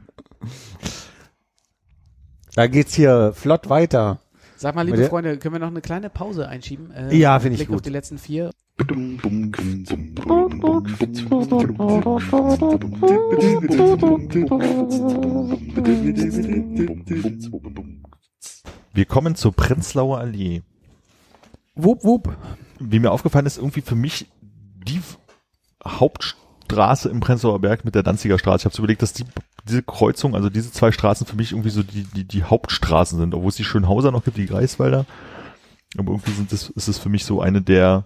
Da geht's hier flott weiter. Sag mal, liebe Freunde, können wir noch eine kleine Pause einschieben? Äh, Ja, finde ich Blick auf gut. die letzten vier. Wir kommen zur Prenzlauer Allee. Wupp, wupp. Wie mir aufgefallen ist, irgendwie für mich die Hauptstraße im Prenzlauer Berg mit der Danziger Straße. Ich habe so überlegt, dass die, diese Kreuzung, also diese zwei Straßen für mich irgendwie so die, die, die Hauptstraßen sind, obwohl es die Schönhauser noch gibt, die Greifswalder. Aber irgendwie sind das, ist es für mich so eine der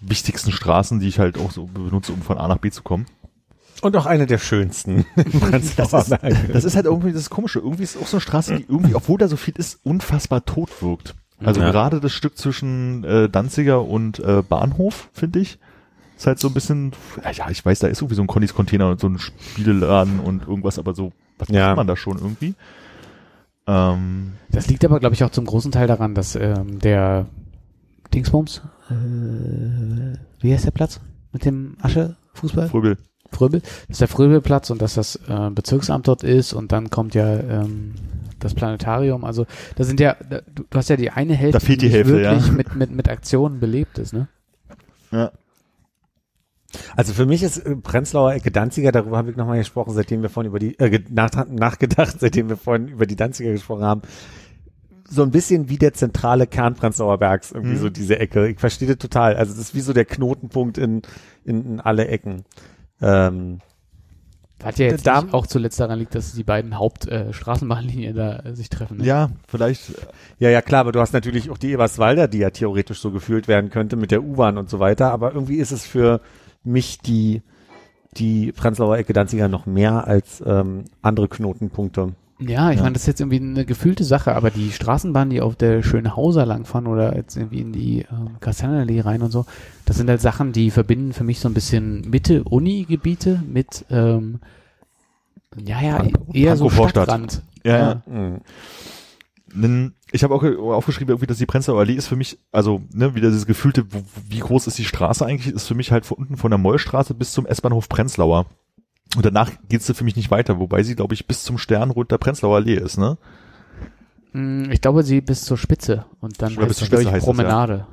wichtigsten Straßen, die ich halt auch so benutze, um von A nach B zu kommen. Und auch eine der schönsten. Prenzlauer Berg. Das ist halt irgendwie das Komische. Irgendwie ist es auch so eine Straße, die irgendwie, obwohl da so viel ist, unfassbar tot wirkt. Also Ja. gerade das Stück zwischen äh, Danziger und äh, Bahnhof, finde ich, ist halt so ein bisschen, ja, ich weiß, da ist irgendwie so ein Connys Container und so ein Spieleladen und irgendwas, aber so, was Ja. macht man da schon irgendwie? Ähm, Das liegt aber, glaube ich, auch zum großen Teil daran, dass ähm, der Dingsbums, äh, wie heißt der Platz mit dem Asche-Fußball? Fröbel. Fröbel. Das ist der Fröbelplatz und dass das äh, Bezirksamt dort ist und dann kommt ja ähm, das Planetarium. Also da sind ja, da, du, hast ja die eine Hälfte, Da fehlt die nicht Hälfte, ja. wirklich mit, mit, mit Aktionen belebt ist, ne? Ja. Also für mich ist äh, Prenzlauer Ecke Danziger, darüber habe ich nochmal gesprochen, seitdem wir vorhin über die, äh, nach, nachgedacht, seitdem wir vorhin über die Danziger gesprochen haben. So ein bisschen wie der zentrale Kern Prenzlauer Bergs, irgendwie Mhm. so diese Ecke. Ich verstehe das total. Also das ist wie so der Knotenpunkt in, in, in alle Ecken. Ähm, Hat ja jetzt Da- auch zuletzt daran liegt, dass die beiden Hauptstraßenbahnlinien äh, da äh, sich treffen. Ne? Ja, vielleicht, ja, ja, klar, aber du hast natürlich auch die Eberswalder, die ja theoretisch so gefühlt werden könnte mit der U-Bahn und so weiter. Aber irgendwie ist es für mich die, die Prenzlauer Ecke Danziger noch mehr als ähm, andere Knotenpunkte. Ja, ich Ja. meine, das ist jetzt irgendwie eine gefühlte Sache, aber die Straßenbahnen, die auf der Schönhauser langfahren oder jetzt irgendwie in die ähm, Kastanienallee rein und so, das sind halt Sachen, die verbinden für mich so ein bisschen Mitte-Uni-Gebiete mit, ähm, ja, ja, eher so. Stadtrand. ja, ja. Mhm. Nen- Ich habe auch ge- aufgeschrieben, irgendwie, dass die Prenzlauer Allee ist für mich, also ne, wieder dieses gefühlte, wie groß ist die Straße eigentlich, ist für mich halt von unten von der Mollstraße bis zum S-Bahnhof Prenzlauer. Und danach geht's sie für mich nicht weiter, wobei sie, glaube ich, bis zum Sternrot der Prenzlauer Allee ist, ne? Mm, Ich glaube, sie bis zur Spitze und dann Oder bis heißt zur Spitze heißt es, ja. Promenade.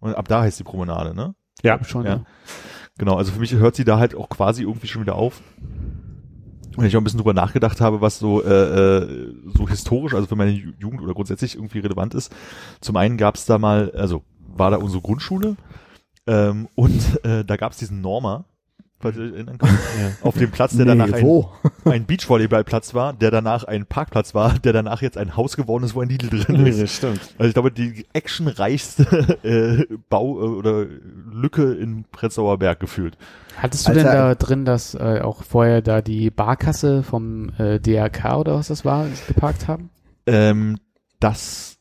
Und ab da heißt die Promenade, ne? Ja, Schon, Ja. ja. Genau, also für mich hört sie da halt auch quasi irgendwie schon wieder auf. Und ich auch ein bisschen drüber nachgedacht habe, was so, äh, äh, so historisch, also für meine Ju- Jugend oder grundsätzlich irgendwie relevant ist. Zum einen gab es da mal, also war da unsere Grundschule ähm, und äh, da gab es diesen Norma, falls ihr euch erinnern könnt, auf dem Platz, der danach ein, wo? ein Beachvolleyballplatz war, der danach ein Parkplatz war, der danach jetzt ein Haus geworden ist, wo ein Lidl drin ist. das stimmt. Also ich glaube, die actionreichste äh, Bau äh, oder Lücke in Prenzlauer Berg gefühlt. Hattest du Alter, denn da drin, dass äh, auch vorher da die Barkasse vom äh, DRK oder was das war, geparkt haben? Ähm, das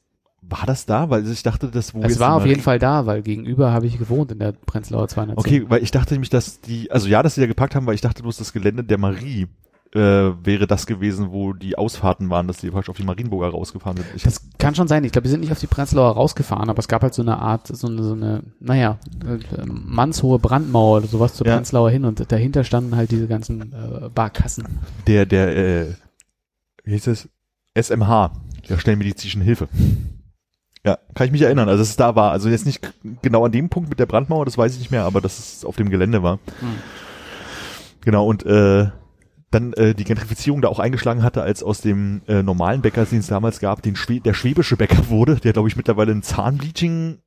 war das da, weil ich dachte, das wo Es war auf jeden Fall da, weil gegenüber habe ich gewohnt in der Prenzlauer 210. Okay, weil ich dachte nämlich, dass die, also ja, dass sie da gepackt haben, weil ich dachte bloß, das Gelände der Marie äh, wäre das gewesen, wo die Ausfahrten waren, dass die praktisch auf die Marienburger rausgefahren sind. Ich Das kann schon sein. Ich glaube, wir sind nicht auf die Prenzlauer rausgefahren, aber es gab halt so eine Art, so eine, so eine naja, äh, mannshohe Brandmauer oder sowas zur Ja. Prenzlauer hin und dahinter standen halt diese ganzen äh, Barkassen. der, der, äh, wie hieß es? SMH, der Schnellmedizinischen Hilfe. Ja, kann ich mich erinnern, also dass es da war. Also jetzt nicht genau an dem Punkt mit der Brandmauer, das weiß ich nicht mehr, aber dass es auf dem Gelände war. Genau, und äh, dann äh, die Gentrifizierung da auch eingeschlagen hatte, als aus dem äh, normalen Bäcker, den es damals gab, den Schwe der schwäbische Bäcker wurde, der glaube ich mittlerweile ein Zahnbleaching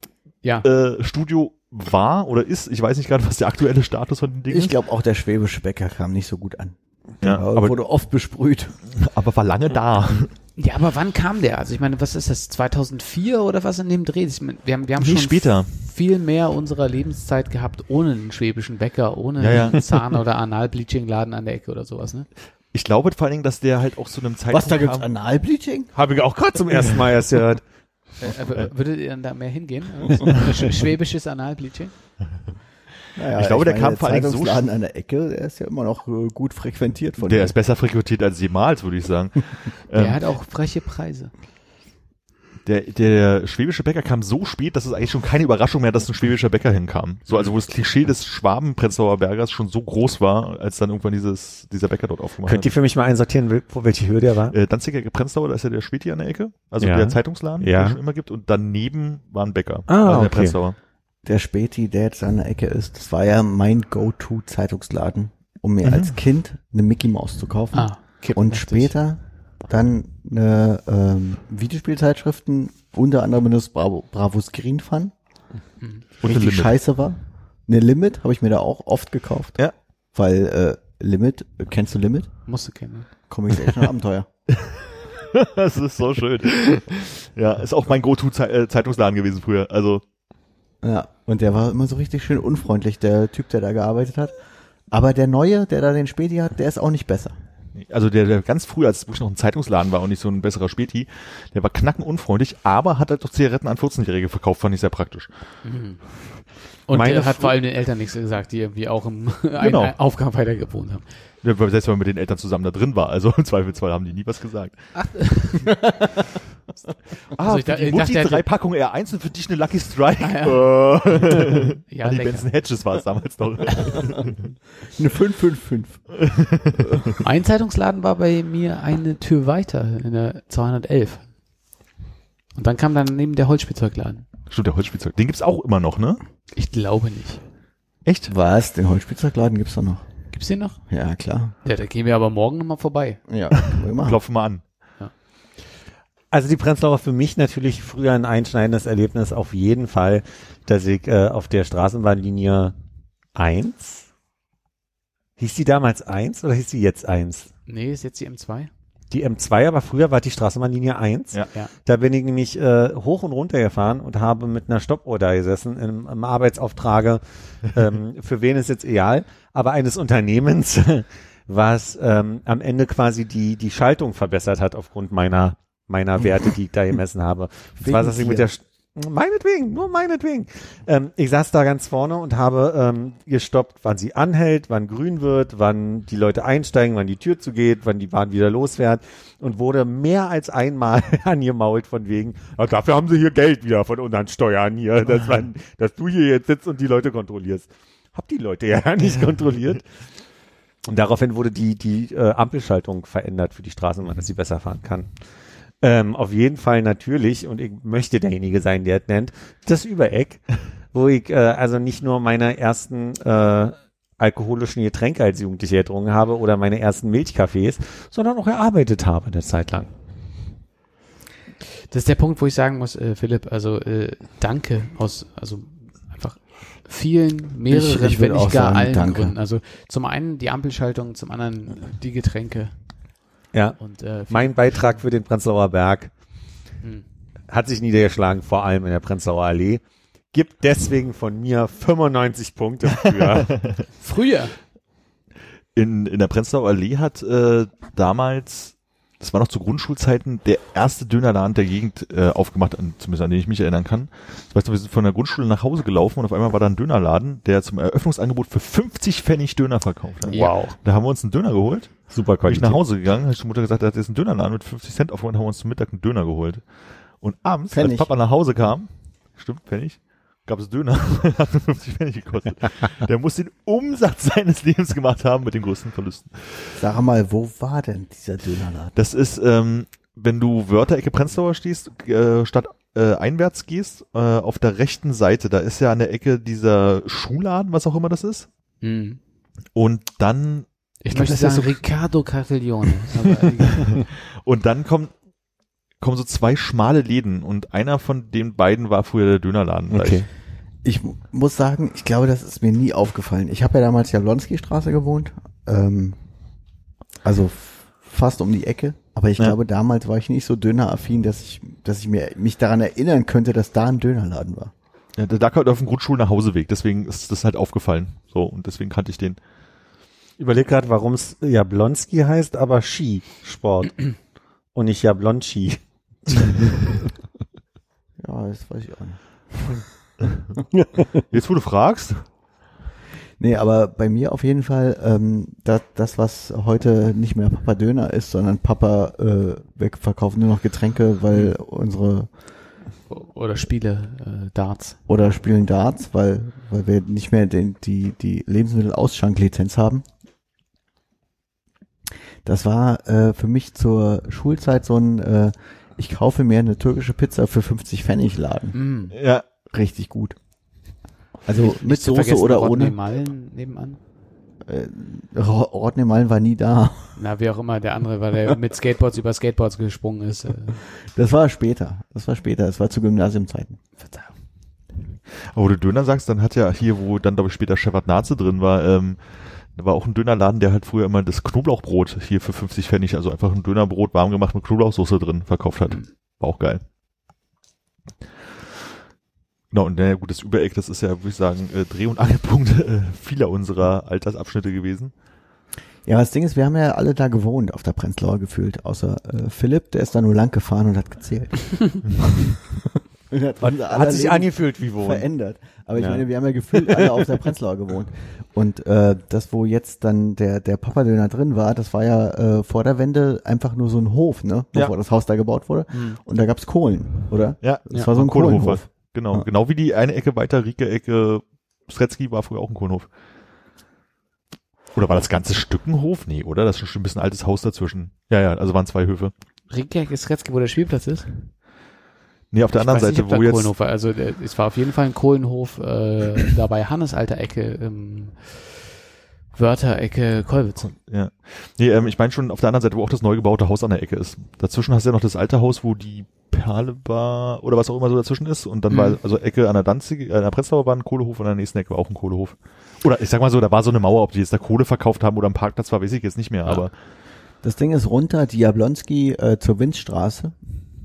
Ja. äh, Studio war oder ist. Ich weiß nicht gerade, was der aktuelle Status von den Dingen Ich ist. glaube auch der schwäbische Bäcker kam nicht so gut an. Ja, aber, wurde oft besprüht. aber war lange da. Ja, aber wann kam der? Also ich meine, was ist das? 2004 oder was in dem Dreh? Ich meine, wir haben, wir haben Nee, schon später. viel mehr unserer Lebenszeit gehabt ohne einen schwäbischen Bäcker, ohne Ja, ja. einen Zahn- oder Analbleaching-Laden an der Ecke oder sowas, ne? Ich glaube vor allen Dingen, dass der halt auch zu einem Zeitpunkt Was, da gibt's. Analbleaching? Habe ich auch gerade zum ersten Mal erst gehört. Äh, w- würdet ihr dann da mehr hingehen? Sch- Schwäbisches Analbleaching? Naja, Ich glaube, der meine, kam vor allen Dingen so Zeitungsladen an der Ecke, der ist ja immer noch äh, gut frequentiert von Der mir. ist besser frequentiert als jemals, würde ich sagen. Der ähm, hat auch freche Preise. der, der schwäbische Bäcker kam so spät, dass es eigentlich schon keine Überraschung mehr, dass ein schwäbischer Bäcker hinkam. So, also wo das Klischee des Schwaben-Prenzlauer Bergers schon so groß war, als dann irgendwann dieses, dieser Bäcker dort aufgemacht Könnt ihr hat. für mich mal einsortieren, wo welche Höhe der war? Äh, Danziger Prenzlauer, da ist ja der Späti an der Ecke, also Ja. der Zeitungsladen, Ja. den es schon immer gibt, und daneben war ein Bäcker. Ah, also der okay. Prenzlauer. Der Späti, der jetzt an der Ecke ist, das war ja mein Go-To-Zeitungsladen, um mir Mhm. als Kind eine Mickey Maus zu kaufen. Ah, Und später dann eine ähm, Videospielzeitschriften, unter anderem das Bravo, Bravo Screen Fun, Und ein richtig Limit. scheiße war. Eine Limit habe ich mir da auch oft gekauft. Ja. Weil äh, Limit, äh, kennst du Limit? Musst du kennen. Comics Action Abenteuer. das ist so schön. ja, ist auch mein Go-To-Zeitungsladen gewesen früher. Also Ja, und der war immer so richtig schön unfreundlich, der Typ, der da gearbeitet hat. Aber der Neue, der da den Späti hat, der ist auch nicht besser. Also der, der ganz früh, als es wirklich noch ein Zeitungsladen war und nicht so ein besserer Späti, der war knackenunfreundlich, aber hat halt doch Zigaretten an 14-Jährige verkauft, fand ich sehr praktisch. Und Meine er hat Fr- vor allem den Eltern nichts gesagt, die irgendwie auch im Genau. einen Aufgaben weiter gewohnt haben. Ja, Selbst wenn man mit den Eltern zusammen da drin war, also im Zweifelsfall haben die nie was gesagt. ah, Also ich für da- die Mutti dachte, drei Packungen R1 und für dich eine Lucky Strike. Ah, Äh. Ja, die lecker. Benson Hedges war es damals noch. Eine 555. Mein Zeitungsladen war bei mir eine Tür weiter in der 211. Und dann kam dann neben der Holzspielzeugladen. Stimmt, der Holzspielzeug. Den gibt's auch immer noch, ne? Ich glaube nicht. Echt? Was? Den Holzspielzeugladen gibt's doch noch. Gibt's den noch? Ja, klar. Ja, da gehen wir aber morgen nochmal vorbei. Ja, wir machen. Klopfen mal an. Also die Prenzlauer für mich natürlich früher ein einschneidendes Erlebnis auf jeden Fall, dass ich äh, auf der Straßenbahnlinie 1 hieß die damals 1 oder hieß die jetzt 1? Nee, ist jetzt die M2? Die M2, aber früher war die Straßenbahnlinie 1. Ja. Ja. Da bin ich nämlich äh, hoch und runter gefahren und habe mit einer Stoppuhr da gesessen im, im Arbeitsauftrage, ähm, für wen ist jetzt egal, aber eines Unternehmens, was ähm, am Ende quasi die, die Schaltung verbessert hat aufgrund meiner, meiner Werte, die ich da gemessen habe. Und zwar saß ich mit der St- Meinetwegen, nur meinetwegen. Ähm, ich saß da ganz vorne und habe ähm, gestoppt, wann sie anhält, wann grün wird, wann die Leute einsteigen, wann die Tür zugeht, wann die Bahn wieder losfährt und wurde mehr als einmal angemault von wegen, "Ja, dafür haben sie hier Geld wieder von unseren Steuern hier, dass, man, dass du hier jetzt sitzt und die Leute kontrollierst. Hab die Leute ja nicht kontrolliert. Und daraufhin wurde die, die äh, Ampelschaltung verändert für die Straßenbahn, dass sie besser fahren kann. Ähm, auf jeden Fall natürlich, und ich möchte derjenige sein, der es nennt, das Übereck, wo ich äh, also nicht nur meine ersten äh, alkoholischen Getränke als Jugendlicher getrunken habe oder meine ersten Milchkaffees, sondern auch erarbeitet habe eine Zeit lang. Das ist der Punkt, wo ich sagen muss, äh, Philipp, also äh, danke aus, also einfach vielen, mehreren, Ich- ich wenn nicht gar sagen, allen danke. Gründen. Also zum einen die Ampelschaltung, zum anderen die Getränke Ja. und äh, Mein Beitrag für den Prenzlauer Berg Hm. hat sich niedergeschlagen, vor allem in der Prenzlauer Allee. Gibt deswegen von mir 95 Punkte für. früher. In, in der Prenzlauer Allee hat äh, damals, das war noch zu Grundschulzeiten, der erste Dönerladen der Gegend äh, aufgemacht, an, zumindest an den ich mich erinnern kann. Das weißt du, wir sind von der Grundschule nach Hause gelaufen und auf einmal war da ein Dönerladen, der zum Eröffnungsangebot für 50 Pfennig Döner verkauft hat. Wow. Da haben wir uns einen Döner geholt. Super Bin ich Qualität. nach Hause gegangen, habe ich zur Mutter gesagt, er hat jetzt einen Dönerladen mit 50 Cent aufgemacht, haben wir uns zum Mittag einen Döner geholt. Und abends, Pfennig. als Papa nach Hause kam, stimmt, Pfennig, gab es Döner, hat 50 Pfennig gekostet. Der muss den Umsatz seines Lebens gemacht haben mit den größten Verlusten. Sag mal, wo war denn dieser Dönerladen? Das ist, ähm, wenn du Wörterecke Prenzlauer stehst, äh, statt äh, einwärts gehst, äh, auf der rechten Seite, da ist ja an der Ecke dieser Schuhladen, was auch immer das ist. Hm. Und dann Ich glaub, möchte das ist sagen so- Riccardo Cartiglione. Aber egal. Und dann kommen, kommen so zwei schmale Läden und einer von den beiden war früher der Dönerladen. gleich. Okay. Ich mu- muss sagen, ich glaube, das ist mir nie aufgefallen. Ich habe ja damals Jablonski-Straße gewohnt. Ähm, also fast um die Ecke. Aber ich Ja. glaube, damals war ich nicht so döneraffin, dass ich, dass ich mir, mich daran erinnern könnte, dass da ein Dönerladen war. Ja, der lag halt auf dem Grundschul Nachhauseweg, deswegen ist das halt aufgefallen. So, und deswegen kannte ich den. Ich überlege gerade, warum es Jablonski heißt, aber Skisport. und nicht Jablonski. Ja, das weiß ich auch nicht. Jetzt, wo du fragst, Nee, aber bei mir auf jeden Fall, ähm, das, das, was heute nicht mehr Papa Döner ist, sondern Papa, äh, wir verkaufen nur noch Getränke, weil unsere, Oder Spiele, äh, Darts. oder spielen Darts, weil, weil wir nicht mehr den, die, die Lebensmittelausschenklizenz haben. Das war äh, für mich zur Schulzeit so ein, äh, ich kaufe mir eine türkische Pizza für 50 Pfennig Laden. Hm. ja, Richtig gut. Also mit Nicht zu Soße oder Rodney ohne. Mullen nebenan. Äh, Rodney Mullen war nie da. Na, wie auch immer, der andere, weil er mit Skateboards über Skateboards gesprungen ist. Äh, Das war später. Das war später. Das war zu Gymnasiumzeiten. Verzeihung. aber wo du Döner sagst, dann hat ja hier, wo dann glaube ich später Shevardnadze drin war, ähm, da war auch ein Dönerladen, der halt früher immer das Knoblauchbrot hier für 50 Pfennig, also einfach ein Dönerbrot warm gemacht mit Knoblauchsoße drin verkauft hat. War auch geil. Genau, und naja, gut, das Übereck, das ist ja, würde ich sagen, äh, Dreh- und Angelpunkt äh, vieler unserer Altersabschnitte gewesen. Ja, das Ding ist, wir haben ja alle da gewohnt, auf der Prenzlauer gefühlt, außer äh, Philipp, der ist da nur lang gefahren und hat gezählt. und hat, aller Hat sich Leben angefühlt wie wohnen. verändert. Aber ich Ja. meine, wir haben ja gefühlt alle auf der Prenzlauer gewohnt. Und äh, das, wo jetzt dann der, der Papadöner drin war, das war ja äh, vor der Wende einfach nur so ein Hof, ne? Ja. Bevor das Haus da gebaut wurde. Und da gab's Kohlen, oder? Ja, Das war so ein Kohlenhof. Genau, Ja. genau wie die eine Ecke weiter, Rieke-Ecke, Sretzky war früher auch ein Kohlenhof. Oder war das ganze Stück ein Hof? Nee, oder? Das ist schon ein bisschen ein altes Haus dazwischen. Ja, ja, also waren zwei Höfe. Riekjak ist Retzke, wo der Spielplatz ist. Nee, auf der anderen ich weiß Seite, nicht, ob wo da jetzt, Kohlenhof war. Also es war auf jeden Fall ein Kohlenhof äh, da bei Hannes alter Ecke, ähm, Wörterecke, Kolwitz. ja. Nee, ähm, ich meine schon auf der anderen Seite, wo auch das neu gebaute Haus an der Ecke ist. Dazwischen hast du ja noch das alte Haus, wo die Perlebar oder was auch immer so dazwischen ist. Und dann Mhm. war, also Ecke an der Danzig, äh, an der Prenzlauer war ein Kohlehof und an der nächsten Ecke war auch ein Kohlehof. Oder ich sag mal so, da war so eine Mauer, ob die jetzt da Kohle verkauft haben oder am Parkplatz war, weiß ich jetzt nicht mehr, aber Das Ding ist runter, Diablonski äh, zur Winzstraße.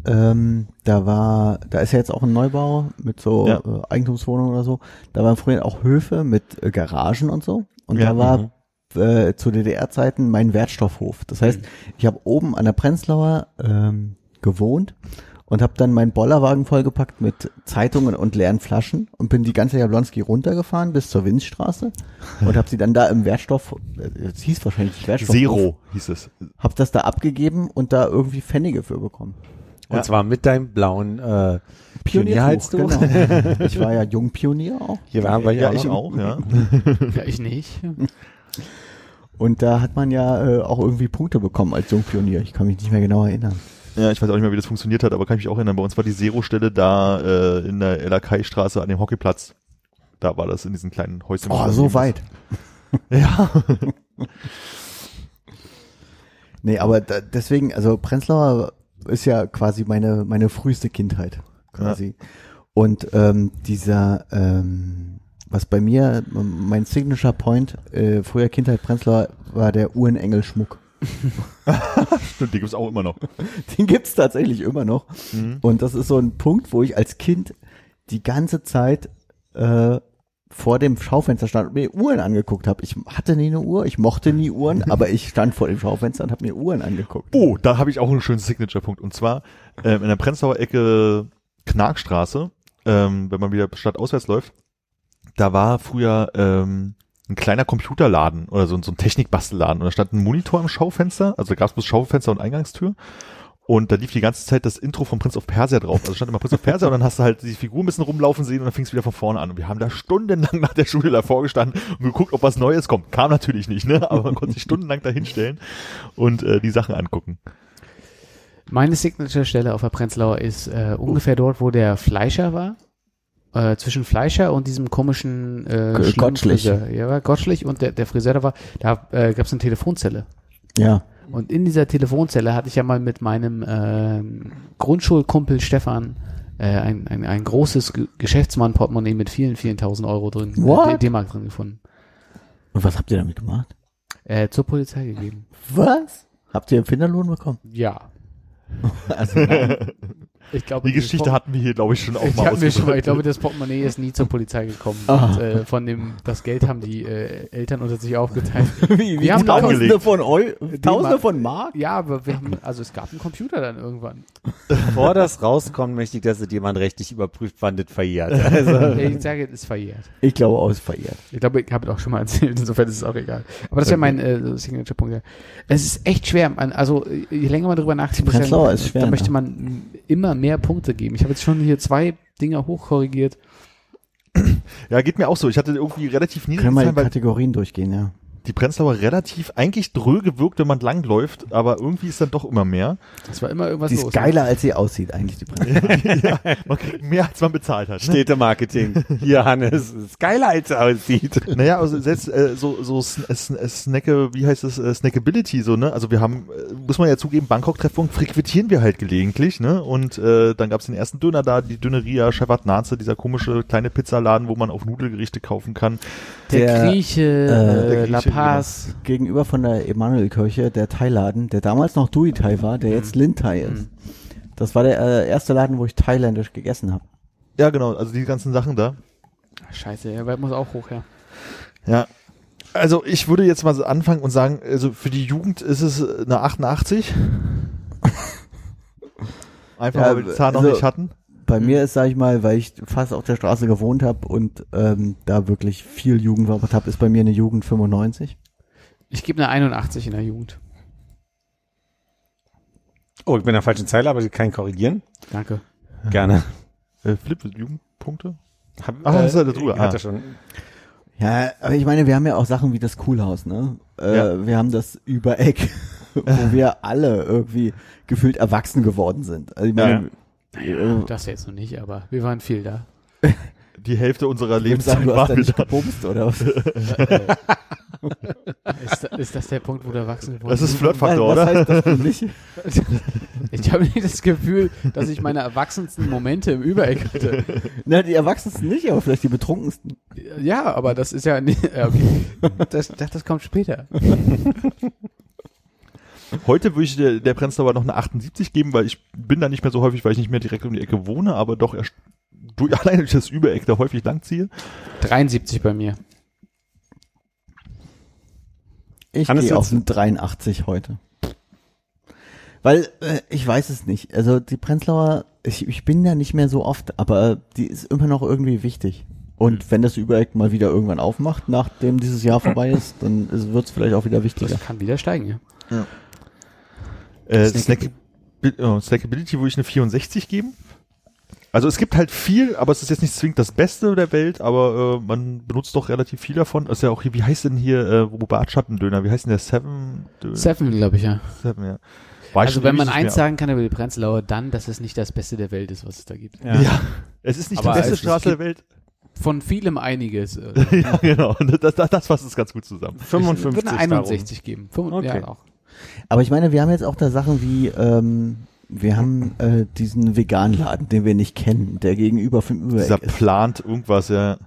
Ähm, da war, da ist ja jetzt auch ein Neubau mit so Ja. äh, Eigentumswohnungen oder so. Da waren früher auch Höfe mit äh, Garagen und so. Und Ja, da war mhm. äh, zu DDR-Zeiten mein Wertstoffhof. Das heißt, ich habe oben an der Prenzlauer ähm, gewohnt und habe dann meinen Bollerwagen vollgepackt mit Zeitungen und leeren Flaschen und bin die ganze Jablonski runtergefahren bis zur Winzstraße und habe sie dann da im Wertstoff, äh, es hieß wahrscheinlich nicht Wertstoffhof, Zero hieß es. hab das da abgegeben und da irgendwie Pfennige für bekommen. Und Ja. zwar mit deinem blauen äh, Pionierhalstuch. genau. Ich war ja Jungpionier auch. Hier waren wir Ja, ja, ich auch. auch, ja. Ja, ich nicht. Und da hat man ja äh, auch irgendwie Punkte bekommen als Jungpionier. Ich kann mich nicht mehr genau erinnern. Ja, ich weiß auch nicht mehr, wie das funktioniert hat, aber kann ich mich auch erinnern. Bei uns war die Zero-Stelle da äh, in der Elakai-Straße an dem Hockeyplatz. Da war das in diesen kleinen Häuschen. Oh, so weit. Ja. Nee, aber da, deswegen, also Prenzlauer ist ja quasi meine, meine früheste Kindheit. Quasi. Und ähm, dieser, ähm, was bei mir, mein Signature Point, äh, früher Kindheit Prenzlauer, war der Uhrenengel-Schmuck. Stimmt, die gibt's auch immer noch. Den gibt's tatsächlich immer noch. Mhm. Und das ist so ein Punkt, wo ich als Kind die ganze Zeit äh, vor dem Schaufenster stand und mir Uhren angeguckt habe. Ich hatte nie eine Uhr, ich mochte nie Uhren, aber ich stand vor dem Schaufenster und habe mir Uhren angeguckt. Oh, da habe ich auch einen schönen Signature-Punkt. Und zwar ähm, in der Prenzlauer Ecke Knarkstraße, ähm, wenn man wieder stadtauswärts läuft, da war früher ähm, ein kleiner Computerladen oder so, so ein Technikbastelladen. Und da stand ein Monitor im Schaufenster, also gab es bloß Schaufenster und Eingangstür. Und da lief die ganze Zeit das Intro von Prince of Persia drauf. Also stand immer Prince of Persia und dann hast du halt die Figur ein bisschen rumlaufen sehen und dann fing es wieder von vorne an. Und wir haben da stundenlang nach der Schule davor gestanden und geguckt, ob was Neues kommt. Kam natürlich nicht, ne? Aber man konnte sich stundenlang da hinstellen und äh, die Sachen angucken. Meine Signature-Stelle auf der Prenzlauer ist äh, ungefähr dort, wo der Fleischer war. Äh, zwischen Fleischer und diesem komischen äh, Gottschlich. Ja, Gottschlich und der, der Friseur da war, da äh, gab es eine Telefonzelle. Ja. Und in dieser Telefonzelle hatte ich ja mal mit meinem ähm, Grundschulkumpel Stefan äh, ein, ein, ein großes Ge Geschäftsmann-Portemonnaie mit vielen, vielen tausend Euro drin, What? äh, D-Mark drin gefunden. Und was habt ihr damit gemacht? Äh, zur Polizei gegeben. Was? Habt ihr Finderlohn bekommen? Ja. Also, Ich glaube, Die Geschichte hatten wir hier, glaube ich, schon auch Ich, mal schon mal, ich glaube, das Portemonnaie ist nie zur Polizei gekommen. Ah. Und, äh, von dem, das Geld haben die äh, Eltern unter sich aufgeteilt. wie, Wir haben Tausende von Eu Tausende Mark. von Mark? Ja, aber wir haben, also es gab einen Computer dann irgendwann. Bevor das rauskommt, möchte ich, dass es jemand rechtlich überprüft, wann das verjährt. Also, Ich sage, es ist verjährt. Ich glaube, aus verehrt. Ich glaube, ich habe es auch schon mal erzählt, insofern ist es auch egal. Aber das wäre mein äh, Signature-Punkt. Es ist echt schwer. Man, also je länger man drüber nachdenkt, muss ich Prenzlauer sagen, ist schwer, da ne? möchte man immer mehr Punkte geben. Ich habe jetzt schon hier zwei Dinger hochkorrigiert. Ja, geht mir auch so. Ich hatte irgendwie relativ niedrige Können wir die Kategorien durchgehen, ja. Die Prenzlauer relativ eigentlich dröge wirkt, wenn man langläuft, aber irgendwie ist dann doch immer mehr. Es war immer irgendwas Die ist los. ne? geiler, als sie aussieht, eigentlich, die Prenzlauer. ja, man kriegt mehr, als man bezahlt hat. Ne? Städtemarketing. Hier, Hannes, ist geiler, als er aussieht. Naja, also selbst äh, so, so Sn Sn Snacke, wie heißt das, äh, Snackability, so, ne? Also wir haben, äh, muss man ja zugeben, Bangkok-Treffpunkt frequentieren wir halt gelegentlich, ne? Und äh, dann gab's den ersten Döner da, die Döneria Shevardnadze, dieser komische kleine Pizzaladen, wo man auch Nudelgerichte kaufen kann. Der, Der, Grieche, äh, äh, der Grieche, Paz. Gegenüber von der Emanuelkirche, der Thailaden, der damals noch Dui Thai war, der jetzt Lin Thai ist. Das war der äh, erste Laden, wo ich thailändisch gegessen habe. Ja, genau, also die ganzen Sachen da. Scheiße, der Wert muss auch hoch, ja. Ja. Also ich würde jetzt mal so anfangen und sagen, also für die Jugend ist es eine 88. Einfach Ja, weil wir die Zahl noch also- nicht hatten. Bei mir ist, sag ich mal, weil ich fast auf der Straße gewohnt habe und ähm, da wirklich viel Jugend verbracht habe, ist bei mir eine Jugend 95. Ich gebe eine 81 in der Jugend. Oh, ich bin in der falschen Zeile, aber Sie kann ich korrigieren. Danke. Gerne. Äh, Flip, Jugendpunkte? Hab, Ach, das ist ja darüber. ich hatte Ah. schon. Ja, aber ich meine, wir haben ja auch Sachen wie das Coolhaus, ne? Äh, Ja. Wir haben das Übereck, wo wir alle irgendwie gefühlt erwachsen geworden sind. Also ich meine, Naja, das jetzt noch nicht, aber wir waren viel da. Die Hälfte unserer Lebenszeit hast da nicht gebumst, oder was? Ist, da- ist das der Punkt, wo du erwachsen Das ist Flirtfaktor, oder? heißt das für mich? Ich habe nicht das Gefühl, dass ich meine erwachsensten Momente im Übereck hatte. Na, die Erwachsensten nicht, aber vielleicht die Betrunkensten. Ja, aber das ist ja nicht. Okay. Das, das, das kommt später. Heute würde ich der, der Prenzlauer noch eine 78 geben, weil ich bin da nicht mehr so häufig, weil ich nicht mehr direkt um die Ecke wohne, aber doch erst durch, allein durch das Übereck da häufig langziehe. 73 bei mir. Ich gehe auf eine 83 heute. Weil, äh, ich weiß es nicht. Also die Prenzlauer, ich, ich bin da nicht mehr so oft, aber die ist immer noch irgendwie wichtig. Und wenn das Übereck mal wieder irgendwann aufmacht, nachdem dieses Jahr vorbei ist, dann wird es vielleicht auch wieder wichtiger. Das kann wieder steigen, ja. Äh, Snack- oh, Snackability würde ich eine 64 geben. Also es gibt halt viel, aber es ist jetzt nicht zwingend das Beste der Welt, aber äh, man benutzt doch relativ viel davon. Das ist ja auch hier, wie heißt denn hier, äh, wo Bartschattendöner, wie heißt denn der Seven? Döner? Seven, glaube ich, ja. Seven, ja. War ich Also wenn man eins sagen kann über die Prenzlauer, dann, dass es nicht das Beste der Welt ist, was es da gibt. Ja. Es ist nicht Aber die beste es- es Straße der Welt. Von vielem einiges. Äh, ja, genau. Das, das, das fasst es ganz gut zusammen. ich 55 würde eine 61 geben. Fünf- Okay. Ja, auch. Aber ich meine, wir haben jetzt auch da Sachen wie, ähm, wir haben äh, diesen Veganladen, den wir nicht kennen, der gegenüber vom Dieser ist. plant irgendwas, ja.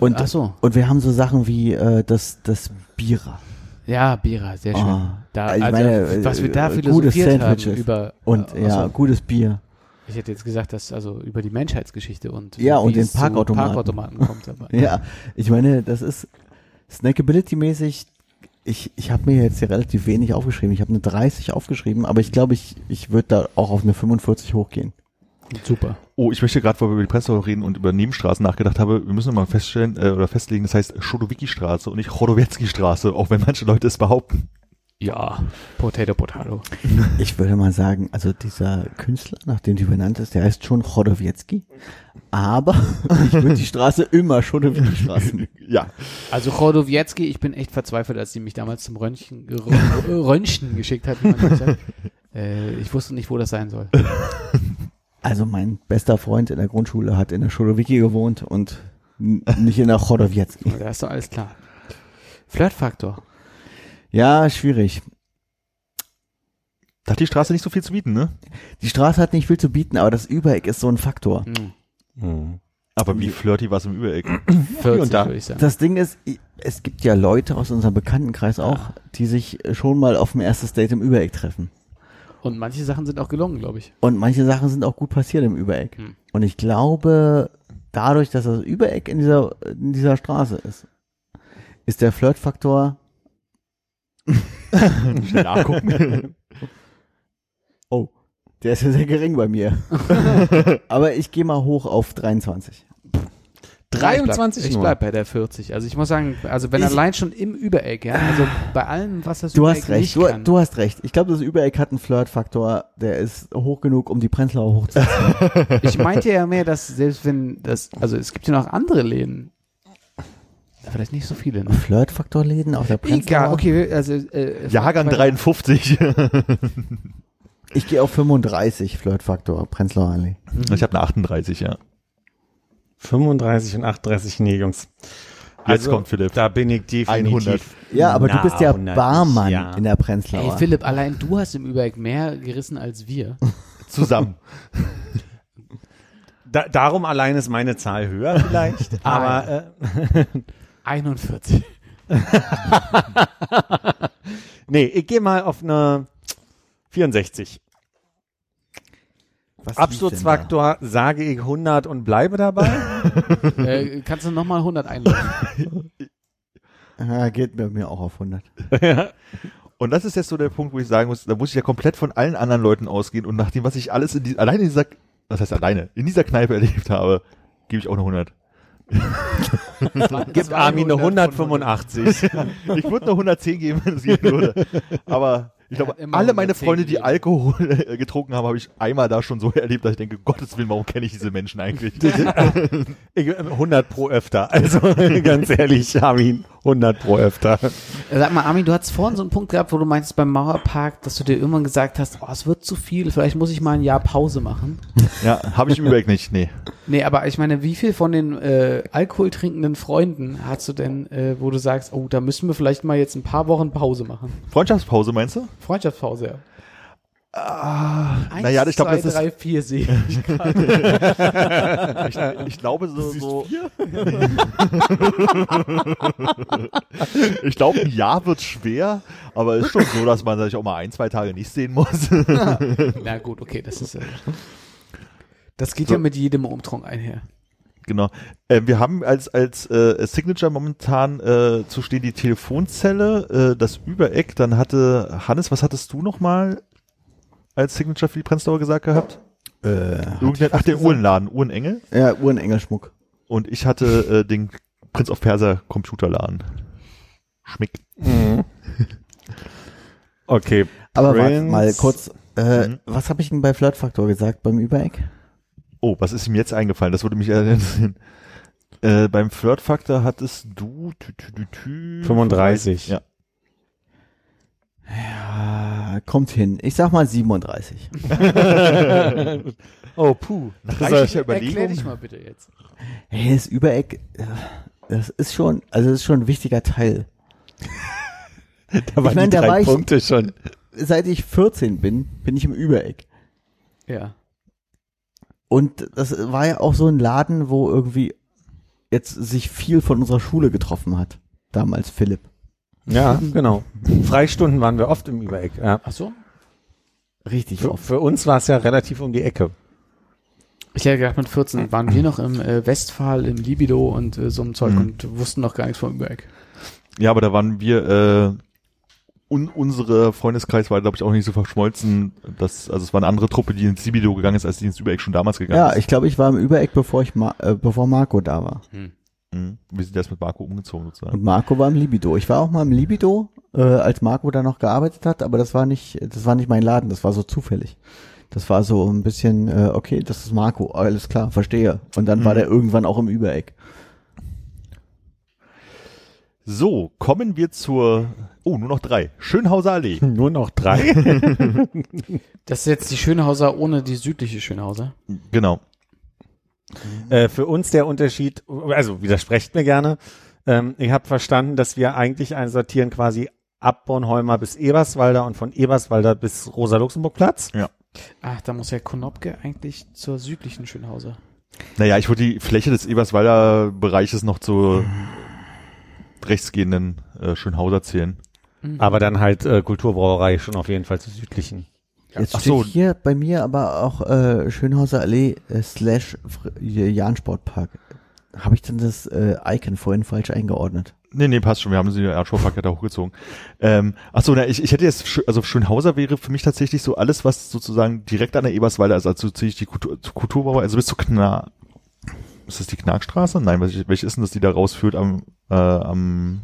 Und, Ach so. und wir haben so Sachen wie äh, das, das Bierer. Ja, Bira, sehr schön. Ah, da, ich also, meine, was wir da äh, philosophiert haben über Und äh, ja, achso, gutes Bier. ich hätte jetzt gesagt, dass also über die Menschheitsgeschichte und Ja, wie und den Parkautomaten. Parkautomaten kommt. Aber, Ja, ich meine, das ist Snackability-mäßig. Ich, ich habe mir jetzt hier relativ wenig aufgeschrieben. Ich habe eine 30 aufgeschrieben, aber ich glaube, ich, ich würde da auch auf eine 45 hochgehen. Super. Oh, ich möchte gerade, weil wir über die Prenzlauer reden und über Nebenstraßen nachgedacht habe, wir müssen mal feststellen äh, oder festlegen, das heißt Chodowicki-Straße und nicht Chodowiecki-Straße, auch wenn manche Leute es behaupten. Ja, Potato, Potato. Ich würde mal sagen, also dieser Künstler, nach dem die benannt ist, der heißt schon Chodowiecki. Aber ich würde die Straße immer Chodowiecki-Straße nennen. Ja. Also Chodowiecki, ich bin echt verzweifelt, als sie mich damals zum Röntgen, Rö- Röntgen geschickt hat. Wie man das sagt. Äh, ich wusste nicht, wo das sein soll. Also mein bester Freund in der Grundschule hat in der Chodowicki gewohnt und nicht in der Chodowiecki. Da ist doch alles klar. Flirtfaktor. Ja, schwierig. Da hat die Straße nicht so viel zu bieten, ne? Die Straße hat nicht viel zu bieten, aber das Übereck ist so ein Faktor. Hm. Hm. Aber wie flirty war es im Übereck? 40 und da. würde ich sagen. Das Ding ist, es gibt ja Leute aus unserem Bekanntenkreis auch, die sich schon mal auf dem erstes Date im Übereck treffen. Und manche Sachen sind auch gelungen, glaube ich. Und manche Sachen sind auch gut passiert im Übereck. Hm. Und ich glaube, dadurch, dass das Übereck in dieser, in dieser Straße ist, ist der Flirtfaktor, Schnell nachgucken. oh, der ist ja sehr gering bei mir. Aber ich gehe mal hoch auf 23. 23 Ich bleib, ich bleib bei der 40. Also ich muss sagen, also wenn Ich- allein schon im Übereck, ja, also bei allem, was das Du Übereck hast recht, nicht du, kann. du hast recht. Ich glaube, das Übereck hat einen Flirtfaktor, der ist hoch genug, um die Prenzlauer hochzuziehen. Ich meinte ja mehr, dass selbst wenn das, also es gibt ja noch andere Läden. Vielleicht nicht so viele, ne? Flirtfaktorläden auf der Prenzlauer? Egal, okay, also äh, Jahrgang bei- 53. Ich gehe auf 35 Flirtfaktor, Prenzlauer Allee. ich habe eine 38, ja. 35 und 38, nee, Jungs. Also, Jetzt kommt Philipp. Da bin ich definitiv. 100. Ja, aber du nah bist ja 100, Barmann ja. in der Prenzlauer. Ey, Philipp, allein du hast im Übereck mehr gerissen als wir. Zusammen. Da, darum allein ist meine Zahl höher vielleicht, aber äh, 41. nee, ich gehe mal auf eine 64. Was Absturzfaktor sage ich 100 und bleibe dabei. äh, kannst du nochmal 100 einloggen? Ja, geht bei mir auch auf 100. Und das ist jetzt so der Punkt, wo ich sagen muss, da muss ich ja komplett von allen anderen Leuten ausgehen und nach dem, was ich alles in die, alleine in dieser, was heißt alleine, in dieser Kneipe erlebt habe, gebe ich auch eine 100. Gibt Armin eine 185. Ich würde eine 110 geben, wenn es gehen würde. Aber ich glaube, alle meine 110 Freunde, die. Alkohol äh, getrunken haben, habe ich einmal da schon so erlebt, dass ich denke, Gottes Willen, warum kenne ich diese Menschen eigentlich? Ich, 100 pro öfter. Also ganz ehrlich, Armin, 100 pro öfter. Sag mal, Armin, du hattest vorhin so einen Punkt gehabt, wo du meintest beim Mauerpark, dass du dir irgendwann gesagt hast, oh, es wird zu viel, vielleicht muss ich mal ein Jahr Pause machen. ja, habe ich im Überblick nicht, nee. Nee, aber ich meine, wie viel von den äh, alkoholtrinkenden Freunden hast du denn, äh, wo du sagst, oh, da müssen wir vielleicht mal jetzt ein paar Wochen Pause machen? Freundschaftspause meinst du? Freundschaftspause, ja. Ah, Eins, naja, ich glaube, das ist, drei, vier sehe ich. ich, ich glaube so, so ich glaube, ein Jahr wird schwer, aber ist schon so, dass man sich auch mal ein, zwei Tage nicht sehen muss. Na gut, okay, das ist äh, das geht So. ja mit jedem Umtrunk einher. Genau. Äh, wir haben als als äh, Signature momentan äh, zu stehen die Telefonzelle, äh, das Übereck. Dann hatte Hannes, was hattest du noch mal als Signature für die Prenzlauer gesagt gehabt? Äh, Irgendein, ach, der Uhrenladen, Uhrenengel. ja, Uhrenengelschmuck. Und ich hatte äh, den Prinz of Persia Computerladen. Schmick. Okay. Aber warte Prince. mal kurz, äh, Mhm. was habe ich denn bei Flirtfaktor gesagt beim Übereck? Oh, was ist ihm jetzt eingefallen? Das würde mich interessieren. Äh, beim Flirtfaktor hattest du tü, tü, tü, tü, 35. Ja. Ja, kommt hin. Ich sag mal 37. oh, puh. Nach Das reichlicher Erklär Überlegung. dich mal bitte jetzt. Hey, das Übereck, das ist schon, also das ist schon ein wichtiger Teil. Da waren Ich mein, die da drei war ich- Punkte schon. Seit ich 14 bin, bin ich im Übereck. Ja. Und das war ja auch so ein Laden, wo irgendwie jetzt sich viel von unserer Schule getroffen hat. Damals Philipp. Ja, genau. Freistunden waren wir oft im Übereck. Ja. Ach so? Richtig Für, oft. für uns war es ja relativ um die Ecke. Ich hätte gedacht, mit 14 waren wir noch im äh, Westphal, im Libido und äh, so einem Zeug Mhm. und wussten noch gar nichts vom Übereck. Ja, aber da waren wir, äh, un, unsere Freundeskreis war, glaube ich, auch nicht so verschmolzen. Dass, also es war eine andere Truppe, die ins Libido gegangen ist, als die ins Übereck schon damals gegangen Ja, ist. ich glaube, ich war im Übereck, bevor ich Ma äh, bevor Marco da war. Mhm. Wir sind erst mit Marco umgezogen sozusagen. Und Marco war im Libido. Ich war auch mal im Libido, äh, als Marco da noch gearbeitet hat, aber das war nicht, das war nicht mein Laden, das war so zufällig. Das war so ein bisschen, äh, okay, das ist Marco, alles klar, verstehe. Und dann war Mhm. der irgendwann auch im Übereck. So, kommen wir zur, oh, nur noch drei. Schönhauser Allee. Nur noch drei? Das ist jetzt die Schönhauser ohne die südliche Schönhauser. Genau. Äh, für uns der Unterschied, also widersprecht mir gerne. Ähm, ich habe verstanden, dass wir eigentlich einsortieren quasi ab Bornholmer bis Eberswalder und von Eberswalder bis Rosa-Luxemburg-Platz. Ach, da muss ja Konopke eigentlich zur südlichen Schönhauser. Naja, ich würde die Fläche des Eberswalder Bereiches noch zur rechtsgehenden äh, Schönhauser zählen. Aber dann halt äh, Kulturbrauerei schon auf jeden Fall zur südlichen. Jetzt Ach steht so. hier bei mir aber auch äh, Schönhauser Allee äh, slash Jahn-Sportpark. Habe ich denn das äh, Icon vorhin falsch eingeordnet? Nee, nee, passt schon. Wir haben sie Erdschaupark da hochgezogen. Ähm, ach so, na, ich, ich hätte jetzt, also Schönhauser wäre für mich tatsächlich so alles, was sozusagen direkt an der Eberswalder ist. Also ziehe ich die Kultur, Kulturbauer, also bis zur Kna, ist das die Knarkstraße? Nein, welche, welche ist denn das, die da rausführt am, äh, am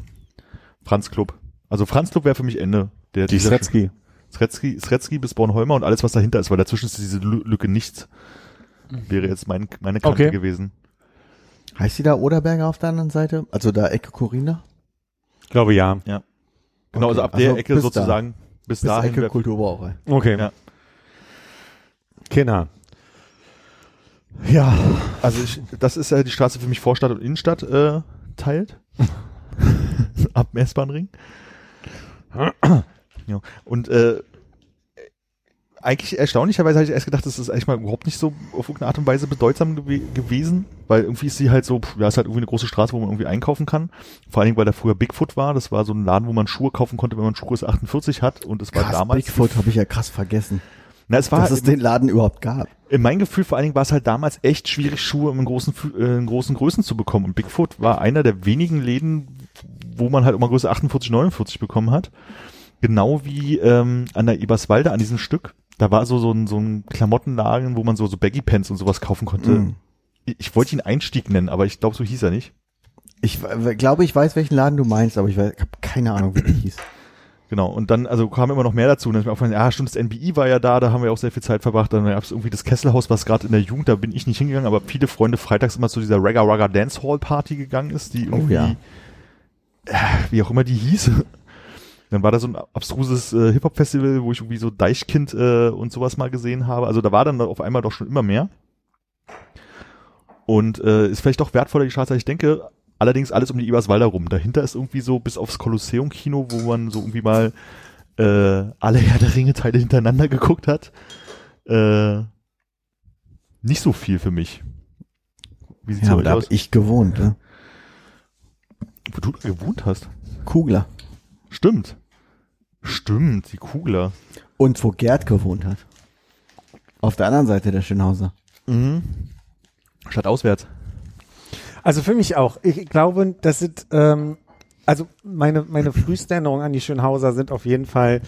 Franz Club? Also Franz Club wäre für mich Ende. Der, Die dieser- Sretzky. Sretzky, bis Bornholmer und alles, was dahinter ist, weil dazwischen ist diese Lü- Lücke nichts. Wäre jetzt mein, meine Kante Okay. gewesen. Heißt die da Oderberger auf der anderen Seite? Also da Ecke Corina? Glaube ja. Genau, also ab der Also Ecke bis sozusagen bis, Bis dahin. Ecke Kulturbrauerei. Okay. Ja. Kinder. Ja. Also ich, das ist ja die Straße für mich Vorstadt und Innenstadt äh, teilt. Ab dem S-Bahn-Ring. ja. Und äh, eigentlich erstaunlicherweise habe ich erst gedacht, das ist eigentlich mal überhaupt nicht so auf irgendeine Art und Weise bedeutsam gew gewesen, weil irgendwie ist sie halt so, ja, ist halt irgendwie eine große Straße, wo man irgendwie einkaufen kann. Vor allen Dingen, weil da früher Bigfoot war. Das war so ein Laden, wo man Schuhe kaufen konnte, wenn man Schuhgröße 48 hat. Und es war Krass, damals Bigfoot habe ich ja krass vergessen. Na, es war dass es den Laden überhaupt gab. in meinem Gefühl vor allen Dingen war es halt damals echt schwierig, Schuhe in großen, äh, in großen Größen zu bekommen. Und Bigfoot war einer der wenigen Läden, wo man halt immer Größe 48, 49 bekommen hat. Genau wie ähm, an der Eberswalde, an diesem Stück. Da war so, so ein, so ein Klamottenladen, wo man so, so Baggy Pants und sowas kaufen konnte. Mhm. Ich, ich wollte ihn Einstieg nennen, aber ich glaube, so hieß er nicht. Ich glaube, ich weiß, welchen Laden du meinst, aber ich habe keine Ahnung, wie der hieß. Genau, und dann, also kam immer noch mehr dazu. Und dann ist mir aufgefallen, ja, stimmt, das NBI war ja da, da haben wir auch sehr viel Zeit verbracht. Dann gab es irgendwie das Kesselhaus, was gerade in der Jugend, da bin ich nicht hingegangen, aber viele Freunde freitags immer zu dieser Ragga Ragga Dance Hall Party gegangen ist, die irgendwie, ja. äh, wie auch immer die hieß. Dann war da so ein abstruses äh, Hip-Hop-Festival, wo ich irgendwie so Deichkind äh, und sowas mal gesehen habe. Also da war dann auf einmal doch schon immer mehr. Und äh, ist vielleicht doch wertvoller die Straße, als ich denke. Allerdings alles um die Eberswalder rum. Dahinter ist irgendwie so bis aufs Kolosseum-Kino, wo man so irgendwie mal äh, alle Herr der Ringe-Teile hintereinander geguckt hat. Äh, nicht so viel für mich. Wie sieht's Ja, aber da habe ich gewohnt. Ne? Wo du da gewohnt hast. Kugler. Stimmt. Stimmt, die Kugler. Und wo Gerd gewohnt hat. Auf der anderen Seite der Schönhauser. Mhm. Statt auswärts. Also für mich auch. Ich glaube, das sind, ähm, also meine, meine frühesten Erinnerungen an die Schönhauser sind auf jeden Fall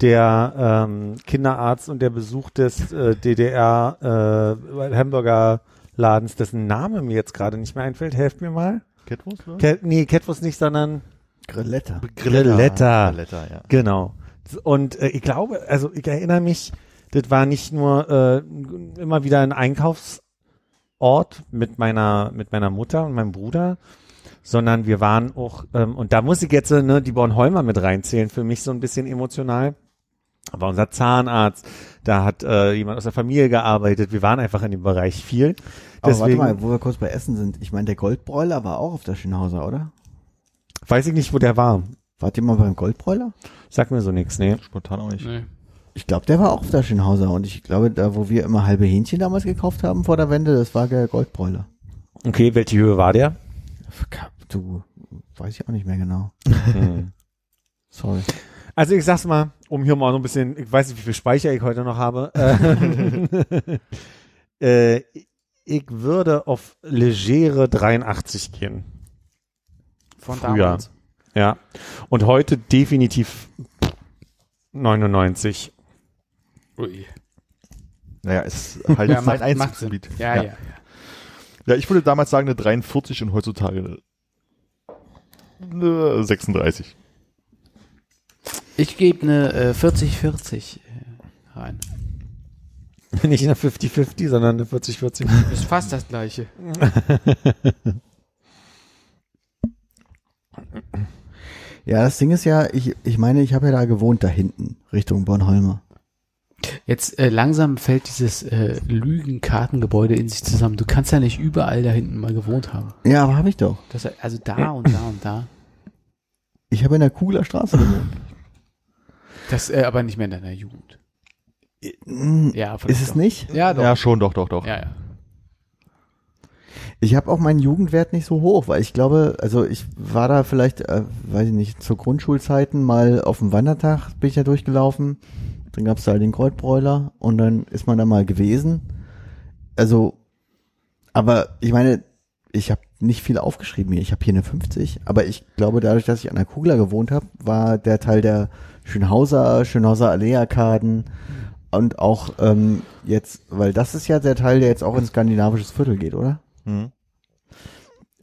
der ähm, Kinderarzt und der Besuch des äh, DDR äh, Hamburger Ladens, dessen Name mir jetzt gerade nicht mehr einfällt. Helft mir mal. Catwurst, oder? Cat, nee, Catwurst nicht, sondern Grilletta. Grilletta. Grilletta, ja. Genau. Und äh, ich glaube, also ich erinnere mich, das war nicht nur äh, immer wieder ein Einkaufsort mit meiner mit meiner Mutter und meinem Bruder, sondern wir waren auch ähm, und da muss ich jetzt äh, ne, die Bornholmer mit reinzählen für mich so ein bisschen emotional. Aber unser Zahnarzt, da hat äh, jemand aus der Familie gearbeitet. Wir waren einfach in dem Bereich viel. Aber Deswegen warte mal, wo wir kurz bei Essen sind. Ich meine, der Goldbräuler war auch auf der Schönhauser, oder? Weiß ich nicht, wo der war. Wart ihr mal beim Goldbräuler? Sag mir so nichts, nee. Spontan auch nicht. Nee. Ich glaube, der war auch auf der Schönhauser. Und ich glaube, da, wo wir immer halbe Hähnchen damals gekauft haben vor der Wende, das war der Goldbräuler. Okay, welche Höhe war der? Du, weiß ich auch nicht mehr genau. Sorry. Also ich sag's mal, um hier mal so ein bisschen, ich weiß nicht, wie viel Speicher ich heute noch habe. Äh, äh, ich würde auf legere 83 gehen. Von Früher. damals. Ja. Und heute definitiv 99. Ui. Naja, ist halt Ja, mein macht, Sinn. Einzugsgebiet. Ja, ja, ja. Ja, ich würde damals sagen eine 43 und heutzutage eine 36. Ich gebe eine äh, 40-40 äh, rein. Nicht eine 50-50, sondern eine 40-40. Ist fast das gleiche. Ja, das Ding ist ja, ich, ich meine, ich habe ja da gewohnt, da hinten, Richtung Bornholmer. Jetzt äh, langsam fällt dieses äh, Lügenkartengebäude in sich zusammen. Du kannst ja nicht überall da hinten mal gewohnt haben. Ja, aber habe ich doch. Das, also da und da und da. Ich habe in der Kugler Straße gewohnt. Das äh, aber nicht mehr in deiner Jugend. Mm, Ja, Ist es doch. nicht? Ja, doch. Ja, schon, doch, doch, doch. Ja, ja. Ich habe auch meinen Jugendwert nicht so hoch, weil ich glaube, also ich war da vielleicht, äh, weiß ich nicht, zu Grundschulzeiten mal auf dem Wandertag bin ich da durchgelaufen. Dann gab's da den Kreuzbräuler und dann ist man da mal gewesen. Also, aber ich meine, ich habe nicht viel aufgeschrieben hier. Ich habe hier eine 50, aber ich glaube, dadurch, dass ich an der Kugler gewohnt habe, war der Teil der Schönhauser, Schönhauser Allee-Arkaden und auch ähm, jetzt, weil das ist ja der Teil, der jetzt auch in skandinavisches Viertel geht, oder? Hm.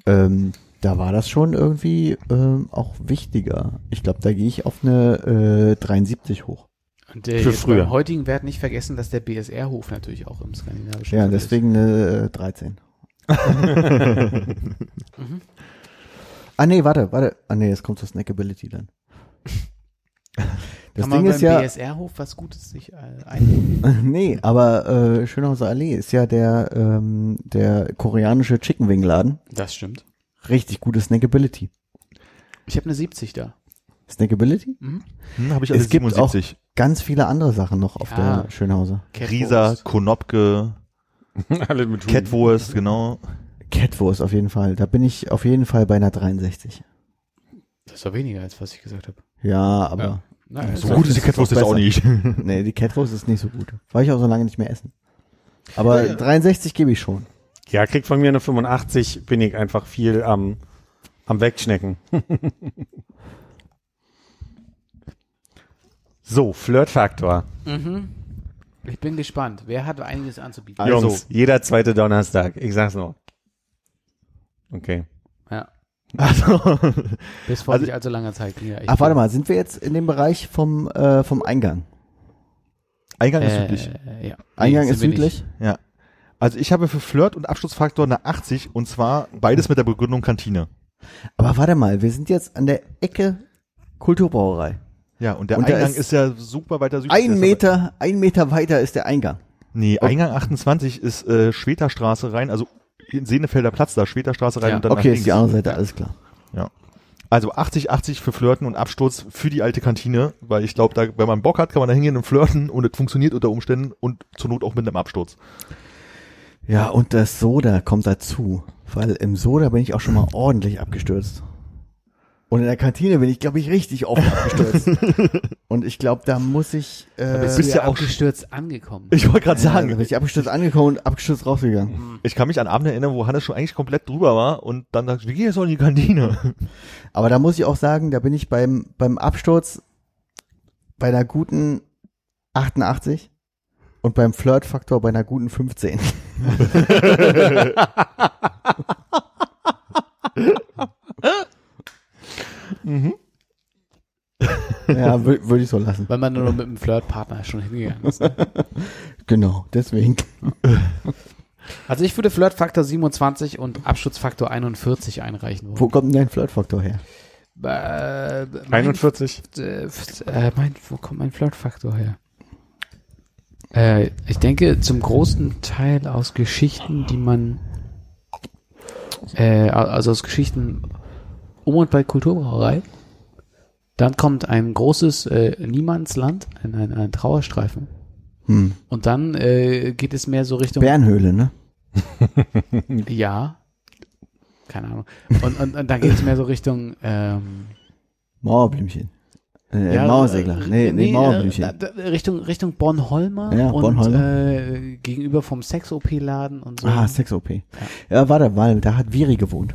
ähm, da war das schon irgendwie ähm, auch wichtiger. Ich glaube, da gehe ich auf eine äh, 73 hoch. Und äh, Für früher. beim heutigen Wert nicht vergessen, dass der BSR-Hof natürlich auch im skandinavischen Ja, deswegen eine äh, 13. Mhm. Ah nee, warte, warte. Ah nee, jetzt kommt zur Snackability dann. Das Kann Ding man ist beim ja, BSR-Hof was Gutes sich äh, einnehmen? nee, aber äh, Schönhauser Allee ist ja der ähm, der koreanische Chicken Wing Laden. Das stimmt. Richtig gute Snackability. Ich habe eine 70 da. Snackability? Mhm. Hm, habe ich Es also gibt 77. Ganz viele andere Sachen noch auf Ja. der Schönhauser. Risa. Konopke, Alle mit Huhn. Catwurst, genau. Catwurst auf jeden Fall. Da bin ich auf jeden Fall bei einer 63. Das war weniger, als was ich gesagt habe. Ja, aber Na, So gut ist die Catwurst jetzt auch nicht. Nee, die Catwurst ist nicht so gut. War ich auch so lange nicht mehr essen. Aber 63 gebe ich schon. Ja, kriegt von mir eine 85, bin ich einfach viel am, am Wegschnecken. so, Flirtfaktor. Mhm. Ich bin gespannt. Wer hat einiges anzubieten? Also- Jungs, jeder zweite Donnerstag. Ich sag's nur. Okay. Also, Bis vor Also- nicht allzu langer Zeit. Ja, Ach, warte mal, sind wir jetzt in dem Bereich vom, äh, vom Eingang? Eingang ist südlich. Äh, ja. Eingang Nee, ist südlich? Ja. Also ich habe für Flirt und Absturzfaktor eine 80 und zwar beides mit der Begründung Kantine. Aber warte mal, wir sind jetzt an der Ecke Kulturbrauerei. Ja, und der Und Eingang ist ist, ja super weiter südlich. Ein Meter, ein Meter weiter ist der Eingang. Nee, Eingang 28 ist äh, Schweterstraße rein, also in Senefelder Platz da, Schweterstraße rein Ja. und dann Okay, ist die andere Seite, alles klar. Also 80, 80 für Flirten und Absturz für die alte Kantine, weil ich glaube, da, wenn man Bock hat, kann man da hingehen und flirten und es funktioniert unter Umständen und zur Not auch mit einem Absturz. Ja, und das Soda kommt dazu, weil im Soda bin ich auch schon mal ordentlich abgestürzt. Und in der Kantine bin ich, glaube ich, richtig oft abgestürzt. und ich glaube, da muss ich, äh, Bist, bist du ja ja auch- auch gestürzt angekommen. Ich wollte gerade ja, sagen, da bin ich abgestürzt angekommen und abgestürzt rausgegangen. ich kann mich an Abende erinnern, wo Hannes schon eigentlich komplett drüber war und dann wir gehen jetzt doch in die Kantine. Aber da muss ich auch sagen, da bin ich beim, beim Absturz bei einer guten 88 und beim Flirtfaktor bei einer guten 15. Ja, würde würd ich so lassen. Weil man nur mit einem Flirtpartner schon hingegangen ist. ne? Genau, deswegen. Also ich würde Flirtfaktor 27 und Absturzfaktor 41 einreichen Wo wollen. kommt denn dein Flirtfaktor her? Äh, mein, 41. äh, äh, mein, wo kommt mein Flirtfaktor her? Äh, ich denke zum großen Teil aus Geschichten, die man, äh, also aus Geschichten um und bei Kulturbrauerei. Dann kommt ein großes äh, Niemandsland, ein, ein, ein Trauerstreifen. Hm. Und dann äh, geht es mehr so Richtung Bärenhöhle, ne? Ja. Keine Ahnung. Und, und, und dann geht es mehr so Richtung ähm, Mauerblümchen. Äh, ja, Mauersegler. äh, Nee, nee, äh, Mauerblümchen. Richtung, Richtung Bornholmer Ja, und Bornholmer. Äh, gegenüber vom Sex-OP-Laden und so. Ah, Sex-OP. Ja, warte, weil da hat Viri gewohnt.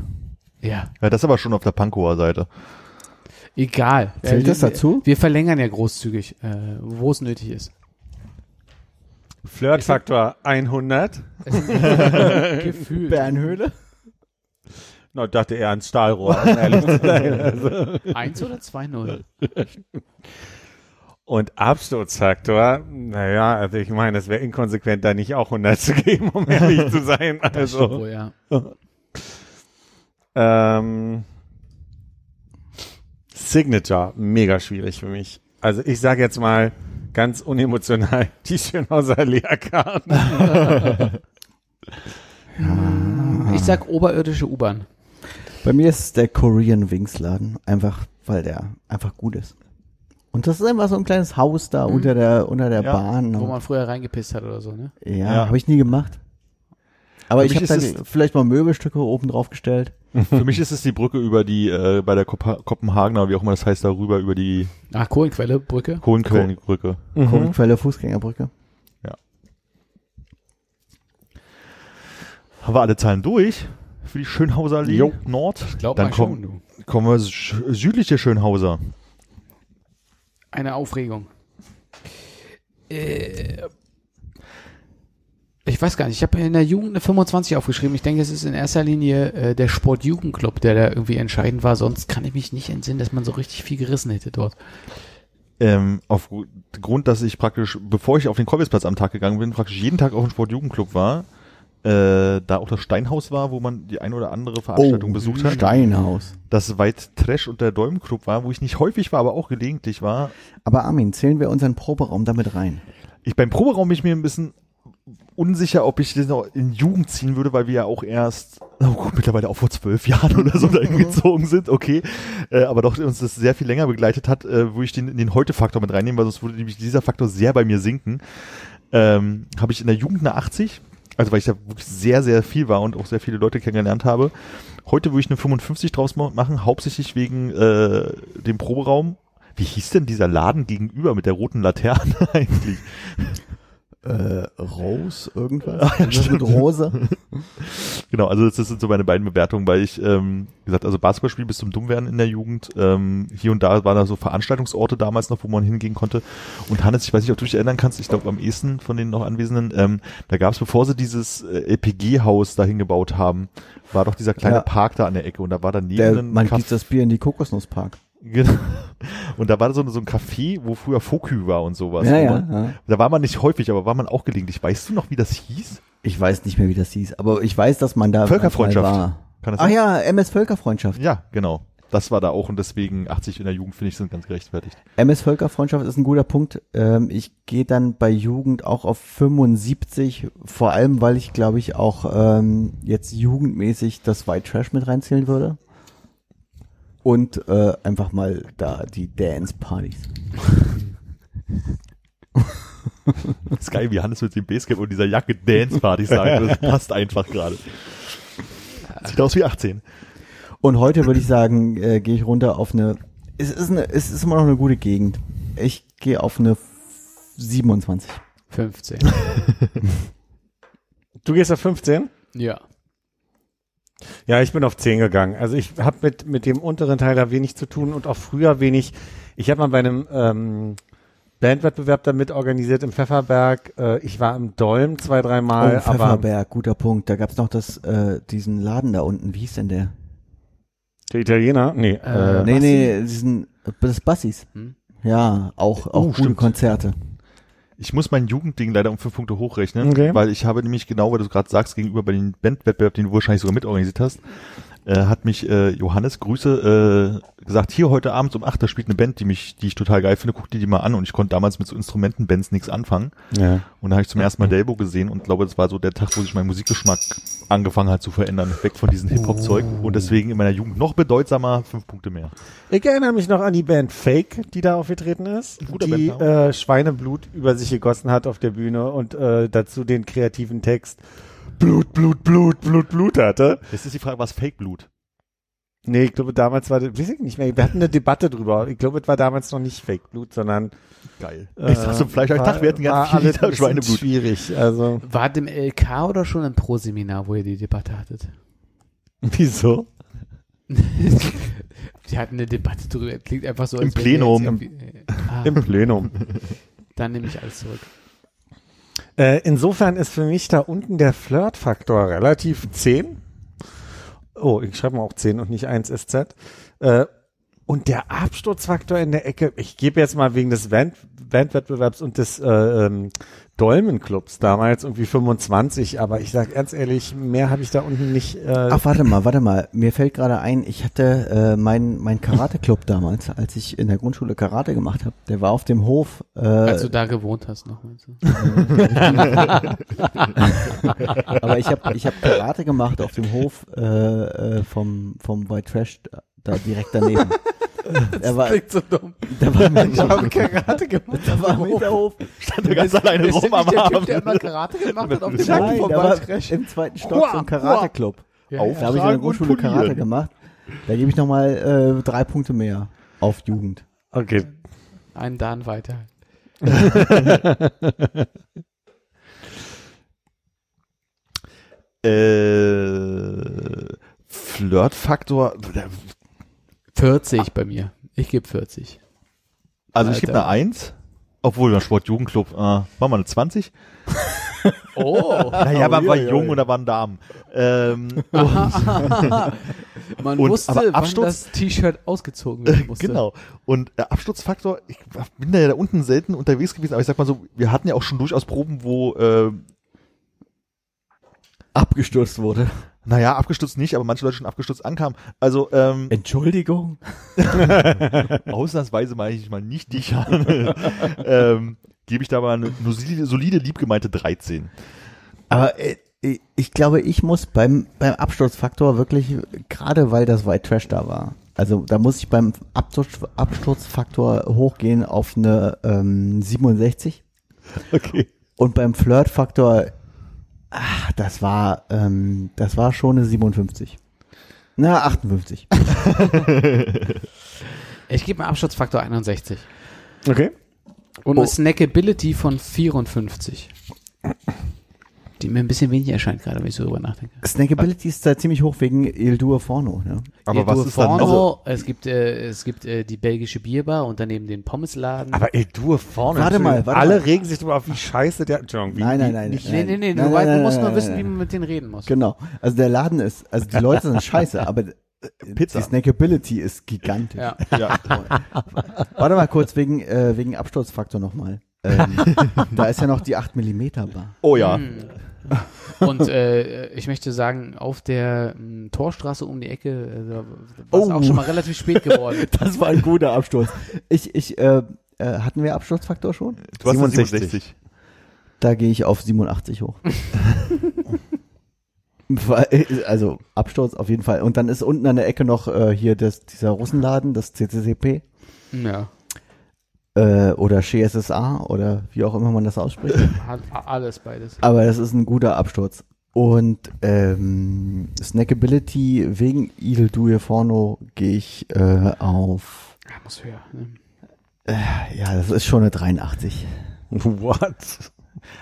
Ja, Ja, das ist aber schon auf der Pankower Seite. egal. Zählt Äh, das dazu? Wir verlängern ja großzügig, äh, wo es nötig ist. Flirtfaktor 100. Gefühl. Bärenhöhle? Na, ich dachte eher ans Stahlrohr, um ehrlich zu sein. Also. Eins oder 2-0? Und Absturzfaktor, naja, also ich meine, es wäre inkonsequent, da nicht auch 100 zu geben, um ehrlich zu sein. Das stimmt Also, wohl, ja. ähm, Signature, mega schwierig für mich. Also ich sage jetzt mal ganz unemotional, die Schönhauser Leerkarten. Ich sag oberirdische U-Bahn. Bei mir ist es der Korean Wings Laden. Einfach, weil der einfach gut ist. Und das ist einfach so ein kleines Haus da Mhm. unter der, unter der Ja, Bahn. Wo man früher reingepisst hat oder so, ne? ja, Ja. habe ich nie gemacht. Aber Für ich habe ist da es- vielleicht mal Möbelstücke oben drauf gestellt. Für mich ist es die Brücke über die, äh, bei der Kopa Kopenhagener, wie auch immer das heißt, darüber, über die Ach, Kohlenquelle, Brücke. Kohlenquellenbrücke. Mhm. Kohlenquelle, Fußgängerbrücke. Haben wir alle Zahlen durch für die Schönhauser Allee Jo. Nord? Glaub Dann mal schon, kommen, du. kommen wir sch- südliche Schönhauser. Eine Aufregung. Äh, ich weiß gar nicht, ich habe in der Jugend eine 25 aufgeschrieben. Ich denke, es ist in erster Linie äh, der Sportjugendclub, der da irgendwie entscheidend war. Sonst kann ich mich nicht entsinnen, dass man so richtig viel gerissen hätte dort. Ähm, aufgrund, dass ich praktisch, bevor ich auf den Kolbisplatz am Tag gegangen bin, praktisch jeden Tag auf dem Sportjugendclub war, äh, da auch das Steinhaus war, wo man die ein oder andere Veranstaltung besucht hat. Steinhaus. Das weit Trash und der Däumenclub war, wo ich nicht häufig war, aber auch gelegentlich war. Aber Armin, zählen wir unseren Proberaum damit rein? Ich beim Proberaum bin ich mir ein bisschen unsicher, ob ich das noch in Jugend ziehen würde, weil wir ja auch erst, oh gut, mittlerweile auch vor zwölf Jahren oder so dahin gezogen sind, okay. Äh, aber doch uns das sehr viel länger begleitet hat, äh, wo ich den, den Heute-Faktor mit reinnehmen, weil sonst würde nämlich dieser Faktor sehr bei mir sinken. Ähm, habe ich in der Jugend eine 80, also weil ich da wirklich sehr, sehr viel war und auch sehr viele Leute kennengelernt habe. Heute würde ich eine 55 draus ma- machen, hauptsächlich wegen äh, dem Proberaum. Wie hieß denn dieser Laden gegenüber mit der roten Laterne eigentlich? Äh, Rose, irgendwas? Ah, Irgendwas mit. Rose? Genau, also das sind so meine beiden Bewertungen, weil ich, ähm, wie gesagt, also Basketballspiel bis zum Dummwerden in der Jugend. Ähm, hier und da waren da so Veranstaltungsorte damals noch, wo man hingehen konnte. Und Hannes, ich weiß nicht, ob du dich erinnern kannst, ich glaube am ehesten von den noch Anwesenden, ähm, da gab es, bevor sie dieses äh, LPG-Haus dahin gebaut haben, war doch dieser kleine Ja. Park da an der Ecke und da war daneben Der, ein man gießt das Bier in die Kokosnusspark. Genau. Und da war so, so ein Café, wo früher Fokü war und sowas. Ja, ja, man, ja. Da war man nicht häufig, aber war man auch gelegentlich. Weißt du noch, wie das hieß? Ich weiß nicht mehr, wie das hieß, aber ich weiß, dass man da Völkerfreundschaft. war. Kann das Ach sein? ja, MS Völkerfreundschaft. Ja, genau. Das war da auch und deswegen 80 in der Jugend finde ich sind ganz gerechtfertigt. MS Völkerfreundschaft ist ein guter Punkt. Ähm, ich gehe dann bei Jugend auch auf 75, vor allem, weil ich glaube ich auch ähm, jetzt jugendmäßig das White Trash mit reinzählen würde. Und äh, einfach mal da die Dance-Partys. Das ist geil, wie Hannes mit dem Basecap und dieser Jacke Dance Party sagt. Das passt einfach gerade. Sieht aus wie 18. Und heute würde ich sagen, äh, gehe ich runter auf eine, es ist eine, es ist immer noch eine gute Gegend. Ich gehe auf eine 27. 15. Du gehst auf 15? ja. Ja, ich bin auf 10 gegangen. Also ich habe mit, mit dem unteren Teil da wenig zu tun und auch früher wenig. Ich habe mal bei einem ähm, Bandwettbewerb da mit organisiert im Pfefferberg. Äh, ich war im Dolm zwei, dreimal, oh, aber Pfefferberg, guter Punkt. Da gab's noch das, äh, diesen Laden da unten. Wie hieß denn der? der Italiener? Nee. Äh, Äh, nee, Bassi? nee, diesen, das Bassis. Hm? Ja, auch, auch Oh, gute stimmt. Konzerte. Ich muss mein Jugendding leider um fünf Punkte hochrechnen, Okay. weil ich habe nämlich genau, weil du es gerade sagst, gegenüber bei den Bandwettbewerb, den du wahrscheinlich sogar mitorganisiert hast, äh, hat mich äh, Johannes Grüße äh, gesagt, hier heute Abend um 8, da spielt eine Band, die mich, die ich total geil finde, guck dir die mal an und ich konnte damals mit so Instrumentenbands nichts anfangen. ja. Und da habe ich zum ersten Mal Delbo gesehen und glaube, das war so der Tag, wo sich mein Musikgeschmack angefangen hat zu verändern, weg von diesem Hip-Hop-Zeug und deswegen in meiner Jugend noch bedeutsamer, fünf Punkte mehr. Ich erinnere mich noch an die Band Fake, die da aufgetreten ist, die äh, Schweineblut über sich gegossen hat auf der Bühne und äh, dazu den kreativen Text Blut, Blut, Blut, Blut, Blut hatte. Jetzt ist die Frage, was Fake-Blut? Nee, ich glaube damals war, das- weiß ich nicht mehr, wir hatten eine Debatte drüber. Ich glaube, es war damals noch nicht Fake Blut, sondern Geil. äh, ich sag so Fleisch, ich dachte, wir hätten war ganz viel alles Liter ein bisschen Schweineblut. schwierig, also War dem LK oder schon im Pro-Seminar, wo ihr die Debatte hattet? wieso? Die hatten eine Debatte drüber. Klingt einfach so, Im wir Plenum. Ah, Im Plenum. dann nehme ich alles zurück. Äh, insofern ist für mich da unten der Flirt-Faktor relativ 10. Oh, ich schreibe mal auch 10 und nicht 1 SZ. Äh, und der Absturzfaktor in der Ecke, ich gebe jetzt mal wegen des Band, Bandwettbewerbs und des äh, ähm, Dolmenclubs damals irgendwie 25, aber ich sag ganz ehrlich, mehr habe ich da unten nicht. Äh, Ach, warte mal, warte mal. Mir fällt gerade ein, ich hatte äh, mein, mein Karate-Club damals, als ich in der Grundschule Karate gemacht habe. Der war auf dem Hof. Äh, Als du da gewohnt hast noch. Meinst du? aber ich habe ich hab Karate gemacht auf dem Hof äh, äh, vom, vom White Trash da, da direkt daneben. Der war, Klingt so dumm. der war ich habe Karate gemacht. der war mit der Hof. Stand da ganz alleine rum am der Typ, Abend. der immer Karate gemacht hat auf dem Nein, war Trash? im zweiten Stock so ein Karate-Club. Ja. Da habe ich in der Grundschule Karate gemacht. Da gebe ich nochmal äh, drei Punkte mehr auf Jugend. Okay. Einen Dan weiter. Äh, Flirtfaktor, 40 bei mir. Ich gebe 40. also ich gebe Alter. eine 1, obwohl beim Sportjugendclub, äh, machen wir eine 20? Oh. Naja, aber Oh, war jung ja. und da waren Damen. Ähm, Man Und- wusste, aber wann Absturz- das T-Shirt ausgezogen werden musste. genau. Und äh, Absturzfaktor, ich bin da ja da unten selten unterwegs gewesen, aber ich sag mal so, wir hatten ja auch schon durchaus Proben, wo, äh, Abgestürzt wurde. Naja, abgestürzt nicht, aber manche Leute schon abgestürzt ankamen. Also, ähm, Entschuldigung. ausnahmsweise meine ich mal nicht dich an, ähm, gebe ich da mal eine, solide, solide, liebgemeinte 13. Aber äh, ich- ich glaube, ich muss beim, beim Absturzfaktor wirklich, gerade weil das White Trash da war, also da muss ich beim Absturz, Absturzfaktor hochgehen auf eine ähm, 67. Okay. Und beim Flirtfaktor, ach, das war, ähm, das war schon eine 57. Na, 58. Ich gebe einen Absturzfaktor 61. Okay. Und Oh. eine Snackability von 54. Die mir ein bisschen wenig erscheint, gerade wenn ich so drüber nachdenke. Snackability ist da ziemlich hoch wegen Il Due Forno. Ne? Aber Ihr was Tour ist dann noch? Forno, Es gibt, äh, es gibt äh, die belgische Bierbar und daneben den Pommesladen. Aber ey, du vorne. Warte mal, warte Alle mal. regen sich darüber auf, wie scheiße der. Entschuldigung, wie, Nein, nein, nein. Nicht, nee, nee, nee, Nein, du, nein, du nein, musst nein, nur nein, wissen, nein. wie man mit denen reden muss. Genau. Also der Laden ist, also die Leute sind scheiße, aber äh, Pizza. die Snackability ist gigantisch. Ja. Ja. Warte mal kurz wegen, äh, wegen Absturzfaktor nochmal. Ähm, da ist ja noch die 8 mm Bar. Oh ja. Hm. Und äh, ich möchte sagen, auf der m, Torstraße um die Ecke äh, war es Oh. auch schon mal relativ spät geworden. Das war ein guter Absturz. Ich, ich, äh, äh, hatten wir Absturzfaktor schon? Du hast 67. 67. Da gehe ich auf 87 hoch. Weil, also Absturz auf jeden Fall. Und dann ist unten an der Ecke noch äh, hier das, dieser Russenladen, das CCCP Ja, äh, oder Chez SSA oder wie auch immer man das ausspricht. hat alles beides. Aber das ist ein guter Absturz. Und ähm, Snackability wegen Il Due Forno gehe ich äh, auf, Ja, muss höher. Ne? ja, das ist schon eine 83. What?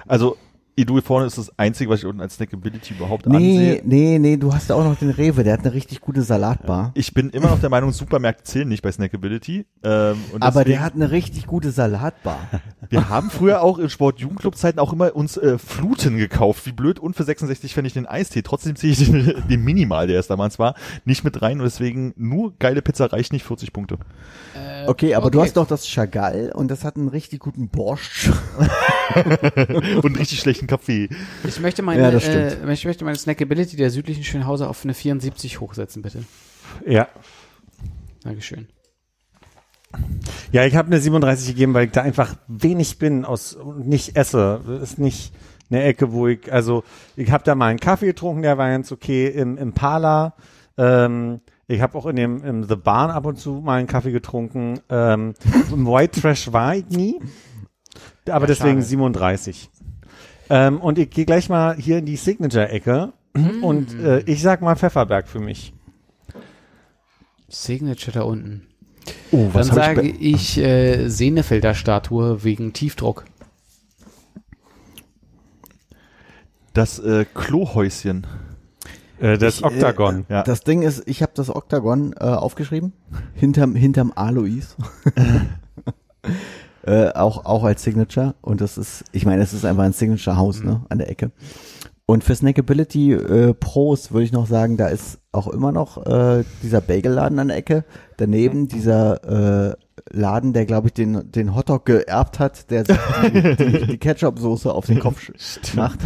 Also, Idui vorne ist das einzige, was ich unten als Snackability überhaupt Nee, ansehe. nee, nee, du hast ja auch noch den Rewe, der hat eine richtig gute Salatbar. Ich bin immer noch der Meinung, Supermärkte zählen nicht bei Snackability. Ähm, und Aber deswegen- der hat eine richtig gute Salatbar. Wir haben früher auch in Sport-Jugendclub-Zeiten auch immer uns äh, Fluten gekauft. Wie blöd. Und für 66 fände ich den Eistee. Trotzdem ziehe ich den, den Minimal, der es damals war, nicht mit rein. Und deswegen nur geile Pizza reicht nicht 40 Punkte. Äh, Okay, aber du hast doch das Chagall und das hat einen richtig guten Borscht. Und einen richtig schlechten Kaffee. Ich möchte meine, Ja, äh, ich möchte meine Snackability der südlichen Schönhauser auf eine 74 hochsetzen, bitte. Ja. Dankeschön. Ja, ich habe eine 37 gegeben, weil ich da einfach wenig bin aus und nicht esse. Das ist nicht eine Ecke, wo ich, also ich habe da mal einen Kaffee getrunken, der war ganz okay im Impala. Ähm, ich habe auch in dem im The Barn ab und zu mal einen Kaffee getrunken. Ähm, Im White Trash war ich nie, aber Ja, deswegen schade. 37. Ähm, und ich gehe gleich mal hier in die Signature-Ecke und äh, ich sag mal Pfefferberg für mich. Signature da unten. Oh, Dann sage ich, äh, Senefelder Statue wegen Tiefdruck. Das äh, Klohäuschen. Äh, das Ich, Oktagon. Ja. Das Ding ist, ich habe das Oktagon äh, aufgeschrieben, hinterm, hinterm Alois. äh, auch, auch als Signature. Und das ist, ich meine, es ist einfach ein Signature-Haus ne, an der Ecke. Und für Snackability äh, Pros würde ich noch sagen, da ist auch immer noch äh, dieser Bagelladen an der Ecke. Daneben dieser äh, Laden, der, glaube ich, den, den Hotdog geerbt hat, der die, die, die Ketchup-Soße auf den Kopf macht.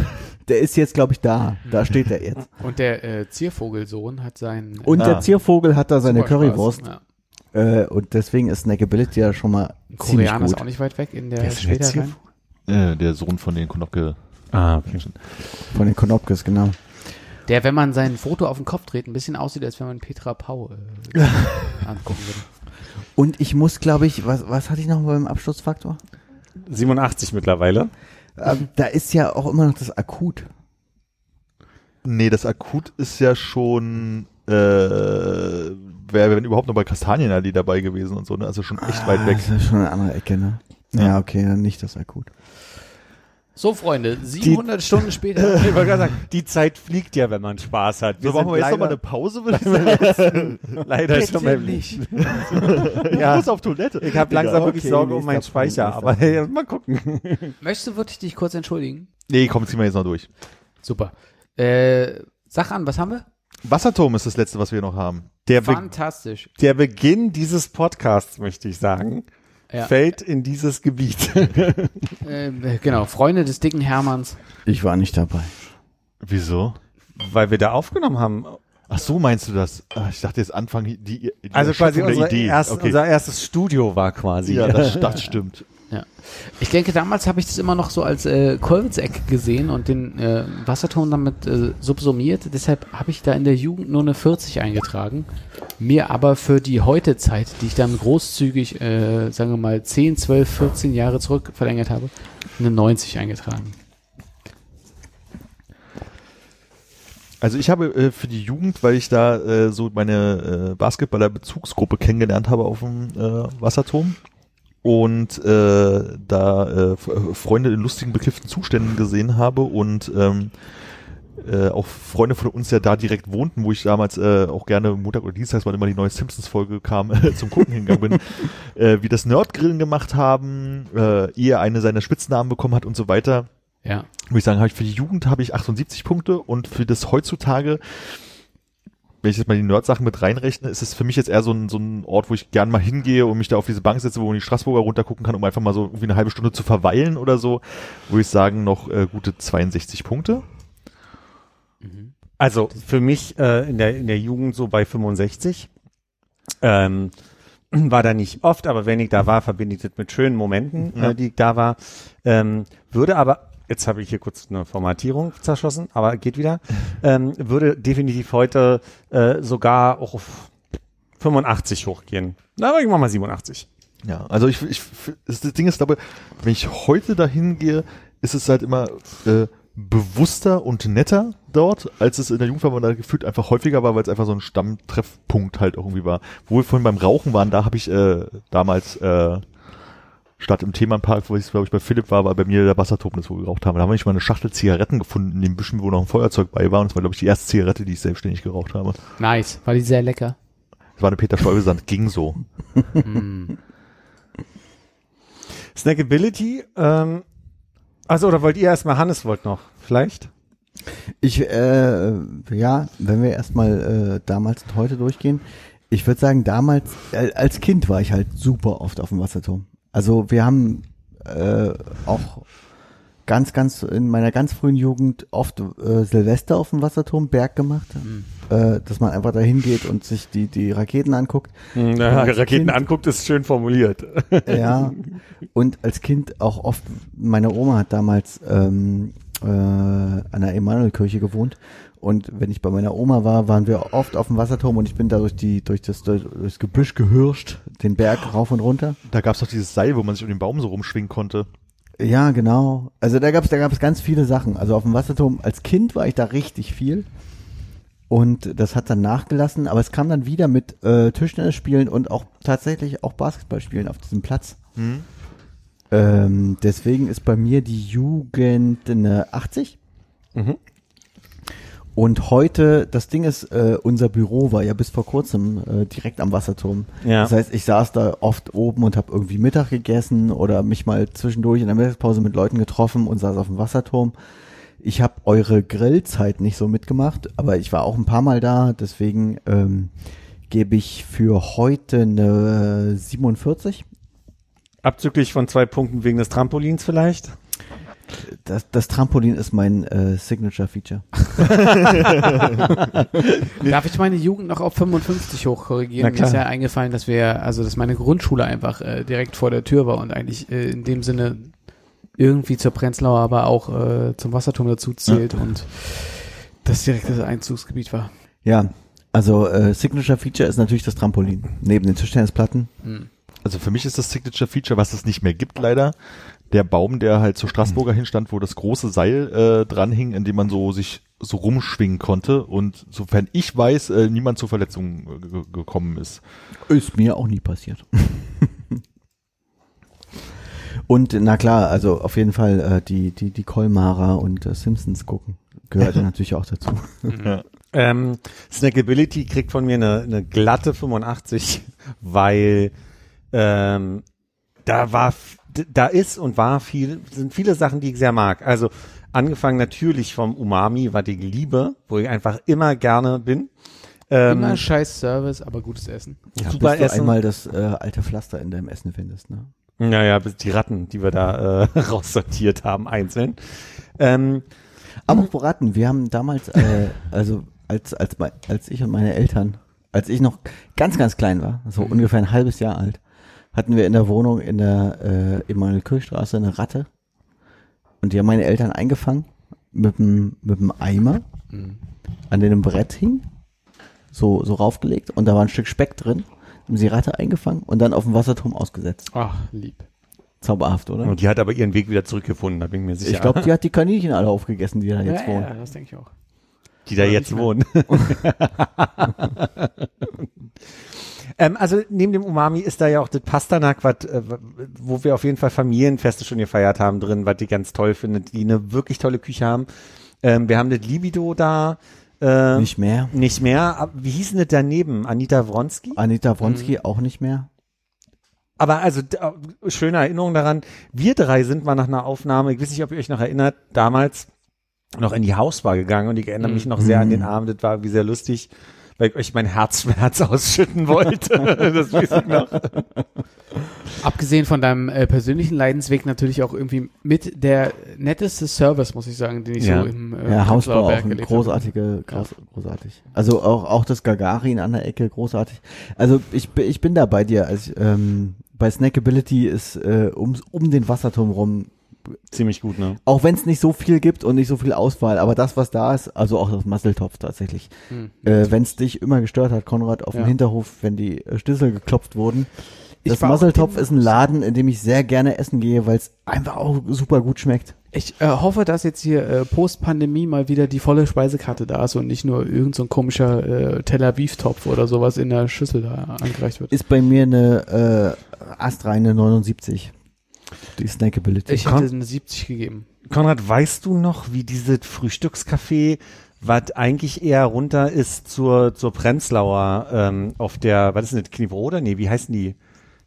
Der ist jetzt, glaube ich, da. Da steht er jetzt. Und der äh, Ziervogelsohn hat seinen Und Ah. der Ziervogel hat da seine. Currywurst. Ja. Äh, und deswegen ist Snackability ja schon mal Koreaner ist auch nicht weit weg in der. Ziervogel? Äh, der Sohn von den Konopke. Ah, okay. Von den Konopkes, genau. Der, wenn man sein Foto auf den Kopf dreht, ein bisschen aussieht, als wenn man Petra Pau äh, angucken würde. Und ich muss, glaube ich, was, was hatte ich noch beim Absturzfaktor? 87 mittlerweile. Ähm, da ist ja auch immer noch das Akut. Nee, das Akut ist ja schon, äh, wäre, wenn überhaupt noch bei Kastanienallee dabei gewesen und so, ne? Also schon echt weit weg. Ah, Das ist schon eine andere Ecke, ne? Ja, okay, dann nicht das Akut. So, Freunde, 700 Stunden später. Ich wollte gerade sagen, die Zeit fliegt ja, wenn man Spaß hat. So, machen wir jetzt nochmal eine Pause, würde ich sagen. leider schon beim nicht. Ich Ja. muss auf Toilette. Ich habe langsam Ja, wirklich okay, Sorge um meinen Speicher, aber hey, mal gucken. Möchtest du wirklich dich kurz entschuldigen? Nee, komm, ziehen wir jetzt noch durch. Super. Äh, sag an, was haben wir? Wasserturm ist das letzte, was wir noch haben. Der, Be Fantastisch. der Beginn dieses Podcasts, möchte ich sagen, Ja. fällt in dieses Gebiet. Äh, genau, Freunde des dicken Hermanns. Ich war nicht dabei. Wieso? Weil wir da aufgenommen haben. Ach so, meinst du das? Ah, Ich dachte jetzt Anfang die, die Also quasi unsere Idee. erst, okay. unser erstes Studio war quasi. ja, das, das stimmt. Ja. Ich denke, damals habe ich das immer noch so als äh, Kolwitz-Eck gesehen und den äh, Wasserturm damit äh, subsumiert. Deshalb habe ich da in der Jugend nur eine 40 eingetragen. Mir aber für die heute Zeit, die ich dann großzügig, äh, sagen wir mal, 10, 12, 14 Jahre zurück verlängert habe, eine 90 eingetragen. Also ich habe äh, für die Jugend, weil ich da äh, so meine äh, Basketballer-Bezugsgruppe kennengelernt habe auf dem äh, Wasserturm und äh, da äh, F- Freunde in lustigen, beklifften Zuständen gesehen habe und ähm, äh, auch Freunde von uns ja da direkt wohnten, wo ich damals äh, auch gerne Montag oder Dienstags, wann immer die neue Simpsons-Folge kam, äh, zum Gucken hingegangen bin, äh, wie das Nerdgrillen gemacht haben, äh, ehe eine seiner Spitznamen bekommen hat und so weiter Ja. würde ich sagen, habe ich für die Jugend habe ich 78 Punkte und für das heutzutage, wenn ich jetzt mal die Nerd-Sachen mit reinrechne, ist es für mich jetzt eher so ein, so ein Ort, wo ich gern mal hingehe und mich da auf diese Bank setze, wo man die Straßburger runtergucken kann, um einfach mal so irgendwie eine halbe Stunde zu verweilen oder so, würde ich sagen, noch äh, gute 62 Punkte. Also für mich äh, in, der, in der Jugend so bei 65. Ähm, war da nicht oft, aber wenn ich da war, verbinde ich das mit schönen Momenten, Ja. äh, die ich da war. Ähm, würde aber, jetzt habe ich hier kurz eine Formatierung zerschossen, aber geht wieder, ähm, würde definitiv heute äh, sogar auch auf 85 hochgehen. Na, aber ich mach mal 87. Ja, also ich, ich das Ding ist aber, wenn ich heute dahin gehe, ist es halt immer äh, bewusster und netter dort, als es in der Jugend war, weil da gefühlt einfach häufiger war, weil es einfach so ein Stammtreffpunkt halt irgendwie war. Wo wir vorhin beim Rauchen waren, da habe ich äh, damals äh, statt im Themenpark, wo ich glaube ich bei Philipp war, war bei mir der Wasserturm, das wo wir geraucht haben. Da haben wir nicht mal eine Schachtel Zigaretten gefunden in dem Büschen, wo noch ein Feuerzeug bei war. Und das war glaube ich die erste Zigarette, die ich selbstständig geraucht habe. Nice. War die sehr lecker. Das war eine Peter Stuyvesant, ging so. Mm. Snackability, ähm, also oder wollt ihr erstmal, Hannes wollt noch, vielleicht? Ich, äh, ja, wenn wir erstmal äh, damals und heute durchgehen, ich würde sagen, damals, äh, als Kind war ich halt super oft auf dem Wasserturm. Also wir haben äh, auch ganz, ganz in meiner ganz frühen Jugend oft äh, Silvester auf dem Wasserturm Berg gemacht, äh, dass man einfach da hingeht und sich die, die Raketen anguckt. Hm, Ja, Raketen Kind- anguckt, ist schön formuliert. Ja, und als Kind auch oft, meine Oma hat damals ähm, äh, an der Emanuelkirche gewohnt und wenn ich bei meiner Oma war, waren wir oft auf dem Wasserturm und ich bin da durch die durch das durch das Gebüsch gehirscht, den Berg rauf und runter. Da gab es doch dieses Seil, wo man sich um den Baum so rumschwingen konnte. Ja, genau. Also da gab's da gab's ganz viele Sachen. Also auf dem Wasserturm als Kind war ich da richtig viel. Und das hat dann nachgelassen, aber es kam dann wieder mit äh, Tischtennisspielen und auch tatsächlich auch Basketballspielen auf diesem Platz. Hm? Ähm, deswegen ist bei mir die Jugend eine 80. Mhm. Und heute, das Ding ist, äh, unser Büro war ja bis vor kurzem äh, direkt am Wasserturm. Ja. Das heißt, ich saß da oft oben und habe irgendwie Mittag gegessen oder mich mal zwischendurch in der Mittagspause mit Leuten getroffen und saß auf dem Wasserturm. Ich habe eure Grillzeit nicht so mitgemacht, aber ich war auch ein paar Mal da, deswegen ähm, gebe ich für heute eine 47. Abzüglich von zwei Punkten wegen des Trampolins vielleicht? Das, das Trampolin ist mein äh, Signature-Feature. Darf ich meine Jugend noch auf 55 Na hochkorrigieren? Mir ist ja eingefallen, dass wir, also dass meine Grundschule einfach äh, direkt vor der Tür war und eigentlich äh, in dem Sinne irgendwie zur Prenzlauer, aber auch äh, zum Wasserturm dazu zählt und das direkt das Einzugsgebiet war. Ja, also äh, Signature-Feature ist natürlich das Trampolin. Neben den Tischtennisplatten. Hm. Also für mich ist das Signature Feature, was es nicht mehr gibt leider, der Baum, der halt zur Straßburger hinstand, wo das große Seil äh, dran hing, in dem man so sich so rumschwingen konnte und sofern ich weiß, äh, niemand zur Verletzung äh, ge- gekommen ist. Ist mir auch nie passiert. Und na klar, also auf jeden Fall äh, die, die, die Kolmara und äh, Simpsons gucken. Gehört ja natürlich auch dazu. Ja. Ähm, Snackability kriegt von mir eine, eine glatte 85, weil ähm, da war, da ist und war viel, sind viele Sachen, die ich sehr mag. Also angefangen natürlich vom Umami, was ich liebe, wo ich einfach immer gerne bin. Ähm, Immer scheiß Service, aber gutes Essen. Ja, super bis du Essen. einmal das äh, alte Pflaster in deinem Essen findest, ne? Naja, bis die Ratten, die wir da äh, raussortiert haben, einzeln. Ähm, Aber auch Ratten, wir haben damals, äh, also als, als, als ich und meine Eltern, als ich noch ganz, ganz klein war, so ungefähr ein halbes Jahr alt, hatten wir in der Wohnung in der äh, Emanuel Kirchstraße eine Ratte. Und die haben meine Eltern eingefangen mit dem, mit dem Eimer, an dem ein Brett hing, so, so raufgelegt und da war ein Stück Speck drin, haben sie die Ratte eingefangen und dann auf dem Wasserturm ausgesetzt. Ach, lieb. Zauberhaft, oder? und die hat aber ihren Weg wieder zurückgefunden, da bin ich mir sicher. Ich glaube, die hat die Kaninchen alle aufgegessen, die da jetzt ja, wohnen. ja, das denke ich auch. Die da Oder jetzt wohnen. ähm, also neben dem Umami ist da ja auch das Pastanak, wat, äh, wo wir auf jeden Fall Familienfeste schon gefeiert haben drin, was die ganz toll findet, die eine wirklich tolle Küche haben. Ähm, wir haben das Libido da. Äh, Nicht mehr. Nicht mehr. Wie hieß denn das daneben? Anita Wronski? Anita Wronski Mhm. auch nicht mehr. Aber also äh, schöne Erinnerung daran. Wir drei sind mal nach einer Aufnahme, ich weiß nicht, ob ihr euch noch erinnert, damals noch in die Hausbar gegangen und ich erinnere mich noch sehr an den Abend. Das war irgendwie sehr lustig, weil ich euch mein Herzschmerz ausschütten wollte. das weiß ich noch. Abgesehen von deinem äh, persönlichen Leidensweg natürlich auch irgendwie mit der netteste Service, muss ich sagen, den ich Ja. so im äh, Ja, Hausbau auch ein erlebt habe. großartige, groß, großartig. Also auch, auch das Gagarin an der Ecke, großartig. Also ich, bin- ich bin da bei dir. Also, ähm, bei Snackability ist äh, um, um den Wasserturm rum, Ziemlich gut, ne? auch wenn es nicht so viel gibt und nicht so viel Auswahl, aber das, was da ist, also auch das Masseltopf tatsächlich. Hm. Äh, wenn es dich immer gestört hat, Konrad, auf Ja. dem Hinterhof, wenn die äh, Schlüssel geklopft wurden. Das Masseltopf ist ein Laden, in dem ich sehr gerne essen gehe, weil es einfach auch super gut schmeckt. Ich äh, hoffe, dass jetzt hier äh, Post-Pandemie mal wieder die volle Speisekarte da ist und nicht nur irgend so ein komischer äh, Tel Aviv-Topf oder sowas in der Schüssel da angereicht wird. Ist bei mir eine äh, astreine 79. Die Snackability. Ich hätte eine 70 gegeben. Konrad, weißt du noch, wie dieses Frühstückscafé, was eigentlich eher runter ist zur, zur Prenzlauer, ähm, auf der, was ist denn das, Kniebrode? Nee, wie heißen die?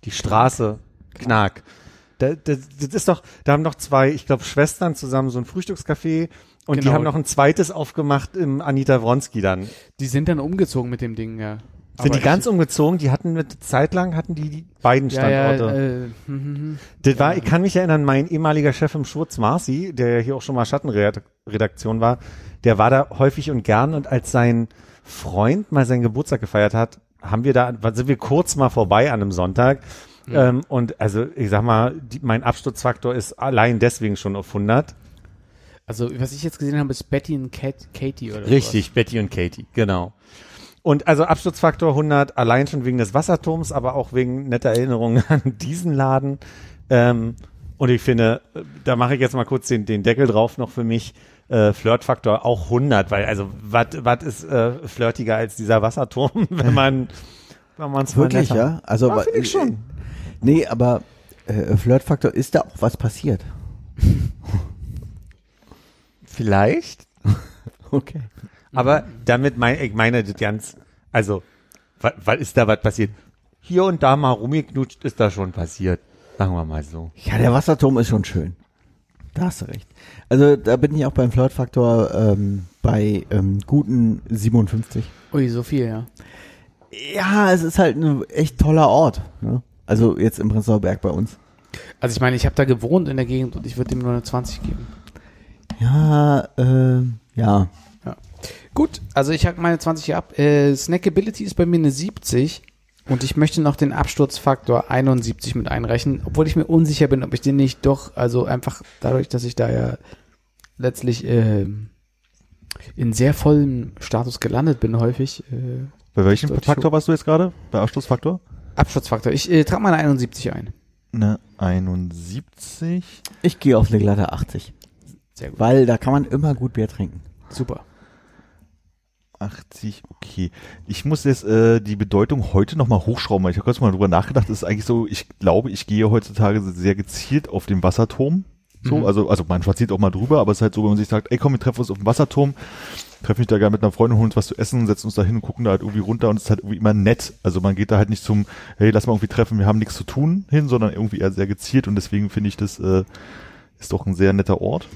Die Straße, Knark. Da, das, das ist doch, da haben noch zwei, ich glaube, Schwestern zusammen so ein Frühstückscafé und die Genau. haben noch ein zweites aufgemacht im Anita Wronski dann. Die sind dann umgezogen mit dem Ding, ja. Sind Aber die ganz umgezogen? Die hatten mit Zeit lang hatten die, die beiden ja, ja, Standorte. äh, hm, hm. Das war, ich kann mich erinnern, mein ehemaliger Chef im Schwurz, Marci, der ja hier auch schon mal Schattenredaktion war, der war da häufig und gern und als sein Freund mal seinen Geburtstag gefeiert hat, haben wir da, sind wir kurz mal vorbei an einem Sonntag. Ähm, und also ich sag mal, die, mein Absturzfaktor ist allein deswegen schon auf 100. Also, was ich jetzt gesehen habe, ist Betty und Kat, Katie oder Richtig, Betty und Katie, genau. Und also Absturzfaktor 100, allein schon wegen des Wasserturms, aber auch wegen netter Erinnerungen an diesen Laden. Ähm, und ich finde, da mache ich jetzt mal kurz den, den Deckel drauf noch für mich. Äh, Flirtfaktor auch 100, weil also was ist äh, flirtiger als dieser Wasserturm, wenn man wenn man es Wirklich, ja? Also, Ja, ich schon. Nee, aber äh, Flirtfaktor ist da auch was passiert. Vielleicht, Okay. Aber damit mein, ich meine das ganz, also was, was ist da was passiert? Hier und da mal rumgeknutscht ist da schon passiert, sagen wir mal so. Ja, der Wasserturm ist schon schön. Da hast du recht. Also da bin ich auch beim Flirtfaktor ähm, bei ähm, guten 57. Ui, so viel, ja. Ja, es ist halt ein echt toller Ort. Ne? Also jetzt im Prenzlauer Berg bei uns. Also ich meine, ich habe da gewohnt in der Gegend und ich würde ihm nur eine 20 geben. Ja, äh, ja. Gut, also ich hack meine 20 hier ab. Äh, Snackability ist bei mir eine 70 und ich möchte noch den Absturzfaktor 71 mit einrechnen, obwohl ich mir unsicher bin, ob ich den nicht doch, also einfach dadurch, dass ich da ja letztlich äh, in sehr vollem Status gelandet bin häufig. Äh, Bei welchem Faktor warst du jetzt gerade? Bei Abschlussfaktor? Absturzfaktor. Ich äh, trage meine 71 ein. Eine 71. Ich gehe auf eine glatte 80. Sehr gut. Weil da kann man immer gut Bier trinken. Super. 80, okay. Ich muss jetzt äh, die Bedeutung heute nochmal hochschrauben, weil ich habe kurz mal drüber nachgedacht. Das ist eigentlich so, ich glaube, ich gehe heutzutage sehr gezielt auf den Wasserturm. So, Mhm. also, also man spaziert auch mal drüber, aber es ist halt so, wenn man sich sagt, ey komm, wir treffen uns auf dem Wasserturm, treffen mich da gerne mit einer Freundin, holen uns was zu essen, setzen uns da hin und gucken da halt irgendwie runter und es ist halt irgendwie immer nett. Also man geht da halt nicht zum, hey, lass mal irgendwie treffen, wir haben nichts zu tun hin, sondern irgendwie eher sehr gezielt und deswegen finde ich das äh, ist doch ein sehr netter Ort.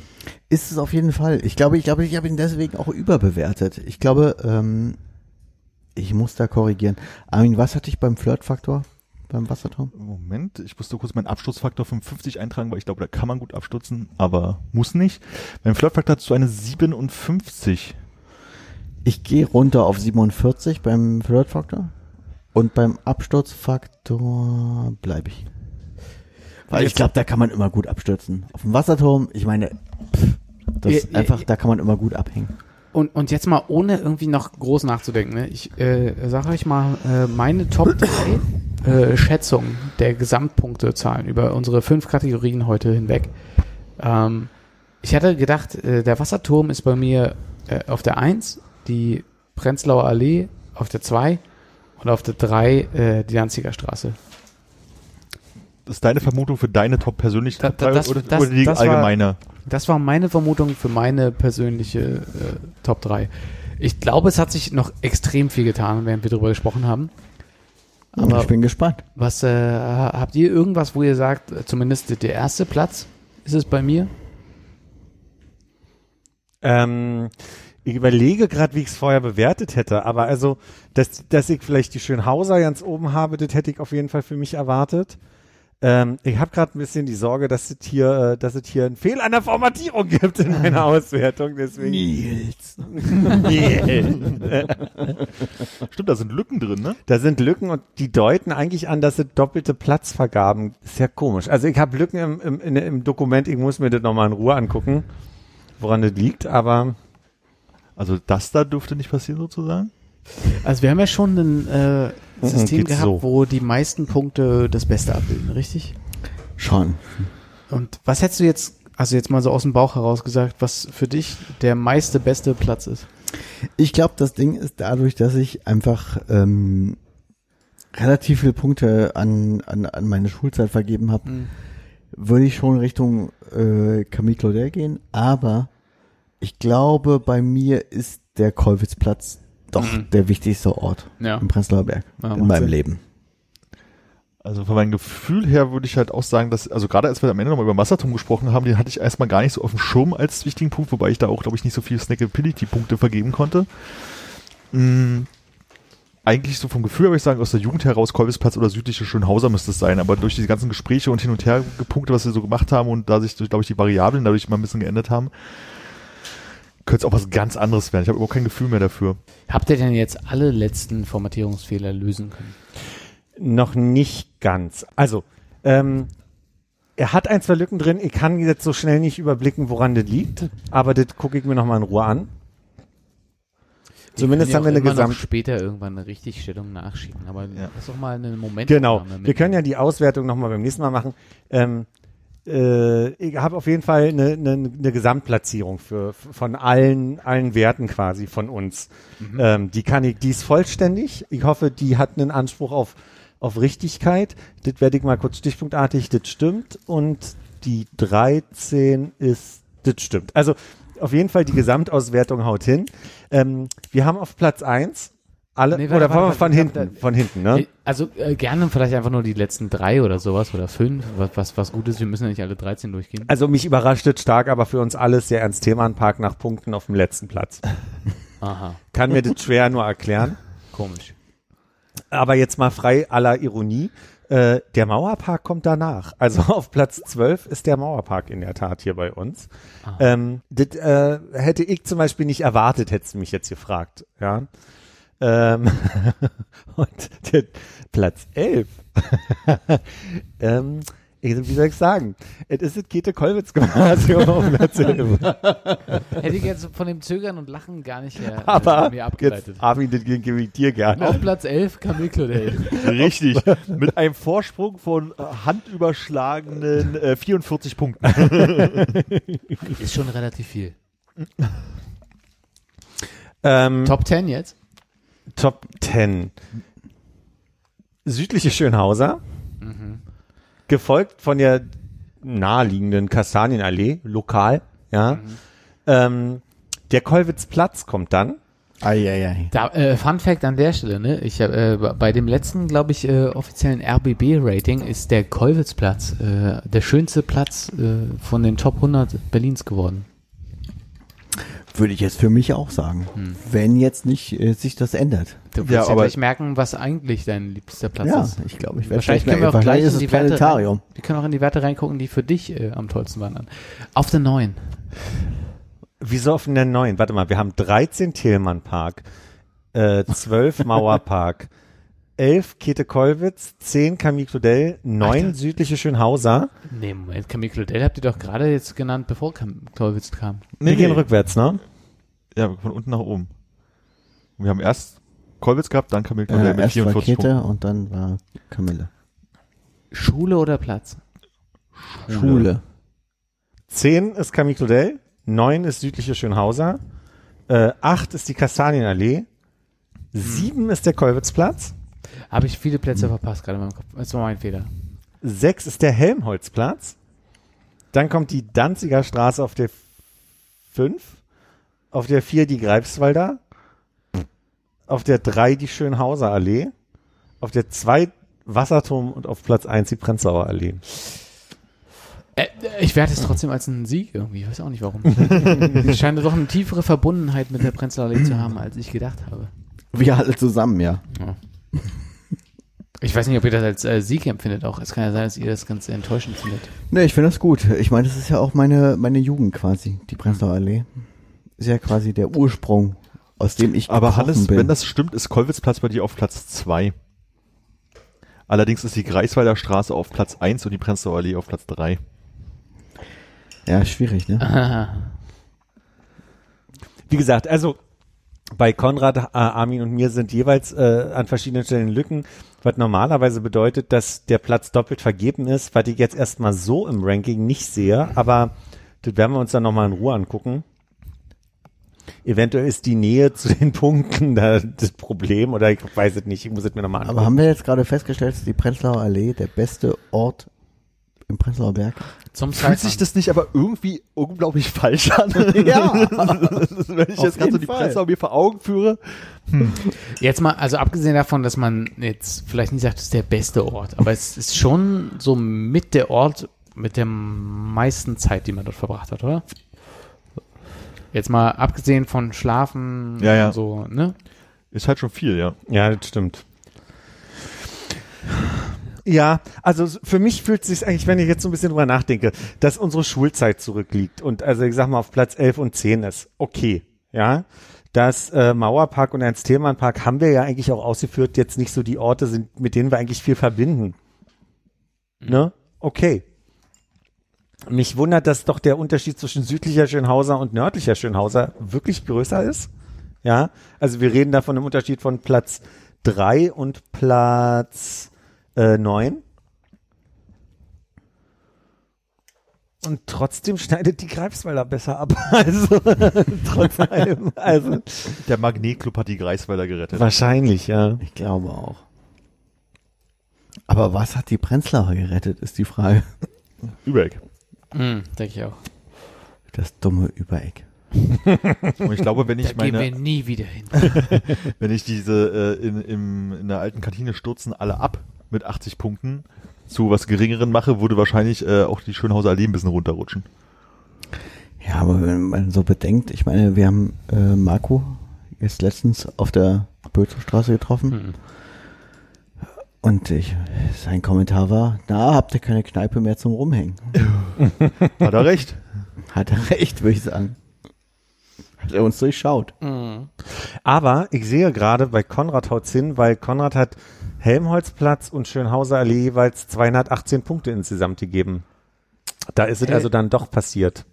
Ist es auf jeden Fall. Ich glaube, ich glaube, ich habe ihn deswegen auch überbewertet. Ich glaube, ähm, ich muss da korrigieren. Armin, was hatte ich beim Flirtfaktor? Beim Wasserturm? Moment, ich musste kurz meinen Absturzfaktor 55 eintragen, weil ich glaube, da kann man gut abstürzen, aber muss nicht. Beim Flirtfaktor hast du eine 57. Ich gehe runter auf 47 beim Flirtfaktor. Und beim Absturzfaktor bleibe ich. Weil ich glaube, da kann man immer gut abstürzen. Auf dem Wasserturm, ich meine, pff, das ist einfach, da kann man immer gut abhängen. Und, und jetzt mal ohne irgendwie noch groß nachzudenken. Ne? Ich äh, sage euch mal äh, meine Top 3 äh, Schätzungen der Gesamtpunktezahlen über unsere fünf Kategorien heute hinweg. Ähm, ich hatte gedacht, äh, der Wasserturm ist bei mir äh, auf der 1 die Prenzlauer Allee auf der 2 und auf der 3 äh, die Danziger Straße. Ist deine Vermutung für deine top persönliche Da- Top da- 3 das- oder, das- oder die das war- allgemeine? Das war meine Vermutung für meine persönliche äh, Top 3. Ich glaube, es hat sich noch extrem viel getan, während wir darüber gesprochen haben. Aber ich bin gespannt. was äh, habt ihr irgendwas, wo ihr sagt, äh, zumindest der erste Platz ist es bei mir? Ähm, ich überlege gerade, wie ich es vorher bewertet hätte, aber also, dass, dass ich vielleicht die Schönhauser ganz oben habe, das hätte ich auf jeden Fall für mich erwartet. Ähm, ich habe gerade ein bisschen die Sorge, dass es hier, äh, dass es hier einen Fehler an der Formatierung gibt in meiner Auswertung. Deswegen. Nils. Stimmt, da sind Lücken drin, ne? Da sind Lücken und die deuten eigentlich an, dass es doppelte Platzvergaben. Ist ja komisch. Also ich habe Lücken im, im, in, im Dokument, ich muss mir das nochmal in Ruhe angucken, woran das liegt, aber Also das da dürfte nicht passieren sozusagen. Also wir haben ja schon ein äh, System gehabt, so. wo die meisten Punkte das Beste abbilden, richtig? Schon. Und was hättest du jetzt, also jetzt mal so aus dem Bauch heraus gesagt, was für dich der meiste beste Platz ist? Ich glaube, das Ding ist dadurch, dass ich einfach ähm, relativ viele Punkte an, an, an meine Schulzeit vergeben habe, Hm. würde ich schon Richtung äh, Camille Claudel gehen. Aber ich glaube, bei mir ist der Kolwitzplatz doch Mhm. der wichtigste Ort Ja. im Prenzlauer Berg Ja, in meinem Sinn. Leben. Also von meinem Gefühl her würde ich halt auch sagen, dass, also gerade als wir am Ende nochmal über Massatum gesprochen haben, den hatte ich erstmal gar nicht so auf dem Schirm als wichtigen Punkt, wobei ich da auch, glaube ich, nicht so viel Snackability-Punkte vergeben konnte. Mm, eigentlich so vom Gefühl würde ich sagen, aus der Jugend heraus Kolbisplatz oder südliche Schönhauser müsste es sein, aber durch die ganzen Gespräche und hin und her Punkte, was wir so gemacht haben und da sich, glaube ich, die Variablen dadurch mal ein bisschen geändert haben, könnte es auch was ganz anderes werden. Ich habe überhaupt kein Gefühl mehr dafür. Habt ihr denn jetzt alle letzten Formatierungsfehler lösen können? noch nicht ganz. Also, ähm, er hat ein, zwei Lücken drin. Ich kann jetzt so schnell nicht überblicken, woran das liegt, aber das gucke ich mir nochmal in Ruhe an. Zumindest können ja haben wir eine Gesamt. später irgendwann eine Richtigstellung nachschieben, aber Ja. lass doch mal eine Moment. Genau. Wir können ja die Auswertung nochmal beim nächsten Mal machen. Ähm, äh, ich habe auf jeden Fall eine, eine, eine Gesamtplatzierung für von allen allen Werten quasi von uns. Ähm, die kann ich, die ist vollständig. Ich hoffe, die hat einen Anspruch auf auf Richtigkeit. Das werde ich mal kurz stichpunktartig. Das stimmt und die 13 ist das stimmt. Also auf jeden Fall die Gesamtauswertung haut hin. Ähm, wir haben auf Platz eins alle Nee, oder warte, von hinten warte. von hinten, ne? Also äh, gerne vielleicht einfach nur die letzten drei oder sowas oder fünf, was, was, was gut ist. Wir müssen ja nicht alle 13 durchgehen. Also mich überrascht es stark, aber für uns alles sehr ernst Theman Park nach Punkten auf dem letzten Platz. Aha, Kann mir das schwer nur erklären. komisch. Aber jetzt mal frei aller Ironie. Äh, der Mauerpark kommt danach. Also auf Platz 12 ist der Mauerpark in der Tat hier bei uns. Ah. Ähm, das äh, hätte ich zum Beispiel nicht erwartet, hättest du mich jetzt gefragt. Ja. Ähm, und der Platz 11. ähm, ich, wie soll ich sagen? Es ist das Käthe-Kollwitz-Gymnasium auf Platz 11. Hätte ich jetzt von dem Zögern und Lachen gar nicht äh, Aber mir abgeleitet. jetzt, Armin, das gebe ich dir gerne. Auf Platz 11 Camille Claudel. Richtig. Mit einem Vorsprung von äh, handüberschlagenen äh, 44 Punkten. Ist schon relativ viel. Ähm, Top 10 jetzt? Top 10. Südliche Schönhauser, gefolgt von der naheliegenden Kastanienallee, lokal, ja. Ähm, der Kollwitzplatz kommt dann. Eieiei. Da, äh, Fun Fact an der Stelle, ne? Ich hab, äh, bei dem letzten, glaube ich, äh, offiziellen RBB-Rating ist der Kollwitzplatz äh, der schönste Platz äh, von den Top 100 Berlins geworden. Würde ich jetzt für mich auch sagen. Hm. Wenn jetzt nicht äh, sich das ändert. Du wirst Ja, ja, aber- gleich merken, was eigentlich dein liebster Platz ja, ist. ich glaube, ich werde Wahrscheinlich vielleicht können wir auch wahrscheinlich gleich ist in es die Werte Planetarium. rein, wir können auch in die Werte reingucken, die für dich äh, am tollsten waren. Auf der neuen. Wieso auf den neuen? Warte mal, wir haben 13 Thielmann Park, äh, 12 Mauerpark, 11 Käthe-Kollwitz, 10 Camille Claudel, 9 Alter. südliche Schönhauser. Nee, Moment, Camille Claudel habt ihr doch gerade jetzt genannt, bevor Cam Kollwitz kam. Wir gehen rückwärts, ne? Ja, von unten nach oben. Wir haben erst Kolwitz gehabt, dann Camille Claudel Äh, mit erst war 44 Käthe Punkten. und dann war Camille. Schule oder Platz? Schule. 10 ist Camille Claudel, 9 ist südliche Schönhauser, Äh, acht ist die Kastanienallee. Sieben ist der Kolwitzplatz. Habe ich viele Plätze verpasst gerade in meinem Kopf. Das war mein Fehler. Sechs ist der Helmholtzplatz. Dann kommt die Danziger Straße auf der fünf. Auf der vier die Greifswalder. Auf der drei die Schönhauser Allee. Auf der zwei Wasserturm und auf Platz eins die Prenzlauer Allee. Äh, ich werde es trotzdem als einen Sieg irgendwie. Ich weiß auch nicht warum. es scheint doch eine tiefere Verbundenheit mit der Prenzlauer Allee zu haben, als ich gedacht habe. Wir alle zusammen, ja. Ich weiß nicht, ob ihr das als äh, Sieg empfindet auch. Es kann ja sein, dass ihr das ganz enttäuschend findet. Nee, ich finde das gut. Ich meine, das ist ja auch meine, meine Jugend quasi, die Prenzlauer Allee. Ist ja quasi der Ursprung, aus dem ich Aber Hannes, bin. wenn das stimmt, ist Kollwitzplatz bei dir auf Platz zwei. Allerdings ist die Greifswalder Straße auf Platz eins und die Prenzlauer Allee auf Platz drei. ja, schwierig, ne? Ah, Wie gesagt, also bei Konrad, äh, Armin und mir sind jeweils äh, an verschiedenen Stellen Lücken, was normalerweise bedeutet, dass der Platz doppelt vergeben ist, was ich jetzt erstmal so im Ranking nicht sehe, aber das werden wir uns dann nochmal in Ruhe angucken. Eventuell ist die Nähe zu den Punkten da das Problem oder ich weiß es nicht, ich muss es mir nochmal angucken. Aber haben wir jetzt gerade festgestellt, dass die Prenzlauer Allee der beste Ort im Prenzlauer Berg? Zum Fühlt sich das nicht aber irgendwie unglaublich falsch an? Ja. Wenn ich Auf jetzt gerade so die Fall. Prenzlauer mir vor Augen führe. Jetzt mal, also abgesehen davon, dass man jetzt vielleicht nicht sagt, es ist der beste Ort, aber es ist schon so mit der Ort mit der meisten Zeit, die man dort verbracht hat, oder? Jetzt mal abgesehen von Schlafen Ja, ja. und so, ne? Ist halt schon viel, ja. Ja, das stimmt. Ja, also für mich fühlt es sich eigentlich, wenn ich jetzt so ein bisschen drüber nachdenke, dass unsere Schulzeit zurückliegt und also ich sag mal auf Platz 11 und 10 ist. Okay, ja. Das äh, Mauerpark und Ernst-Thälmann-Park haben wir ja eigentlich auch ausgeführt, jetzt nicht so die Orte sind, mit denen wir eigentlich viel verbinden. Ne? Okay. Mich wundert, dass doch der Unterschied zwischen südlicher Schönhauser und nördlicher Schönhauser wirklich größer ist. Ja, also wir reden da von einem Unterschied von Platz drei und Platz äh, neun. Und trotzdem schneidet die Greifswalder besser ab. Also trotz allem. Also Der Magnetclub hat die Greifswalder gerettet. wahrscheinlich, ja. Ich glaube auch. Aber was hat die Prenzlauer gerettet, ist die Frage. Übereck. Mhm, denke ich auch. Das dumme Übereck. Und ich glaube, wenn Da ich gehen wir meine, nie wieder hin. wenn ich diese äh, in, im, in der alten Kantine stürzen alle ab mit 80 Punkten zu was geringeren mache, würde wahrscheinlich äh, auch die Schönhauser Allee ein bisschen runterrutschen. Ja, aber wenn man so bedenkt, ich meine, wir haben äh, Marco jetzt letztens auf der Bözelstraße getroffen Mhm. und ich, sein Kommentar war, na, habt ihr keine Kneipe mehr zum Rumhängen? Hat er recht? Hat er recht, würde ich sagen. Hat er uns durchschaut. Mhm. Aber ich sehe gerade bei Konrad haut's hin, weil Konrad hat Helmholtzplatz und Schönhauser Allee jeweils 218 Punkte insgesamt gegeben. Da ist es Äh, also dann doch passiert.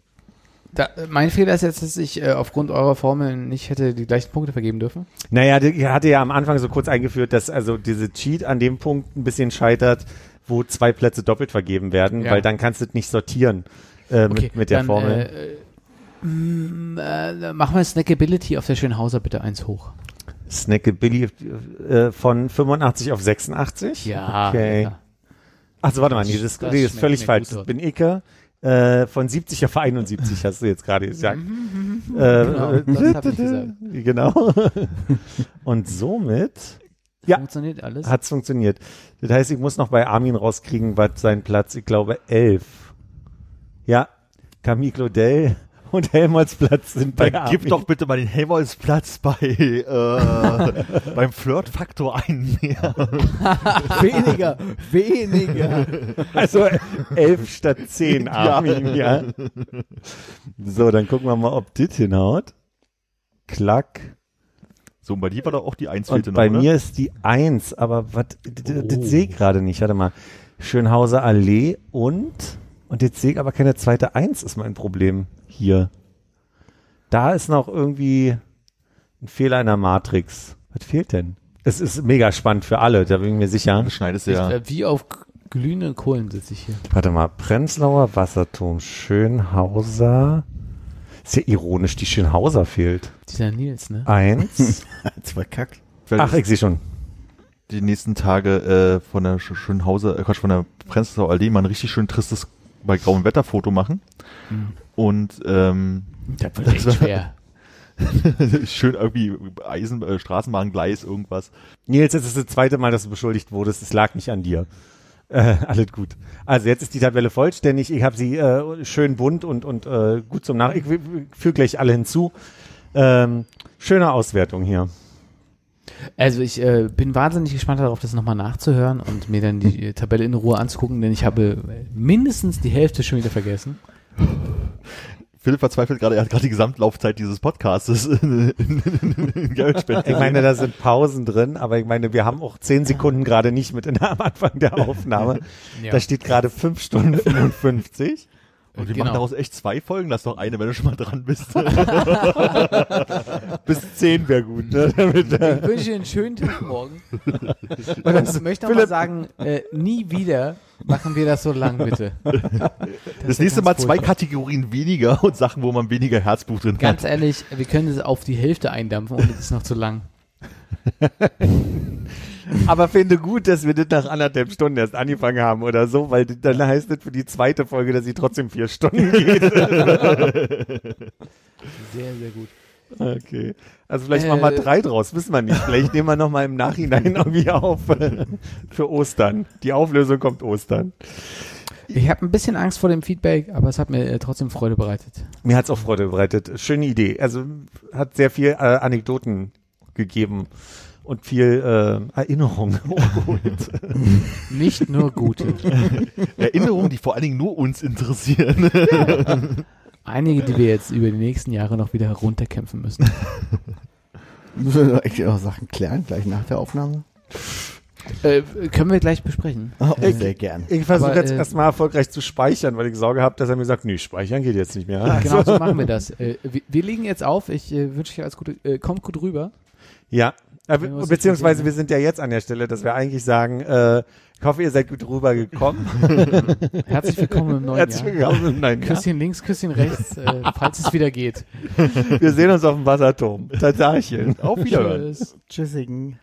Da, mein Fehler ist jetzt, dass ich äh, aufgrund eurer Formeln nicht hätte die gleichen Punkte vergeben dürfen. Naja, er hatte ja am Anfang so kurz eingeführt, dass also diese Cheat an dem Punkt ein bisschen scheitert, wo zwei Plätze doppelt vergeben werden, Ja. weil dann kannst du es nicht sortieren äh, mit, mit der dann, Formel. Äh, äh, mm, äh, mach mal Snackability auf der Schönhauser bitte eins hoch. Snackability äh, von 85 auf 86. Ja. Okay. ja. Achso, warte mal, nee, das, Das nee, das ist völlig falsch. Das bin ich. Äh, von 70 auf 71 hast du jetzt gerade gesagt. Genau, Äh, hab ich gesagt. Genau. Und somit Ja. Funktioniert alles? hat's funktioniert. Das heißt, ich muss noch bei Armin rauskriegen, was sein Platz, ich glaube, 11. Ja, Camille Claudel und Helmholtz-Platz sind bei Dann gib doch bitte mal den Helmholtz-Platz bei äh, beim Flirt-Faktor ein mehr. weniger, weniger. Also 11 statt 10, Armin, ja. So, dann gucken wir mal, ob das hinhaut. Klack. So, und bei dir war doch auch die Eins Und fehlte bei noch, mir oder? ist die 1, aber was, das, das Oh. sehe ich gerade nicht. Warte mal. Schönhauser Allee und, und jetzt sehe ich aber keine zweite 1, ist mein Problem hier. Da ist noch irgendwie ein Fehler in der Matrix. Was fehlt denn? Es ist mega spannend für alle, da bin ich mir sicher. Das schneidest du ja. äh, wie auf glühenden Kohlen sitze ich hier. Warte mal, Prenzlauer Wasserturm, Schönhauser. Ist ja ironisch, die Schönhauser fehlt. Dieser Nils, ne? Eins. Hat's verkackt. Ach, ich sehe schon. die nächsten Tage äh, von der Sch- Schönhauser, äh, Quatsch, von der Prenzlauer Allee mal ein richtig schön tristes bei grauem Wetter Foto machen. Und ähm, Das wird echt schwer. schön irgendwie Eisen, äh, Straßenbahngleis, irgendwas. Nils, jetzt ist das zweite Mal, dass du beschuldigt wurdest. Es lag nicht an dir. Äh, alles gut. Also jetzt ist die Tabelle vollständig. Ich habe sie äh, schön bunt und, und äh, gut zum Nach. Ich füge gleich alle hinzu. Ähm, schöne Auswertung hier. Also ich äh, bin wahnsinnig gespannt darauf, das nochmal nachzuhören und mir dann die äh, Tabelle in Ruhe anzugucken, denn ich habe mindestens die Hälfte schon wieder vergessen. Philipp verzweifelt gerade, er hat gerade die Gesamtlaufzeit dieses Podcastes in, in, in, in Geldspenden. Ich meine, da sind Pausen drin, aber ich meine, wir haben auch zehn Sekunden gerade nicht mit in der, am Anfang der Aufnahme. Ja. Da steht gerade fünf Stunden 55. Und wir Genau. machen daraus echt zwei Folgen. Lass doch eine, wenn du schon mal dran bist. Bis zehn wäre gut. Ne? Damit, äh, Ich wünsche dir einen schönen Tag morgen. Und ich möchte noch mal sagen, äh, nie wieder machen wir das so lang, bitte. Das nächste Mal zwei Kategorien weniger und Sachen, wo man weniger Herzblut drin Ganz hat. ehrlich, wir können es auf die Hälfte eindampfen und es ist noch zu lang. Aber finde gut, dass wir das nach anderthalb Stunden erst angefangen haben oder so, weil dann heißt es für die zweite Folge, dass sie trotzdem vier Stunden geht. Sehr, sehr gut. Okay. Also vielleicht Äh, machen wir drei draus, wissen wir nicht. Vielleicht nehmen wir nochmal im Nachhinein irgendwie auf äh, für Ostern. Die Auflösung kommt Ostern. Ich habe ein bisschen Angst vor dem Feedback, aber es hat mir äh, trotzdem Freude bereitet. Mir hat's auch Freude bereitet. Schöne Idee. Also hat sehr viel äh, Anekdoten gegeben und viel äh, Erinnerung. hochgeholt. Nicht nur gute. Erinnerungen, die vor allen Dingen nur uns interessieren. Einige, die wir jetzt über die nächsten Jahre noch wieder herunterkämpfen müssen. Müssen wir echt auch Sachen klären, gleich nach der Aufnahme? Äh, können wir gleich besprechen. Oh, Ich- sehr gern. Ich versuche jetzt äh, erstmal erfolgreich zu speichern, weil ich Sorge habe, dass er mir sagt, nee, speichern geht jetzt nicht mehr. Genau so machen wir das. Äh, wir, wir legen jetzt auf. Ich äh, wünsche euch alles Gute. Äh, kommt gut rüber. Ja, wir uns beziehungsweise wir sind ja jetzt an der Stelle, dass wir eigentlich sagen, äh, ich hoffe, ihr seid gut rübergekommen. Herzlich willkommen im neuen Herzlich Jahr. willkommen im neuen Jahr. Küsschen links, Küsschen rechts, äh, falls es wieder geht. Wir sehen uns auf dem Wasserturm. Tatarchen. Auf Wiederhören. Tschüss. Tschüssigen.